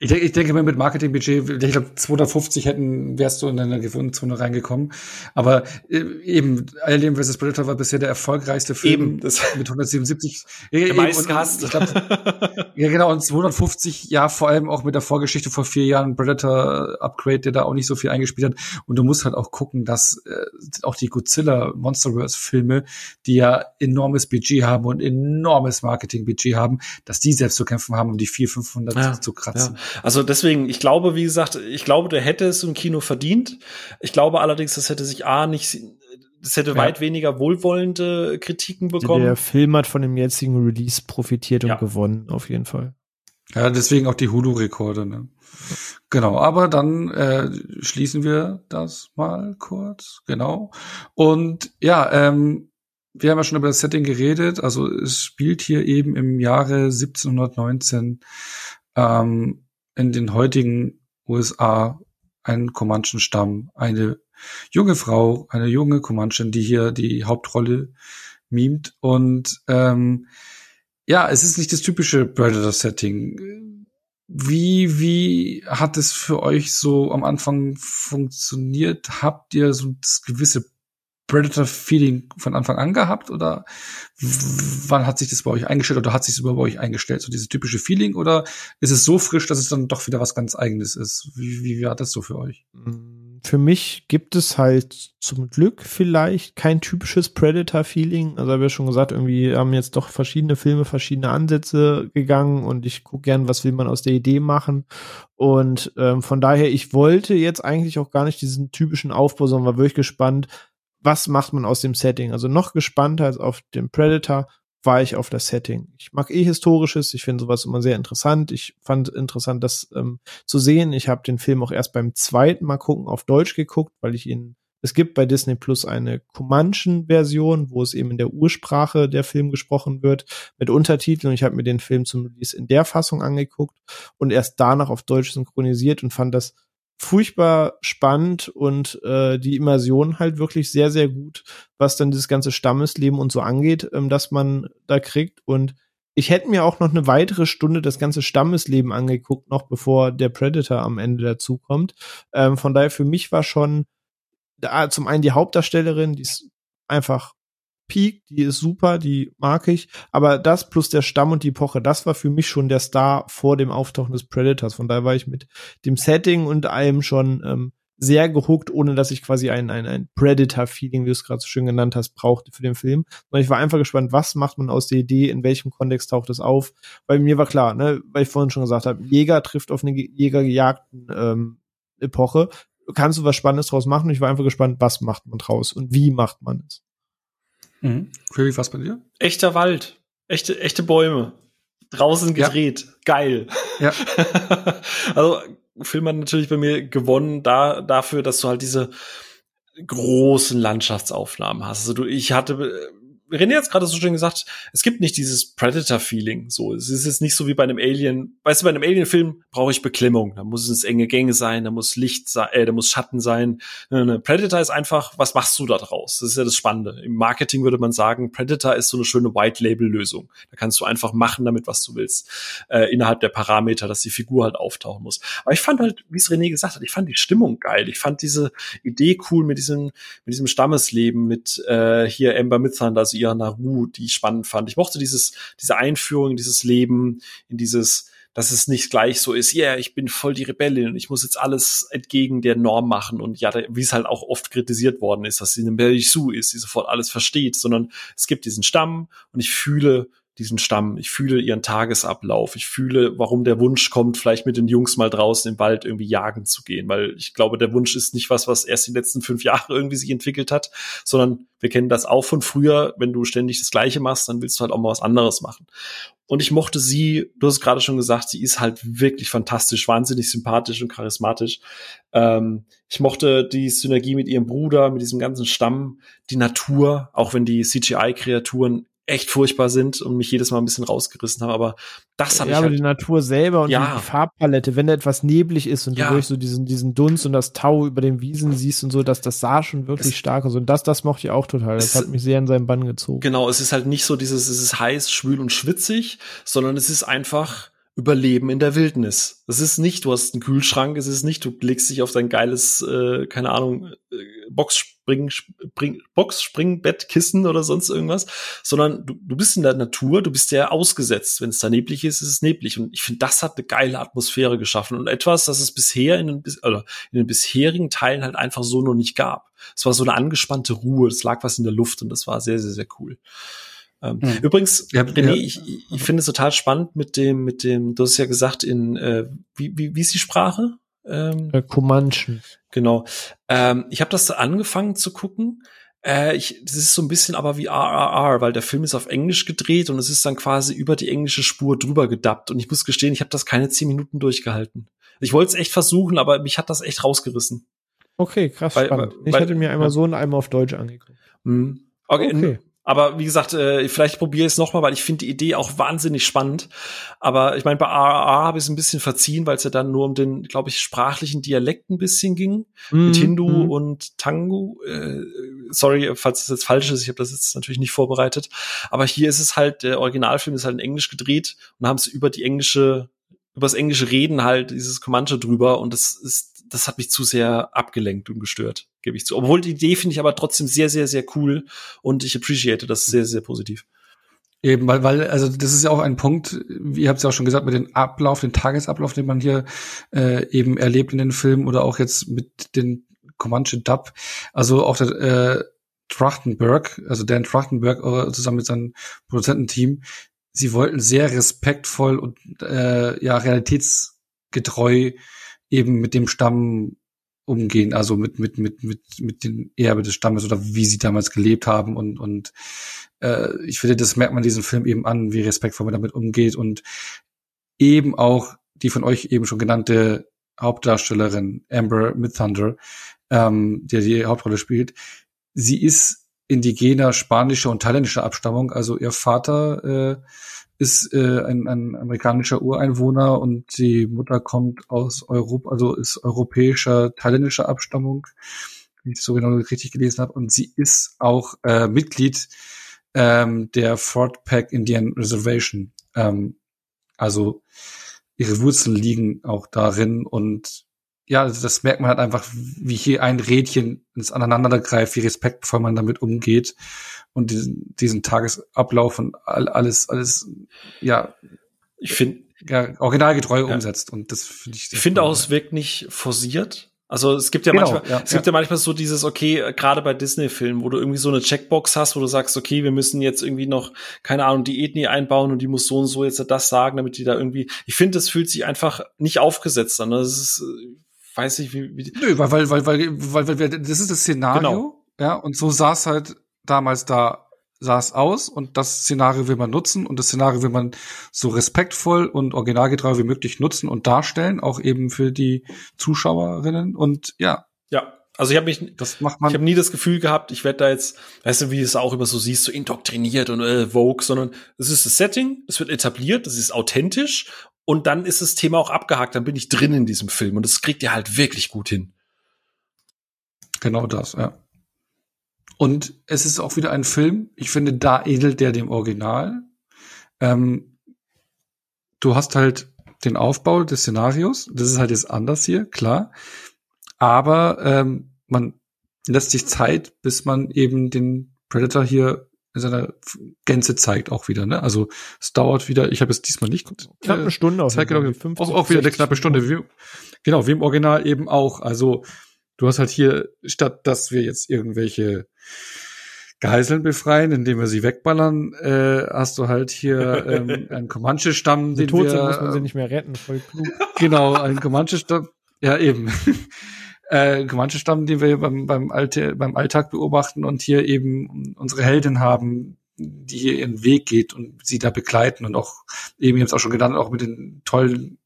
Ich, denke, ich denke mal mit Marketingbudget, ich glaube 250 hätten, wärst du in eine Gewinnzone reingekommen. Aber äh, eben, Alien vs. Predator war bisher der erfolgreichste Film eben, das mit 177. Der ja, meisten gehasst. ja, genau, und 250, ja, vor allem auch mit der Vorgeschichte vor vier Jahren, Predator Upgrade, der da auch nicht so viel eingespielt hat. Und du musst halt auch gucken, dass äh, auch die Godzilla Monsterverse Filme, die ja enormes Budget haben und enormes Marketingbudget haben, dass die selbst zu kämpfen haben, um die 400, 500 ja, zu kratzen. Ja. Also deswegen, ich glaube, wie gesagt, ich glaube, der hätte es im Kino verdient. Ich glaube allerdings, das hätte sich A nicht, das hätte ja. weit weniger wohlwollende Kritiken bekommen. Der Film hat von dem jetzigen Release profitiert und ja. gewonnen, auf jeden Fall. Ja, deswegen auch die Hulu-Rekorde. Ne? Genau, aber dann äh, schließen wir das mal kurz. Genau. Und ja, ähm, wir haben ja schon über das Setting geredet. Also es spielt hier eben im Jahre 1719 ähm, in den heutigen USA ein Comanchen-Stamm, eine junge Frau, eine junge Comanchin, die hier die Hauptrolle mimt. Und ähm, ja, es ist nicht das typische Predator-Setting. Wie, wie hat es für euch so am Anfang funktioniert? Habt ihr so das gewisse Predator-Feeling von Anfang an gehabt oder wann hat sich das bei euch eingestellt oder hat sich das bei euch eingestellt? So dieses typische Feeling oder ist es so frisch, dass es dann doch wieder was ganz Eigenes ist? Wie, wie war das so für euch? Für mich gibt es halt zum Glück vielleicht kein typisches Predator-Feeling. Also habe ja schon gesagt, irgendwie haben jetzt doch verschiedene Filme, verschiedene Ansätze gegangen und ich gucke gern, was will man aus der Idee machen. Und ähm, von daher, ich wollte jetzt eigentlich auch gar nicht diesen typischen Aufbau, sondern war wirklich gespannt, was macht man aus dem Setting? Also noch gespannter als auf den Predator war ich auf das Setting. Ich mag eh Historisches, ich finde sowas immer sehr interessant. Ich fand interessant, das ähm, zu sehen. Ich habe den Film auch erst beim zweiten Mal gucken auf Deutsch geguckt, weil ich ihn es gibt bei Disney Plus eine Comanchen-Version, wo es eben in der Ursprache der Film gesprochen wird, mit Untertiteln. Und ich habe mir den Film zum Release in der Fassung angeguckt und erst danach auf Deutsch synchronisiert und fand das furchtbar spannend und äh, die Immersion halt wirklich sehr, sehr gut, was dann dieses ganze Stammesleben und so angeht, ähm, dass man da kriegt. Und ich hätte mir auch noch eine weitere Stunde das ganze Stammesleben angeguckt, noch bevor der Predator am Ende dazukommt. Ähm, von daher für mich war schon da zum einen die Hauptdarstellerin, die ist einfach Peak, die ist super, die mag ich. Aber das plus der Stamm und die Epoche, das war für mich schon der Star vor dem Auftauchen des Predators. Von daher war ich mit dem Setting und allem schon ähm, sehr gehuckt, ohne dass ich quasi ein, ein, ein Predator-Feeling, wie du es gerade so schön genannt hast, brauchte für den Film. Sondern ich war einfach gespannt, was macht man aus der Idee, in welchem Kontext taucht es auf. Weil mir war klar, ne, weil ich vorhin schon gesagt habe, Jäger trifft auf eine Jägergejagten ähm, Epoche. Kannst du was Spannendes draus machen? Ich war einfach gespannt, was macht man draus und wie macht man es. Mhm. Query, was bei dir? Echter Wald. Echte, echte Bäume. Draußen gedreht. Ja. Geil. Ja. also Film hat natürlich bei mir gewonnen da, dafür, dass du halt diese großen Landschaftsaufnahmen hast. Also du, ich hatte René hat es gerade so schön gesagt, es gibt nicht dieses Predator-Feeling. So, es ist jetzt nicht so wie bei einem Alien. Weißt du, bei einem Alien-Film brauche ich Beklemmung. Da muss es enge Gänge sein, da muss Licht sein, äh, da muss Schatten sein. Eine Predator ist einfach, was machst du da draus? Das ist ja das Spannende. Im Marketing würde man sagen, Predator ist so eine schöne White-Label-Lösung. Da kannst du einfach machen damit, was du willst, äh, innerhalb der Parameter, dass die Figur halt auftauchen muss. Aber ich fand halt, wie es René gesagt hat, ich fand die Stimmung geil. Ich fand diese Idee cool mit diesem, mit diesem Stammesleben, mit äh, hier Amber Midthunder, also Ira Naru, die ich spannend fand. Ich mochte dieses, diese Einführung, dieses Leben in dieses, dass es nicht gleich so ist, ja, yeah, ich bin voll die Rebellin und ich muss jetzt alles entgegen der Norm machen und ja, wie es halt auch oft kritisiert worden ist, dass sie eine Belgisu ist, die sofort alles versteht, sondern es gibt diesen Stamm und ich fühle diesen Stamm. Ich fühle ihren Tagesablauf. Ich fühle, warum der Wunsch kommt, vielleicht mit den Jungs mal draußen im Wald irgendwie jagen zu gehen, weil ich glaube, der Wunsch ist nicht was, was erst die letzten fünf Jahre irgendwie sich entwickelt hat, sondern wir kennen das auch von früher. Wenn du ständig das Gleiche machst, dann willst du halt auch mal was anderes machen. Und ich mochte sie, du hast gerade schon gesagt, sie ist halt wirklich fantastisch, wahnsinnig sympathisch und charismatisch. Ähm, ich mochte die Synergie mit ihrem Bruder, mit diesem ganzen Stamm, die Natur, auch wenn die CGI-Kreaturen echt furchtbar sind und mich jedes Mal ein bisschen rausgerissen haben. Aber das habe ja, ich aber halt, die Natur selber und Ja. die Farbpalette, wenn da etwas neblig ist und Ja. du durch so diesen, diesen Dunst und das Tau über den Wiesen siehst und so, dass das sah schon wirklich Es- stark aus. Und das, das mochte ich auch total. Das Es- hat mich sehr in seinen Bann gezogen. Genau, es ist halt nicht so dieses, es ist heiß, schwül und schwitzig, sondern es ist einfach Überleben in der Wildnis. Es ist nicht, du hast einen Kühlschrank, es ist nicht, du legst dich auf dein geiles, äh, keine Ahnung, äh, Boxspring, Spring, oder sonst irgendwas, sondern du, du bist in der Natur, du bist ja ausgesetzt. Wenn es da neblig ist, ist es neblig. Und ich finde, das hat eine geile Atmosphäre geschaffen und etwas, das es bisher in den, bis- also in den bisherigen Teilen halt einfach so noch nicht gab. Es war so eine angespannte Ruhe, es lag was in der Luft und das war sehr, sehr, sehr cool. Ähm, Mhm. Übrigens, Ja, René, ja. ich, ich finde es total spannend mit dem, mit dem, du hast ja gesagt, in äh, wie, wie, wie ist die Sprache? Ähm, Äh, Comanchen. Genau. Ähm, ich habe das angefangen zu gucken. Äh, ich, das ist so ein bisschen aber wie RRR, weil der Film ist auf Englisch gedreht und es ist dann quasi über die englische Spur drüber gedappt. Und ich muss gestehen, ich habe das keine zehn Minuten durchgehalten. Ich wollte es echt versuchen, aber mich hat das echt rausgerissen. Okay, krass, Weil- spannend. weil- ich weil- hatte mir einmal ja. so und einmal auf Deutsch angeguckt. Mhm. Okay. Okay. Aber wie gesagt, äh, vielleicht probiere ich es nochmal, weil ich finde die Idee auch wahnsinnig spannend. Aber ich meine, bei RRR habe ich es ein bisschen verziehen, weil es ja dann nur um den, glaube ich, sprachlichen Dialekt ein bisschen ging. mit Mhm, Hindu mhm. und Tango. Äh, sorry, falls das jetzt falsch ist, ich habe das jetzt natürlich nicht vorbereitet. Aber hier ist es halt, der Originalfilm ist halt in Englisch gedreht und haben es über die englische, über das englische Reden halt dieses Comanche drüber und das ist, das hat mich zu sehr abgelenkt und gestört, gebe ich zu. Obwohl die Idee finde ich aber trotzdem sehr, sehr, sehr cool und ich appreciate das sehr, sehr positiv. Eben, weil, weil, also das ist ja auch ein Punkt, wie ihr habt es ja auch schon gesagt, mit dem Ablauf, den Tagesablauf, den man hier äh, eben erlebt in den Filmen oder auch jetzt mit den Comanche Dub. Also auch der äh, Trachtenberg, also Dan Trachtenberg äh, zusammen mit seinem Produzententeam, sie wollten sehr respektvoll und äh, ja realitätsgetreu eben mit dem Stamm umgehen, also mit mit mit mit mit den Erbe des Stammes oder wie sie damals gelebt haben und und äh, ich finde, das merkt man diesen Film eben an, wie respektvoll man damit umgeht und eben auch die von euch eben schon genannte Hauptdarstellerin Amber Midthunder, ähm, die die Hauptrolle spielt. Sie ist indigener spanischer und thailändischer Abstammung, also ihr Vater äh, ist äh, ein, ein amerikanischer Ureinwohner und die Mutter kommt aus Europa, also ist europäischer, thailändischer Abstammung, wie ich so genau richtig gelesen habe. Und sie ist auch äh, Mitglied ähm, der Fort Peck Indian Reservation. Ähm, also ihre Wurzeln liegen auch darin und ja, also das merkt man halt einfach, wie hier ein Rädchen ins Aneinander greift, wie respektvoll man damit umgeht und diesen, diesen Tagesablauf und all, alles, alles, ja, Ich finde, ja originalgetreu Ja. umsetzt und das finde ich. Ich finde auch, es wirkt nicht forciert. Also es gibt ja Genau, manchmal, ja, es gibt ja. manchmal so dieses, okay, gerade bei Disney-Filmen, wo du irgendwie so eine Checkbox hast, wo du sagst, okay, wir müssen jetzt irgendwie noch, keine Ahnung, die Ethnie einbauen und die muss so und so jetzt das sagen, damit die da irgendwie. Ich finde, das fühlt sich einfach nicht aufgesetzt an. Das ist, weiß ich, wie, wie Nö, weil, weil, weil, weil, weil, weil, weil das ist das Szenario, Genau. ja, und so sah es halt damals da sah es aus und das Szenario will man nutzen und das Szenario will man so respektvoll und originalgetreu wie möglich nutzen und darstellen, auch eben für die Zuschauerinnen und ja. Ja, also ich habe mich, das macht man. Ich habe nie das Gefühl gehabt, ich werde da jetzt, weißt du, wie du es auch immer so siehst, so indoktriniert und äh, Vogue, sondern es ist das Setting, es wird etabliert, es ist authentisch und dann ist das Thema auch abgehakt, dann bin ich drin in diesem Film und das kriegt ihr halt wirklich gut hin. Genau das, ja. Und es ist auch wieder ein Film, ich finde, da edelt der dem Original. Ähm, du hast halt den Aufbau des Szenarios, das ist halt jetzt anders hier, klar. Aber ähm, man lässt sich Zeit, bis man eben den Predator hier in seiner Gänze zeigt auch wieder. Ne? Also es dauert wieder, ich habe es diesmal nicht knapp eine Stunde auf Zeit genau, auch, auch wieder eine knappe Stunde. Wie, genau, wie im Original eben auch. Also du hast halt hier, statt dass wir jetzt irgendwelche Geiseln befreien, indem wir sie wegballern, äh, hast du halt hier ähm, einen Comanche-Stamm, den tot wir, sind, muss man sie nicht mehr retten, voll klug. Genau, einen Comanche-Stamm, ja eben. äh, Comanche-Stamm, den wir beim, beim, Alte, beim Alltag beobachten und hier eben unsere Heldin haben, die hier ihren Weg geht und sie da begleiten und auch eben, habe auch schon genannt, auch mit den tollen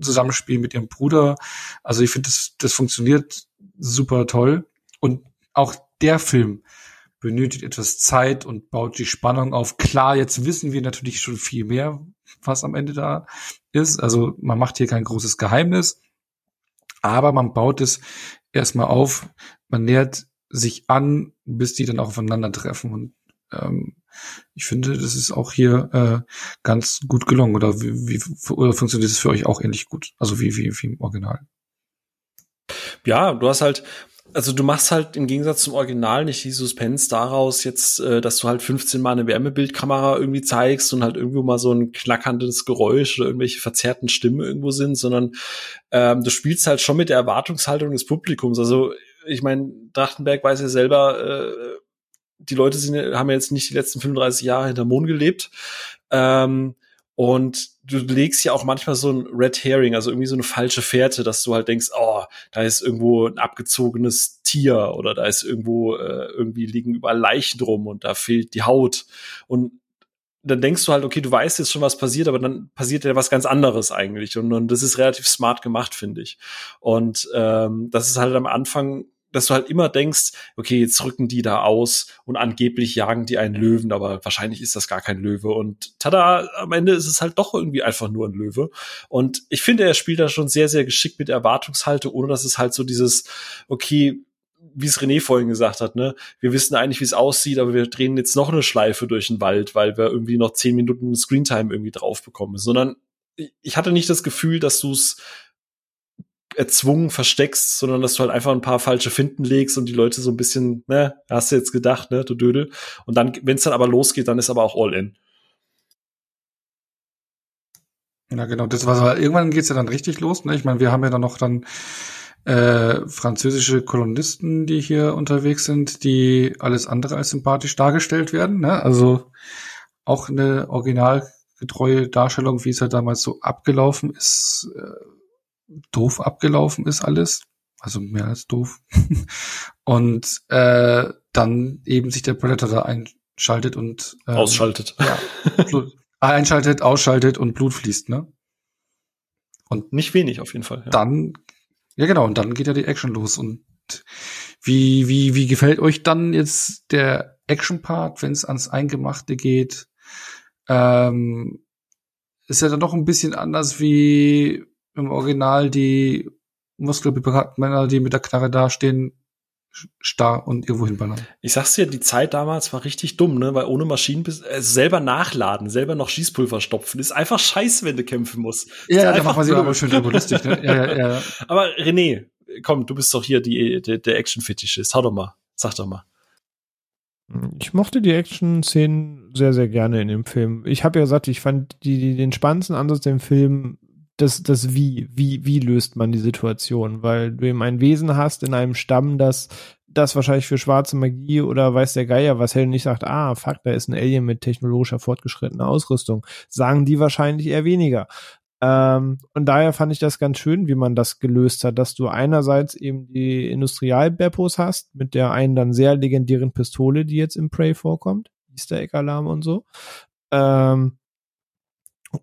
Zusammenspiel mit ihrem Bruder. Also ich finde, das, das funktioniert super toll. Und auch der Film benötigt etwas Zeit und baut die Spannung auf. Klar, jetzt wissen wir natürlich schon viel mehr, was am Ende da ist. Also man macht hier kein großes Geheimnis, aber man baut es erstmal auf. Man nähert sich an, bis die dann auch aufeinandertreffen. Und ähm, ich finde, das ist auch hier äh, ganz gut gelungen. Oder wie, wie oder funktioniert es für euch auch ähnlich gut? Also wie, wie, wie im Original? Ja, du hast halt, also du machst halt im Gegensatz zum Original nicht die Suspense daraus jetzt, äh, dass du halt 15 mal eine Wärmebildkamera irgendwie zeigst und halt irgendwo mal so ein knackerndes Geräusch oder irgendwelche verzerrten Stimmen irgendwo sind, sondern ähm, du spielst halt schon mit der Erwartungshaltung des Publikums. Also ich meine, Drachtenberg weiß ja selber, äh, die Leute sind, haben ja jetzt nicht die letzten 35 Jahre hinter Mond gelebt. Ähm, und du legst ja auch manchmal so ein Red Herring, also irgendwie so eine falsche Fährte, dass du halt denkst, oh, da ist irgendwo ein abgezogenes Tier oder da ist irgendwo äh, irgendwie liegen überall Leichen drum und da fehlt die Haut. Und dann denkst du halt, okay, du weißt jetzt schon, was passiert, aber dann passiert ja was ganz anderes eigentlich. Und, und das ist relativ smart gemacht, finde ich. Und ähm, das ist halt am Anfang dass du halt immer denkst, okay, jetzt rücken die da aus und angeblich jagen die einen Löwen, aber wahrscheinlich ist das gar kein Löwe. Und tada, am Ende ist es halt doch irgendwie einfach nur ein Löwe. Und ich finde, er spielt da schon sehr, sehr geschickt mit Erwartungshalte, ohne dass es halt so dieses, okay, wie es René vorhin gesagt hat, ne, wir wissen eigentlich, wie es aussieht, aber wir drehen jetzt noch eine Schleife durch den Wald, weil wir irgendwie noch zehn Minuten Screentime irgendwie drauf bekommen, sondern ich hatte nicht das Gefühl, dass du es erzwungen versteckst, sondern dass du halt einfach ein paar falsche Finden legst und die Leute so ein bisschen, ne, hast du jetzt gedacht, ne, du Dödel. Und dann, wenn es dann aber losgeht, dann ist aber auch all in. Ja, genau, das war irgendwann geht's ja dann richtig los. Ne? Ich meine, wir haben ja dann noch dann äh, französische Kolonisten, die hier unterwegs sind, die alles andere als sympathisch dargestellt werden. Ne? Also auch eine originalgetreue Darstellung, wie es ja damals so abgelaufen ist, äh, doof abgelaufen ist alles. Also mehr als doof. und äh, dann eben sich der Predator da einschaltet und ähm, ausschaltet. Ja, Blut, einschaltet, ausschaltet und Blut fließt, ne? Und nicht wenig auf jeden Fall. Ja. Dann, ja genau, und dann geht ja die Action los. Und wie, wie, wie gefällt euch dann jetzt der Action-Part, wenn es ans Eingemachte geht? Ähm, ist ja dann doch ein bisschen anders wie im Original die muskelbepackten Männer, die mit der Knarre dastehen, starr und irgendwo hinballern. Ich sag's dir, die Zeit damals war richtig dumm, ne? Weil ohne Maschinen äh, selber nachladen, selber noch Schießpulver stopfen, ist einfach scheiße, wenn du kämpfen musst. Ja, ja da macht man sich aber schön drüber lustig, ne? Ja, ja, ja. Aber René, komm, du bist doch hier die, der, der Action-Fetischist. Hau doch mal. Sag doch mal. Ich mochte die Action-Szenen sehr, sehr gerne in dem Film. Ich habe ja gesagt, ich fand die, die, den spannendsten Ansatz im Film das, das Wie, wie, wie löst man die Situation, weil du eben ein Wesen hast in einem Stamm, das das wahrscheinlich für schwarze Magie oder weiß der Geier was und nicht sagt, ah, fuck, da ist ein Alien mit technologischer fortgeschrittener Ausrüstung, sagen die wahrscheinlich eher weniger. Ähm, und daher fand ich das ganz schön, wie man das gelöst hat, dass du einerseits eben die Industrial-Beppos hast, mit der einen dann sehr legendären Pistole, die jetzt im Prey vorkommt, Easter Egg Alarm und so. Ähm,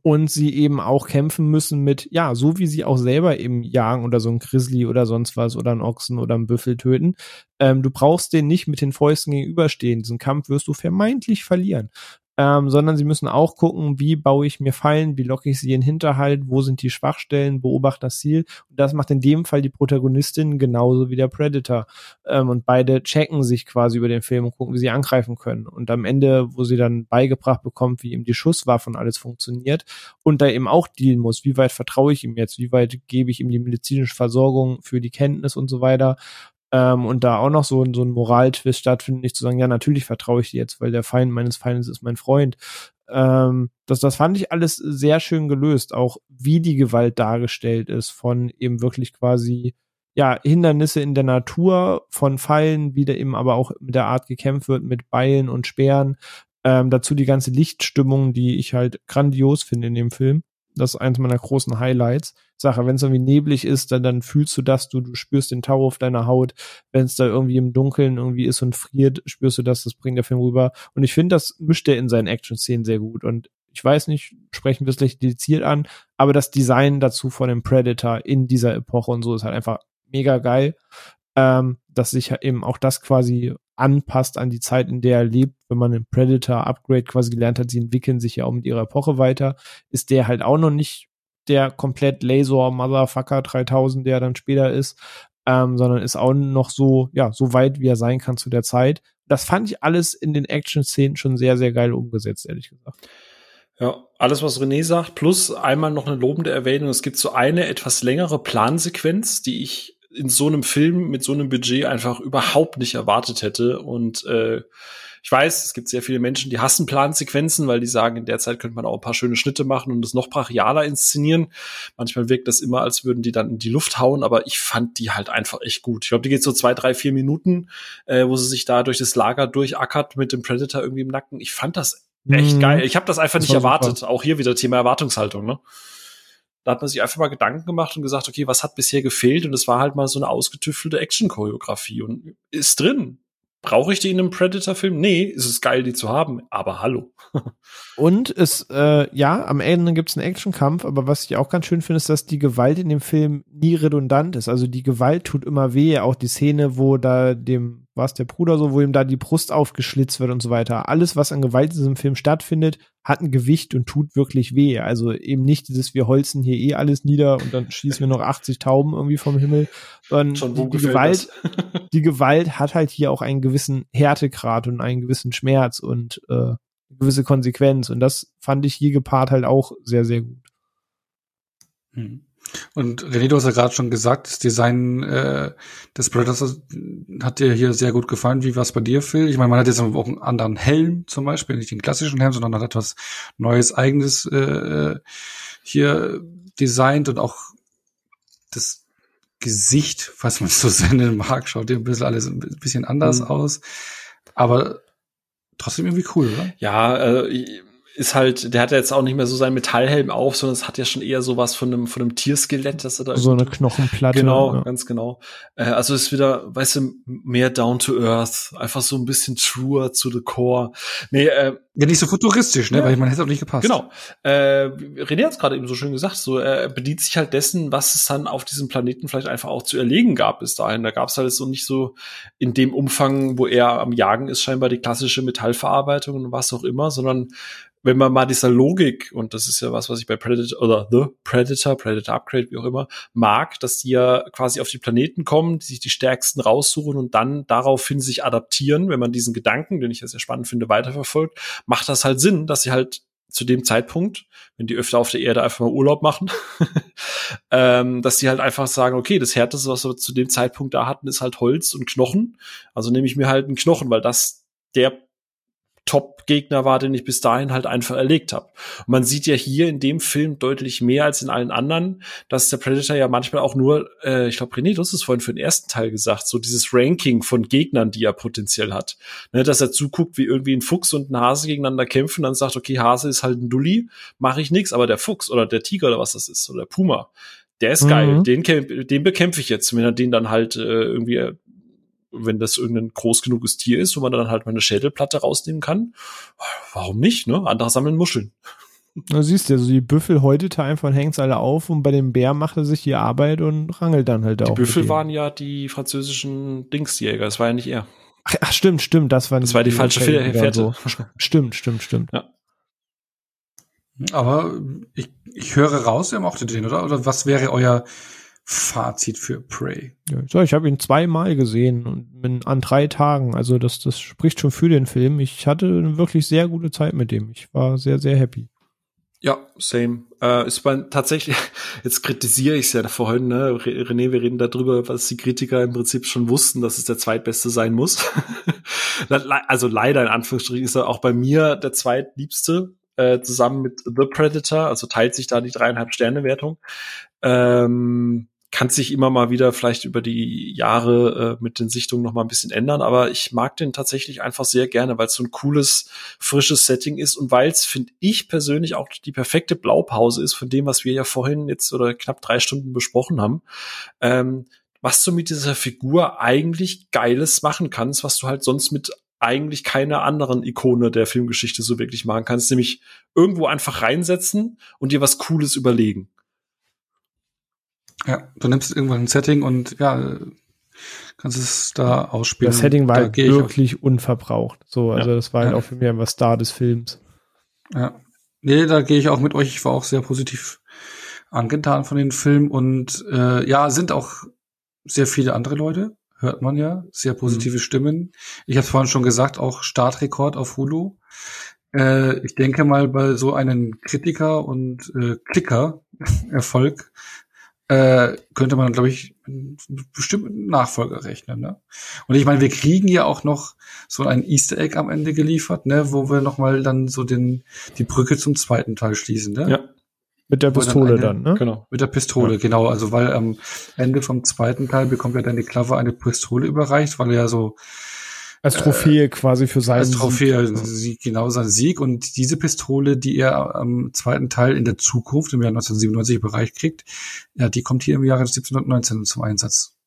und sie eben auch kämpfen müssen mit, ja, so wie sie auch selber eben jagen oder so ein Grizzly oder sonst was oder einen Ochsen oder einen Büffel töten. Ähm, du brauchst den nicht mit den Fäusten gegenüberstehen. Diesen Kampf wirst du vermeintlich verlieren ähm, sondern sie müssen auch gucken, wie baue ich mir Fallen, wie locke ich sie in Hinterhalt, wo sind die Schwachstellen, beobachte das Ziel. Und das macht in dem Fall die Protagonistin genauso wie der Predator. Ähm, und beide checken sich quasi über den Film und gucken, wie sie angreifen können. Und am Ende, wo sie dann beigebracht bekommt, wie ihm die Schusswaffe und alles funktioniert und da eben auch dealen muss, wie weit vertraue ich ihm jetzt, wie weit gebe ich ihm die medizinische Versorgung für die Kenntnis und so weiter ähm, und da auch noch so, so ein Moraltwist stattfindet, nicht zu sagen, ja, natürlich vertraue ich dir jetzt, weil der Feind meines Feindes ist mein Freund. Ähm, das, das fand ich alles sehr schön gelöst, auch wie die Gewalt dargestellt ist, von eben wirklich quasi ja, Hindernisse in der Natur von Fallen, wie da eben aber auch mit der Art gekämpft wird, mit Beilen und Speeren. Ähm, dazu die ganze Lichtstimmung, die ich halt grandios finde in dem Film. Das ist eins meiner großen Highlights. Sache, wenn es irgendwie neblig ist, dann, dann fühlst du das, du, du spürst den Tau auf deiner Haut. Wenn es da irgendwie im Dunkeln irgendwie ist und friert, spürst du das, das bringt der Film rüber. Und ich finde, das mischt er in seinen Action-Szenen sehr gut. Und ich weiß nicht, sprechen wir es gleich dediziert an, aber das Design dazu von dem Predator in dieser Epoche und so ist halt einfach mega geil. Ähm, dass sich eben auch das quasi anpasst an die Zeit, in der er lebt. Wenn man einen Predator-Upgrade quasi gelernt hat, sie entwickeln sich ja auch mit ihrer Epoche weiter, ist der halt auch noch nicht der komplett Laser Motherfucker 3000, der dann später ist, ähm, sondern ist auch noch so, ja, so weit, wie er sein kann zu der Zeit. Das fand ich alles in den Action-Szenen schon sehr, sehr geil umgesetzt, ehrlich gesagt. Ja, alles, was René sagt, plus einmal noch eine lobende Erwähnung. Es gibt so eine etwas längere Plansequenz, die ich in so einem Film mit so einem Budget einfach überhaupt nicht erwartet hätte. Und äh, ich weiß, es gibt sehr viele Menschen, die hassen Plansequenzen, weil die sagen, in der Zeit könnte man auch ein paar schöne Schnitte machen und das noch brachialer inszenieren. Manchmal wirkt das immer, als würden die dann in die Luft hauen, aber ich fand die halt einfach echt gut. Ich glaube, die geht so zwei, drei, vier Minuten, äh, wo sie sich da durch das Lager durchackert mit dem Predator irgendwie im Nacken. Ich fand das echt mhm. geil. Ich habe das einfach das nicht erwartet. Super. Auch hier wieder Thema Erwartungshaltung, ne? Da hat man sich einfach mal Gedanken gemacht und gesagt, okay, was hat bisher gefehlt? Und es war halt mal so eine ausgetüftelte Action-Choreografie und ist drin. Brauche ich die in einem Predator-Film? Nee, ist es geil, die zu haben, aber hallo. Und es, äh, ja, am Ende gibt es einen Actionkampf, aber was ich auch ganz schön finde, ist, dass die Gewalt in dem Film nie redundant ist. Also die Gewalt tut immer weh. Auch die Szene, wo da dem, was der Bruder so, wo ihm da die Brust aufgeschlitzt wird und so weiter. Alles, was an Gewalt in diesem Film stattfindet, hat ein Gewicht und tut wirklich weh. Also eben nicht dieses, wir holzen hier eh alles nieder und dann schießen wir noch 80 Tauben irgendwie vom Himmel, sondern Schon die, die Gewalt, die Gewalt hat halt hier auch einen gewissen Härtegrad und einen gewissen Schmerz und äh, gewisse Konsequenz. Und das fand ich hier gepaart halt auch sehr, sehr gut. Hm. Und René, du hast ja gerade schon gesagt, das Design äh, des Predators hat dir hier sehr gut gefallen. Wie war es bei dir, Phil? Ich meine, man hat jetzt auch einen anderen Helm zum Beispiel, nicht den klassischen Helm, sondern hat etwas Neues, Eigenes äh, hier designt und auch das Gesicht, was man so senden mag, schaut dir ein bisschen alles ein bisschen anders mhm. aus. Aber trotzdem irgendwie cool, oder? Ja, äh, ist halt, der hat ja jetzt auch nicht mehr so seinen Metallhelm auf, sondern es hat ja schon eher sowas von einem, von einem Tierskelett, dass er da. So eine Knochenplatte. Genau, ja. ganz genau. Äh, also ist wieder, weißt du, mehr down to earth. Einfach so ein bisschen truer zu the core. Nee, äh, ja, nicht so futuristisch, ne? Ja. Weil ich meine, hätte auch nicht gepasst. Genau. Äh, René hat es gerade eben so schön gesagt, so er bedient sich halt dessen, was es dann auf diesem Planeten vielleicht einfach auch zu erlegen gab bis dahin. Da gab es halt so nicht so in dem Umfang, wo er am Jagen ist, scheinbar die klassische Metallverarbeitung und was auch immer, sondern wenn man mal dieser Logik, und das ist ja was, was ich bei Predator oder The Predator, Predator Upgrade, wie auch immer, mag, dass die ja quasi auf die Planeten kommen, die sich die stärksten raussuchen und dann daraufhin sich adaptieren, wenn man diesen Gedanken, den ich ja sehr spannend finde, weiterverfolgt, macht das halt Sinn, dass sie halt zu dem Zeitpunkt, wenn die öfter auf der Erde einfach mal Urlaub machen, ähm, dass die halt einfach sagen, okay, das Härteste, was wir zu dem Zeitpunkt da hatten, ist halt Holz und Knochen. Also nehme ich mir halt einen Knochen, weil das der Top-Gegner war, den ich bis dahin halt einfach erlegt habe. man sieht ja hier in dem Film deutlich mehr als in allen anderen, dass der Predator ja manchmal auch nur, äh, ich glaube, René, du hast es vorhin für den ersten Teil gesagt, so dieses Ranking von Gegnern, die er potenziell hat. Ne, dass er zuguckt, wie irgendwie ein Fuchs und ein Hase gegeneinander kämpfen, dann sagt, okay, Hase ist halt ein Dulli, mache ich nix, aber der Fuchs oder der Tiger oder was das ist, oder der Puma, der ist mhm. geil, den, den bekämpfe ich jetzt, wenn er den dann halt äh, irgendwie wenn das irgendein groß genuges Tier ist, wo man dann halt mal eine Schädelplatte rausnehmen kann, warum nicht, ne? Andere sammeln Muscheln. Du siehst ja, so die Büffel häutete einfach und hängt's alle auf und bei dem Bär macht er sich die Arbeit und rangelt dann halt Die auch. Büffel mit waren ja die französischen Dingsjäger, das war ja nicht er. Ach, ach, stimmt, stimmt, das war Das war die falsche Fährte. So. Stimmt, stimmt, stimmt. Aber ich, ich höre raus, ihr mochtet den, oder? Oder was wäre euer Fazit für Prey? Ja, so, ich habe ihn zweimal gesehen und bin an drei Tagen. Also das, das spricht schon für den Film. Ich hatte eine wirklich sehr gute Zeit mit dem. Ich war sehr, sehr happy. Ja, same. Äh, ist mein, tatsächlich, jetzt kritisiere ich es ja vorhin, ne? Re- René, wir reden darüber, was die Kritiker im Prinzip schon wussten, dass es der zweitbeste sein muss. Also leider in Anführungsstrichen ist er auch bei mir der zweitliebste, äh, zusammen mit The Predator, also teilt sich da die dreieinhalb Sterne Wertung. Ähm, kann sich immer mal wieder vielleicht über die Jahre äh, mit den Sichtungen noch mal ein bisschen ändern, aber ich mag den tatsächlich einfach sehr gerne, weil es so ein cooles, frisches Setting ist und weil es, finde ich persönlich, auch die perfekte Blaupause ist von dem, was wir ja vorhin jetzt oder knapp drei Stunden besprochen haben. Ähm, was du mit dieser Figur eigentlich Geiles machen kannst, was du halt sonst mit eigentlich keiner anderen Ikone der Filmgeschichte so wirklich machen kannst, nämlich irgendwo einfach reinsetzen und dir was Cooles überlegen. Ja, du nimmst irgendwann ein Setting und ja, kannst es da ausspielen. Das Setting war Da halt wirklich unverbraucht. So, also Ja. das war halt Ja. auch für mich einfach Star des Films. Ja. Nee, da gehe ich auch mit euch. Ich war auch sehr positiv angetan von den Film und äh, ja, sind auch sehr viele andere Leute, hört man ja, sehr positive Stimmen. Ich habe vorhin schon gesagt, auch Startrekord auf Hulu. Äh, ich denke mal, bei so einem Kritiker und äh, Klicker-Erfolg äh, könnte man, glaube ich, einen bestimmten Nachfolger rechnen. Ne? Und ich meine, wir kriegen ja auch noch so ein Easter Egg am Ende geliefert, ne, wo wir noch mal dann so den die Brücke zum zweiten Teil schließen, ne? Ja, Mit der Wo dann Pistole eine- dann, ne? genau. Mit der Pistole, genau. Also weil am Ende vom zweiten Teil bekommt ja Danny Glover eine Pistole überreicht, weil er ja so Als Trophäe quasi für seinen als Trophäe Sieg. Sieg, genau sein Sieg und diese Pistole, die er am zweiten Teil in der Zukunft im Jahr 1997 überreicht kriegt, ja, die kommt hier im Jahre 1719 zum Einsatz.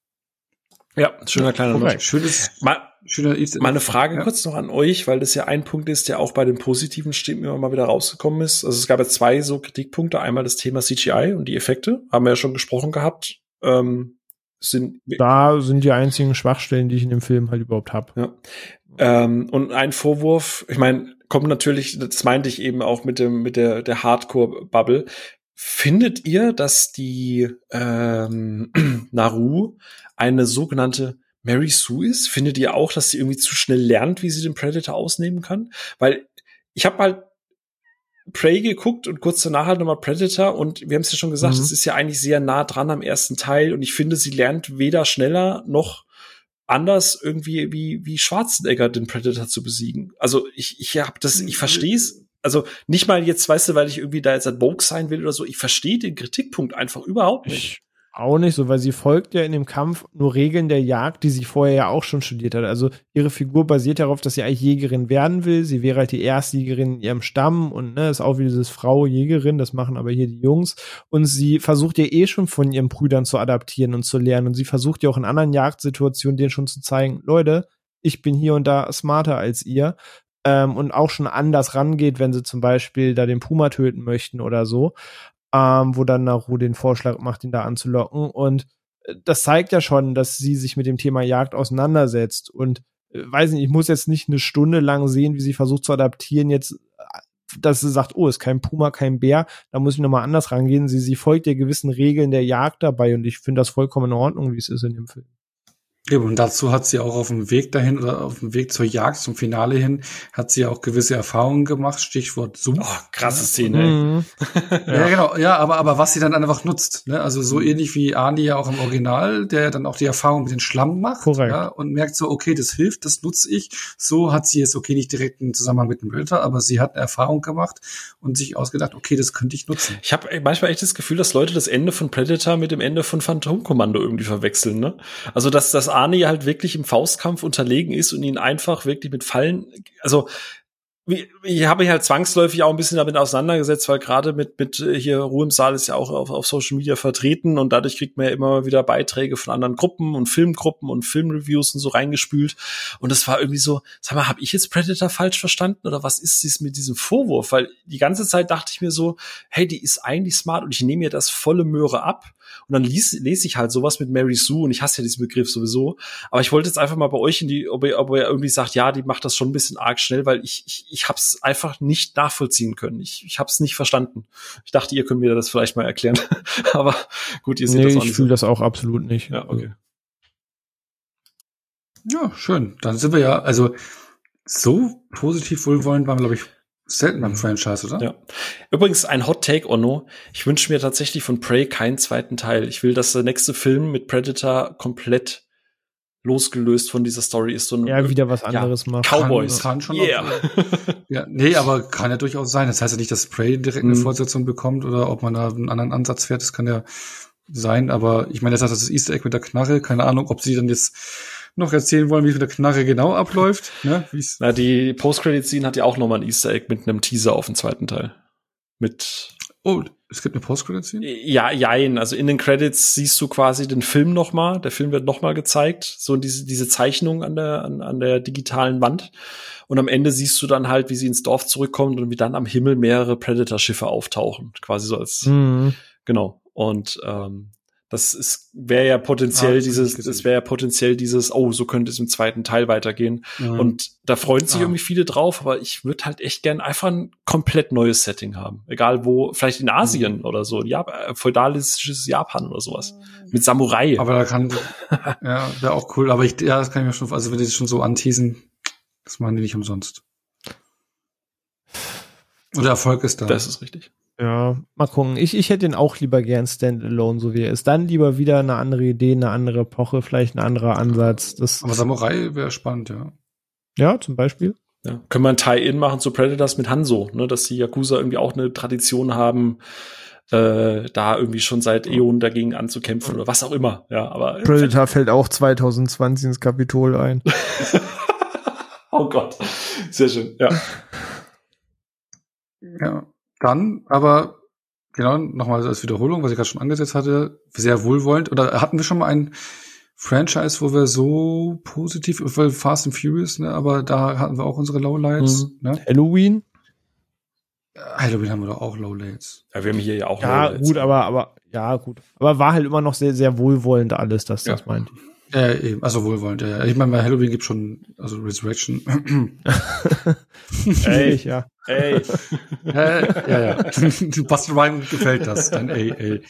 Ja, schöner kleiner. Not. Schönes, Mal, schöner Easter Egg. mal eine Frage Ja. kurz noch an euch, weil das ja ein Punkt ist, der auch bei den positiven Stimmen immer mal wieder rausgekommen ist. Also es gab ja zwei so Kritikpunkte. Einmal das Thema CGI und die Effekte. Haben wir ja schon gesprochen gehabt. Ähm, sind Da sind die einzigen Schwachstellen, die ich in dem Film halt überhaupt habe. Ja. Ähm, und ein Vorwurf, ich meine, kommt natürlich, das meinte ich eben auch mit dem, mit der, der Hardcore-Bubble. Findet ihr, dass die ähm, Naru eine sogenannte Mary Sue ist? Findet ihr auch, dass sie irgendwie zu schnell lernt, wie sie den Predator ausnehmen kann? Weil ich habe halt Prey geguckt und kurz danach halt nochmal Predator und wir haben es ja schon gesagt, Mhm. es ist ja eigentlich sehr nah dran am ersten Teil und ich finde, sie lernt weder schneller noch anders irgendwie wie wie Schwarzenegger den Predator zu besiegen. Also ich ich habe das ich verstehe es also nicht mal jetzt weißt du, weil ich irgendwie da jetzt ein Vogue sein will oder so, ich verstehe den Kritikpunkt einfach überhaupt nicht. Auch nicht so, weil sie folgt ja in dem Kampf nur Regeln der Jagd, die sie vorher ja auch schon studiert hat. Also ihre Figur basiert darauf, dass sie eigentlich Jägerin werden will. Sie wäre halt die Erstjägerin in ihrem Stamm und ne, ist auch wie dieses Frau Jägerin, das machen aber hier die Jungs. Und sie versucht ja eh schon von ihren Brüdern zu adaptieren und zu lernen. Und sie versucht ja auch in anderen Jagdsituationen denen schon zu zeigen, Leute, ich bin hier und da smarter als ihr. Ähm, und auch schon anders rangeht, wenn sie zum Beispiel da den Puma töten möchten oder so ähm, wo dann Naru den Vorschlag macht, ihn da anzulocken. Und äh, das zeigt ja schon, dass sie sich mit dem Thema Jagd auseinandersetzt. Und äh, weiß nicht, ich muss jetzt nicht eine Stunde lang sehen, wie sie versucht zu adaptieren, jetzt, äh, dass sie sagt, oh, ist kein Puma, kein Bär, da muss ich nochmal anders rangehen. Sie, sie folgt ja gewissen Regeln der Jagd dabei und ich finde das vollkommen in Ordnung, wie es ist in dem Film. Eben, und dazu hat sie auch auf dem Weg dahin oder auf dem Weg zur Jagd, zum Finale hin, hat sie auch gewisse Erfahrungen gemacht, Stichwort Sumpf. Oh, krasse Szene. ey. Mhm. Ja, genau, ja, aber, aber was sie dann einfach nutzt, ne? Also so ähnlich wie Arnie ja auch im Original, der dann auch die Erfahrung mit den Schlamm macht, Korrekt. ja, und merkt so, okay, das hilft, das nutze ich. So hat sie jetzt, okay, nicht direkt einen Zusammenhang mit dem Predator, aber sie hat eine Erfahrung gemacht und sich ausgedacht, okay, das könnte ich nutzen. Ich habe manchmal echt das Gefühl, dass Leute das Ende von Predator mit dem Ende von Phantomkommando irgendwie verwechseln. Ne? Also dass das Arnie halt wirklich im Faustkampf unterlegen ist und ihn einfach wirklich mit Fallen. Also ich habe mich halt zwangsläufig auch ein bisschen damit auseinandergesetzt, weil gerade mit, mit äh, hier Ruhe im Saal ist ja auch auf, auf Social Media vertreten und dadurch kriegt man ja immer wieder Beiträge von anderen Gruppen und Filmgruppen und Filmreviews und so reingespült. Und das war irgendwie so, sag mal, habe ich jetzt Predator falsch verstanden oder was ist dies mit diesem Vorwurf? Weil die ganze Zeit dachte ich mir so, hey, die ist eigentlich smart und ich nehme ihr das volle Möhre ab. Und dann lies, lese ich halt sowas mit Mary Sue und ich hasse ja diesen Begriff sowieso. Aber ich wollte jetzt einfach mal bei euch in die, ob ihr, ob ihr irgendwie sagt, ja, die macht das schon ein bisschen arg schnell, weil ich, ich, ich habe es einfach nicht nachvollziehen können. Ich, ich habe es nicht verstanden. Ich dachte, ihr könnt mir das vielleicht mal erklären. Aber gut, ihr seht nee, das auch ich nicht. fühle das auch absolut nicht. Ja, okay. Ja, schön. Dann sind wir ja, also so positiv wohlwollend waren wir, glaube ich, selten beim Franchise, oder? Ja. Übrigens ein Hot Take, Onno. Ich wünsche mir tatsächlich von Prey keinen zweiten Teil. Ich will, dass der nächste Film mit Predator komplett losgelöst von dieser Story ist. So ein, Ja, wieder was anderes macht. Cowboys. Kann, kann schon Yeah. noch, ja, nee, aber kann ja durchaus sein. Das heißt ja nicht, dass Prey direkt eine Mhm. Fortsetzung bekommt oder ob man da einen anderen Ansatz fährt. Das kann ja sein. Aber ich meine, das heißt, das Easter Egg mit der Knarre. Keine Ahnung, ob sie dann jetzt noch erzählen wollen, wie es mit der Knarre genau abläuft. Ne? Wie's, Na, die Post-Credit-Scene hat ja auch nochmal ein Easter Egg mit einem Teaser auf den zweiten Teil. Mit oh, es gibt eine Post-Credit-Scene? Ja, jein. Also in den Credits siehst du quasi den Film noch mal. Der Film wird noch mal gezeigt. So diese, diese Zeichnung an der, an, an der digitalen Wand. Und am Ende siehst du dann halt, wie sie ins Dorf zurückkommt und wie dann am Himmel mehrere Predator-Schiffe auftauchen. Quasi so als, Mhm. genau. Und, ähm, das wäre ja potenziell Ah, dieses, das wäre ja potenziell dieses, oh, so könnte es im zweiten Teil weitergehen. Mhm. Und da freuen sich Ah. irgendwie viele drauf, aber ich würde halt echt gern einfach ein komplett neues Setting haben. Egal wo, vielleicht in Asien Mhm. oder so, Jap äh, feudalistisches Japan oder sowas. Mit Samurai. aber da kann, ja, wäre auch cool. Aber ich, ja, das kann ich mir schon, also wenn die das schon so anteasen, das machen die nicht umsonst. Und der Erfolg ist da. das ist richtig. Ja, mal gucken. Ich, ich hätte ihn auch lieber gern Standalone, so wie er ist. Dann lieber wieder eine andere Idee, eine andere Epoche, vielleicht ein anderer Ansatz. Das, aber Samurai wäre spannend, ja. ja, zum Beispiel. Ja. Können wir ein Tie-In machen zu Predators mit Hanzo, ne? dass die Yakuza irgendwie auch eine Tradition haben, äh, da irgendwie schon seit Äonen dagegen anzukämpfen oder was auch immer. Ja, aber Predator fällt auch 2020 ins Kapitol ein. oh Gott, sehr schön. Ja, Ja. Dann, aber genau, nochmal als Wiederholung, was ich gerade schon angesetzt hatte, sehr wohlwollend. Oder hatten wir schon mal ein Franchise, wo wir so positiv, weil Fast and Furious, ne, aber da hatten wir auch unsere Lowlights. Ne? Halloween? Halloween haben wir doch auch Lowlights. ja wir haben hier ja auch Ja, Lowlights. gut, aber, aber, ja, gut. Aber war halt immer noch sehr, sehr wohlwollend alles, das, das Ja. meinte ich. Ja, eben, also wohlwollend, ja, ja. Ich meine, bei Halloween gibt schon, also Resurrection. Ey, ja. Ey, ja, ja, ja. Buster Rhyme gefällt das. Dann ey, ey.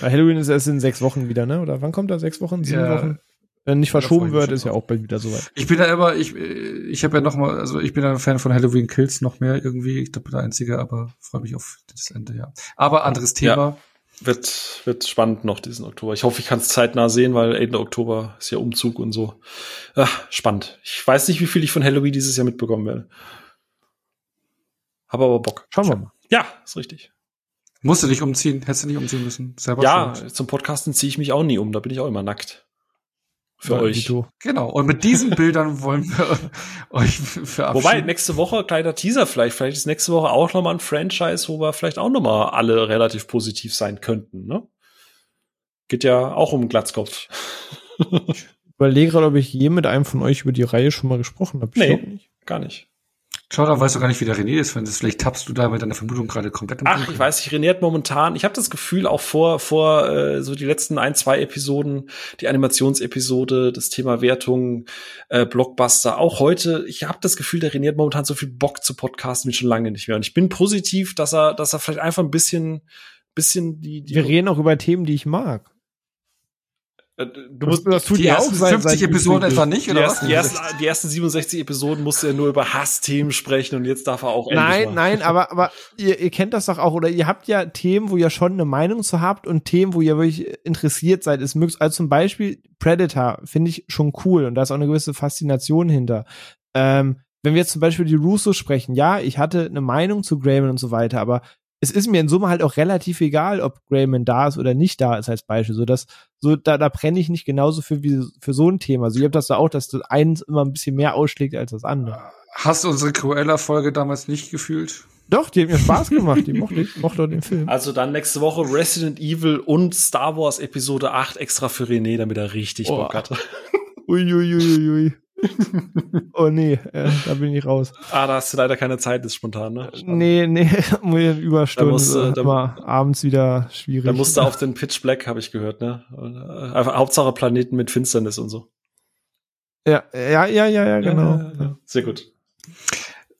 Bei Halloween ist es in sechs Wochen wieder, ne? Oder wann kommt er? Sechs Wochen? Sieben Ja. Wochen? Wenn nicht verschoben wird, ist ja auch bald wieder soweit. Ich bin da immer, ich, ich habe ja noch mal, also ich bin ein Fan von Halloween Kills noch mehr irgendwie. Ich glaube, der einzige, aber freue mich auf das Ende, ja. Aber anderes Ja. Wird, wird spannend noch diesen Oktober. Ich hoffe, ich kann es zeitnah sehen, weil Ende Oktober ist ja Umzug und so. Ach, spannend. Ich weiß nicht, wie viel ich von Halloween dieses Jahr mitbekommen werde. Habe aber Bock. Schauen wir mal. Ja, ist richtig. Musst du dich umziehen? Hättest du nicht umziehen müssen? Selber Ja, schuld. zum Podcasten ziehe ich mich auch nie um. Da bin ich auch immer nackt. Für Ja, euch. Genau. Und mit diesen Bildern wollen wir euch verabschieden. Wobei, nächste Woche, kleiner Teaser vielleicht, vielleicht ist nächste Woche auch nochmal ein Franchise, wo wir vielleicht auch nochmal alle relativ positiv sein könnten, ne? Geht ja auch um Glatzkopf. Überlege gerade, ob ich je mit einem von euch über die Reihe schon mal gesprochen habe. Ich Nee. glaub nicht. Gar nicht. Schau, da weißt du gar nicht, wie der René ist, wenn das vielleicht tappst du da mit deiner Vermutung gerade komplett im Ach, Dunkeln. ich weiß nicht, René hat momentan, ich habe das Gefühl, auch vor, vor äh, so die letzten ein, zwei Episoden, die Animationsepisode, das Thema Wertung, äh, Blockbuster, auch heute, ich habe das Gefühl, der René hat momentan so viel Bock zu podcasten wie schon lange nicht mehr. Und ich bin positiv, dass er, dass er vielleicht einfach ein bisschen, bisschen die, die Wir reden auch über Themen, die ich mag. Äh, du musst, das tut Die ja ersten sein, 50 seit- Episoden etwa nicht, die, oder ersten, was? die, ersten, die ersten 67 Episoden musste er nur über Hassthemen sprechen und jetzt darf er auch Nein, nein, aber, aber ihr, ihr kennt das doch auch, oder ihr habt ja Themen, wo ihr schon eine Meinung zu habt und Themen, wo ihr wirklich interessiert seid. Ist möglich, also zum Beispiel Predator finde ich schon cool und da ist auch eine gewisse Faszination hinter. Ähm, wenn wir jetzt zum Beispiel die Russo sprechen, ja, ich hatte eine Meinung zu Grayman und so weiter, aber es ist mir in Summe halt auch relativ egal, ob Greyman da ist oder nicht da ist als Beispiel. So dass so da, da brenne ich nicht genauso für wie für so ein Thema. Also ihr habt das da auch, dass das eins immer ein bisschen mehr ausschlägt als das andere. Hast du unsere Cruella-Folge damals nicht gefühlt? Doch, die hat mir Spaß gemacht. Die mochte ich, mochte den Film. Also dann nächste Woche Resident Evil und Star Wars Episode 8 extra für René, damit er richtig Oh. Bock hat. Uiuiuiui. Ui, ui. Oh nee, äh, da bin ich raus. Ah, da hast du leider keine Zeit, ist spontan, ne? Nee, nee, muss ich Überstunden. Da musst so, da- immer abends wieder schwierig. Da musst du auf den Pitch Black, habe ich gehört, ne? Und, äh, Einfach Hauptsache Planeten mit Finsternis und so. ja, ja, ja, ja, ja, genau. Ja, ja, ja. Sehr gut.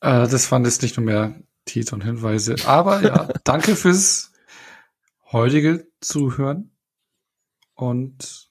Äh, das waren jetzt nicht nur mehr Titel und Hinweise. Aber ja, danke fürs heutige Zuhören. Und